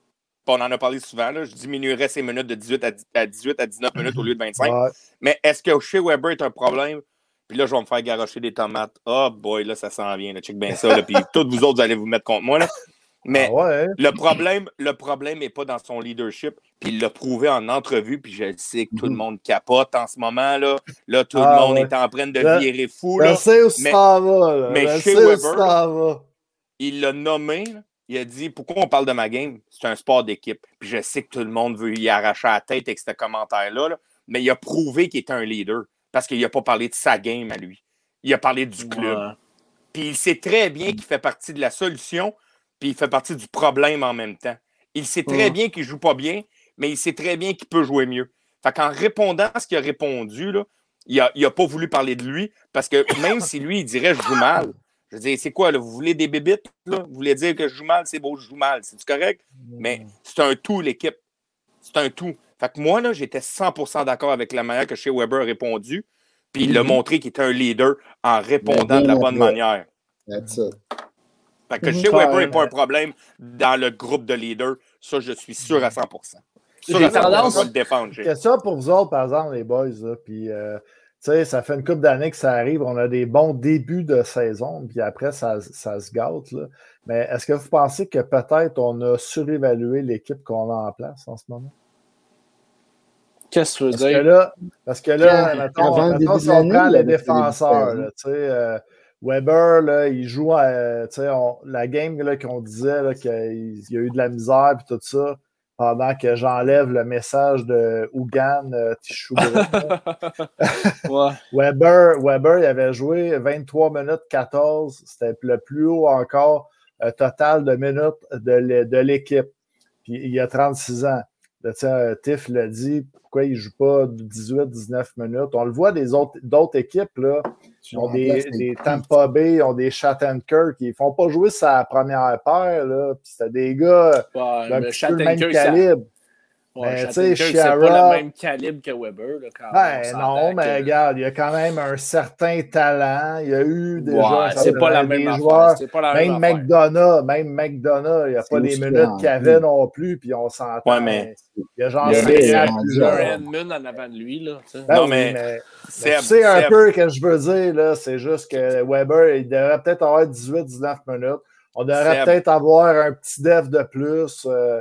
Speaker 5: on en a parlé souvent. Là. Je diminuerais ses minutes de 18 à, 18 à 19 minutes au lieu de 25. Mais est-ce que chez Weber est un problème? Puis là, je vais me faire garocher des tomates. Oh boy, là, ça s'en vient. Là, check bien ça. Là, puis [LAUGHS] tous vous autres, vous allez vous mettre contre moi. Là. Mais ah le problème, le problème n'est pas dans son leadership. Puis il l'a prouvé en entrevue. Puis je sais que tout le mhm. monde capote en ce moment. Là, là tout le ah monde est en train de virer fou. Là.
Speaker 2: Je sais où ça va. Mais chez Weber,
Speaker 5: il l'a nommé. Il a dit Pourquoi on parle de ma game? C'est un sport d'équipe. Puis je sais que tout le monde veut y arracher la tête avec ce commentaire-là. Mais il a prouvé qu'il était un leader parce qu'il n'a pas parlé de sa game à lui. Il a parlé du club. Puis il sait très bien qu'il fait partie de la solution, puis il fait partie du problème en même temps. Il sait très bien qu'il ne joue pas bien, mais il sait très bien qu'il peut jouer mieux. Fait qu'en répondant à ce qu'il a répondu, là, il n'a a pas voulu parler de lui, parce que même si lui, il dirait je joue mal, je veux dire, c'est quoi, là, vous voulez des bébites? Là? Vous voulez dire que je joue mal, c'est beau, je joue mal. C'est correct? Mais c'est un tout, l'équipe. C'est un tout. Fait que moi, là, j'étais 100% d'accord avec la manière que Shea Weber a répondu. Puis il a mhm. montré qu'il était un leader en répondant de la bonne manière.
Speaker 4: That's it.
Speaker 5: Fait que Shea Weber n'est pas un problème dans le groupe de leaders. Ça, je suis sûr à 100%. Ça,
Speaker 2: je le défendre. ça pour vous autres, par exemple, les boys. Là, puis, euh, sais, ça fait une couple d'années que ça arrive. On a des bons débuts de saison, puis après, ça, ça se gâte. Là. Mais est-ce que vous pensez que peut-être on a surévalué l'équipe qu'on a en place en ce moment?
Speaker 3: Qu'est-ce que tu veux
Speaker 2: Parce que
Speaker 3: dire?
Speaker 2: là, parce que là mettons, mettons, si on prend les défenseurs, là, euh, Weber, là, il joue, à, tu sais, on- la game là, qu'on disait qu'il y a eu de la misère et tout ça, pendant que j'enlève le message de Ougan euh. [LAUGHS]
Speaker 3: Ouais. [LAUGHS]
Speaker 2: Weber, Weber, il avait joué 23 minutes 14. C'était le plus haut encore euh, total de minutes de l'é- de l'équipe. Puis il a 36 ans. Là, euh, Tiff l'a dit, pourquoi il ne joue pas 18-19 minutes? On le voit des autres d'autres équipes, là. Ils ont des, des Tampa Bay, ils ont des Shattenkirk, ils ne font pas jouer sa première paire, là. Puis c'était des gars
Speaker 3: Ouais,
Speaker 2: d'un petit peu le même calibre.
Speaker 3: Ouais,
Speaker 2: Mais, tu sais,
Speaker 3: Shattenkirk, c'est
Speaker 2: Chiara-
Speaker 3: pas le même calibre que Weber. Là, quand
Speaker 2: Ben
Speaker 3: on
Speaker 2: non, mais
Speaker 3: que-
Speaker 2: regarde, il y a quand même un certain talent. Il y a eu déjà
Speaker 3: Ouais, c'est pas la même
Speaker 2: des joueurs.
Speaker 3: C'est pas la
Speaker 2: Même
Speaker 3: même affaire.
Speaker 2: McDonough, même McDonough, il n'y a
Speaker 4: C'est
Speaker 2: pas les
Speaker 4: aussi
Speaker 2: minutes qu'il avait
Speaker 4: plus.
Speaker 2: non plus, puis on s'entend.
Speaker 5: Ouais, mais-
Speaker 2: Il y a genre
Speaker 4: Il y a
Speaker 2: 5
Speaker 4: des-
Speaker 2: ans
Speaker 4: il y a
Speaker 2: plus
Speaker 4: des-
Speaker 2: jeune.
Speaker 3: Un Edmund en avant de lui. Là, tu sais.
Speaker 2: Ben
Speaker 5: Non,
Speaker 2: oui,
Speaker 5: mais-
Speaker 2: mais
Speaker 5: Seb,
Speaker 2: tu sais un peu ce que je veux dire, là, c'est juste que Weber, il devrait peut-être avoir 18-19 minutes. On devrait peut-être avoir un petit def de plus. euh,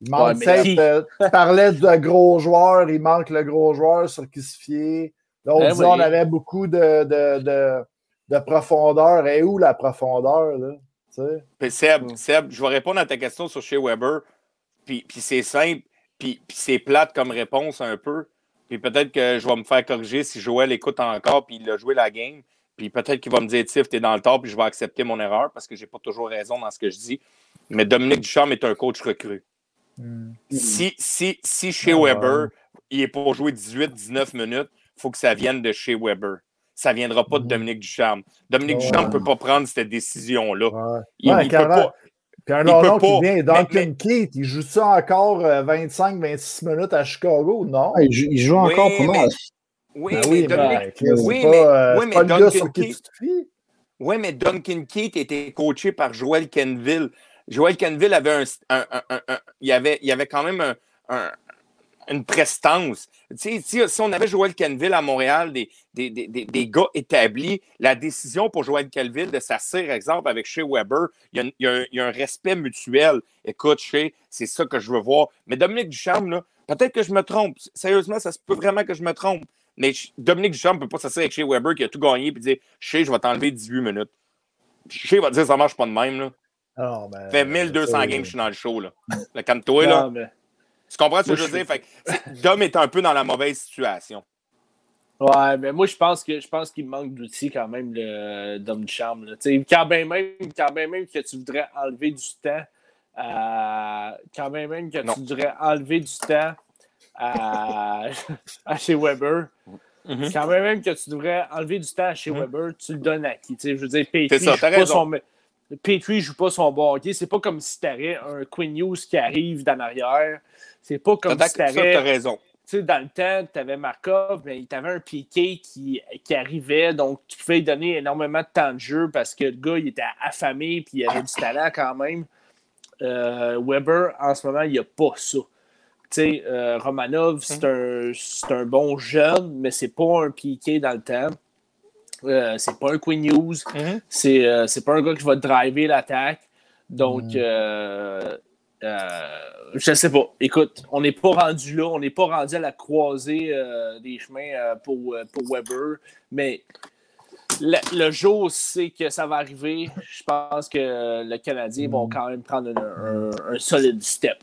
Speaker 2: il manque
Speaker 3: Ouais, mais
Speaker 2: peut-être.
Speaker 3: qui?
Speaker 2: euh, tu parlais de gros joueurs, il manque le gros joueur sur qui se fier. Là, on
Speaker 3: Ben
Speaker 2: disait
Speaker 3: oui.
Speaker 2: on avait beaucoup de, de, de, de profondeur. Et où la profondeur, là? Tu sais?
Speaker 5: Puis Seb,
Speaker 3: Mm.
Speaker 5: Seb, je vais répondre à ta question sur chez Weber. Puis, puis c'est simple, puis, puis c'est plate comme réponse un peu. Puis peut-être que je vais me faire corriger si Joël écoute encore, puis il a joué la game. Puis peut-être qu'il va me dire, Tiff, t'es dans le tort, puis je vais accepter mon erreur parce que j'ai pas toujours raison dans ce que je dis. Mais Dominique Ducharme est un coach recru. Si, si, si chez
Speaker 2: Ah,
Speaker 5: Weber, il est pour jouer 18-19 minutes, il faut que ça vienne de chez Weber. Ça ne viendra pas de
Speaker 2: Mhm.
Speaker 5: Dominique Ducharme. Dominique
Speaker 2: Ouais.
Speaker 5: Ducharme ne peut pas prendre cette décision-là.
Speaker 2: Ouais.
Speaker 5: Il,
Speaker 2: Ouais,
Speaker 5: il peut pas.
Speaker 2: Puis un
Speaker 5: Il
Speaker 2: autre qui vient, Duncan
Speaker 5: Mais- mais-
Speaker 2: Keith, il joue ça encore 25-26 minutes à Chicago? Non?
Speaker 4: Ah, il, joue, il joue
Speaker 5: Oui,
Speaker 4: encore
Speaker 5: mais-
Speaker 4: mal.
Speaker 5: Oui,
Speaker 2: Ben
Speaker 5: mais
Speaker 2: oui, mais
Speaker 5: oui,
Speaker 2: pas, euh,
Speaker 5: oui, Duncan Keith-. Oui, mais Duncan Keith était coaché par Joel Kenville. Joel Kenville avait un, il avait, avait quand même un- un- une prestance. Si, on avait Joel Kenville à Montréal, des, des, des, des- gars établis, la décision pour Joel Kenville de s'asseoir, exemple, avec Shea Weber, il y, a, il y a il y a un respect mutuel. Écoute, Shea, c'est ça que je veux voir. Mais Dominique Ducharme, peut-être que je me trompe. Sérieusement, ça se peut vraiment que je me trompe. Mais Dominique Ducharme ne peut pas s'asseoir avec Shea Weber qui a tout gagné et dire Shea, je vais t'enlever 18 minutes. Shea va dire ça marche pas de même. Là.
Speaker 2: Non, ben,
Speaker 5: Ça fait 1200
Speaker 2: c'est-
Speaker 5: games que je suis dans le show. Là. Le calme-toi, là.
Speaker 3: Non, mais-
Speaker 5: Tu comprends ce que
Speaker 3: Moi,
Speaker 5: je veux
Speaker 3: je
Speaker 5: dire? Fait que, Dom est un peu dans la mauvaise situation.
Speaker 3: Ouais, mais moi, je pense que je pense qu'il manque d'outils quand même, le Dom Charme. Là. Quand bien même, quand bien même que tu voudrais enlever du temps, à- quand bien même que
Speaker 5: Non.
Speaker 3: tu voudrais enlever du temps à, [LAUGHS] à chez Weber,
Speaker 5: Mhm.
Speaker 3: quand bien même que tu devrais enlever du temps à chez
Speaker 5: Mhm.
Speaker 3: Weber, tu le donnes à qui? Tu sais, je veux dire, Petrie
Speaker 5: C'est ça,
Speaker 3: joue Petrie joue pas son bon hockey. C'est pas comme si t'avais un Quinn Hughes qui arrive d'en arrière. C'est pas comme si
Speaker 5: Ça,
Speaker 3: t'avais
Speaker 5: t'as raison.
Speaker 3: dans le temps, tu avais Markov, mais tu avais un Piqué qui, qui arrivait, donc tu pouvais lui donner énormément de temps de jeu parce que le gars, il était affamé puis il avait du talent quand même. Euh, Weber, en ce moment, il n'y a pas ça. Tu sais, euh, Romanov, c'est un, c'est un bon jeune, mais c'est pas un Piqué dans le temps. Euh, c'est pas un Queen News.
Speaker 5: Mhm.
Speaker 3: C'est euh, c'est pas un gars qui va driver l'attaque. Donc,
Speaker 2: Mm.
Speaker 3: euh, euh, je sais pas. Écoute, on n'est pas rendu là. On n'est pas rendu à la croisée euh, des chemins euh, pour, pour Weber. Mais le, le jour, c'est que ça va arriver. Je pense que le Canadien vont quand même prendre un, un- un solide step.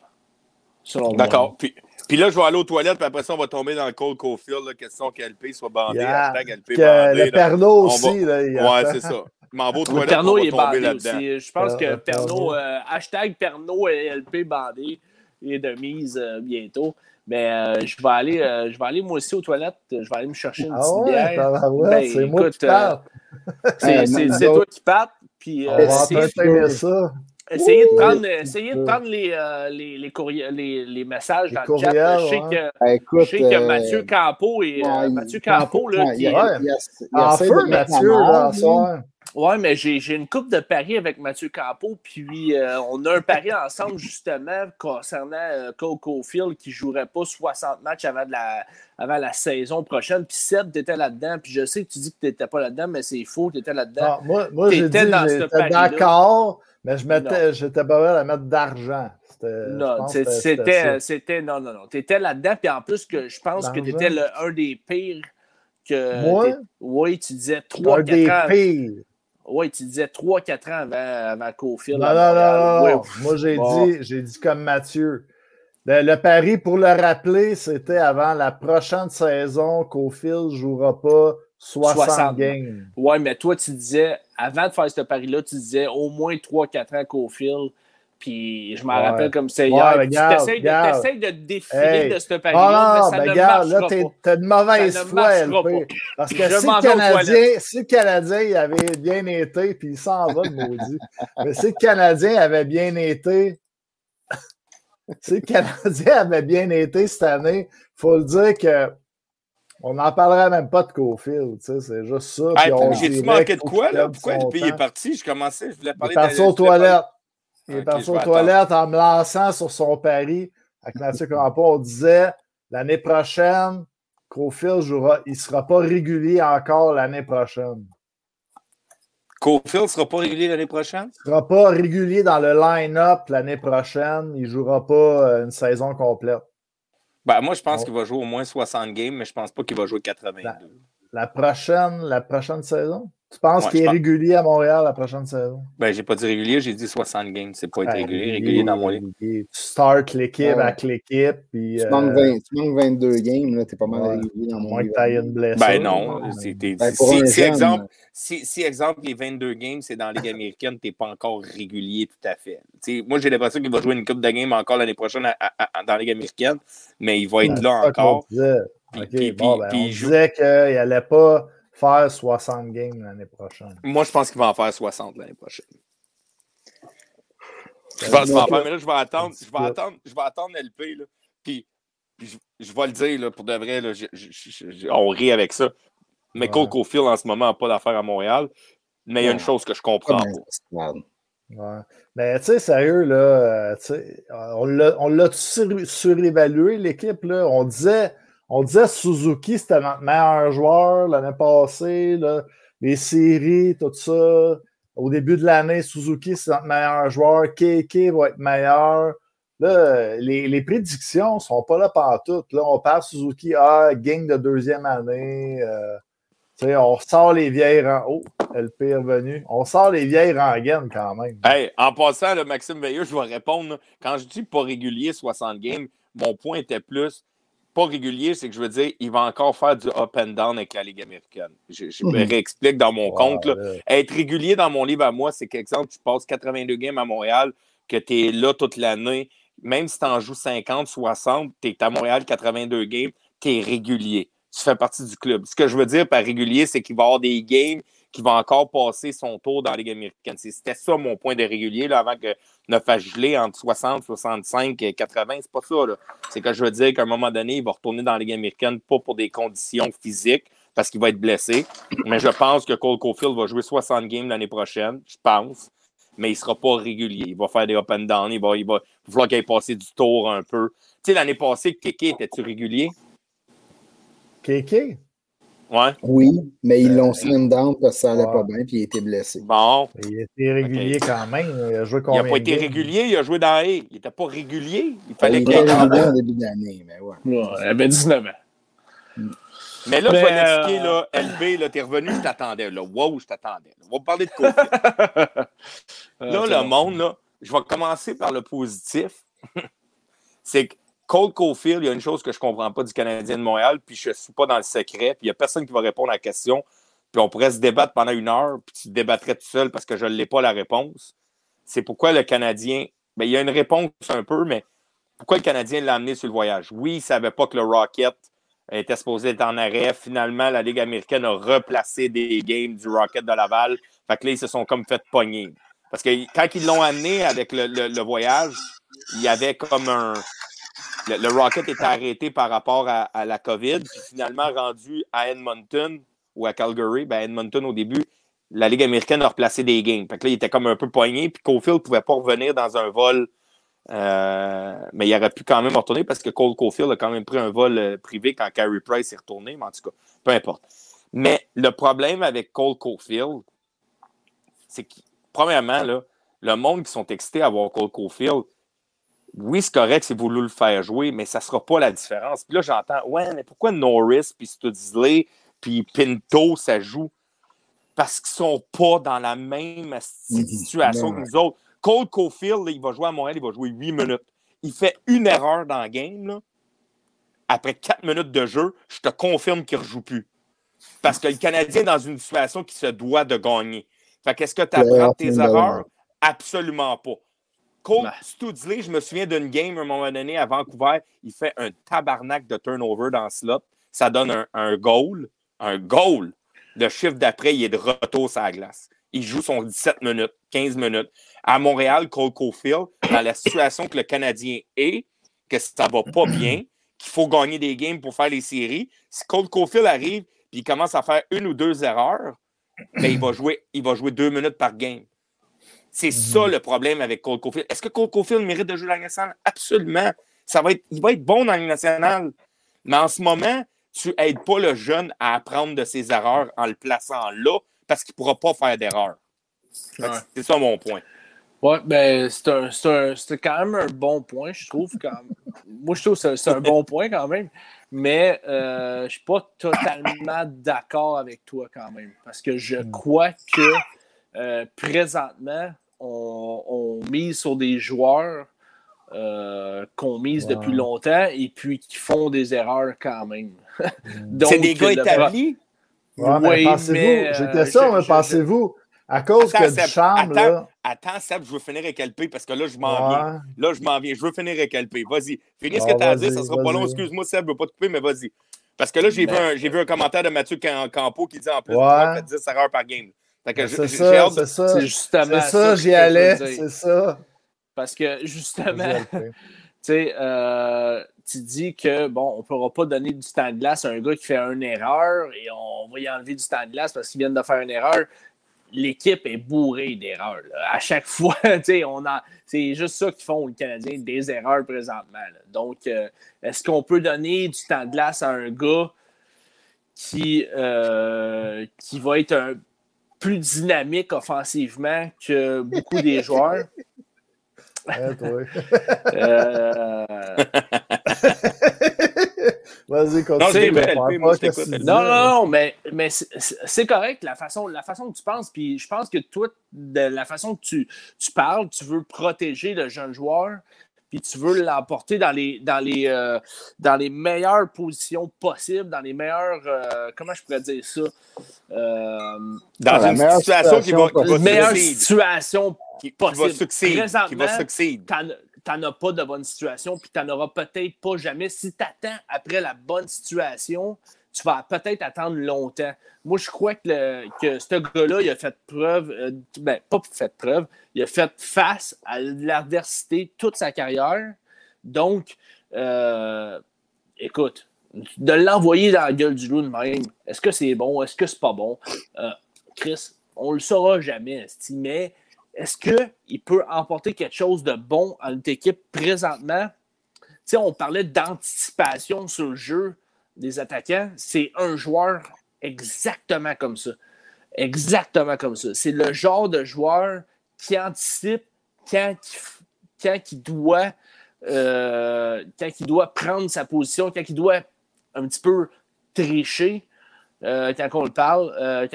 Speaker 5: D'accord. Puis, puis là, je vais aller aux toilettes, puis après ça, on va tomber dans le Cole Caulfield. Là, question qu'LP soit bandé.
Speaker 2: Yeah.
Speaker 5: Hashtag LP
Speaker 2: Que
Speaker 5: bandé.
Speaker 2: le. Pernod
Speaker 5: On
Speaker 2: aussi, là,
Speaker 5: Ouais, c'est ça. Je m'en vais aux
Speaker 3: Le
Speaker 5: toilettes,
Speaker 3: Pernod
Speaker 5: on va
Speaker 3: il est
Speaker 5: tomber
Speaker 3: bandé
Speaker 5: là-dedans.
Speaker 3: aussi. Je pense
Speaker 2: Euh,
Speaker 3: que Pernod, euh, hashtag Pernod et LP bandé est de mise euh, bientôt. Mais euh, je vais aller, euh, je vais aller moi aussi aux toilettes. Je vais aller me chercher une
Speaker 2: Ah
Speaker 3: petite
Speaker 2: ouais,
Speaker 3: bière.
Speaker 2: tabarouette,
Speaker 3: Ben,
Speaker 2: c'est moi
Speaker 3: écoute,
Speaker 2: qui
Speaker 3: euh,
Speaker 2: parle.
Speaker 3: C'est [LAUGHS] toi qui pattes. Puis
Speaker 2: On va entertainer ça.
Speaker 3: Essayez de prendre, essayez de prendre les, euh, les, les, courriels- les, les messages
Speaker 2: Les
Speaker 3: dans le chat.
Speaker 2: courriels,
Speaker 3: Je sais
Speaker 2: ouais.
Speaker 3: que,
Speaker 4: Écoute,
Speaker 3: je sais que
Speaker 4: euh,
Speaker 3: Mathieu Campo et euh,
Speaker 4: ouais,
Speaker 3: Mathieu Campo, là,
Speaker 4: ouais,
Speaker 3: qui
Speaker 4: il, il,
Speaker 2: En feu, Mathieu, là.
Speaker 3: Ouais, mais j'ai j'ai une coupe de paris avec Mathieu Campo, puis euh, on a un pari ensemble justement concernant euh, Cole Caulfield qui ne jouerait pas 60 matchs avant, de la, avant la saison prochaine. Puis Seb, tu étais là-dedans, puis je sais que tu dis que tu n'étais pas là-dedans, mais c'est faux, tu étais là-dedans.
Speaker 2: Moi, moi j'ai dit
Speaker 3: T'étais dans ce
Speaker 2: j'étais d'accord, mais je mettais, j'étais pas prêt à mettre d'argent.
Speaker 3: Non,
Speaker 2: c'était
Speaker 3: non, non, non. Tu étais là-dedans, puis en plus, que je pense que tu étais
Speaker 2: L'argent.
Speaker 3: un des pires que.
Speaker 2: Moi?
Speaker 3: Oui, tu disais
Speaker 2: Un
Speaker 3: 3-4
Speaker 2: des
Speaker 3: ans.
Speaker 2: pires.
Speaker 3: Oui, tu disais 3-4 ans avant, avant Caulfield.
Speaker 2: Non, non, non,
Speaker 3: Ouais.
Speaker 2: Moi, j'ai
Speaker 3: Bon.
Speaker 2: dit, j'ai dit comme Mathieu. Le, le pari, pour le rappeler, c'était avant la prochaine saison qu'Ophil ne jouera pas 60,
Speaker 3: 60.
Speaker 2: games.
Speaker 3: Ouais, mais toi, tu disais, avant de faire ce pari-là, tu disais au moins 3-4 ans Caulfield. Puis je m'en
Speaker 2: Ouais.
Speaker 3: rappelle comme c'est hier.
Speaker 2: mais
Speaker 3: tu t'essayes de, de te défiler
Speaker 2: Hey.
Speaker 3: de ce
Speaker 2: Ah
Speaker 3: pari-là,
Speaker 2: non,
Speaker 3: mais ça
Speaker 2: ben
Speaker 3: ne
Speaker 2: regarde, là, t'as de mauvaise foi, LP. Parce que
Speaker 3: Je
Speaker 2: si le Canadien, si le Canadien il avait bien été, puis il s'en va, le maudit. Mais si le Canadien avait bien été, [LAUGHS] si le Canadien avait bien été cette année, il faut le dire que on n'en parlerait même pas de Cofield, tu sais, c'est juste ça.
Speaker 5: Hey, J'ai-tu manqué de quoi, là? Pourquoi le pays est parti? Je commençais, je voulais
Speaker 2: Il est
Speaker 5: parler
Speaker 2: parti
Speaker 5: de-
Speaker 2: aux
Speaker 5: je voulais parler-
Speaker 2: toilettes. Il est parti aux toilettes en me lançant sur son pari avec Mathieu Crampon. On disait l'année prochaine, Cofield jouera, il ne sera pas régulier encore l'année prochaine.
Speaker 5: Caulfield ne sera pas régulier l'année prochaine?
Speaker 2: Il ne sera pas régulier dans le line-up l'année prochaine. Il ne jouera pas euh, une saison complète.
Speaker 5: Ben, moi, je pense qu'il va jouer au moins 60 games, mais je pense pas qu'il va jouer 82.
Speaker 2: Ben, La prochaine, la prochaine saison? Tu penses
Speaker 5: Ouais,
Speaker 2: qu'il est
Speaker 5: pense-
Speaker 2: régulier à Montréal la prochaine saison?
Speaker 5: Ben, j'ai pas dit régulier, j'ai dit 60 games. C'est pas être
Speaker 2: Ben,
Speaker 5: régulier. Régulier dans mon livre.
Speaker 2: Tu startes l'équipe
Speaker 4: Ouais.
Speaker 2: avec l'équipe. Puis,
Speaker 4: Tu,
Speaker 2: euh,
Speaker 4: manques 20 tu manques 22 games, là, t'es pas mal
Speaker 2: Ouais.
Speaker 4: régulier dans mon
Speaker 2: moins
Speaker 4: livre.
Speaker 2: une blessure.
Speaker 5: Ben non.
Speaker 4: Ben,
Speaker 5: si, exemple, si, si, exemple, les 22 games, c'est dans la Ligue américaine, t'es pas encore régulier tout à fait. Moi, j'ai l'impression qu'il va jouer une coupe de games encore l'année prochaine à- à- à- dans la Ligue américaine, mais il va être là encore. Puis-
Speaker 2: Ok,
Speaker 5: puis-
Speaker 2: bon, ben, on
Speaker 5: joue-
Speaker 2: disait qu'il n'allait pas faire 60 games l'année prochaine.
Speaker 5: Moi, je pense qu'il va en faire 60 l'année prochaine. Je pense qu'il va en faire, mais là, je vais attendre, je vais attendre, je vais attendre LP, là. Puis, puis je, je vais le dire, là, pour de vrai, là, je- je- je- je- on rit avec ça. Mais
Speaker 2: Ouais.
Speaker 5: Cole Caulfield, en ce moment, n'a pas d'affaires à Montréal. Mais il y a une chose que je comprends pas.
Speaker 2: Ouais. Mais tu sais, sérieux, là, euh, tu sais, on l'a- on l'a sur- surévalué, l'équipe. là. On disait, on disait Suzuki, c'était notre meilleur joueur l'année passée. Les séries, tout ça. Au début de l'année, Suzuki, c'est notre meilleur joueur. KK va être meilleur. Là, les, les prédictions ne sont pas là toutes. Là, on parle Suzuki, ah, gang de deuxième année. euh, on sort les vieilles rangs. Oh, LP est revenu. On sort les vieilles rengaines quand même.
Speaker 5: Hey, en passant, là, Maxime Veilleux, je vais répondre. Quand je dis pas régulier 60 games, mon point était plus pas régulier, c'est que je veux dire, il va encore faire du up and down avec la Ligue américaine. Je, je me
Speaker 4: Mhm.
Speaker 5: réexplique dans mon compte. là.
Speaker 2: Ouais, là.
Speaker 5: Être régulier dans mon livre à moi, c'est qu'exemple, tu passes 82 games à Montréal, que tu es là toute l'année, même si tu en joues 50, 60, tu es à Montréal 82 games, tu es régulier. Tu fais partie du club. Ce que je veux dire par régulier, c'est qu'il va y avoir des games qui vont encore passer son tour dans la Ligue américaine. C'était ça mon point de régulier là, avant que ne fasse geler entre 60, 65 et 80. C'est pas ça. C'est que je veux dire qu'à un moment donné, il va retourner dans la Ligue américaine, pas pour des conditions physiques, parce qu'il va être blessé. Mais je pense que Cole Caulfield va jouer 60 games l'année prochaine. Je pense. Mais il ne sera pas régulier. Il va faire des up and down. Il va, il va, va falloir qu'il ait passé du tour un peu. Tu sais, l'année passée, Kéké, était-tu régulier?
Speaker 2: KK,
Speaker 5: Ouais.
Speaker 4: Oui, mais ils l'ont slim down parce que ça allait
Speaker 2: Ouais.
Speaker 4: pas bien puis il était blessé.
Speaker 5: Bon.
Speaker 2: il était régulier quand même. Il a joué
Speaker 5: Il n'a pas été régulier, il a joué dans A. Il n'était pas régulier. Il
Speaker 4: Il
Speaker 5: fallait qu'il ait
Speaker 4: régulier en début d'année, mais ouais.
Speaker 3: Ouais, il avait 19 ans.
Speaker 5: Mais là, je
Speaker 3: Mais,
Speaker 5: vais l'expliquer,
Speaker 3: euh,
Speaker 5: là. LB, là, t'es revenu, je t'attendais. Là. Wow, je t'attendais. On va parler de [LAUGHS] Caulfield. Là, le monde, là, je vais commencer par le positif. [LAUGHS] c'est que Cole Caulfield, il y a une chose que je ne comprends pas du Canadien de Montréal, puis je ne suis pas dans le secret, puis il n'y a personne qui va répondre à la question, puis on pourrait se débattre pendant une heure, puis tu te débattrais tout seul parce que je ne l'ai pas la réponse. C'est pourquoi le Canadien. Ben, il y a une réponse un peu, mais pourquoi le Canadien l'a amené sur le voyage? Oui, il ne savait pas que le Rocket était supposé être en arrêt. Finalement, la Ligue américaine a replacé des games du Rocket de Laval. Fait que là, ils se sont comme fait pogner. Parce que quand ils l'ont amené avec le voyage, il y avait comme un. Le, Rocket était arrêté par rapport à, la COVID. Puis finalement, rendu à Edmonton ou à Calgary, ben Edmonton au début, la Ligue américaine a replacé des games. Que il était comme un peu poigné, puis Cofield ne pouvait pas revenir dans un vol. euh, mais il aurait pu quand même retourner parce que Cole Cofield a quand même pris un vol euh, privé quand Carey Price est retourné, mais en tout cas, peu importe. Mais le problème avec Cole Cofield, c'est que, premièrement, là, le monde qui sont excités à voir Cole Cofield, oui, c'est correct, c'est voulu le faire jouer, mais ça ne sera pas la différence. Puis là, j'entends, ouais, mais pourquoi Norris, puis Studsley, puis Pinto, ça joue? Parce qu'ils ne sont pas dans la même situation que nous autres. Cole Cofield, il va jouer à Montréal, il va jouer 8 minutes. Il fait une erreur dans le game. Là. Après 4 minutes de jeu, je te confirme qu'il ne rejoue plus. Parce que le Canadien est dans une situation qui se doit de gagner. Fait qu'est-ce que tu apprends tes erreurs? Absolument pas. Cole
Speaker 3: Ben.
Speaker 5: Studsley, je me souviens d'une game à un moment donné à Vancouver, il fait un tabarnak de turnover dans le slot. Ça donne un, un goal. Un goal. Le chiffre d'après, il est de retour sur la glace. Il joue son 17 minutes, 15 minutes. À Montréal, Cole Caulfield, dans la situation que le Canadien est, que ça va pas bien, qu'il faut gagner des games pour faire les séries, si Cole Caulfield arrive et il commence à faire une ou deux erreurs, ben, il, va jouer, il va jouer deux minutes par game. C'est ça le problème avec Cole Caulfield. Est-ce que Cole Caulfield mérite de jouer dans la nationale? Absolument. Ça va être, il va être bon dans la nationale. Mais en ce moment, tu n'aides pas le jeune à apprendre de ses erreurs en le plaçant là parce qu'il ne pourra pas faire d'erreur.
Speaker 3: Ouais.
Speaker 5: C'est ça mon point.
Speaker 3: Ouais, ben, c'est quand même un bon point, je trouve. Quand... Moi, je trouve que c'est- c'est un bon point quand même. Mais euh, je ne suis pas totalement d'accord avec toi quand même. Parce que je crois que euh, présentement, on, on mise sur des joueurs euh, qu'on mise depuis longtemps et puis qui font des erreurs quand même. [LAUGHS]
Speaker 5: C'est des gars établis?
Speaker 2: Ouais, mais
Speaker 3: Oui,
Speaker 2: pensez-vous,
Speaker 3: mais, euh,
Speaker 2: j'étais ça, mais pensez-vous, à cause
Speaker 5: Attends,
Speaker 2: que
Speaker 5: Seb,
Speaker 2: Duchamp,
Speaker 5: attends.
Speaker 2: là,
Speaker 5: Attends, Seb, je veux finir avec LP parce que là, je m'en viens. Là, je m'en viens. Je veux finir avec LP. Vas-y. Finis ce que tu as à dire. Ça sera pas long. Excuse-moi, Seb, je ne veux pas te couper, mais vas-y. Parce que là, j'ai vu,
Speaker 3: Ben-
Speaker 5: un, j'ai vu un commentaire de Mathieu Cam- Campo qui dit en plus,
Speaker 2: Ouais.
Speaker 5: ouais. fait 10 erreurs par game. Je-
Speaker 2: c'est ça, c'est ça,
Speaker 3: C'est justement ça,
Speaker 2: j'y allais, c'est ça.
Speaker 3: Parce que justement, [LAUGHS] tu sais, euh, tu dis que, bon, on ne pourra pas donner du temps de glace à un gars qui fait une erreur et on va y enlever du temps de glace parce qu'il vient de faire une erreur. L'équipe est bourrée d'erreurs. À chaque [LAUGHS] fois, on a, c'est juste ça qu'ils font, les Canadiens, des erreurs présentement. là. Donc, euh, est-ce qu'on peut donner du temps de glace à un gars qui, euh, qui va être un, plus dynamique offensivement que beaucoup des joueurs? [LAUGHS]
Speaker 2: Ouais, toi.
Speaker 3: Euh, [LAUGHS]
Speaker 2: Vas-y, continue.
Speaker 5: Non,
Speaker 3: Non, non, non, mais, mais c'est correct la façon, la façon que tu penses. Puis je pense que toi, de la façon que tu, tu parles, tu veux protéger le jeune joueur, puis tu veux l'emporter dans les, dans, les, euh, dans les meilleures positions possibles, dans les meilleures. euh, comment je pourrais dire ça? Euh,
Speaker 5: Dans
Speaker 4: la
Speaker 5: une
Speaker 4: meilleure
Speaker 5: situation qui va, qui
Speaker 4: situation
Speaker 5: va
Speaker 3: meilleure
Speaker 5: succéder,
Speaker 3: situation
Speaker 5: qui, qui va
Speaker 3: possible.
Speaker 5: succéder, qui va succéder.
Speaker 3: t'en as pas de bonne situation, puis t'en auras peut-être pas jamais. Si tu attends après la bonne situation, tu vas peut-être attendre longtemps. Moi, je crois que, le- que ce gars-là, il a fait preuve, euh, ben, pas fait preuve, il a fait face à l'adversité toute sa carrière. Donc, euh, écoute, de l'envoyer dans la gueule du loup de même, est-ce que c'est bon, est-ce que c'est pas bon? Euh, Chris, on le saura jamais, mais est-ce qu'il peut emporter quelque chose de bon à notre équipe présentement? On parlait d'anticipation sur le jeu des attaquants. C'est un joueur exactement comme ça. Exactement comme ça. C'est le genre de joueur qui anticipe quand il, doit euh, quand doit prendre sa position, quand il doit un petit peu tricher euh, quand on le parle, euh,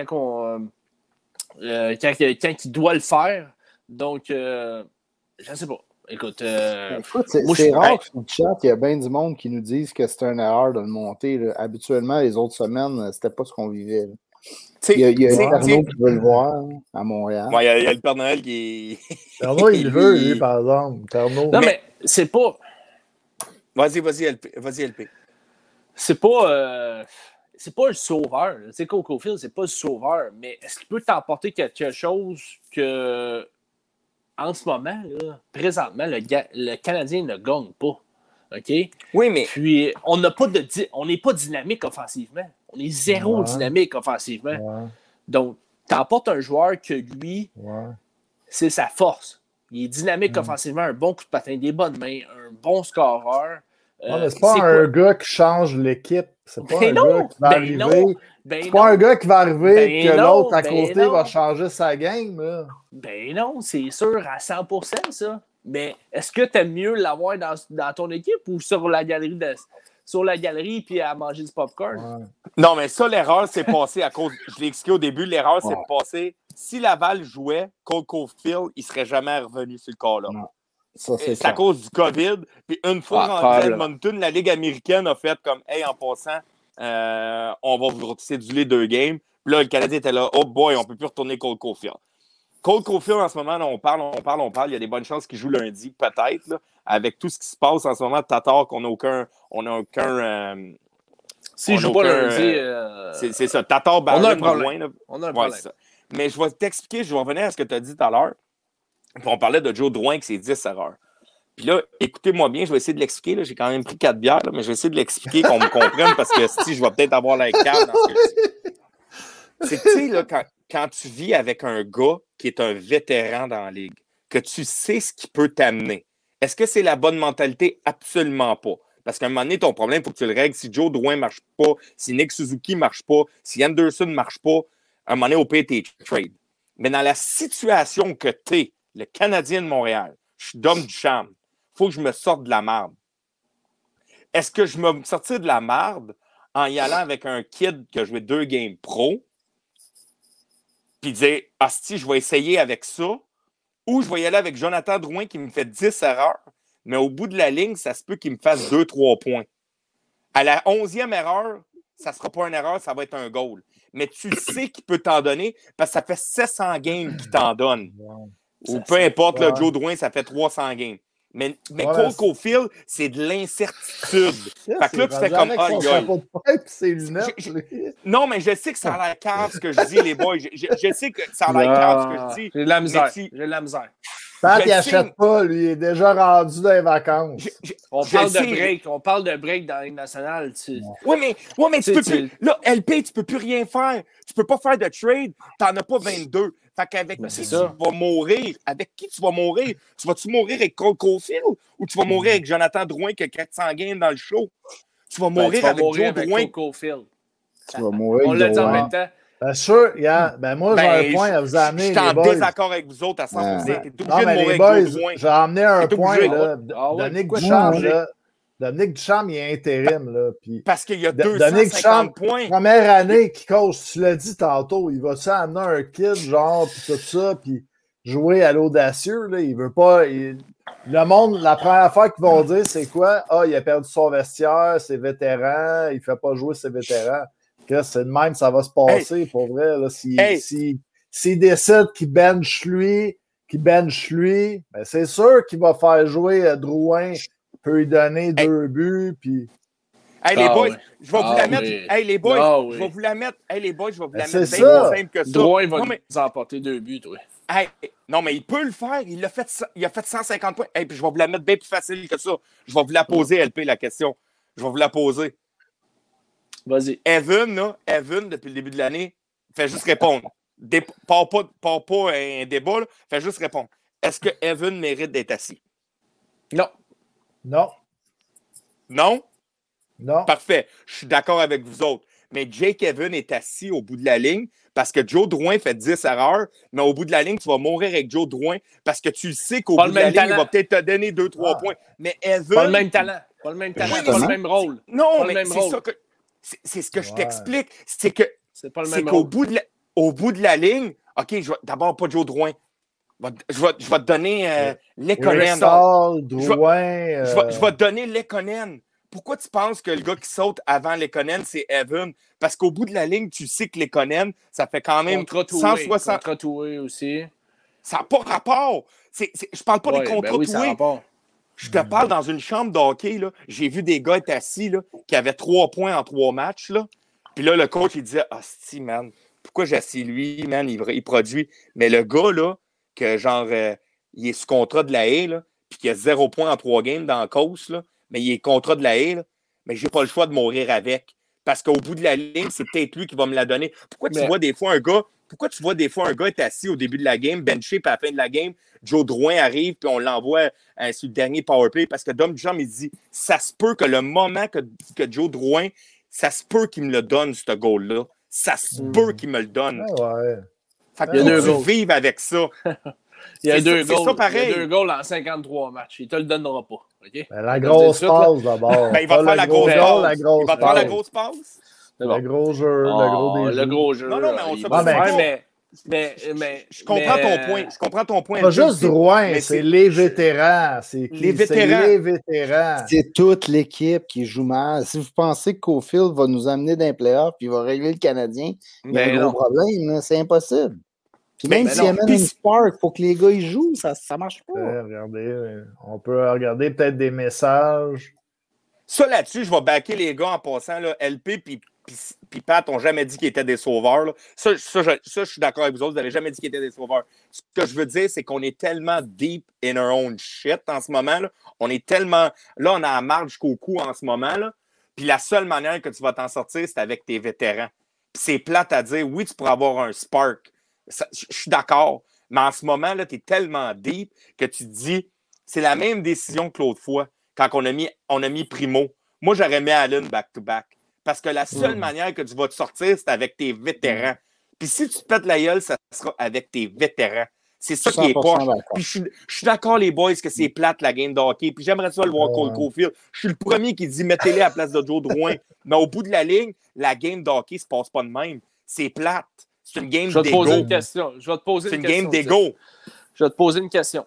Speaker 3: euh, quand, il doit le faire. Donc, je ne sais pas. Écoute, euh,
Speaker 4: Écoute, c'est
Speaker 3: moi, je-
Speaker 4: c'est rare sur le chat, il y a bien du monde qui nous disent que c'est une erreur de le monter. là. Habituellement, les autres semaines, euh, c'était pas ce qu'on vivait. Il y a, il y a Arnaud qui veut le voir hein, à Montréal.
Speaker 5: ouais, il y a- il y, a le Père Noël qui
Speaker 2: il le [LAUGHS] veut, lui, par exemple. Terno.
Speaker 3: non, mais c'est pas.
Speaker 5: Vas-y, vas-y, LP. Vas-y, LP.
Speaker 3: c'est pas euh, c'est pas le sauveur. Tu sais, Coco Field, c'est pas le sauveur, mais est-ce qu'il peut t'emporter quelque chose que en ce moment, là, présentement, le, Canadien ne gagne pas. OK?
Speaker 5: Oui, mais
Speaker 3: Puis on n'a pas de on n'est pas dynamique offensivement. On est zéro
Speaker 2: Ouais.
Speaker 3: dynamique offensivement.
Speaker 2: Ouais.
Speaker 3: Donc, t'emportes un joueur que lui, c'est sa force. Il est dynamique offensivement, un bon coup de patin, des bonnes mains, un bon scoreur.
Speaker 2: Euh, c'est pas un gars qui change l'équipe. C'est pas
Speaker 3: ben
Speaker 2: un gars qui va
Speaker 3: ben
Speaker 2: arriver.
Speaker 3: non, ben
Speaker 2: c'est pas un gars qui va arriver
Speaker 3: Ben
Speaker 2: que l'autre à
Speaker 3: ben
Speaker 2: côté
Speaker 3: non.
Speaker 2: va changer sa game. Là.
Speaker 3: Ben non, c'est sûr à 100%, ça. Mais est-ce que tu aimes mieux l'avoir dans, dans ton équipe ou sur la galerie de, sur la galerie puis à manger du popcorn?
Speaker 2: Ouais.
Speaker 5: Non, mais ça, l'erreur s'est [LAUGHS] passée à cause. Je l'ai expliqué au début, l'erreur s'est
Speaker 4: Ouais.
Speaker 5: passée. Si Laval jouait, Cole Caulfield, il serait jamais revenu sur le corps-là.
Speaker 4: Non. Ça, c'est
Speaker 5: C'est à cause du COVID. Puis une fois
Speaker 3: Ah,
Speaker 5: rendu à. Edmonton, la Ligue américaine a fait comme Hey, en passant, euh, on va vous céduler deux games. Puis là, le Canadien était là, oh boy, on peut plus retourner Cole Caulfield. Cole Caulfield, en ce moment, là, on parle, on parle, on parle. Il y a des bonnes chances qu'il joue lundi, peut-être. là. Avec tout ce qui se passe en ce moment, Tatar, qu'on n'a aucun. On a aucun euh,
Speaker 3: S'il
Speaker 5: On
Speaker 3: joue pas lundi,
Speaker 5: euh, c'est c'est ça. Tatar,
Speaker 3: on a un problème.
Speaker 5: Là.
Speaker 3: on a un
Speaker 5: Ouais,
Speaker 3: problème.
Speaker 5: Mais je vais t'expliquer, je vais revenir à ce que tu as dit tout à l'heure. On parlait de Joe Drouin que c'est 10 erreurs. Puis là, écoutez-moi bien, je vais essayer de l'expliquer. J'ai quand même pris quatre bières, mais je vais essayer de l'expliquer, qu'on me comprenne, parce que si je vais peut-être avoir la dis. C'est que, tu sais, quand, quand tu vis avec un gars qui est un vétéran dans la ligue, que tu sais ce qui peut t'amener, est-ce que c'est la bonne mentalité? Absolument pas. Parce qu'à un moment donné, ton problème, il faut que tu le règles. Si Joe Drouin ne marche pas, si Nick Suzuki ne marche pas, si Anderson ne marche pas, à un moment donné, au pire, t'es trade. Mais dans la situation que tu es, le Canadien de Montréal, je suis d'homme du charme, il faut que je me sorte de la marde. Est-ce que je me sortir de la marde en y allant avec un kid qui a joué deux games pro, puis dire, Asti, je vais essayer avec ça, ou je vais y aller avec Jonathan Drouin qui me fait 10 erreurs, mais au bout de la ligne, ça se peut qu'il me fasse 2-3 points. À la 11e erreur, ça ne sera pas une erreur, ça va être un goal. Mais tu sais qu'il peut t'en donner parce que ça fait 700 games qu'il t'en donne. Ou peu importe, là. Joe Drouin, ça fait 300 games. Mais, mais
Speaker 2: Ouais,
Speaker 5: Cole
Speaker 2: c'est-
Speaker 5: de l'incertitude. [LAUGHS] Fait que là, tu fais comme,
Speaker 2: lui.
Speaker 5: Non, mais je sais que ça a l'air cave ce que je dis, les boys. Je, je- je sais que ça a l'air cave ce que je dis.
Speaker 3: J'ai de la misère. J'ai de la misère.
Speaker 2: Pat, il
Speaker 5: le sais.
Speaker 2: achète pas, lui, il est déjà rendu dans les vacances.
Speaker 5: Je- je-
Speaker 3: On
Speaker 5: Je
Speaker 3: parle
Speaker 5: sais.
Speaker 3: de break. On parle de break dans Ligue nationale. Tu...
Speaker 5: Ouais, mais, ouais, mais tu peux plus. Là, LP, tu peux plus rien faire. Tu peux pas faire de trade. T'en as pas 22. Fait qu'avec
Speaker 3: Ben,
Speaker 5: qui tu
Speaker 3: ça.
Speaker 5: vas mourir? Avec qui tu vas mourir? Tu vas-tu mourir avec Cole Caulfield ou tu vas mourir avec Jonathan Drouin qui a 400 games dans le show? Tu vas
Speaker 3: Ben,
Speaker 5: mourir
Speaker 3: tu vas
Speaker 5: avec
Speaker 3: mourir
Speaker 5: Joe
Speaker 3: avec
Speaker 5: Drouin.
Speaker 3: Cole Caulfield.
Speaker 4: Tu vas mourir.
Speaker 3: On l'a dit en même temps.
Speaker 2: Bien sûr, gars, ben moi, j'ai
Speaker 5: Ben,
Speaker 2: un point à vous amener.
Speaker 5: Je suis en désaccord avec vous autres à 100%.
Speaker 4: Ouais.
Speaker 5: T'es obligé
Speaker 2: Non,
Speaker 5: de
Speaker 2: mais
Speaker 5: mourir
Speaker 2: les boys, j'ai amené un point. Là.
Speaker 3: Ah ouais,
Speaker 2: Dominique Duchamp, là, Dominique Duchamp, il est intérim. Là, puis
Speaker 5: Parce qu'il y a
Speaker 2: De-
Speaker 5: 250
Speaker 2: Dominique Duchamp,
Speaker 5: points.
Speaker 2: première année qui cause, tu l'as dit tantôt, il va ça amener un kid, genre, puis tout ça, puis jouer à l'audacieux. Là, il veut pas. il- Le monde, la première affaire qu'ils vont dire, c'est quoi? Ah, il a perdu son vestiaire, c'est vétéran, il fait pas jouer ses vétérans. C'est de même, ça va se passer, pour vrai. Là, si,
Speaker 5: Hey.
Speaker 2: si, s'il décide qu'il bench lui, qu'il bench lui, ben c'est sûr qu'il va faire jouer euh, Drouin, peut lui donner deux buts, puis.
Speaker 5: Hey, les
Speaker 3: Ah
Speaker 5: boys, je vais vous la mettre.
Speaker 3: oui.
Speaker 5: Hey, les boys,
Speaker 3: Ah
Speaker 5: je
Speaker 3: oui.
Speaker 5: vais vous la mettre. Hey, les boys, je vais vous la
Speaker 2: Ben,
Speaker 5: mettre
Speaker 2: c'est
Speaker 5: bien
Speaker 2: ça.
Speaker 5: plus simple que ça.
Speaker 3: Drouin va
Speaker 5: Non, mais-
Speaker 3: nous emporter deux buts, toi.
Speaker 5: Hey, non, mais il peut le faire. Il a fait, ça- il a fait 150 points. Hey, puis je vais vous la mettre bien plus facile que ça. Je vais vous la poser, LP, la question. Je vais vous la poser.
Speaker 3: Vas-y.
Speaker 5: Evan, là, Evan, depuis le début de l'année, fait juste répondre. Dé part pas, part pas un débat, là, fait juste répondre. Est-ce que Evan mérite d'être assis?
Speaker 3: Non.
Speaker 2: Non,
Speaker 5: Non?
Speaker 2: non.
Speaker 5: Parfait. Je suis d'accord avec vous autres. Mais Jake Evan est assis au bout de la ligne parce que Joe Drouin fait 10 erreurs, mais au bout de la ligne, tu vas mourir avec Joe Drouin parce que tu le sais qu'au bout de la ligne, il va peut-être te donner 2-3
Speaker 2: Ah.
Speaker 5: points. Mais Evan.
Speaker 3: Pas le même talent. Pas le même talent. Pas le même rôle.
Speaker 5: Non,
Speaker 3: Pas
Speaker 5: mais c'est ça que. C'est ce que je t'explique. C'est que
Speaker 3: C'est pas le
Speaker 5: c'est
Speaker 3: même
Speaker 5: qu'au bout, de la, au bout de la ligne, OK, d'abord pas Joe Drouin. Je vais, je te donner euh, Lekonen.
Speaker 2: Drouin.
Speaker 5: Je vais, je
Speaker 2: euh,
Speaker 5: vais te donner Lekonen. Pourquoi tu penses que le gars qui saute avant Lekonen, c'est Evan? Parce qu'au bout de la ligne, tu sais que Lekonen, ça fait quand même
Speaker 3: Contre Toué.
Speaker 5: 160.
Speaker 3: Contre Toué aussi.
Speaker 5: Ça n'a pas rapport. C'est, c'est- je parle pas
Speaker 3: Ouais,
Speaker 5: des
Speaker 3: ben
Speaker 5: contrats
Speaker 3: oui,
Speaker 5: Je te parle dans une chambre de hockey. Là. J'ai vu des gars être assis là, qui avaient trois points en trois matchs. Là. Puis là, le coach, il disait Ah, si, man, pourquoi j'ai assis lui, man, il, il produit. Mais le gars, là, que genre, euh, il est sous contrat de la haie, là, puis qu'il a zéro point en trois games dans la course, là, mais il est contrat de la haie, là, mais j'ai pas le choix de mourir avec. Parce qu'au bout de la ligne, c'est peut-être lui qui va me la donner. Pourquoi tu
Speaker 3: Mais-
Speaker 5: vois des fois un gars pourquoi tu vois des fois un gars être assis au début de la game, benché, puis à la fin de la game, Joe Drouin arrive, puis on l'envoie euh, sur le dernier powerplay parce que Dom Duchamp, il dit ça se peut que le moment que, que Joe Drouin, ça se peut qu'il me le donne, ce goal-là. Ça se
Speaker 2: Mm.
Speaker 5: peut qu'il me le donne.
Speaker 2: Ah ouais.
Speaker 5: Fait que
Speaker 3: Il y a deux
Speaker 5: faut que
Speaker 3: goals.
Speaker 5: tu vives avec ça. [LAUGHS]
Speaker 3: Il y a
Speaker 5: C'est
Speaker 3: deux goals.
Speaker 5: ça pareil.
Speaker 3: Il y a deux goals en 53 matchs. Il te le donnera pas.
Speaker 2: Ben, la grosse passe d'abord.
Speaker 5: Ben, il va faire la
Speaker 2: gros
Speaker 5: grosse passe. Il va te faire la grosse passe.
Speaker 3: Bon.
Speaker 2: Le gros jeu, le
Speaker 3: Oh,
Speaker 2: gros
Speaker 3: le gros jeu.
Speaker 5: Non, non, mais on se
Speaker 2: pas.
Speaker 3: mais, mais, mais,
Speaker 5: Je comprends
Speaker 3: mais-
Speaker 5: ton point. Je comprends ton point.
Speaker 2: Pas juste Drouin,
Speaker 5: mais
Speaker 2: c'est les vétérans. C'est?
Speaker 5: Les vétérans.
Speaker 2: les vétérans.
Speaker 4: C'est toute l'équipe qui joue mal. Si vous pensez que Cofield va nous amener d'un playoff puis il va régler le Canadien, il y a
Speaker 3: Ben
Speaker 4: un gros
Speaker 3: non.
Speaker 4: problème. C'est impossible. Puis
Speaker 5: Ben,
Speaker 4: même
Speaker 5: ben
Speaker 4: s'il amène une spark, il faut que les gars y jouent. Ça ne marche pas.
Speaker 2: Euh, regardez, euh, on peut regarder peut-être des messages.
Speaker 5: Ça là-dessus, je vais backer les gars en passant. Là, LP puis puis- Pat n'ont jamais dit qu'ils étaient des sauveurs. Ça, ça, je, suis d'accord avec vous autres. Vous n'avez jamais dit qu'ils étaient des sauveurs. Ce que je veux dire, c'est qu'on est tellement deep in our own shit en ce moment. Là. On est tellement. Là, on a la marge jusqu'au cou en ce moment. Là. Puis la seule manière que tu vas t'en sortir, c'est avec tes vétérans. C'est plate à dire. Oui, tu pourras avoir un spark. Je suis d'accord. Mais en ce moment, tu es tellement deep que tu te dis, c'est la même décision que l'autre fois, quand on a mis, on a mis Primo. Moi, j'aurais mis Allen back-to-back. Parce que la seule
Speaker 2: Mm.
Speaker 5: manière que tu vas te sortir, c'est avec tes vétérans. Puis si tu te pètes la gueule, ça sera avec tes vétérans. C'est ça qui est
Speaker 4: 100%
Speaker 5: poche. Puis je suis, je suis d'accord, les boys, que c'est plate la game de hockey. Puis j'aimerais ça le voir. Cole Caulfield. Je suis le premier qui dit mettez-les à la place de Joe Drouin. [LAUGHS] Mais au bout de la ligne, la game de hockey se passe pas de même. C'est plate. C'est une game
Speaker 3: Je vais te poser
Speaker 5: d'ego.
Speaker 3: une question. Je vais te poser
Speaker 5: C'est
Speaker 3: une,
Speaker 5: une
Speaker 3: question.
Speaker 5: game d'ego.
Speaker 3: Je vais te poser une question.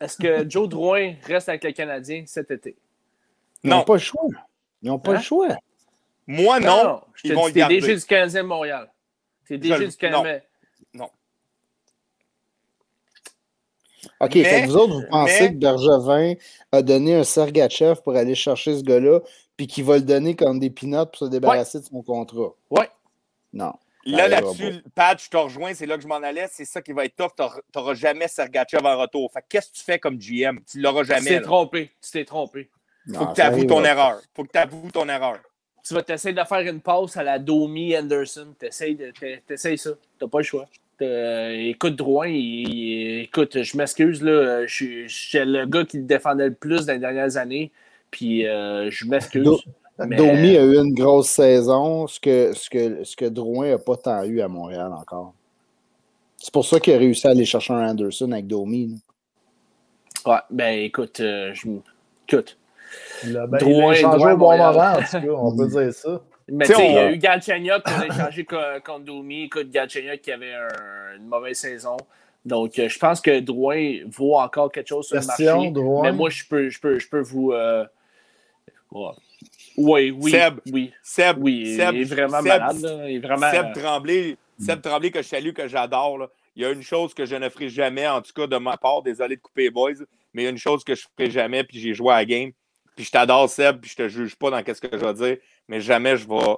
Speaker 3: Est-ce que [LAUGHS] Joe Drouin reste avec le Canadien cet été?
Speaker 4: Ils n'ont
Speaker 5: Non.
Speaker 4: pas le choix. Ils n'ont pas
Speaker 3: Hein?
Speaker 4: le choix.
Speaker 5: Moi, non.
Speaker 3: Je
Speaker 5: ils vont le
Speaker 3: t'es
Speaker 5: garder.
Speaker 3: DG du Canadien de Montréal. T'es DG du Canadien.
Speaker 4: OK,
Speaker 5: Mais-
Speaker 4: fait que vous autres, vous pensez
Speaker 5: mais-
Speaker 4: que Bergevin a donné un Sergachev pour aller chercher ce gars-là, puis qu'il va le donner comme des peanuts pour se débarrasser de son contrat?
Speaker 3: Ouais.
Speaker 4: Non.
Speaker 5: Là, là-dessus, Pat, je te rejoins, c'est là que je m'en allais. C'est ça qui va être tough. Tu n'auras jamais Sergachev en retour. Fait que qu'est-ce que tu fais comme GM? Tu l'auras
Speaker 3: Tu t'es
Speaker 5: jamais.
Speaker 3: trompé. Tu t'es trompé.
Speaker 4: Non,
Speaker 5: Faut que tu avoues ton erreur. Faut que tu avoues ton erreur.
Speaker 3: Tu vas t'essayer de faire une passe à la Domi Anderson. T'essayes ça. T'as pas le choix. T'as- écoute, Drouin, il- écoute, je m'excuse, là. Je suis- le gars qui le défendait le plus dans les dernières années. Puis euh, je m'excuse. Mais-
Speaker 4: Domi a eu une grosse saison, ce que, ce que, ce que Drouin n'a pas tant eu à Montréal encore. C'est pour ça qu'il a réussi à aller chercher un Anderson avec Domi. là.
Speaker 3: Ouais, ben écoute, euh, je écoute.
Speaker 2: Il a, ben,
Speaker 3: Drouin,
Speaker 2: il a changé
Speaker 3: Drouin,
Speaker 2: au bon
Speaker 3: Montréal.
Speaker 2: moment, en tout cas, on peut dire ça. [LAUGHS]
Speaker 3: Mais tu sais, il y a eu Galchenyuk qui a échangé co- contre Domi. Écoute, Galchenyuk qui avait un- une mauvaise saison. Donc, euh, je pense que Drouin vaut encore quelque chose sur le
Speaker 2: Question,
Speaker 3: marché.
Speaker 2: Drouin?
Speaker 3: Mais moi, je peux, je peux, je peux vous. euh, ouais. Oui, oui.
Speaker 5: Seb,
Speaker 3: oui.
Speaker 5: Seb,
Speaker 3: Oui,
Speaker 5: Seb,
Speaker 3: il est vraiment
Speaker 5: Seb,
Speaker 3: malade. Là. Il est vraiment.
Speaker 5: Seb Tremblay, Seb Tremblay que je salue, que j'adore. là. Il y a une chose que je ne ferai jamais, en tout cas de ma part, désolé de couper les boys, mais il y a une chose que je ne ferai jamais, puis j'ai joué à la game. Puis je t'adore, Seb, puis je te juge pas dans ce que je vais dire, mais jamais je vais,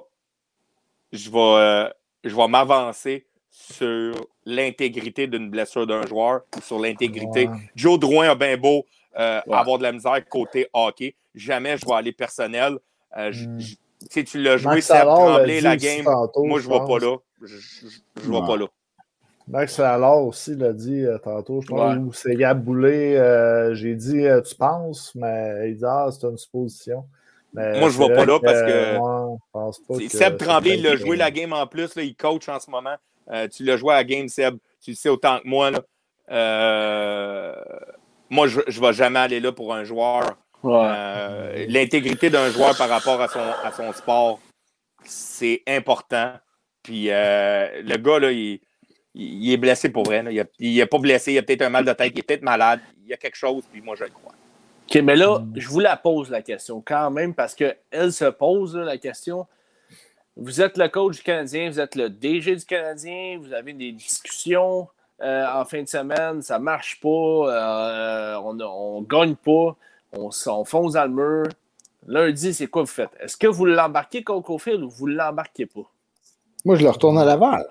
Speaker 5: je vais, euh, je vais m'avancer sur l'intégrité d'une blessure d'un joueur, ou sur l'intégrité.
Speaker 2: Ouais.
Speaker 5: Joe Drouin a bien beau euh,
Speaker 3: Ouais.
Speaker 5: avoir de la misère côté hockey. Jamais je vais aller personnel. Euh,
Speaker 2: Mm.
Speaker 5: tu l'as joué, Seb Tremblay, la game.
Speaker 2: tantôt,
Speaker 5: Moi, je ne vais pas là. Je ne vais pas là.
Speaker 2: Max Allard aussi l'a dit euh, tantôt, je pense,
Speaker 3: Ouais.
Speaker 2: ou c'est Gab Boulay, euh, j'ai dit euh, tu penses, mais il dit ah, c'est une supposition. Mais
Speaker 5: Moi, je
Speaker 2: c'est
Speaker 5: vais pas là parce que-
Speaker 2: moi, je pense pas que
Speaker 5: Seb Tremblay, il a joué la game en plus. Là, il coach en ce moment. Euh, tu l'as joué à la game, Seb. Tu le sais autant que moi. Là. Euh, moi, je ne vais jamais aller là pour un joueur.
Speaker 3: Ouais.
Speaker 5: Euh, L'intégrité d'un joueur par rapport à son, à son sport, c'est important. Puis euh, le gars, là, il, il est blessé pour vrai. là. Il n'est pas blessé, il a peut-être un mal de tête, il est peut-être malade. Il y a quelque chose, puis moi, je le crois.
Speaker 3: OK, mais là,
Speaker 2: Mm.
Speaker 3: je vous la pose la question quand même parce qu'elle se pose là, la question. Vous êtes le coach du Canadien, vous êtes le DG du Canadien, vous avez des discussions euh, en fin de semaine, ça marche pas, euh, on, on gagne pas, on, on fonce dans le mur. Lundi, c'est quoi vous faites? Est-ce que vous l'embarquez contre Cofield ou vous l'embarquez pas?
Speaker 4: Moi, je le retourne à Laval.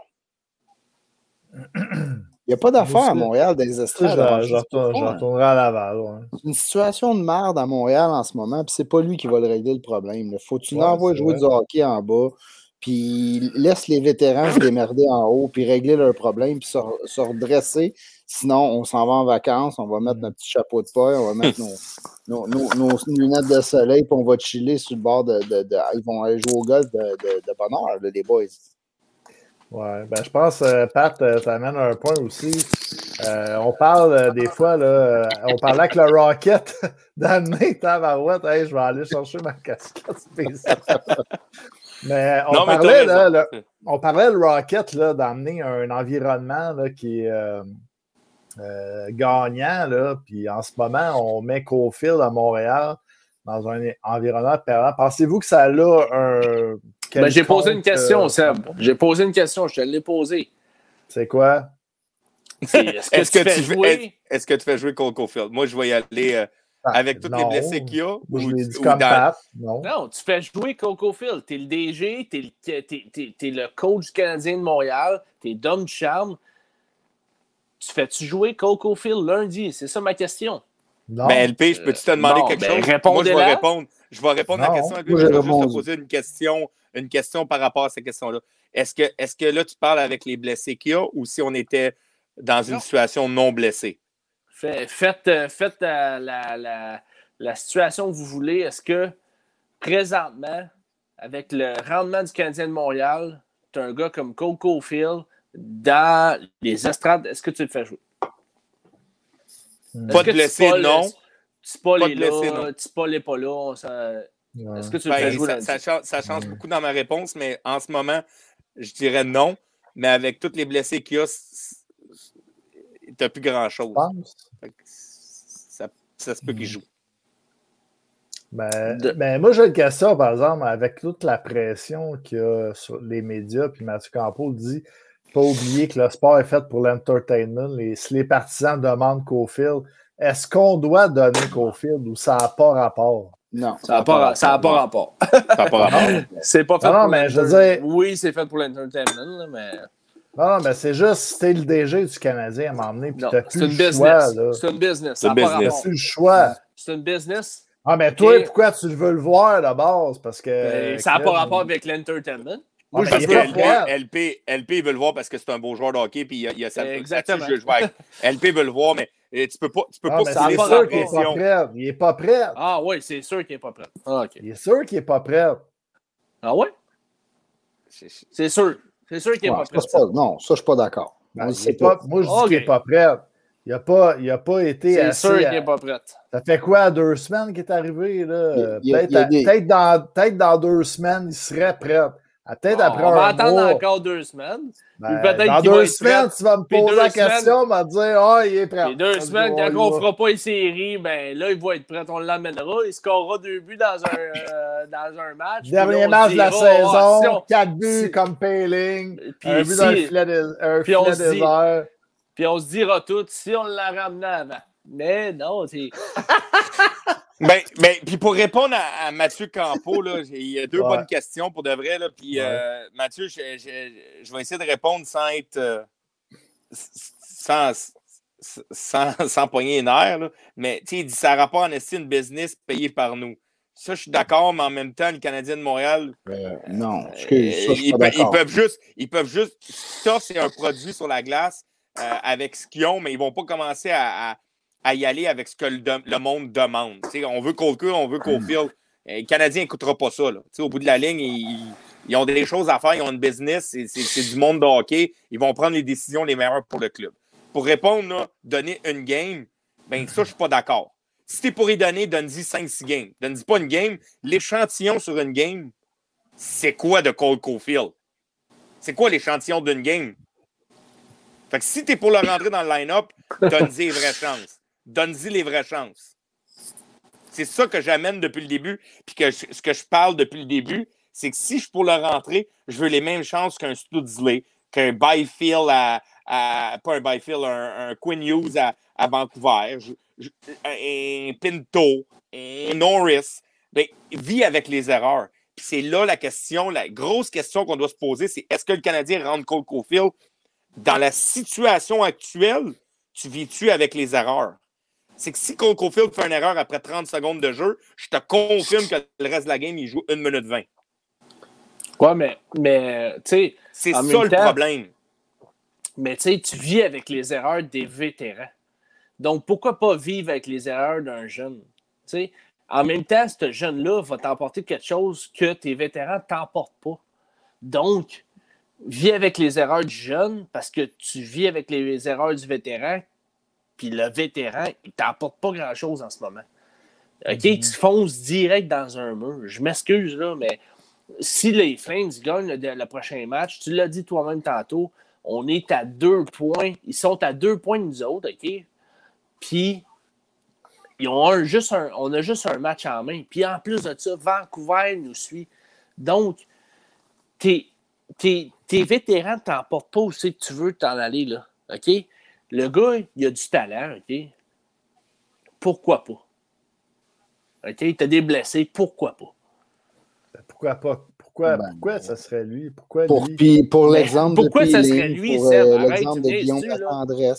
Speaker 4: Il n'y a pas d'affaires à. Montréal
Speaker 2: Ça,
Speaker 4: estrades.
Speaker 2: je, retournerai à Laval. ouais.
Speaker 4: C'est une situation de merde à Montréal en ce moment, puis c'est pas lui qui va le régler le problème. là. Faut que tu
Speaker 2: Ouais,
Speaker 4: l'envoies jouer
Speaker 2: vrai.
Speaker 4: du hockey en bas, puis laisse les vétérans se démerder en haut, puis régler leurs problèmes, puis se, se redresser. Sinon, on s'en va en vacances, on va mettre notre petit chapeau de paille, on va mettre nos, [LAUGHS] nos, nos- nos lunettes de soleil, puis on va chiller sur le bord de. de- de- ils vont aller jouer au golf de, de, de là, les boys.
Speaker 2: Ouais, ben je pense, euh, Pat, tu amènes un point aussi. Euh, on parle euh, des fois, là, euh, on parlait avec le Rocket [LAUGHS] d'amener Tabarouette. Hey, je vais aller chercher ma casquette spéciale. Mais on
Speaker 5: Non, mais t'as
Speaker 2: parlait, là, le- on parlait le Rocket d'amener un environnement là, qui est euh, euh, gagnant. Là, puis en ce moment, on met Cofield à Montréal dans un environnement permanent. Pensez-vous que ça a un.
Speaker 3: Ben, j'ai posé une question,
Speaker 2: euh,
Speaker 3: Seb. J'ai posé une question, je te l'ai posée.
Speaker 2: C'est quoi?
Speaker 3: C'est, [LAUGHS] Est-ce que,
Speaker 5: Est-ce
Speaker 3: tu
Speaker 5: que
Speaker 3: fais
Speaker 5: tu fais-
Speaker 3: jouer?
Speaker 5: Est-ce que tu fais jouer Cole Caulfield? Moi, je vais y aller euh, avec toutes les blessés qu'il y a.
Speaker 2: Je
Speaker 5: ou-
Speaker 2: l'ai dit
Speaker 5: ou
Speaker 2: comme
Speaker 5: dans-
Speaker 2: Pat. Non.
Speaker 3: Non, tu fais jouer Coco Phil. T'es le DG, t'es le, t'es, t'es- t'es le coach du Canadien de Montréal, t'es Dom du charme. Tu fais-tu jouer Coco Phil lundi? C'est ça ma question.
Speaker 2: Non.
Speaker 5: Ben, LP, je peux-tu te demander
Speaker 3: non,
Speaker 5: quelque
Speaker 3: ben,
Speaker 5: chose? Moi, je vais répondre. Je vais répondre à la question.
Speaker 4: Moi,
Speaker 5: je vais juste te poser une question, une question par rapport à cette question-là. Est-ce que, est-ce que là, tu parles avec les blessés qu'il y a ou si on était dans une situation non blessée?
Speaker 3: Fait- faites euh, faites, euh, la, la- la situation que vous voulez. Est-ce que présentement, avec le rendement du Canadien de Montréal, tu as un gars comme Coco Phil dans les estrades, est-ce que tu le fais jouer?
Speaker 2: Hmm.
Speaker 5: Pas de blessé, non. Pas
Speaker 3: est
Speaker 5: blessé,
Speaker 3: là, pas là. ça-
Speaker 2: Ouais.
Speaker 3: Est-ce que tu le
Speaker 5: Ben,
Speaker 3: jouer
Speaker 5: ça, ça change, ça change beaucoup dans ma réponse, mais en ce moment, je dirais non. Mais avec tous les blessés qu'il y a, tu n'as plus grand-chose.
Speaker 2: Je
Speaker 5: Ça, ça se peut qu'il joue.
Speaker 2: Ben,
Speaker 3: De-
Speaker 2: ben, moi, j'ai une question, par exemple, avec toute la pression qu'il y a sur les médias, puis Mathieu Campo dit pas oublier que le sport est fait pour l'entertainment. Les, si les partisans demandent Cofield, est-ce qu'on doit donner Cofield ou ça n'a pas rapport?
Speaker 4: Non.
Speaker 3: Ça n'a pas, ça a pas rapport. [LAUGHS]
Speaker 5: Ça n'a pas rapport.
Speaker 3: C'est pas fait
Speaker 2: Non,
Speaker 3: pour
Speaker 2: mais je veux dire-
Speaker 3: Oui, c'est fait pour l'entertainment, là, mais
Speaker 2: Non, non, mais c'est juste, t'es le DG du Canadien à m'emmener, puis
Speaker 3: non,
Speaker 2: t'as
Speaker 3: c'est
Speaker 2: plus
Speaker 3: une
Speaker 2: le
Speaker 3: business.
Speaker 2: choix, là.
Speaker 3: C'est une business.
Speaker 5: C'est
Speaker 2: plus le choix.
Speaker 3: C'est une business.
Speaker 2: Ah, mais toi,
Speaker 3: Et-
Speaker 2: pourquoi tu veux le voir de base? Parce que.
Speaker 3: Ben, ça n'a pas rapport avec l'entertainment.
Speaker 2: Ah,
Speaker 3: Moi,
Speaker 2: mais
Speaker 3: je
Speaker 5: que LP. LP, veut le voir parce que c'est un beau joueur de hockey, puis il y a, il y a sa
Speaker 3: Exactement.
Speaker 5: je veux jouer avec. LP veut le voir, mais euh, tu peux pas, tu peux
Speaker 2: Ah,
Speaker 5: pas
Speaker 2: c'est sûr qu'il n'est pas prêt. Il n'est pas prêt.
Speaker 3: Ah oui, c'est sûr qu'il n'est pas prêt. Ah, OK.
Speaker 2: Il est sûr qu'il n'est pas prêt.
Speaker 3: Ah ouais? C'est sûr. C'est sûr qu'il n'est
Speaker 4: Ouais,
Speaker 3: pas prêt.
Speaker 4: pas- non, ça, je suis pas d'accord.
Speaker 2: Ben, moi, je dis qu'il n'est pas prêt. Il n'a pas, il a pas été
Speaker 3: C'est sûr qu'il n'est pas prêt.
Speaker 2: Ça fait quoi, deux semaines qu'il est arrivé? Peut-être
Speaker 4: des-
Speaker 2: dans, peut-être dans deux semaines, il serait prêt. Peut-être
Speaker 3: Ah,
Speaker 2: après
Speaker 3: on va
Speaker 2: un
Speaker 3: attendre
Speaker 2: mois.
Speaker 3: encore deux semaines.
Speaker 2: Ben, dans
Speaker 3: va
Speaker 2: deux semaines,
Speaker 3: prêt.
Speaker 2: tu vas me poser la question, tu vas me dire Ah, il est prêt.
Speaker 3: Deux semaines, quand on ne fera pas les séries, ben là, il va être prêt. On l'amènera. Il scorera deux buts dans un, euh, dans un match.
Speaker 2: Dernier match de la
Speaker 3: si
Speaker 2: saison,
Speaker 3: on-
Speaker 2: 4 buts
Speaker 3: si-
Speaker 2: comme Payling,
Speaker 3: Puis
Speaker 2: un but
Speaker 3: si-
Speaker 2: dans le filet, des- un
Speaker 3: puis on dit-. Puis on se dira tout si on l'a ramené avant. Mais non, c'est. [LAUGHS]
Speaker 5: Ben, ben, puis pour répondre à, à Mathieu Campo, là, [LAUGHS] il y a deux
Speaker 2: Ouais.
Speaker 5: bonnes questions pour de vrai. Là, puis,
Speaker 2: Ouais.
Speaker 5: euh, Mathieu, je, je- je vais essayer de répondre sans être. euh, sans, sans, [LAUGHS] sans poigner les nerfs. là. Mais tu sais, il dit ça rapport en estime une business payé par nous. Ça, je suis d'accord, mais en même temps, le Canadien de Montréal,
Speaker 4: Euh, non, excuse, ça, je suis
Speaker 5: ils,
Speaker 4: pas
Speaker 5: ils
Speaker 4: d'accord.
Speaker 5: peuvent juste, ils peuvent juste, ça c'est un produit sur la glace euh, avec ce qu'ils ont, mais ils vont pas commencer à, à- à y aller avec ce que le, de- le monde demande. Tu on veut Colker, on veut Cofield. Euh, Le Canadien n'écoutera pas ça. là. Tu Au bout de la ligne, ils, ils ont des choses à faire, ils ont une business, c'est- du monde de hockey. Ils vont prendre les décisions les meilleures pour le club. Pour répondre, là, donner une game, ben ça, je suis pas d'accord. Si t'es pour y donner, donne-y 5-6 games. Donne-y pas une game. L'échantillon sur une game, c'est quoi de Cole Caulfield? C'est quoi l'échantillon d'une game? Fait que si t'es pour le rentrer dans le line-up, donne-y les vraies chances. Donne-y les vraies chances. C'est ça que j'amène depuis le début, puis que ce que je parle depuis le début, c'est que si je pour le rentrer, je veux les mêmes chances qu'un Studsley, qu'un Byfield à, à- pas un Byfield, un, un Quinn Hughes à, à Vancouver, un Pinto, un Norris. Ben, vis avec les erreurs. Puis c'est là la question, la grosse question qu'on doit se poser, c'est est-ce que le Canadien rentre Cole Caulfield? Dans la situation actuelle, tu vis-tu avec les erreurs? C'est que si Cole fait une erreur après 30 secondes de jeu, je te confirme que le reste de la game, il joue 1 minute 20.
Speaker 3: Ouais, mais, mais tu sais.
Speaker 5: C'est ça le
Speaker 3: temps-
Speaker 5: problème.
Speaker 3: Mais tu sais, tu vis avec les erreurs des vétérans. Donc, pourquoi pas vivre avec les erreurs d'un jeune? En même temps, ce jeune-là va t'emporter quelque chose que tes vétérans ne t'emportent pas. Donc, vis avec les erreurs du jeune parce que tu vis avec les erreurs du vétéran, puis le vétéran, il t'emporte pas grand-chose en ce moment. OK? Tu fonces direct dans un mur. Je m'excuse, là, mais si les Flames gagnent le, le prochain match, tu l'as dit toi-même tantôt, on est à deux points. Ils sont à deux points de nous autres, OK? Puis, ils ont un, juste un, on a juste un match en main. Puis, en plus de ça, Vancouver nous suit. Donc, tes, tes, tes vétérans ne t'emportent pas où c'est que tu veux t'en aller, là. OK? Le gars, il a du talent, OK? Pourquoi pas? OK? T'as des blessés, pourquoi pas?
Speaker 2: Pourquoi pas? Pourquoi,
Speaker 4: Ben,
Speaker 2: pourquoi ça serait lui? Pourquoi
Speaker 4: Pour,
Speaker 2: lui?
Speaker 4: L'exemple de
Speaker 3: pourquoi ça serait lui,
Speaker 4: pour euh, l'exemple
Speaker 3: tu
Speaker 4: de
Speaker 3: me
Speaker 4: Guillaume.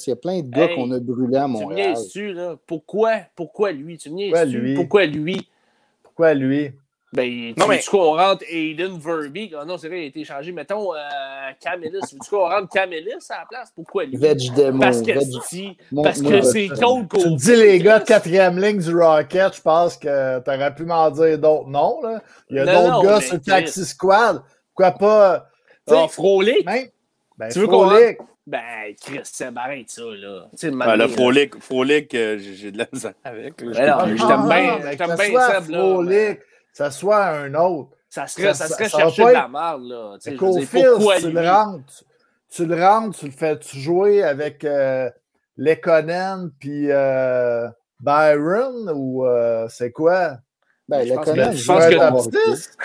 Speaker 4: Il y a plein de gars
Speaker 3: Hey,
Speaker 4: qu'on a brûlés à
Speaker 3: Tu me
Speaker 4: Montréal.
Speaker 3: niaises-tu, là? Pourquoi? Pourquoi lui? Tu me
Speaker 2: Pourquoi lui?
Speaker 3: Pourquoi lui?
Speaker 2: Pourquoi lui?
Speaker 3: Ben, tu
Speaker 5: Non, mais-
Speaker 3: veux-tu qu'on rentre Aiden Verbeek? Ah non, c'est vrai, il a été changé. Mettons euh, Camelis. Veux-tu qu'on rentre Camelis à la place? Pourquoi lui?
Speaker 4: Veg Demo.
Speaker 3: Parce que,
Speaker 4: Veg-
Speaker 3: si, parce que c'est Cole
Speaker 2: Tu me dis les gars de quatrième ligne du Rocket, je pense que tu aurais pu m'en dire d'autres noms. Là. Il y a d'autres gars sur. Taxi Squad. Pourquoi pas? tu sais,
Speaker 3: Ah, Frolic?
Speaker 2: même- Ben,
Speaker 3: Tu veux qu'on
Speaker 2: Frolic.
Speaker 3: Ben, Chris, c'est arrête ça, là. Tu sais,
Speaker 5: Ah, le
Speaker 3: là.
Speaker 5: Frolic, Frolic euh, j'ai de la misère avec. là. Je
Speaker 3: Ben
Speaker 5: peux plus.
Speaker 3: je t'aime
Speaker 2: Ah,
Speaker 3: bien, je t'aime bien, Seb, là,
Speaker 2: Frolic, ça soit un autre.
Speaker 3: Ça serait,
Speaker 2: Ça-
Speaker 3: ça serait
Speaker 2: ça
Speaker 3: chercher de la merde, là. Tu sais,
Speaker 2: Mais
Speaker 3: je veux dire,
Speaker 2: Caulfield,
Speaker 3: pourquoi
Speaker 2: si tu le rentres, tu le rentres, tu le fais-tu jouer avec euh, Lekonen puis euh, Byron ou euh, c'est quoi?
Speaker 4: Ben,
Speaker 3: Je
Speaker 4: le
Speaker 3: pense
Speaker 4: Conan,
Speaker 3: que-
Speaker 4: je
Speaker 3: pense que-
Speaker 2: top
Speaker 4: été.
Speaker 2: six. [LAUGHS]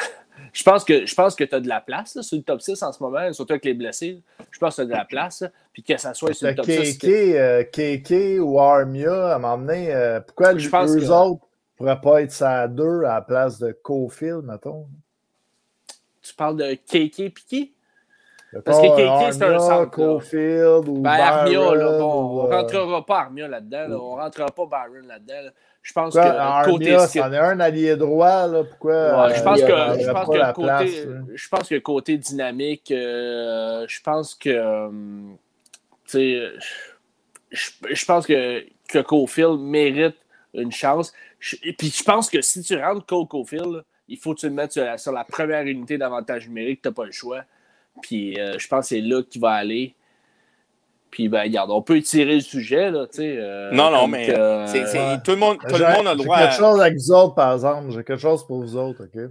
Speaker 3: Je pense que, je pense que tu as de la place là, sur le top 6 en ce moment, surtout avec les blessés. Je pense que tu as de la place. là, Puis que ça soit sur le top 6.
Speaker 2: KK, euh, KK ou Armia, à m'emmener, euh, pourquoi
Speaker 3: Je
Speaker 2: les
Speaker 3: pense
Speaker 2: eux
Speaker 3: que-
Speaker 2: autres ne pourraient pas être ça à deux à la place de Cofield, mettons?
Speaker 3: Tu parles de KK Piqué?
Speaker 2: Mettons,
Speaker 3: Parce que KK,
Speaker 2: euh,
Speaker 3: c'est un centre.
Speaker 2: Cofield ou
Speaker 3: Ben, Armia, là, bon,
Speaker 2: ou,
Speaker 3: on
Speaker 2: euh,
Speaker 3: rentrera pas Armia là-dedans. là, on rentrera pas Byron là-dedans. là. Je pense
Speaker 2: Pourquoi
Speaker 3: que côté
Speaker 2: Armia,
Speaker 3: skill-
Speaker 2: c'en est un allié droit, là, pourquoi?
Speaker 3: Ouais, je
Speaker 2: euh,
Speaker 3: pense que,
Speaker 2: aurait
Speaker 3: je pense que côté,
Speaker 2: place,
Speaker 3: je pense que côté dynamique, euh, je pense que, euh, tu sais, je, je pense que, que Cofield mérite une chance. Je- et puis je pense que si tu rentres Cole Cofield, il faut que tu le mettes sur la, sur la première unité d'avantage numérique, tu n'as pas le choix. Puis euh, je pense que c'est là qu'il va aller. Puis ben, regarde, on peut étirer le sujet, là, tu sais. euh,
Speaker 5: Non, non, mais
Speaker 2: ouais.
Speaker 5: tout, le monde, tout le
Speaker 2: J'ai-
Speaker 5: monde a le
Speaker 2: j'ai
Speaker 5: droit
Speaker 2: quelque
Speaker 5: à...
Speaker 2: chose avec vous autres, par exemple. J'ai quelque chose pour vous autres, OK?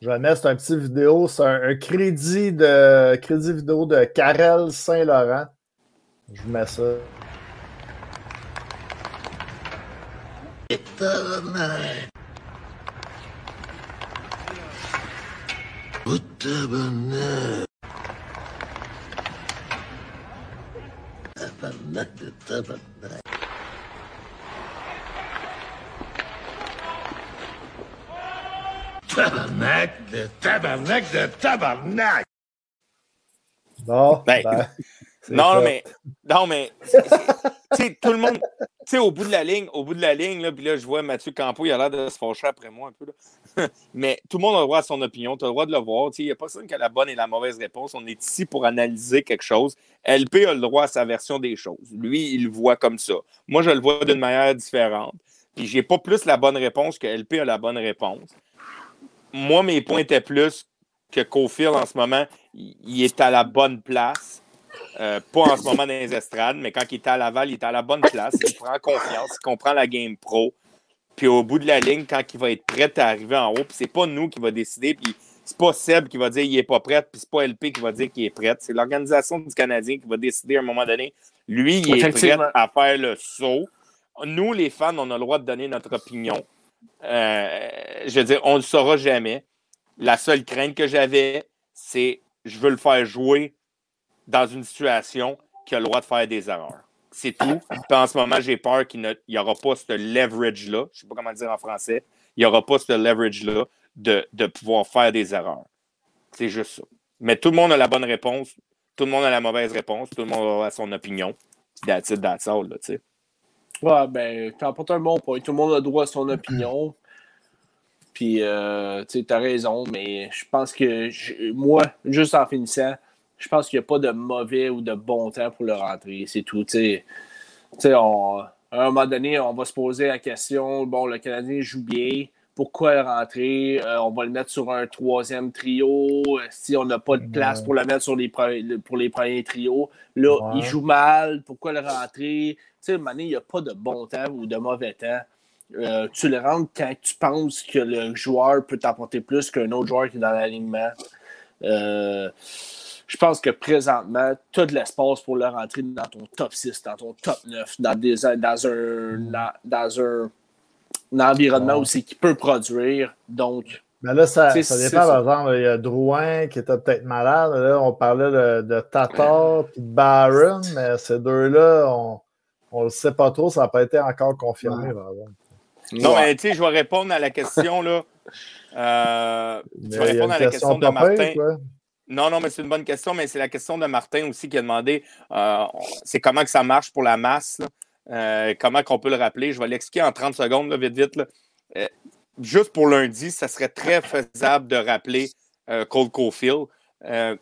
Speaker 2: Je vais mettre, c'est un petit vidéo. C'est un, un crédit de crédit vidéo de Karel Saint-Laurent. Je vous mets ça. Uttavana.
Speaker 5: Uttavana.
Speaker 2: Uttavana. Uttavana.
Speaker 5: Tabernak,
Speaker 2: the
Speaker 5: tabernak, the tabernak! No, Non, mais, non, mais, sais, tout le monde, tu sais, au bout de la ligne, au bout de la ligne, là, puis là, je vois Mathieu Campo, il a l'air de se fâcher après moi un peu, là. [LAUGHS] mais tout le monde a le droit à son opinion, tu as le droit de le voir, tu sais, il n'y a pas personne qui a la bonne et la mauvaise réponse, on est ici pour analyser quelque chose. LP a le droit à sa version des choses. Lui, il le voit comme ça. Moi, je le vois d'une manière différente. Puis j'ai pas plus la bonne réponse que LP a la bonne réponse. Moi, mes points étaient plus que Cofield en ce moment, il est à la bonne place. Euh, pas en ce moment dans les estrades, mais quand il est à Laval, il est à la bonne place. Il prend confiance, il comprend la game pro. Puis au bout de la ligne, quand il va être prêt à arriver en haut, puis c'est pas nous qui va décider, puis c'est pas Seb qui va dire qu'il est pas prêt, puis c'est pas LP qui va dire qu'il est prêt. C'est l'organisation du Canadien qui va décider à un moment donné. Lui, il est prêt à faire le saut. Nous, les fans, on a le droit de donner notre opinion. Euh, je veux dire, on ne le saura jamais. La seule crainte que j'avais, c'est je veux le faire jouer dans une situation qui a le droit de faire des erreurs. C'est tout. En ce moment, j'ai peur qu'il n'y aura pas ce leverage-là. Je ne sais pas comment dire en français. Il n'y aura pas ce leverage-là de, pouvoir faire des erreurs. C'est juste ça. Mais tout le monde a la bonne réponse. Tout le monde a la mauvaise réponse. Tout le monde a son opinion. That's it, that's all, là, tu sais.
Speaker 3: Ouais, ben, t'emportes un bon point. Tout le monde a droit à son opinion. Puis, euh, tu as raison, mais je pense que moi, juste en finissant, je pense qu'il n'y a pas de mauvais ou de bon temps pour le rentrer. C'est tout. À un moment donné, on va se poser la question bon, le Canadien joue bien. Pourquoi le rentrer? Euh, on va le mettre sur un troisième trio. Si on n'a pas de place pour le mettre sur les, pour les premiers trios, là, il joue mal. Pourquoi le rentrer? Tu sais, à il n'y a pas de bon temps ou de mauvais temps. Euh, tu le rentres quand tu penses que le joueur peut t'apporter plus qu'un autre joueur qui est dans l'alignement. Euh, je pense que présentement, tu as de l'espace pour le rentrer dans ton top 6, dans ton top 9, dans, des, dans, un, dans, un, environnement aussi qui peut produire. Donc,
Speaker 2: mais là, ça, ça dépend. Par exemple, il y a Drouin qui était peut-être malade. Là, on parlait de, de Tatar et de Barron, mais ces deux-là, on ne le sait pas trop. Ça n'a pas été encore confirmé.
Speaker 5: Non, mais tu sais, je vais répondre à la question, là. Euh, je vais répondre à la question de Martin. Non, non, mais c'est une bonne question, mais c'est la question de Martin aussi qui a demandé euh, c'est comment que ça marche pour la masse, euh, comment qu'on peut le rappeler? Je vais l'expliquer en 30 secondes, vite, vite. juste pour lundi, ça serait très faisable de rappeler Cole Caulfield.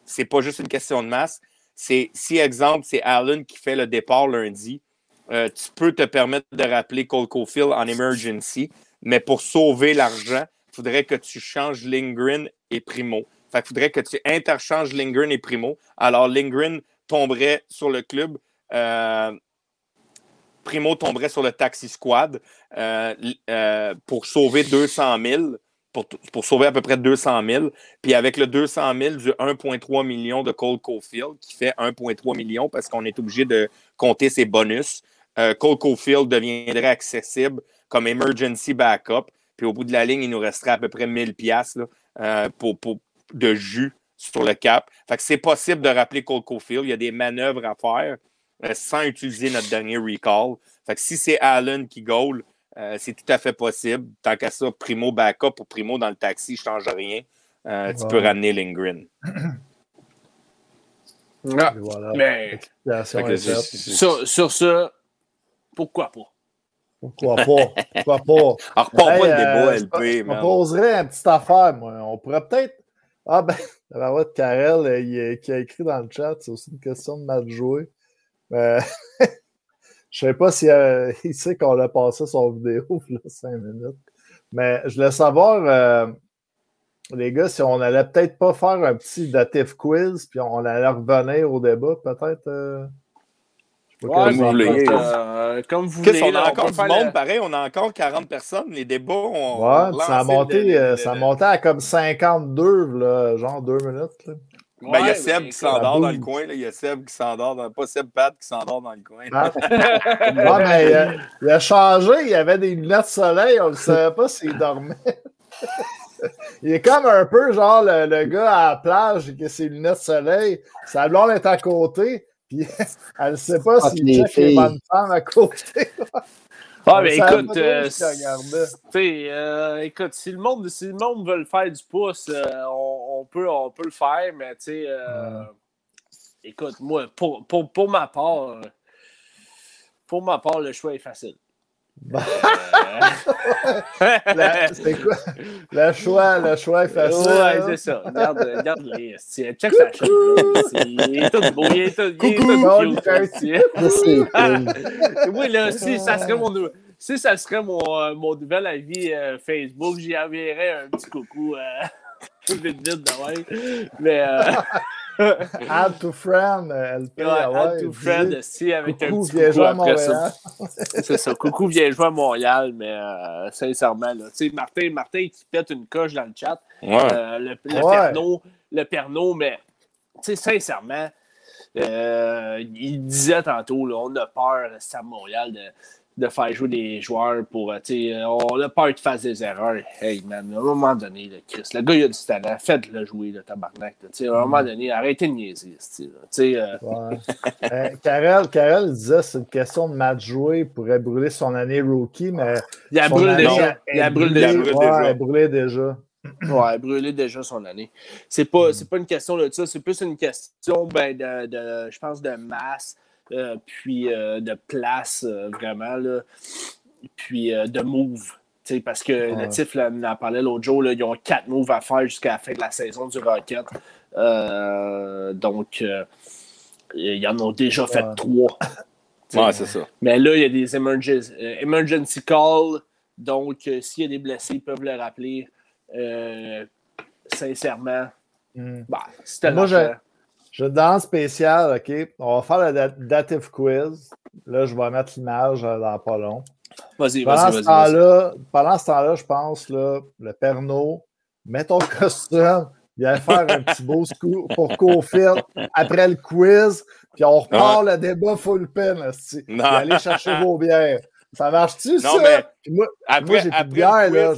Speaker 5: c'est pas juste une question de masse. C'est si, exemple, c'est Allen qui fait le départ lundi, euh, tu peux te permettre de rappeler Cole Caulfield en emergency, mais pour sauver l'argent, il faudrait que tu changes Lindgren et Primo. Fait il faudrait que tu interchanges Lindgren et Primo. Alors, Lindgren tomberait sur le club. Euh, Primo tomberait sur le taxi squad euh, pour sauver 200 000, pour, pour, sauver à peu près 200 000. Puis avec le 200 000 du 1,3 million de Cole Caulfield, qui fait 1,3 million parce qu'on est obligé de compter ses bonus, euh, Cole Caulfield deviendrait accessible comme emergency backup. Puis au bout de la ligne, il nous resterait à peu près 1000 pièces euh, pour, de jus sur le cap. Fait que c'est possible de rappeler Cole Caulfield. Il y a des manœuvres à faire euh, sans utiliser notre dernier recall. Fait que si c'est Allen qui goal, c'est tout à fait possible. Tant qu'à ça, primo backup ou primo dans le taxi, je ne change rien. Tu peux ramener Lindgren. [CLEARS THROAT]
Speaker 3: Ah, mais sur, sur ça, pourquoi pas?
Speaker 2: Pourquoi pas? Pourquoi pas? [LAUGHS]
Speaker 5: Alors, pas hey, le débat, euh, LP.
Speaker 2: Je proposerais une petite affaire, moi. On pourrait peut-être. Ah ben, [LAUGHS] la voix de Karel euh, il, qui a écrit dans le chat, c'est aussi une question de match joué. Euh, [LAUGHS] je ne sais pas s'il si, [LAUGHS] il sait qu'on a passé son vidéo là, cinq minutes. Mais je voulais savoir, les gars, si on allait peut-être pas faire un petit datif quiz, puis on allait revenir au débat, peut-être.
Speaker 3: Ouais, comme, vous voulez. Euh, comme vous voulez.
Speaker 5: On a encore du monde, pareil, on a encore 40 personnes. Les débats, on.
Speaker 2: Ouais, ça, a monté, euh, ça a monté à comme 52, là, genre deux minutes. Là.
Speaker 5: Ben, il y a Seb qui s'endort dans le coin. Là. Il y a Seb qui s'endort, dans... pas Seb Pat qui s'endort dans le coin.
Speaker 2: Ah. ouais, mais euh, il a changé. Il y avait des lunettes de soleil. On ne savait pas s'il dormait. [LAUGHS] il est comme un peu genre le, le, gars à la plage qui a ses lunettes de soleil. Sa blonde est à côté. Puis [LAUGHS] elle ne sait pas ah, si il check les bonnes femmes à côté. [LAUGHS]
Speaker 3: Ah, mais écoute, euh, euh, écoute, si le monde, si le monde veut le faire du pouce, euh, on, peut, on peut le faire, mais tu sais, euh, écoute, moi, pour, pour, pour ma part, pour ma part, le choix est facile. [LAUGHS]
Speaker 2: Bah. c'est quoi? Le choix, le choix est facile.
Speaker 3: Ouais, c'est ça. Regarde, regarde les. Check sa chaîne. Il est tout beau. Il est tout, Coucou, [LAUGHS] Oui, là, si ça serait mon. Si ça serait mon, euh, mon nouvel avis euh, Facebook, j'y enverrais un petit coucou euh, [LAUGHS] vite vite de Mais euh, [LAUGHS]
Speaker 2: add to friend, LP.
Speaker 3: Ouais, add to friend, si, avec un petit coucou après ça. [LAUGHS] C'est ça, coucou viens jouer à Montréal, mais euh, sincèrement, là, tu sais, Martin, Martin qui pète une coche dans le chat, euh, le, le, le perno, mais tu sais, sincèrement, euh, il disait tantôt, là, on a peur, c'est à Montréal, de de faire jouer des joueurs pour. Euh, euh, on a peur de faire des erreurs. Hey, man, à un moment donné, le Chris, le gars, il a du talent. Faites-le jouer, le tabarnak. à un moment donné, arrêtez de niaiser. Euh...
Speaker 2: Ouais. Karel, disait c'est une question de match joué. Il pourrait brûler son année rookie, mais.
Speaker 3: Il a brûlé déjà. Il a brûlé déjà.
Speaker 2: Ouais, il a brûlé déjà.
Speaker 3: Ouais, brûlé déjà son année. C'est pas, mm. pas une question de ça, c'est plus une question ben, de, de, je pense, de masse. Euh, puis euh, de place, euh, vraiment, là, puis de move. parce que
Speaker 2: Ouais.
Speaker 3: là, en parlait l'autre jour, là, ils ont quatre moves à faire jusqu'à la fin de la saison du Rocket. Donc, ils en ont déjà fait trois. [LAUGHS]
Speaker 5: Ouais, c'est ça.
Speaker 3: Mais là, il y a des emergency, emergency calls. Donc, euh, s'il y a des blessés, ils peuvent le rappeler. Euh, sincèrement,
Speaker 2: Hmm.
Speaker 3: bah, c'était
Speaker 2: Moi. Je dans le spécial, OK? On va faire le dat- dative quiz. Là, je vais mettre l'image euh, dans pas long.
Speaker 3: Vas-y, vas-y, vas-y.
Speaker 2: pendant ce temps-là, je pense, là, le Pernod, mets ton [LAUGHS] costume, viens faire un petit beau scoop pour Cofield après le quiz, puis on repart le débat full pin,
Speaker 5: Non.
Speaker 2: allez chercher vos bières. Ça marche-tu, ça?
Speaker 5: Non, mais
Speaker 2: Puis moi,
Speaker 5: Après,
Speaker 2: moi j'ai plus de bière, là.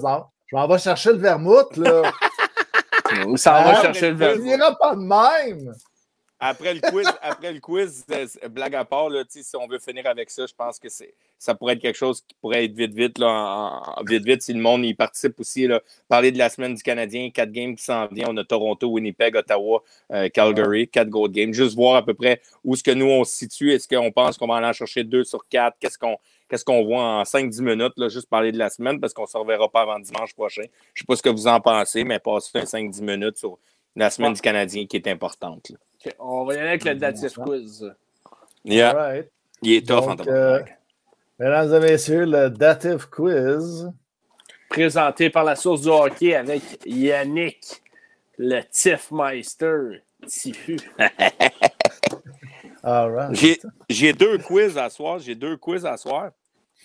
Speaker 2: Je m'en- vais chercher le vermouth, là. [LAUGHS]
Speaker 3: On s'en va
Speaker 2: Ah,
Speaker 3: chercher le
Speaker 2: Ça
Speaker 3: verre.
Speaker 2: finira pas de même.
Speaker 5: Après le quiz, après le quiz euh, c'est- blague à part, là, si on veut finir avec ça, je pense que c'est, ça pourrait être quelque chose qui pourrait être vite, vite, là, en- en- vite, vite, si le monde y participe aussi. Là. Parler de la semaine du Canadien, quatre games qui s'en viennent. On a Toronto, Winnipeg, Ottawa, euh, Calgary, quatre gold games. Juste voir à peu près où est-ce que nous, on se situe. Est-ce qu'on pense qu'on va en chercher deux sur quatre? Qu'est-ce qu'on, qu'est-ce qu'on voit en 5-10 minutes? Là, juste parler de la semaine parce qu'on ne se reverra pas avant dimanche prochain. Je ne sais pas ce que vous en pensez, mais passer un 5-10 minutes sur la semaine du Canadien qui est importante. là.
Speaker 3: On va y aller avec le datif quiz.
Speaker 5: Yeah.
Speaker 2: All right.
Speaker 5: Il est tough en
Speaker 2: Donc,
Speaker 5: tabarnak.
Speaker 2: euh, mesdames et messieurs, le dative quiz.
Speaker 3: Présenté par la source du hockey avec Yannick, le Tiffmeister. Tifu. [LAUGHS]
Speaker 2: Right.
Speaker 5: J'ai- deux quiz à soir. J'ai deux quiz à soir.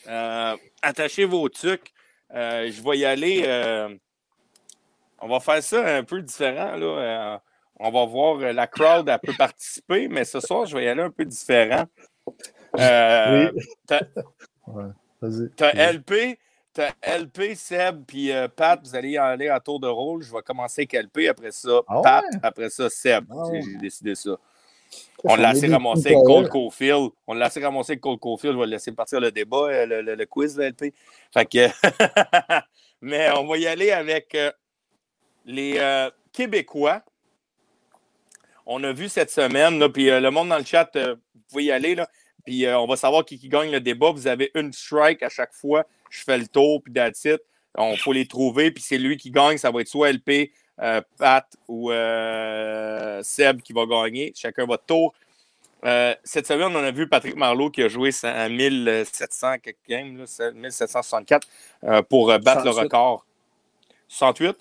Speaker 5: Euh, attachez vos trucs. Euh, je vais y aller. euh, on va faire ça un peu différent. Là. On va voir euh, la crowd, elle peut participer, mais ce soir, je vais y aller un peu différent. Euh,
Speaker 2: Oui.
Speaker 5: t'as-. [LAUGHS] T'as LP, t'as LP, Seb, puis euh, Pat, vous allez y aller à tour de rôle. Je vais commencer avec LP, après ça,
Speaker 2: Ah
Speaker 5: Pat,
Speaker 2: ouais?
Speaker 5: après ça, Seb.
Speaker 2: Ah ouais.
Speaker 5: J'ai décidé ça. On l'a assez ramassé avec Cole Caulfield. On l'a assez ramassé avec Cole Caulfield. Je vais laisser partir le débat, le, le- le quiz de LP. Fait que... [LAUGHS] Mais on va y aller avec euh, les Québécois. On a vu cette semaine, là, puis euh, le monde dans le chat, euh, vous pouvez y aller, là, puis euh, on va savoir qui, qui gagne le débat. Vous avez une strike à chaque fois. Je fais le tour, puis that's it. On faut les trouver, puis c'est lui qui gagne. Ça va être soit LP, Pat ou Seb qui va gagner. Chacun votre tour. Cette semaine, on a vu Patrick Marleau qui a joué à 1700 quelques games, là, 1764, euh, pour battre le
Speaker 3: 68.
Speaker 5: record. 68?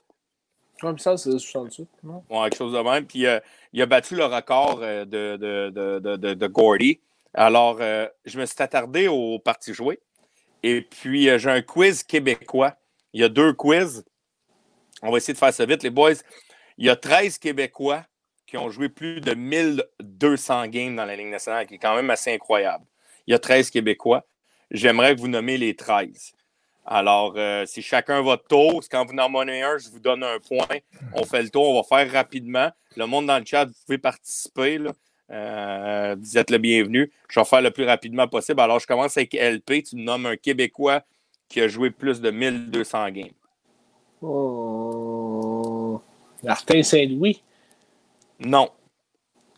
Speaker 3: Comme ça, c'est 68, non?
Speaker 5: Ouais, quelque chose de même. Puis euh, il a battu le record euh, de, de, de, Gordy. Alors, euh, je me suis attardé aux parties jouées. Et puis, euh, j'ai un quiz québécois. Il y a deux quiz. On va essayer de faire ça vite, les boys. Il y a 13 Québécois qui ont joué plus de 1200 games dans la Ligue nationale, qui est quand même assez incroyable. Il y a 13 Québécois. J'aimerais que vous nommiez les 13. Alors, euh, si chacun votre tour, quand vous en nommez un, je vous donne un point. On fait le tour, on va faire rapidement. Le monde dans le chat, vous pouvez participer. là. Euh, vous êtes le bienvenu. Je vais faire le plus rapidement possible. Alors, je commence avec LP. Tu me nommes un Québécois qui a joué plus de 1200 games.
Speaker 3: Oh... Martin Saint-Louis.
Speaker 5: Non.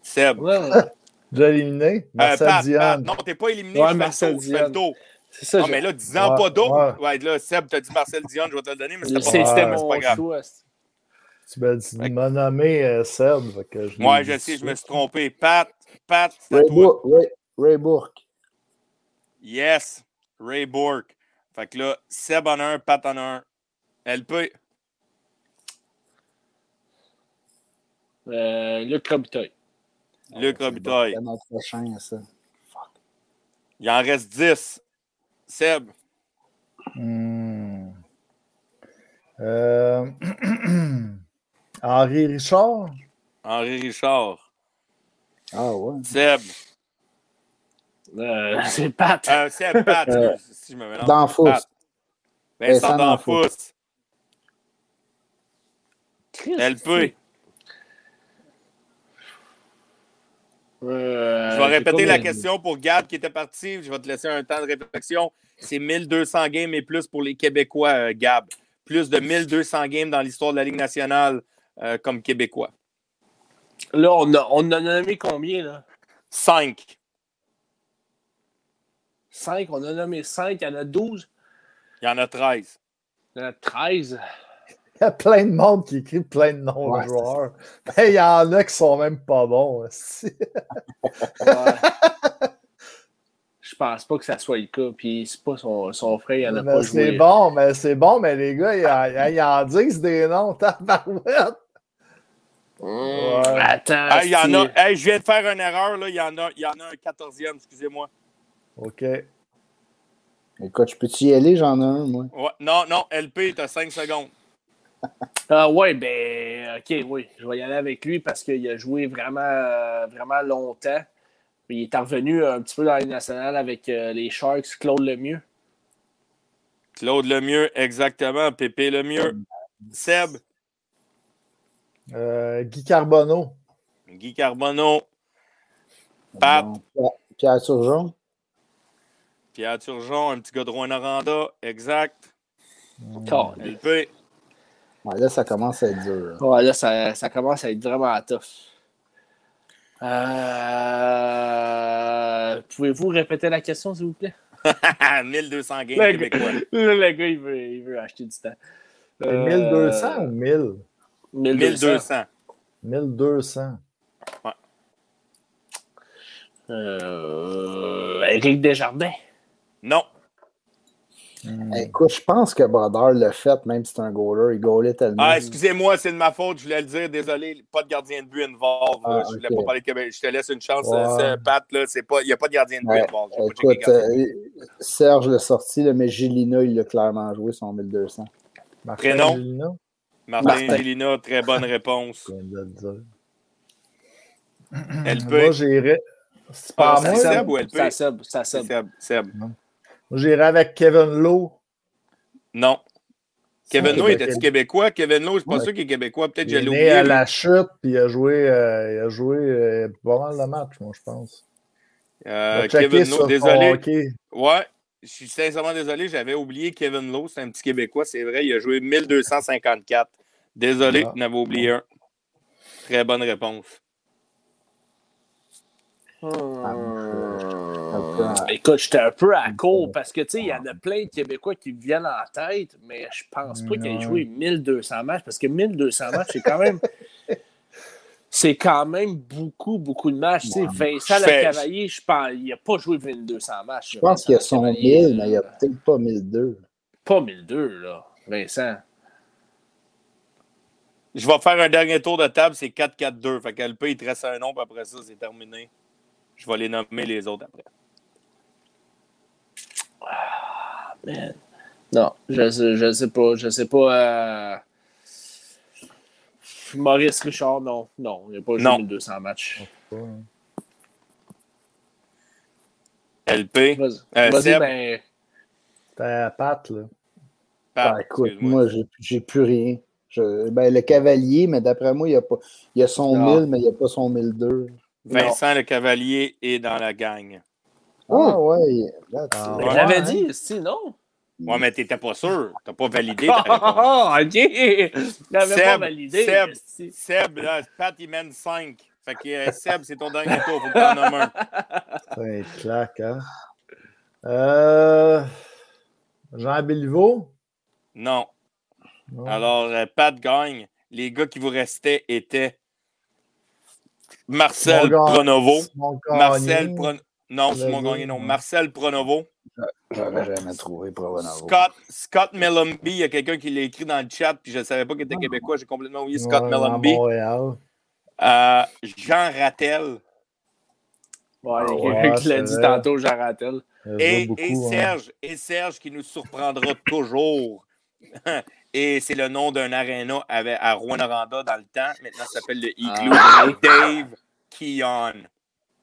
Speaker 5: Seb.
Speaker 3: Ouais, [LAUGHS]
Speaker 2: Déjà éliminé?
Speaker 5: Euh,
Speaker 2: Marcel
Speaker 5: Pat,
Speaker 2: Diane.
Speaker 5: non, t'es pas éliminé.
Speaker 3: Ouais,
Speaker 5: je fais le
Speaker 3: Marcel
Speaker 5: tour, je fais le tour.
Speaker 3: C'est ça.
Speaker 5: Non,
Speaker 3: je-
Speaker 5: mais là, dis-en
Speaker 2: Ouais,
Speaker 5: pas d'autres.
Speaker 2: ouais.
Speaker 5: Ouais, là, Seb, t'as dit Marcel Dion, je vais te le donner, mais c'était pas c'est
Speaker 3: mon
Speaker 5: pas grave.
Speaker 3: choix.
Speaker 2: Tu m'as dit- tu m'as nommé euh, Seb. que je
Speaker 5: sais,
Speaker 2: de
Speaker 5: je me suis trompé. Pat, Pat, c'est
Speaker 4: Ray,
Speaker 5: toi.
Speaker 4: Bour- Ray, Ray Bourque.
Speaker 5: Yes, Ray Bourque. Fait que là, Seb en a un, Pat en a un. LP,
Speaker 3: Euh, Luc Robitaille.
Speaker 5: Luc Robitaille.
Speaker 4: C'est notre prochain, ça.
Speaker 5: Il en reste 10. Seb,
Speaker 2: Hmm. Euh, [CLEARS THROAT] Henri Richard?
Speaker 5: Henri Richard.
Speaker 4: Ah ouais.
Speaker 5: Seb.
Speaker 3: Euh, [LAUGHS] c'est Pat.
Speaker 5: Euh, Seb, Pat.
Speaker 4: Euh,
Speaker 5: si je me mélange.
Speaker 4: Dans Fous.
Speaker 5: Vincent
Speaker 4: Vincent
Speaker 5: Danfous. LP.
Speaker 3: Euh,
Speaker 5: Je vais
Speaker 3: j'ai
Speaker 5: répéter la question pour Gab qui était parti. Je vais te laisser un temps de réflexion. C'est 1200 games et plus pour les Québécois, euh, Gab. Plus de 1200 games dans l'histoire de la Ligue nationale euh, comme Québécois.
Speaker 3: Là, on, a, on en a nommé combien, là?
Speaker 5: 5.
Speaker 3: 5. On a nommé 5. Il y en a 12.
Speaker 5: Il y en a 13.
Speaker 3: Euh, 13. [LAUGHS]
Speaker 2: Il y a plein de monde qui écrit plein de noms
Speaker 4: Ouais,
Speaker 2: de joueurs. Mais il y en a qui sont même pas bons. aussi.
Speaker 3: Ouais. Je pense pas que ça soit le cas. Puis c'est pas son, son frère, il en a
Speaker 2: Mais
Speaker 3: pas
Speaker 2: c'est bon, mais c'est bon, mais les gars, ils en, ils en disent des noms, [LAUGHS] tabarouette. Ouais.
Speaker 3: Attends.
Speaker 5: Hey, y en a, hey, je viens de faire une erreur, là. Il y en a, il y en a un 14e, excusez-moi.
Speaker 2: OK.
Speaker 4: Écoute, je peux-tu y aller? J'en ai un, moi.
Speaker 5: Ouais, non, non, LP, t'as 5 secondes.
Speaker 3: Ah ouais, ben, ok, oui, je vais y aller avec lui parce qu'il a joué vraiment, euh, vraiment longtemps. Puis il est revenu un petit peu dans la Ligue nationale avec euh, les Sharks, Claude Lemieux.
Speaker 5: Claude Lemieux, exactement. Pépé Lemieux. Seb,
Speaker 2: Euh, Guy Carbonneau.
Speaker 5: Guy Carbonneau, Pat?
Speaker 4: Pierre- Turgeon.
Speaker 5: Pierre Turgeon, un petit gars de Rouen-Noranda, exact. LP,
Speaker 4: Ouais, là, ça commence à être dur. là.
Speaker 3: Ouais, là, ça, ça commence à être vraiment tough. Euh, Pouvez-vous répéter la question, s'il vous plaît? [LAUGHS]
Speaker 5: 1200 games
Speaker 3: Le
Speaker 5: québécois.
Speaker 3: gars, [LAUGHS] le gars, il veut, il veut acheter du temps. Euh,
Speaker 2: 1200 ou 1000?
Speaker 3: 1200.
Speaker 5: 1200.
Speaker 2: 1200.
Speaker 3: Euh, Éric Desjardins.
Speaker 5: Non.
Speaker 2: Hmm.
Speaker 4: Écoute, je pense que Brodeur l'a fait, même si c'est un goaler. Il goalait tellement.
Speaker 5: Ah, excusez-moi, c'est de ma faute, je voulais le dire. Désolé, pas de gardien de but involved.
Speaker 4: Ah,
Speaker 5: je voulais
Speaker 4: ok.
Speaker 5: pas parler de Québec. Je te laisse une chance,
Speaker 2: Ouais.
Speaker 5: euh, c'est- Pat. Là, c'est pas, il n'y a pas de gardien de but
Speaker 4: Ouais,
Speaker 5: involved. Pas
Speaker 4: Écoute, euh, Serge l'a sorti, là, mais Gélina, il l'a clairement joué, son 1200.
Speaker 2: Martin
Speaker 5: Prénom?
Speaker 2: Gélina?
Speaker 5: Martin
Speaker 3: Martin.
Speaker 5: Gélina, très bonne [LAUGHS] réponse.
Speaker 2: Je viens de le dire.
Speaker 5: LP.
Speaker 2: Moi, j'irais. C'est
Speaker 5: Ah,
Speaker 2: pas à
Speaker 5: ça
Speaker 2: moi.
Speaker 5: Seb ou
Speaker 3: Seb, ça
Speaker 5: C'est
Speaker 3: Seb.
Speaker 5: Seb. Seb.
Speaker 2: Moi, j'irais avec Kevin Lowe.
Speaker 5: Non. Kevin Lowe, était-tu québécois? Kevin Lowe, je suis pas
Speaker 2: Ouais.
Speaker 5: sûr qu'il est québécois. Peut-être
Speaker 2: Il
Speaker 5: que
Speaker 2: est
Speaker 5: je l'ai
Speaker 2: né
Speaker 5: oublié.
Speaker 2: à la chute, puis il a joué, euh, il a joué euh, pas mal de matchs, moi, je pense.
Speaker 5: Euh, Kevin Lowe, désolé.
Speaker 2: hockey.
Speaker 5: Ouais, je suis sincèrement désolé, j'avais oublié Kevin Lowe, c'est un petit Québécois, c'est vrai, il a joué 1254. Désolé,
Speaker 2: Ah.
Speaker 5: j'en avais oublié un. Très bonne réponse.
Speaker 4: Peu en-
Speaker 3: Écoute, j'étais un peu à court parce que, tu sais, il y en a plein de Québécois qui me viennent en tête, mais je pense pas qu'il ait
Speaker 2: Ouais.
Speaker 3: joué 1200 matchs parce que 1200 matchs, c'est quand même. [LAUGHS] C'est quand même beaucoup, beaucoup de matchs. Tu sais, Vincent Lecavalier, je pense, il n'a pas joué 1200 matchs.
Speaker 4: Je pense qu'il y a son 1000, mais il n'y a peut-être pas 1002.
Speaker 3: Pas 1002, là, Vincent.
Speaker 5: Je vais faire un dernier tour de table, c'est 4-4-2. Fait qu'LP, il te reste un nom, puis après ça, c'est terminé. Je vais les nommer les autres après.
Speaker 3: Man. Non, je sais, je sais pas. Je sais pas. euh, Maurice Richard, non. Non, il n'a pas joué
Speaker 5: Non.
Speaker 3: 1200 matchs.
Speaker 5: LP,
Speaker 3: Vas-y,
Speaker 5: Euh,
Speaker 3: ben,
Speaker 2: T'es à Pat, là.
Speaker 5: Pat,
Speaker 4: Ah, écoute, moi, j'ai- j'ai plus rien. Je- ben, le cavalier, mais d'après moi, il y a, pas, il y a son
Speaker 3: Non.
Speaker 4: 1000, mais il n'y a pas son 1002.
Speaker 5: Vincent Le Cavalier est dans la gang.
Speaker 4: Ah, ouais.
Speaker 2: Ah,
Speaker 3: ben,
Speaker 2: ouais.
Speaker 3: je l'avais
Speaker 2: hein?
Speaker 3: dit, si, non?
Speaker 5: Ouais, mais t'étais pas sûr. T'as pas validé.
Speaker 3: Ah, ok! Je l'avais pas
Speaker 5: Seb,
Speaker 3: validé.
Speaker 5: Seb. Seb, là, Pat, il mène 5. Fait que euh, Seb, c'est ton dernier tour. Faut que t'en nommes un. [LAUGHS]
Speaker 2: C'est un claque, hein? Euh... Jean Béliveau?
Speaker 5: Non.
Speaker 2: Non.
Speaker 5: Alors, euh, Pat gagne. Les gars qui vous restaient étaient Marcel. Pronovo. Marcel. Pronovo. Non, Simon Gagné, non. Marcel Pronovo.
Speaker 4: J'aurais jamais trouvé Provenavo.
Speaker 5: Scott, Scott Mellumby, il y a quelqu'un qui l'a écrit dans le chat, puis je ne savais pas qu'il était québécois. J'ai complètement oublié Scott
Speaker 2: Ouais,
Speaker 5: Mellumby.
Speaker 2: Montréal.
Speaker 5: Euh, Jean Rattel.
Speaker 3: Ouais,
Speaker 2: Ah
Speaker 3: il
Speaker 2: ouais,
Speaker 3: il l'a
Speaker 2: c'est
Speaker 3: dit
Speaker 2: vrai.
Speaker 3: tantôt, Jean Rattel.
Speaker 5: Et,
Speaker 2: beaucoup,
Speaker 5: et
Speaker 2: hein.
Speaker 5: Serge, et Serge qui nous surprendra toujours. [LAUGHS] et c'est le nom d'un aréna avec- à Rouen-Noranda dans le temps. Maintenant, ça s'appelle le Igloo.
Speaker 3: Ah.
Speaker 5: Dave Keon.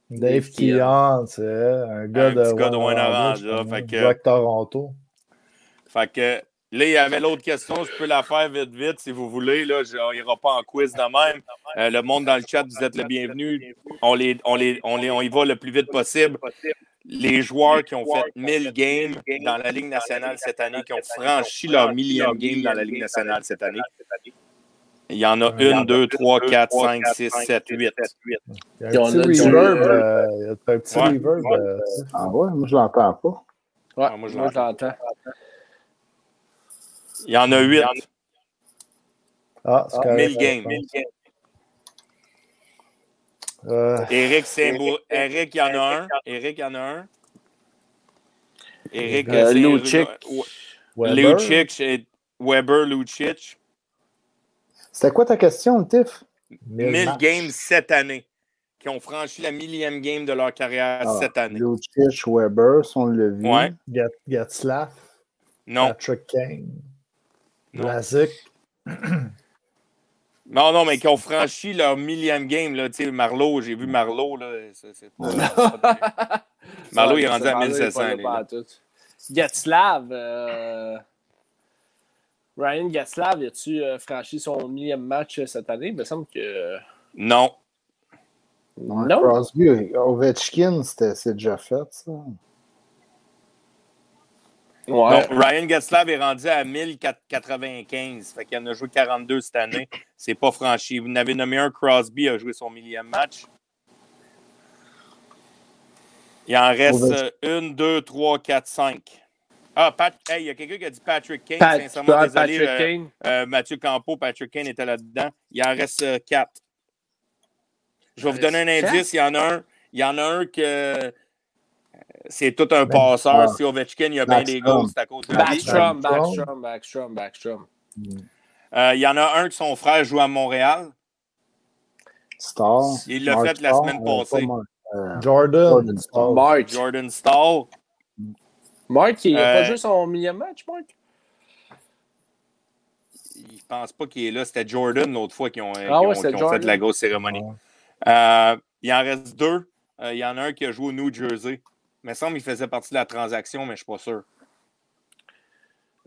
Speaker 2: Dave Keon, c'est un gars
Speaker 5: Un
Speaker 2: de
Speaker 5: petit gars de
Speaker 2: je pense,
Speaker 5: fait que-
Speaker 2: Toronto.
Speaker 5: Fait que là, il y avait l'autre question. Je peux la faire vite, vite, si vous voulez. Là, on n'ira pas en quiz de même. Euh, le monde dans le chat, vous êtes le bienvenu. On, les, on, les, on, les, on y va le plus vite possible. Les joueurs qui ont fait 1000 games dans la Ligue nationale cette année, qui ont franchi leur millième game dans la Ligue nationale cette année. Il y en a une, deux, trois, quatre, cinq, six, sept, huit.
Speaker 2: Il y a un petit reverb. euh, il y a un petit
Speaker 5: Ouais.
Speaker 2: reverb. euh,
Speaker 4: Ah ouais, moi, je l'entends pas.
Speaker 3: Ouais,
Speaker 5: Ah, moi, je
Speaker 3: l'entends.
Speaker 5: Il y en a 8.
Speaker 2: Ah, c'est correct.
Speaker 5: 1000 games.
Speaker 2: Euh,
Speaker 5: Eric, Saint-Bourg. Eric, il y en a un. Eric, il y en a un. Eric,
Speaker 3: Lucic.
Speaker 5: Lucic, Weber, Lucic.
Speaker 4: C'était quoi ta question, Tiff?
Speaker 5: 1000
Speaker 2: matchs.
Speaker 5: games cette année. Qui ont franchi la millième game de leur carrière
Speaker 4: Ah,
Speaker 5: cette année.
Speaker 4: Lucic, Weber, si on l'a vu.
Speaker 5: Ouais.
Speaker 2: Gat- Gatslav.
Speaker 5: Non.
Speaker 2: Patrick Kane.
Speaker 5: Non. [CLEARS THROAT] Non, non, mais qui ont franchi leur millième game. Là. Tu sais, Marlowe, j'ai vu Marlowe. Là, c'est, [LAUGHS] Marlowe, il est rendu à
Speaker 3: Marlowe, il est
Speaker 5: 1700.
Speaker 3: pas là
Speaker 5: lui, là.
Speaker 3: pantoute. Gatslav. euh, Ryan Gatslav, as-tu euh, franchi son millième match euh, cette année? Il me semble que.
Speaker 5: Non.
Speaker 4: Ouais,
Speaker 3: Non?
Speaker 4: Crosby, Ovechkin, c'était- c'est déjà fait, ça.
Speaker 3: Ouais.
Speaker 5: Non, Ryan Getzlav est rendu à 1095. Fait qu'il en a joué 42 cette année. C'est pas franchi. Vous en avez nommé un, Crosby a joué son millième match. Il en reste
Speaker 4: Ovechkin.
Speaker 5: euh, une, deux, trois, quatre, cinq. Ah, Pat, hey, il y a quelqu'un qui a dit Patrick Kane.
Speaker 3: Pat-
Speaker 5: Sincèrement,
Speaker 3: Pat-
Speaker 5: désolé.
Speaker 3: Patrick
Speaker 5: euh,
Speaker 3: Kane.
Speaker 5: euh, Mathieu Campo, Patrick Kane était là-dedans. Il en reste euh, quatre. Je vais vous donner un indice. Il y en a un. Il y en a un que c'est tout un
Speaker 2: Ben,
Speaker 5: passeur.
Speaker 4: ah.
Speaker 5: Si Ovechkin, il y a bien des goals, c'est à cause de lui.
Speaker 3: Backstrom,
Speaker 2: Backstrom.
Speaker 3: Backstrom, Backstrom, Backstrom.
Speaker 5: Il y en a un que son frère joue à Montréal.
Speaker 4: Star.
Speaker 5: Il l'a fait la semaine passée.
Speaker 2: Jordan.
Speaker 4: Jordan.
Speaker 2: Oh.
Speaker 3: Mark. Il n'a
Speaker 5: Euh,
Speaker 3: pas joué son millième match, Mark?
Speaker 5: Je pense pas qu'il est là. C'était Jordan l'autre fois qui ont, qui
Speaker 3: Ah ouais,
Speaker 5: ont-
Speaker 3: c'est
Speaker 5: qui ont fait la grosse cérémonie. Euh, il en reste deux. Euh, il y en a un qui a joué au New Jersey. Il me semble qu'il faisait partie de la transaction, mais je ne suis pas sûr.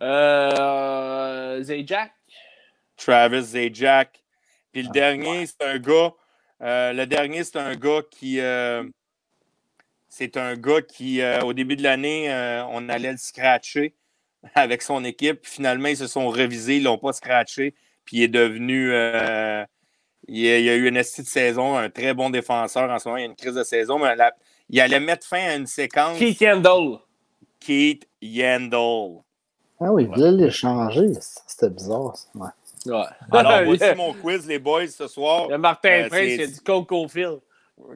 Speaker 3: Euh, Zajac.
Speaker 5: Travis Zajac. Puis le
Speaker 4: Ah,
Speaker 5: dernier, c'est un gars. euh, le dernier, c'est un gars qui. C'est un gars qui, euh, au début de l'année, euh, on allait le scratcher avec son équipe. Puis finalement, ils se sont revisés, ils ne l'ont pas scratché. Puis il est devenu. euh, il, a, il a eu une estie de saison, un très bon défenseur en ce moment. Il y a une crise de saison, mais la- il allait mettre fin à une séquence.
Speaker 3: Keith Kendall.
Speaker 5: Keith Yandel.
Speaker 4: Ah oui, il voulait l'échanger. C'était bizarre, ça. Ouais.
Speaker 3: Ouais.
Speaker 5: Alors,
Speaker 3: il, [LAUGHS] y
Speaker 5: voici
Speaker 3: a,
Speaker 5: mon quiz, les boys, ce soir.
Speaker 3: il a Martin
Speaker 5: Euh,
Speaker 3: Prince
Speaker 5: c'est-
Speaker 3: qui a dit Coco Phil.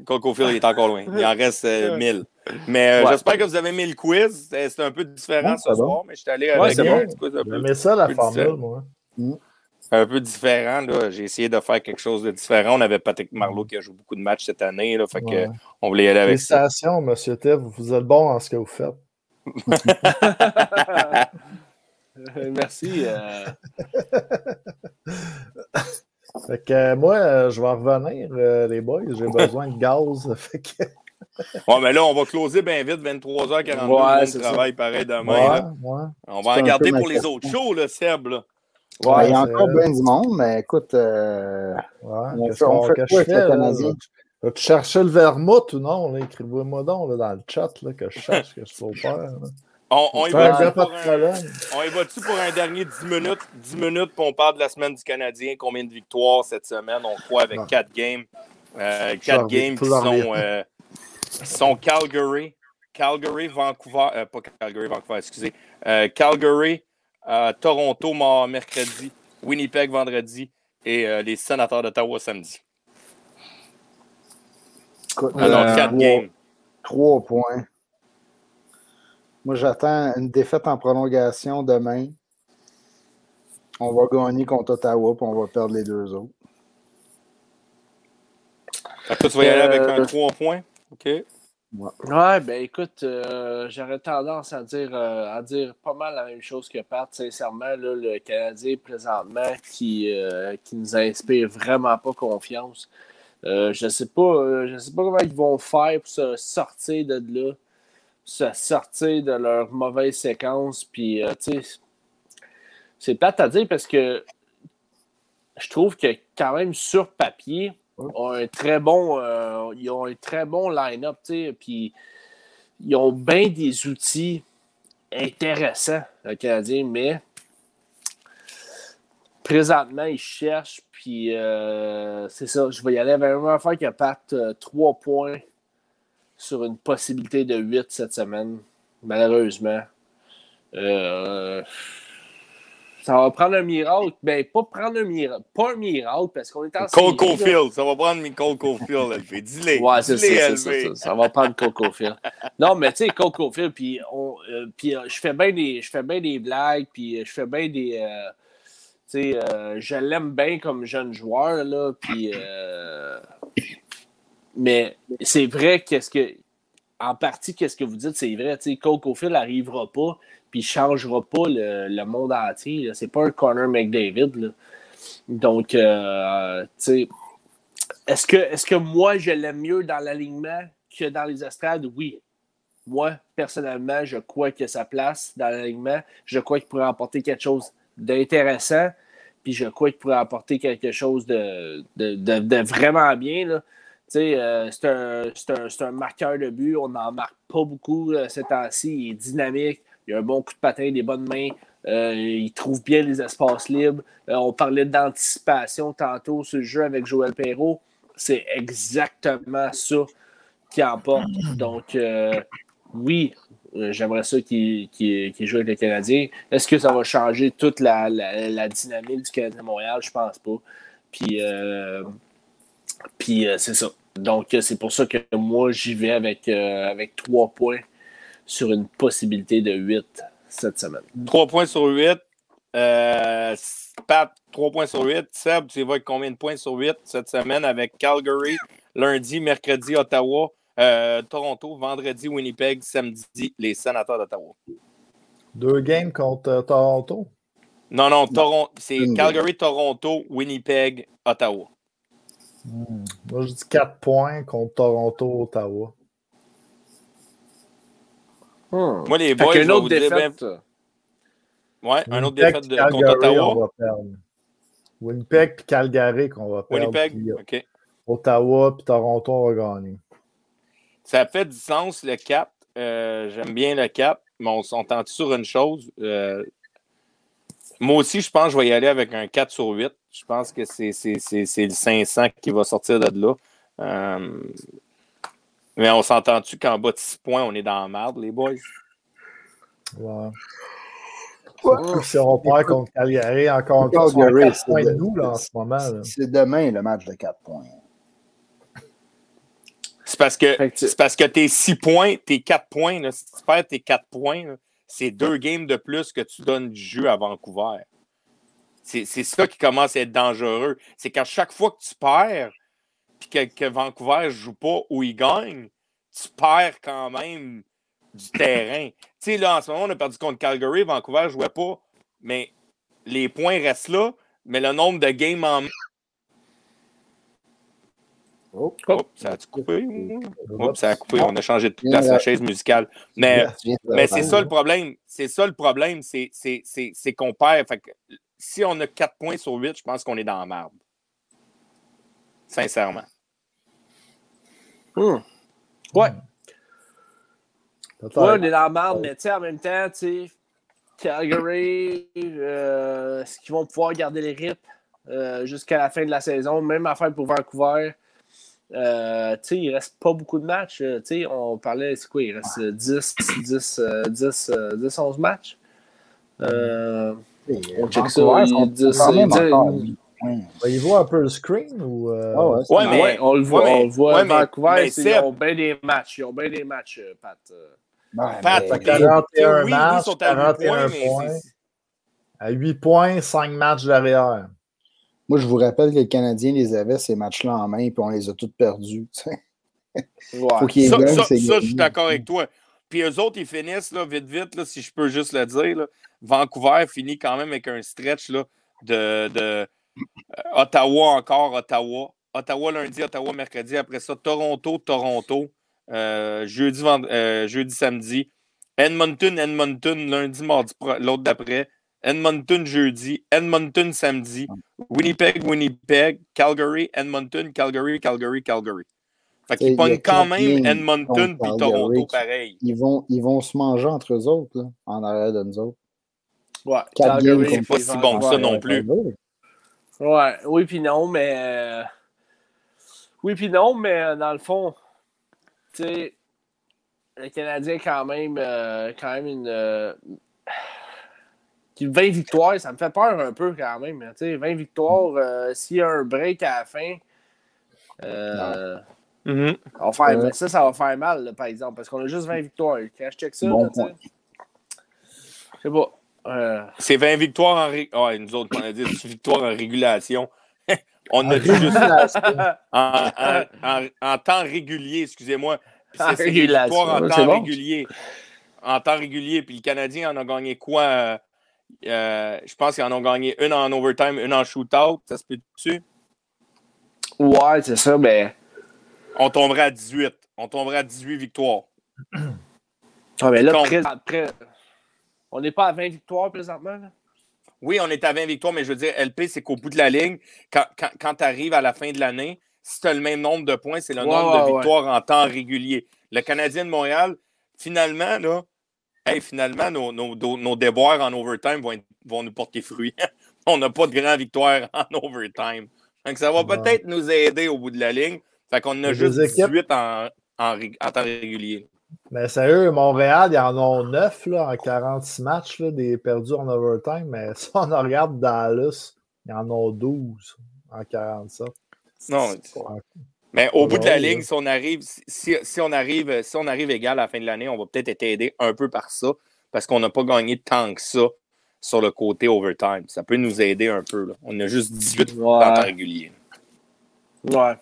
Speaker 5: Coco Phil il est encore loin. Il en reste euh, 1000. Mais euh,
Speaker 3: Ouais.
Speaker 5: j'espère que vous avez mis le quiz. C'est c'est un peu différent
Speaker 4: Ouais,
Speaker 5: ce soir, mais je suis allé
Speaker 3: Ouais,
Speaker 5: avec
Speaker 3: c'est
Speaker 5: un
Speaker 2: bon.
Speaker 5: quiz un peu,
Speaker 2: ça, la formule,
Speaker 5: difficile.
Speaker 2: moi.
Speaker 5: un peu différent. là. J'ai essayé de faire quelque chose de différent. On avait Patrick Marleau qui a joué beaucoup de matchs cette année. Là, fait que,
Speaker 2: Ouais.
Speaker 5: on voulait y aller avec ça.
Speaker 2: Félicitations, monsieur Tev. Vous êtes bon en ce que vous faites. [LAUGHS]
Speaker 3: Merci. euh, [LAUGHS]
Speaker 2: Fait que euh, moi, euh, je vais revenir, euh, les boys. J'ai [LAUGHS] besoin de gaz. Fait que, [LAUGHS]
Speaker 5: Ouais, mais là, on va closer bien vite, 23h42.
Speaker 3: Ouais,
Speaker 5: le
Speaker 3: c'est
Speaker 5: travail pareil demain.
Speaker 2: ouais,
Speaker 5: là.
Speaker 2: ouais.
Speaker 5: On va en garder pour les
Speaker 4: question.
Speaker 5: autres shows, là, Seb. Là.
Speaker 4: Ouais, il y a encore bien du monde, mais écoute, euh,
Speaker 2: Ouais,
Speaker 4: On
Speaker 2: qu'est-ce
Speaker 4: fait- on
Speaker 2: qu'on-
Speaker 4: fait
Speaker 2: que
Speaker 4: quoi avec le? Canadien?
Speaker 2: Chercher le vermouth ou non? Écrivez-moi donc là, dans le chat là, que je cherche, que je suis au père.
Speaker 5: On, on y
Speaker 2: Fais un
Speaker 5: pour un,
Speaker 2: problème.
Speaker 5: on y va-tu pour un dernier 10 minutes? 10 minutes, puis on parle de la semaine du Canadien. Combien de victoires cette semaine? On croit avec
Speaker 2: Non.
Speaker 5: 4 games. Euh,
Speaker 2: Je
Speaker 5: 4
Speaker 2: reviens,
Speaker 5: games qui sont, euh, qui sont Calgary, Calgary, Vancouver, euh, pas Calgary, Vancouver, excusez. Euh, Calgary, euh, Toronto mercredi, Winnipeg vendredi et euh, les sénateurs d'Ottawa samedi. Alors,
Speaker 4: euh,
Speaker 5: 4
Speaker 4: trois-
Speaker 5: games.
Speaker 4: Trois points. Moi, j'attends une défaite en prolongation demain. On va gagner contre Ottawa, puis on va perdre les deux autres.
Speaker 5: Toi, tu vas y aller avec
Speaker 3: Euh,
Speaker 5: un 3 points. OK?
Speaker 3: Ouais, ben écoute, euh, j'aurais tendance à dire, euh, à dire pas mal la même chose que Pat. Sincèrement, là, le Canadien présentement qui, euh, qui nous inspire vraiment pas confiance. Euh, je sais pas, euh, je sais pas comment ils vont faire pour se sortir de là, se sortir de leur mauvaise séquence. Puis, euh, tu sais, c'est plate à dire parce que je trouve que quand même sur papier, ont un très bon, euh, ils ont un très bon line-up, puis ils ont bien des outils intéressants, le Canadien, mais présentement, ils cherchent, puis euh, c'est ça, je vais y aller avec même affaire Pat, euh, trois points sur une possibilité de 8 cette semaine, malheureusement. Euh, ça va prendre un miracle. Ben, pas prendre un miracle. Pas un miracle, parce qu'on est en
Speaker 5: Cole Caulfield. Ça va prendre Cole Caulfield, LV. Dis-les.
Speaker 3: Ouais, c'est ça, ça, ça, va prendre Cole Caulfield. non, mais tu sais, Cole Caulfield, puis, on, euh, euh, je fais bien des, des blagues, puis je fais bien des... Euh, tu sais, je l'aime bien comme jeune joueur, là, puis... mais c'est vrai qu'est-ce que... En partie, qu'est-ce que vous dites, c'est vrai. Cole Caulfield n'arrivera pas puis ne changera pas le, le monde entier. C'est pas un Connor McDavid. Là. Donc, euh, est-ce que, est que moi, je l'aime mieux dans l'alignement que dans les estrades? Oui. Moi, personnellement, je crois que sa place dans l'alignement, je crois qu'il pourrait apporter quelque chose d'intéressant, puis je crois qu'il pourrait apporter quelque chose de, de, de, vraiment bien. Là. Euh, c'est un, un, marqueur de but. On n'en marque pas beaucoup euh, ces temps-ci. Il est dynamique. Il a un bon coup de patin, des bonnes mains. Euh, il trouve bien les espaces libres. Euh, on parlait d'anticipation tantôt sur le jeu avec Joël Perrault. C'est exactement ça qui emporte. Donc, oui, j'aimerais ça qu'il joue avec les Canadiens. Est-ce que ça va changer toute la, dynamique du Canadien Montréal? Je pense pas. Puis, puis c'est ça. Donc, c'est pour ça que moi, j'y vais avec, avec trois points sur une possibilité de 8 cette semaine.
Speaker 5: 3 points sur 8. Euh, Pat, 3 points sur 8. Seb, tu vas avec combien de points sur 8 cette semaine avec Calgary, lundi, mercredi, Ottawa, euh, Toronto, vendredi, Winnipeg, samedi, les sénateurs d'Ottawa.
Speaker 2: Deux games contre euh, Toronto?
Speaker 5: Non, non, Toronto, c'est Calgary, Toronto, Winnipeg, Ottawa.
Speaker 2: Hmm. Moi, je dis 4 points contre Toronto, Ottawa.
Speaker 5: Hmm. Moi, les boys,
Speaker 3: une autre défaite.
Speaker 5: Ouais, un autre défaite de, contre Ottawa. On va
Speaker 2: perdre. Winnipeg puis Calgary qu'on va perdre.
Speaker 5: Winnipeg, puis, OK.
Speaker 2: Ottawa puis Toronto, on va gagner.
Speaker 5: Ça fait du sens, le 4. Euh, J'aime bien le 4, mais on s'entend sur une chose? Euh, moi aussi, je pense que je vais y aller avec un 4 sur 8. Je pense que c'est le 500 qui va sortir de là. Euh, mais on s'entend-tu qu'en bas de 6 points, on est dans la merde, les boys?
Speaker 2: Ouais. ouais. Si on perd contre Calgary, encore une fois, Calgary, c'est points de nous là, en ce moment.
Speaker 4: C'est demain le match de 4 points.
Speaker 5: C'est parce que c'est parce que tes 6 points, tes 4 points, là, si tu perds tes 4 points, c'est deux games de plus que tu donnes du jeu à Vancouver. C'est ça qui commence à être dangereux. C'est qu'à chaque fois que tu perds, puis que, Vancouver ne joue pas ou il gagne, tu perds quand même du terrain. [LAUGHS] Tu sais, là, en ce moment, on a perdu contre Calgary, Vancouver ne jouait pas, mais les points restent là, mais le nombre de games en. Oh, ça a coupé? ça a coupé. On a changé de place la chaise musicale. Mais, mais c'est ça le problème. C'est ça le problème. C'est qu'on perd. Fait si on a 4 points sur 8, je pense qu'on est dans la merde. Sincèrement.
Speaker 3: Hmm. Ouais. Ouais, on est dans la merde, mais tu sais, en même temps, tu sais, Calgary, euh, est-ce qu'ils vont pouvoir garder les rips euh, jusqu'à la fin de la saison? Même affaire pour Vancouver. Euh, il reste pas beaucoup de matchs. Tu sais, on parlait, c'est quoi? Il reste 10, 10, 10, 10 11 matchs. on check ça. 10,
Speaker 2: il voit un peu le screen ou. Euh...
Speaker 3: Ah ouais, ouais, mais, on le voit. on le voit ouais, Vancouver, ils ont bien des matchs. Ils ont bien des matchs, euh, Pat.
Speaker 2: Ben, Pat, mais... 41 oui, matchs, oui, sont à 41 points. À 8 points, 5 matchs derrière.
Speaker 4: Moi, je vous rappelle que les Canadiens les avaient, ces matchs-là en main, puis on les a tous perdus.
Speaker 5: Ouais. Faut ça, gagnent, ça, ça je suis d'accord avec toi. Puis eux autres, ils finissent là, vite, vite, là, si je peux juste le dire. Là. Vancouver finit quand même avec un stretch là, de, de euh, Ottawa encore, Ottawa. Ottawa lundi, Ottawa mercredi. Après ça, Toronto, Toronto. Euh, jeudi, euh, jeudi, samedi. Edmonton, Edmonton, lundi, mardi, l'autre d'après. Edmonton jeudi, Edmonton samedi, Winnipeg, Winnipeg, Calgary, Edmonton, Calgary, Calgary, Calgary. Fait qu'ils pognent quand même Edmonton puis Toronto pareil.
Speaker 4: Ils vont, ils vont se manger entre eux autres, là, en arrière de nous autres.
Speaker 3: Ouais,
Speaker 5: Calgary, c'est pas si bon que ça non plus.
Speaker 3: Ouais, oui, puis non, mais. Euh, oui, puis non, mais euh, dans le fond, tu sais, le Canadien, quand même, euh, quand même une. 20 victoires, ça me fait peur un peu quand même. Tu sais, 20 victoires, euh, s'il y a un break à la fin, euh,
Speaker 5: Mhm.
Speaker 3: ça, va faire- mais ça, ça va faire mal, là, par exemple, parce qu'on a juste 20 victoires. Quand je check ça,
Speaker 4: Bon
Speaker 3: là, tu sais,
Speaker 4: point.
Speaker 3: je sais pas. Euh,
Speaker 5: C'est 20 victoires en ré... ouais, nous autres, on a dit c'est victoire en régulation. [LAUGHS] on a dit juste en, en- en- en temps régulier, excusez-moi. C'est- c'est victoires en temps
Speaker 3: c'est bon.
Speaker 5: régulier. En temps régulier. Puis le Canadien en a gagné quoi? Euh, je pense qu'ils en ont gagné une en overtime, une en shootout. Ça se peut-tu?
Speaker 3: ouais, c'est ça, mais.
Speaker 5: On tomberait à 18. On tomberait à 18 victoires.
Speaker 3: Ah, mais là, on n'est pas à 20 victoires présentement. Là?
Speaker 5: Oui, on est à 20 victoires, mais je veux dire, LP, c'est qu'au bout de la ligne, quand, quand, tu arrives à la fin de l'année, si tu as le même nombre de points, c'est le nombre de
Speaker 3: ouais.
Speaker 5: victoires en temps régulier. Le Canadien de Montréal, finalement, là, hey, finalement, nos, nos, nos- déboires en overtime vont, être- vont nous porter fruit. [LAUGHS] on n'a pas de grandes victoires en overtime. Donc, ça va
Speaker 2: Ouais.
Speaker 5: peut-être nous aider au bout de la ligne. Fait qu'on en a
Speaker 2: Les
Speaker 5: juste
Speaker 2: équipes.
Speaker 5: 18 en, en, temps régulier.
Speaker 2: Mais sérieux, Montréal, ils en ont 9 là, en 46 matchs, là, des perdus en overtime. Mais [LAUGHS] si on regarde Dallas, ils en ont 12 en 47.
Speaker 5: Non. Mais au bout de la
Speaker 2: Ouais,
Speaker 5: ligne,
Speaker 2: ouais.
Speaker 5: si on arrive, si, si on arrive, si on arrive égal à la fin de l'année, on va peut-être être aidé un peu par ça, parce qu'on n'a pas gagné tant que ça sur le côté overtime. Ça peut nous aider un peu. là. On a juste 18
Speaker 3: Ouais.
Speaker 5: en temps régulier.
Speaker 3: Ouais.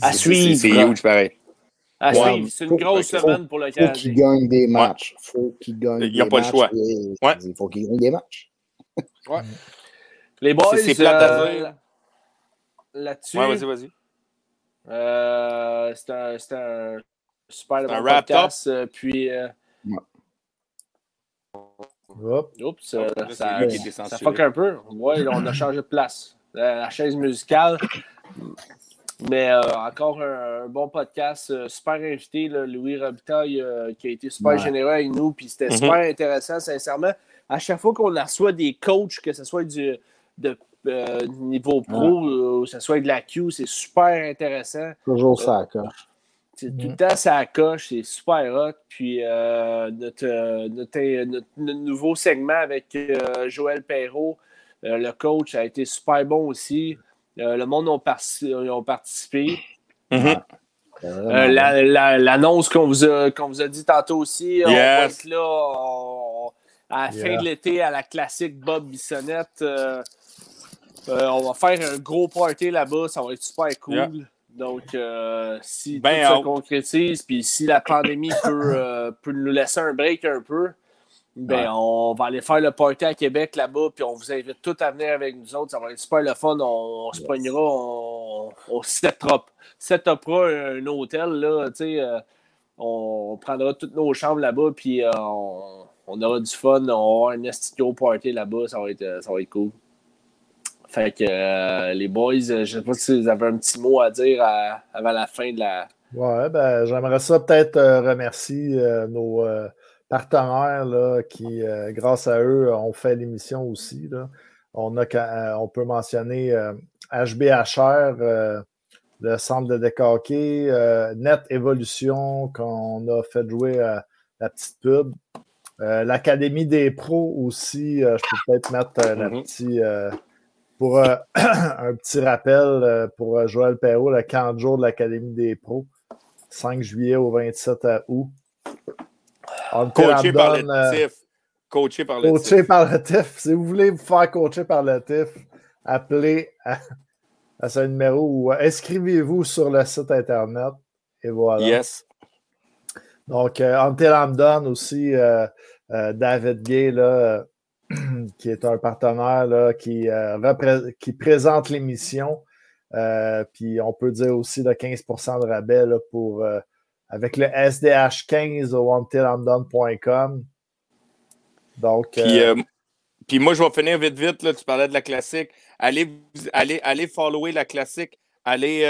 Speaker 3: À suivre.
Speaker 5: C'est huge pareil.
Speaker 3: À
Speaker 5: Ouais.
Speaker 3: suivre. C'est une
Speaker 4: Faut-
Speaker 3: grosse
Speaker 4: faut-
Speaker 3: semaine pour le
Speaker 4: Il faut qu'il
Speaker 3: Canadien.
Speaker 4: gagne des matchs. faut qu'il gagne
Speaker 5: pas le choix.
Speaker 4: Et-
Speaker 5: Ouais.
Speaker 4: Il faut qu'il gagne des matchs.
Speaker 3: Les boys,
Speaker 5: C'est-
Speaker 3: euh, là-dessus,
Speaker 5: Ouais, vas-y, vas-y.
Speaker 3: Euh, c'est un, c'est un super
Speaker 5: C'est
Speaker 3: bon podcast. euh, puis, euh, oups,
Speaker 5: Oh,
Speaker 3: euh, ça, ça
Speaker 5: censuré.
Speaker 3: fuck un peu. Ouais, on a changé de place. La, la chaise musicale. Mais euh, encore un, un bon podcast, super invité, là, Louis Robitaille, euh, qui a été super
Speaker 4: Ouais.
Speaker 3: généreux avec nous, puis c'était
Speaker 5: Mhm.
Speaker 3: super intéressant, sincèrement. À chaque fois qu'on reçoit des coachs, que ce soit du de, euh, niveau pro euh, ou que ce soit de la Q, c'est super intéressant.
Speaker 4: Toujours ça, à coche.
Speaker 3: C'est
Speaker 2: Mhm.
Speaker 3: Tout le temps, ça coche, c'est super hot. Puis euh, notre, euh, notre, notre- notre nouveau segment avec euh, Joël Perrault, euh, le coach, a été super bon aussi. Euh, le monde ont, parti- ont participé.
Speaker 5: Mhm.
Speaker 3: Euh, la- la- L'annonce qu'on vous, a- qu'on vous a dit tantôt aussi, on va être là on- à la fin
Speaker 2: Yeah.
Speaker 3: de l'été à la classique Bob Bissonnette. Euh, euh, on va faire un gros party là-bas, ça va être super cool.
Speaker 5: Yeah.
Speaker 3: Donc, euh, si
Speaker 5: Ben
Speaker 3: tout se
Speaker 5: out.
Speaker 3: concrétise, puis si la pandémie [COUGHS] peut, euh, peut nous laisser un break un peu, ben,
Speaker 5: Ouais.
Speaker 3: on va aller faire le party à Québec là-bas, puis on vous invite tous à venir avec nous autres. Ça va être super le fun. On, on se pognera, on, on setupera, un hôtel, là, tu sais, on, on prendra toutes nos chambres là-bas, puis on, on aura du fun. On avoir un studio party là-bas. Ça va être, ça va être cool. Fait que euh, les boys, euh, je sais pas si vous avez un petit mot à dire à- avant la fin de la.
Speaker 2: Ouais, ben, j'aimerais ça peut-être euh, remercier nos partenaires là, qui, grâce à eux, ont fait l'émission aussi. Là. On, a, on peut mentionner HBHR, le centre de décaqué, euh, Net Evolution, qu'on a fait jouer euh, la petite pub. Euh, L'Académie des pros aussi, je peux peut-être mettre euh, la
Speaker 5: Mhm.
Speaker 2: petite, pour euh, [CLEARS THROAT] un petit rappel euh, pour euh, Joël Perrault, le camp de jour de l'Académie des pros, 5 juillet au 27 août.
Speaker 5: Coaché par
Speaker 2: donne,
Speaker 5: le TIF. Coaché par le
Speaker 2: Coaché
Speaker 5: TIF.
Speaker 2: par le TIF. Si vous voulez vous faire coacher par le TIF, appelez à, à ce numéro ou inscrivez-vous sur le site Internet. Et voilà.
Speaker 5: Yes.
Speaker 2: Donc, euh, Done aussi, euh, euh, David Gay, là, [CLEARS THROAT] qui est un partenaire là, qui, euh, qui présente l'émission. Euh, puis on peut dire aussi le 15% de rabais là, pour, euh, avec le SDH15 au untilimdone.com. Donc,
Speaker 5: Puis, puis moi, je vais finir vite, vite. Là, tu parlais de la classique. Allez, allez, allez follower la classique. Allez,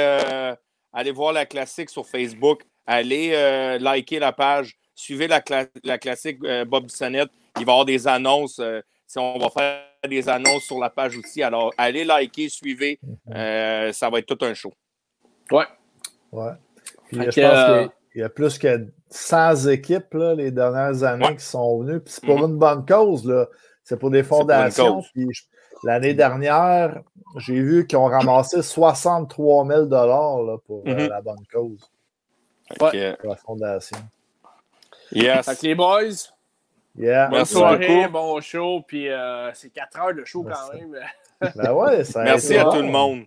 Speaker 5: allez voir la classique sur Facebook. Allez liker la page. Suivez la, cla- la classique Bob Bissonnette. Il va y avoir des annonces. euh, si on va faire des annonces sur la page aussi. Alors, allez liker, suivez. Euh, ça va être tout un show.
Speaker 3: Ouais.
Speaker 2: Ouais. Puis, je
Speaker 3: que,
Speaker 2: pense
Speaker 3: euh,
Speaker 2: qu'il y a- plus que 100 équipes là, les dernières années
Speaker 5: Ouais.
Speaker 2: qui sont venues. Puis c'est pour
Speaker 5: Mhm.
Speaker 2: une bonne cause. Là. c'est pour des fondations. l'année dernière, j'ai vu qu'ils ont ramassé 63 000 là, pour euh,
Speaker 5: Mhm.
Speaker 2: la bonne cause,
Speaker 5: que,
Speaker 2: pour la fondation.
Speaker 5: yes.
Speaker 3: Fait que les boys,
Speaker 2: Yeah.
Speaker 3: bonne
Speaker 5: Merci
Speaker 3: soirée,
Speaker 5: beaucoup.
Speaker 3: bon show, puis euh, c'est 4 heures de show quand
Speaker 2: Merci.
Speaker 3: même. [LAUGHS]
Speaker 2: Ben ouais, ça
Speaker 5: Merci à tout le monde.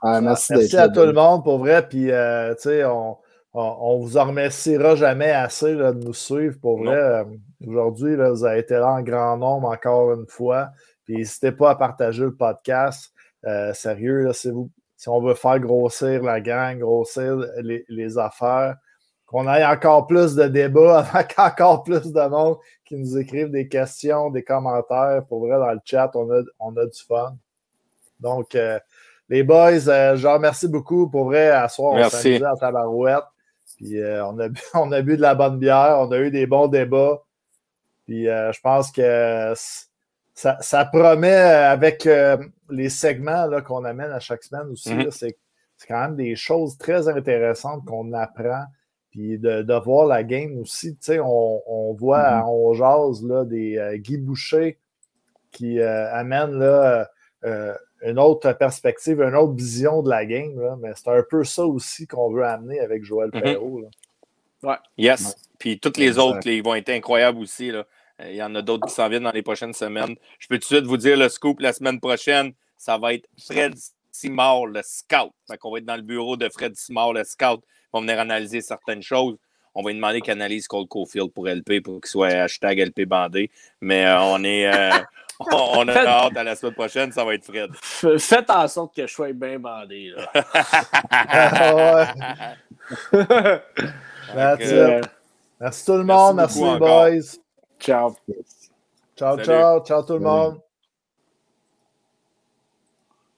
Speaker 4: Ah, merci
Speaker 2: à tout le monde, pour vrai. Puis, euh, tu sais, on, on, on vous en remerciera jamais assez là, de nous suivre. Pour vrai, Euh, aujourd'hui, là, vous avez été là en grand nombre encore une fois. Puis, n'hésitez pas à partager le podcast. Euh, sérieux, là, si, vous, si on veut faire grossir la gang, grossir les, les affaires, qu'on ait encore plus de débats [LAUGHS] avec encore plus de monde qui nous écrivent des questions, des commentaires. Pour vrai, dans le chat, on a, on a du fun. Donc, euh, les boys, euh, je remercie beaucoup. Pour vrai, à soir, on s'amusait à tabarouette. Puis euh, on, a bu, [LAUGHS] on a bu de la bonne bière, on a eu des bons débats. Puis euh, je pense que ça, ça promet euh, avec euh, les segments là, qu'on amène à chaque semaine aussi. C'est c'est quand même des choses très intéressantes qu'on apprend. Puis de, de voir la game aussi. Tu sais, on, on voit,
Speaker 4: Mhm.
Speaker 2: on jase là, des euh, Guy Boucher qui euh, amènent là, euh, une autre perspective, une autre vision de la game. là. Mais c'est un peu ça aussi qu'on veut amener avec Joël
Speaker 5: Mhm.
Speaker 2: Perrault. là.
Speaker 5: Yes. Puis toutes les autres, ils vont être incroyables aussi. là. Il y en a d'autres qui s'en viennent dans les prochaines semaines. Je peux tout de suite vous dire le scoop la semaine prochaine. Ça va être Fred Simard, le scout. Fait qu'on va être dans le bureau de Fred Simard, le scout. On va venir analyser certaines choses. On va lui demander qu'il analyse Cole Caulfield pour LP pour qu'il soit hashtag LP bandé. Mais euh, on est euh, [LAUGHS] on, on a hâte à la semaine prochaine, ça va être Fred.
Speaker 3: Faites en sorte que je sois bien bandé. Là. [LAUGHS]
Speaker 2: Ah [LAUGHS] it. Merci tout le monde.
Speaker 5: Merci
Speaker 2: les
Speaker 5: encore.
Speaker 2: boys.
Speaker 3: Ciao.
Speaker 2: Ciao,
Speaker 5: Salut.
Speaker 2: ciao. Ciao tout le monde.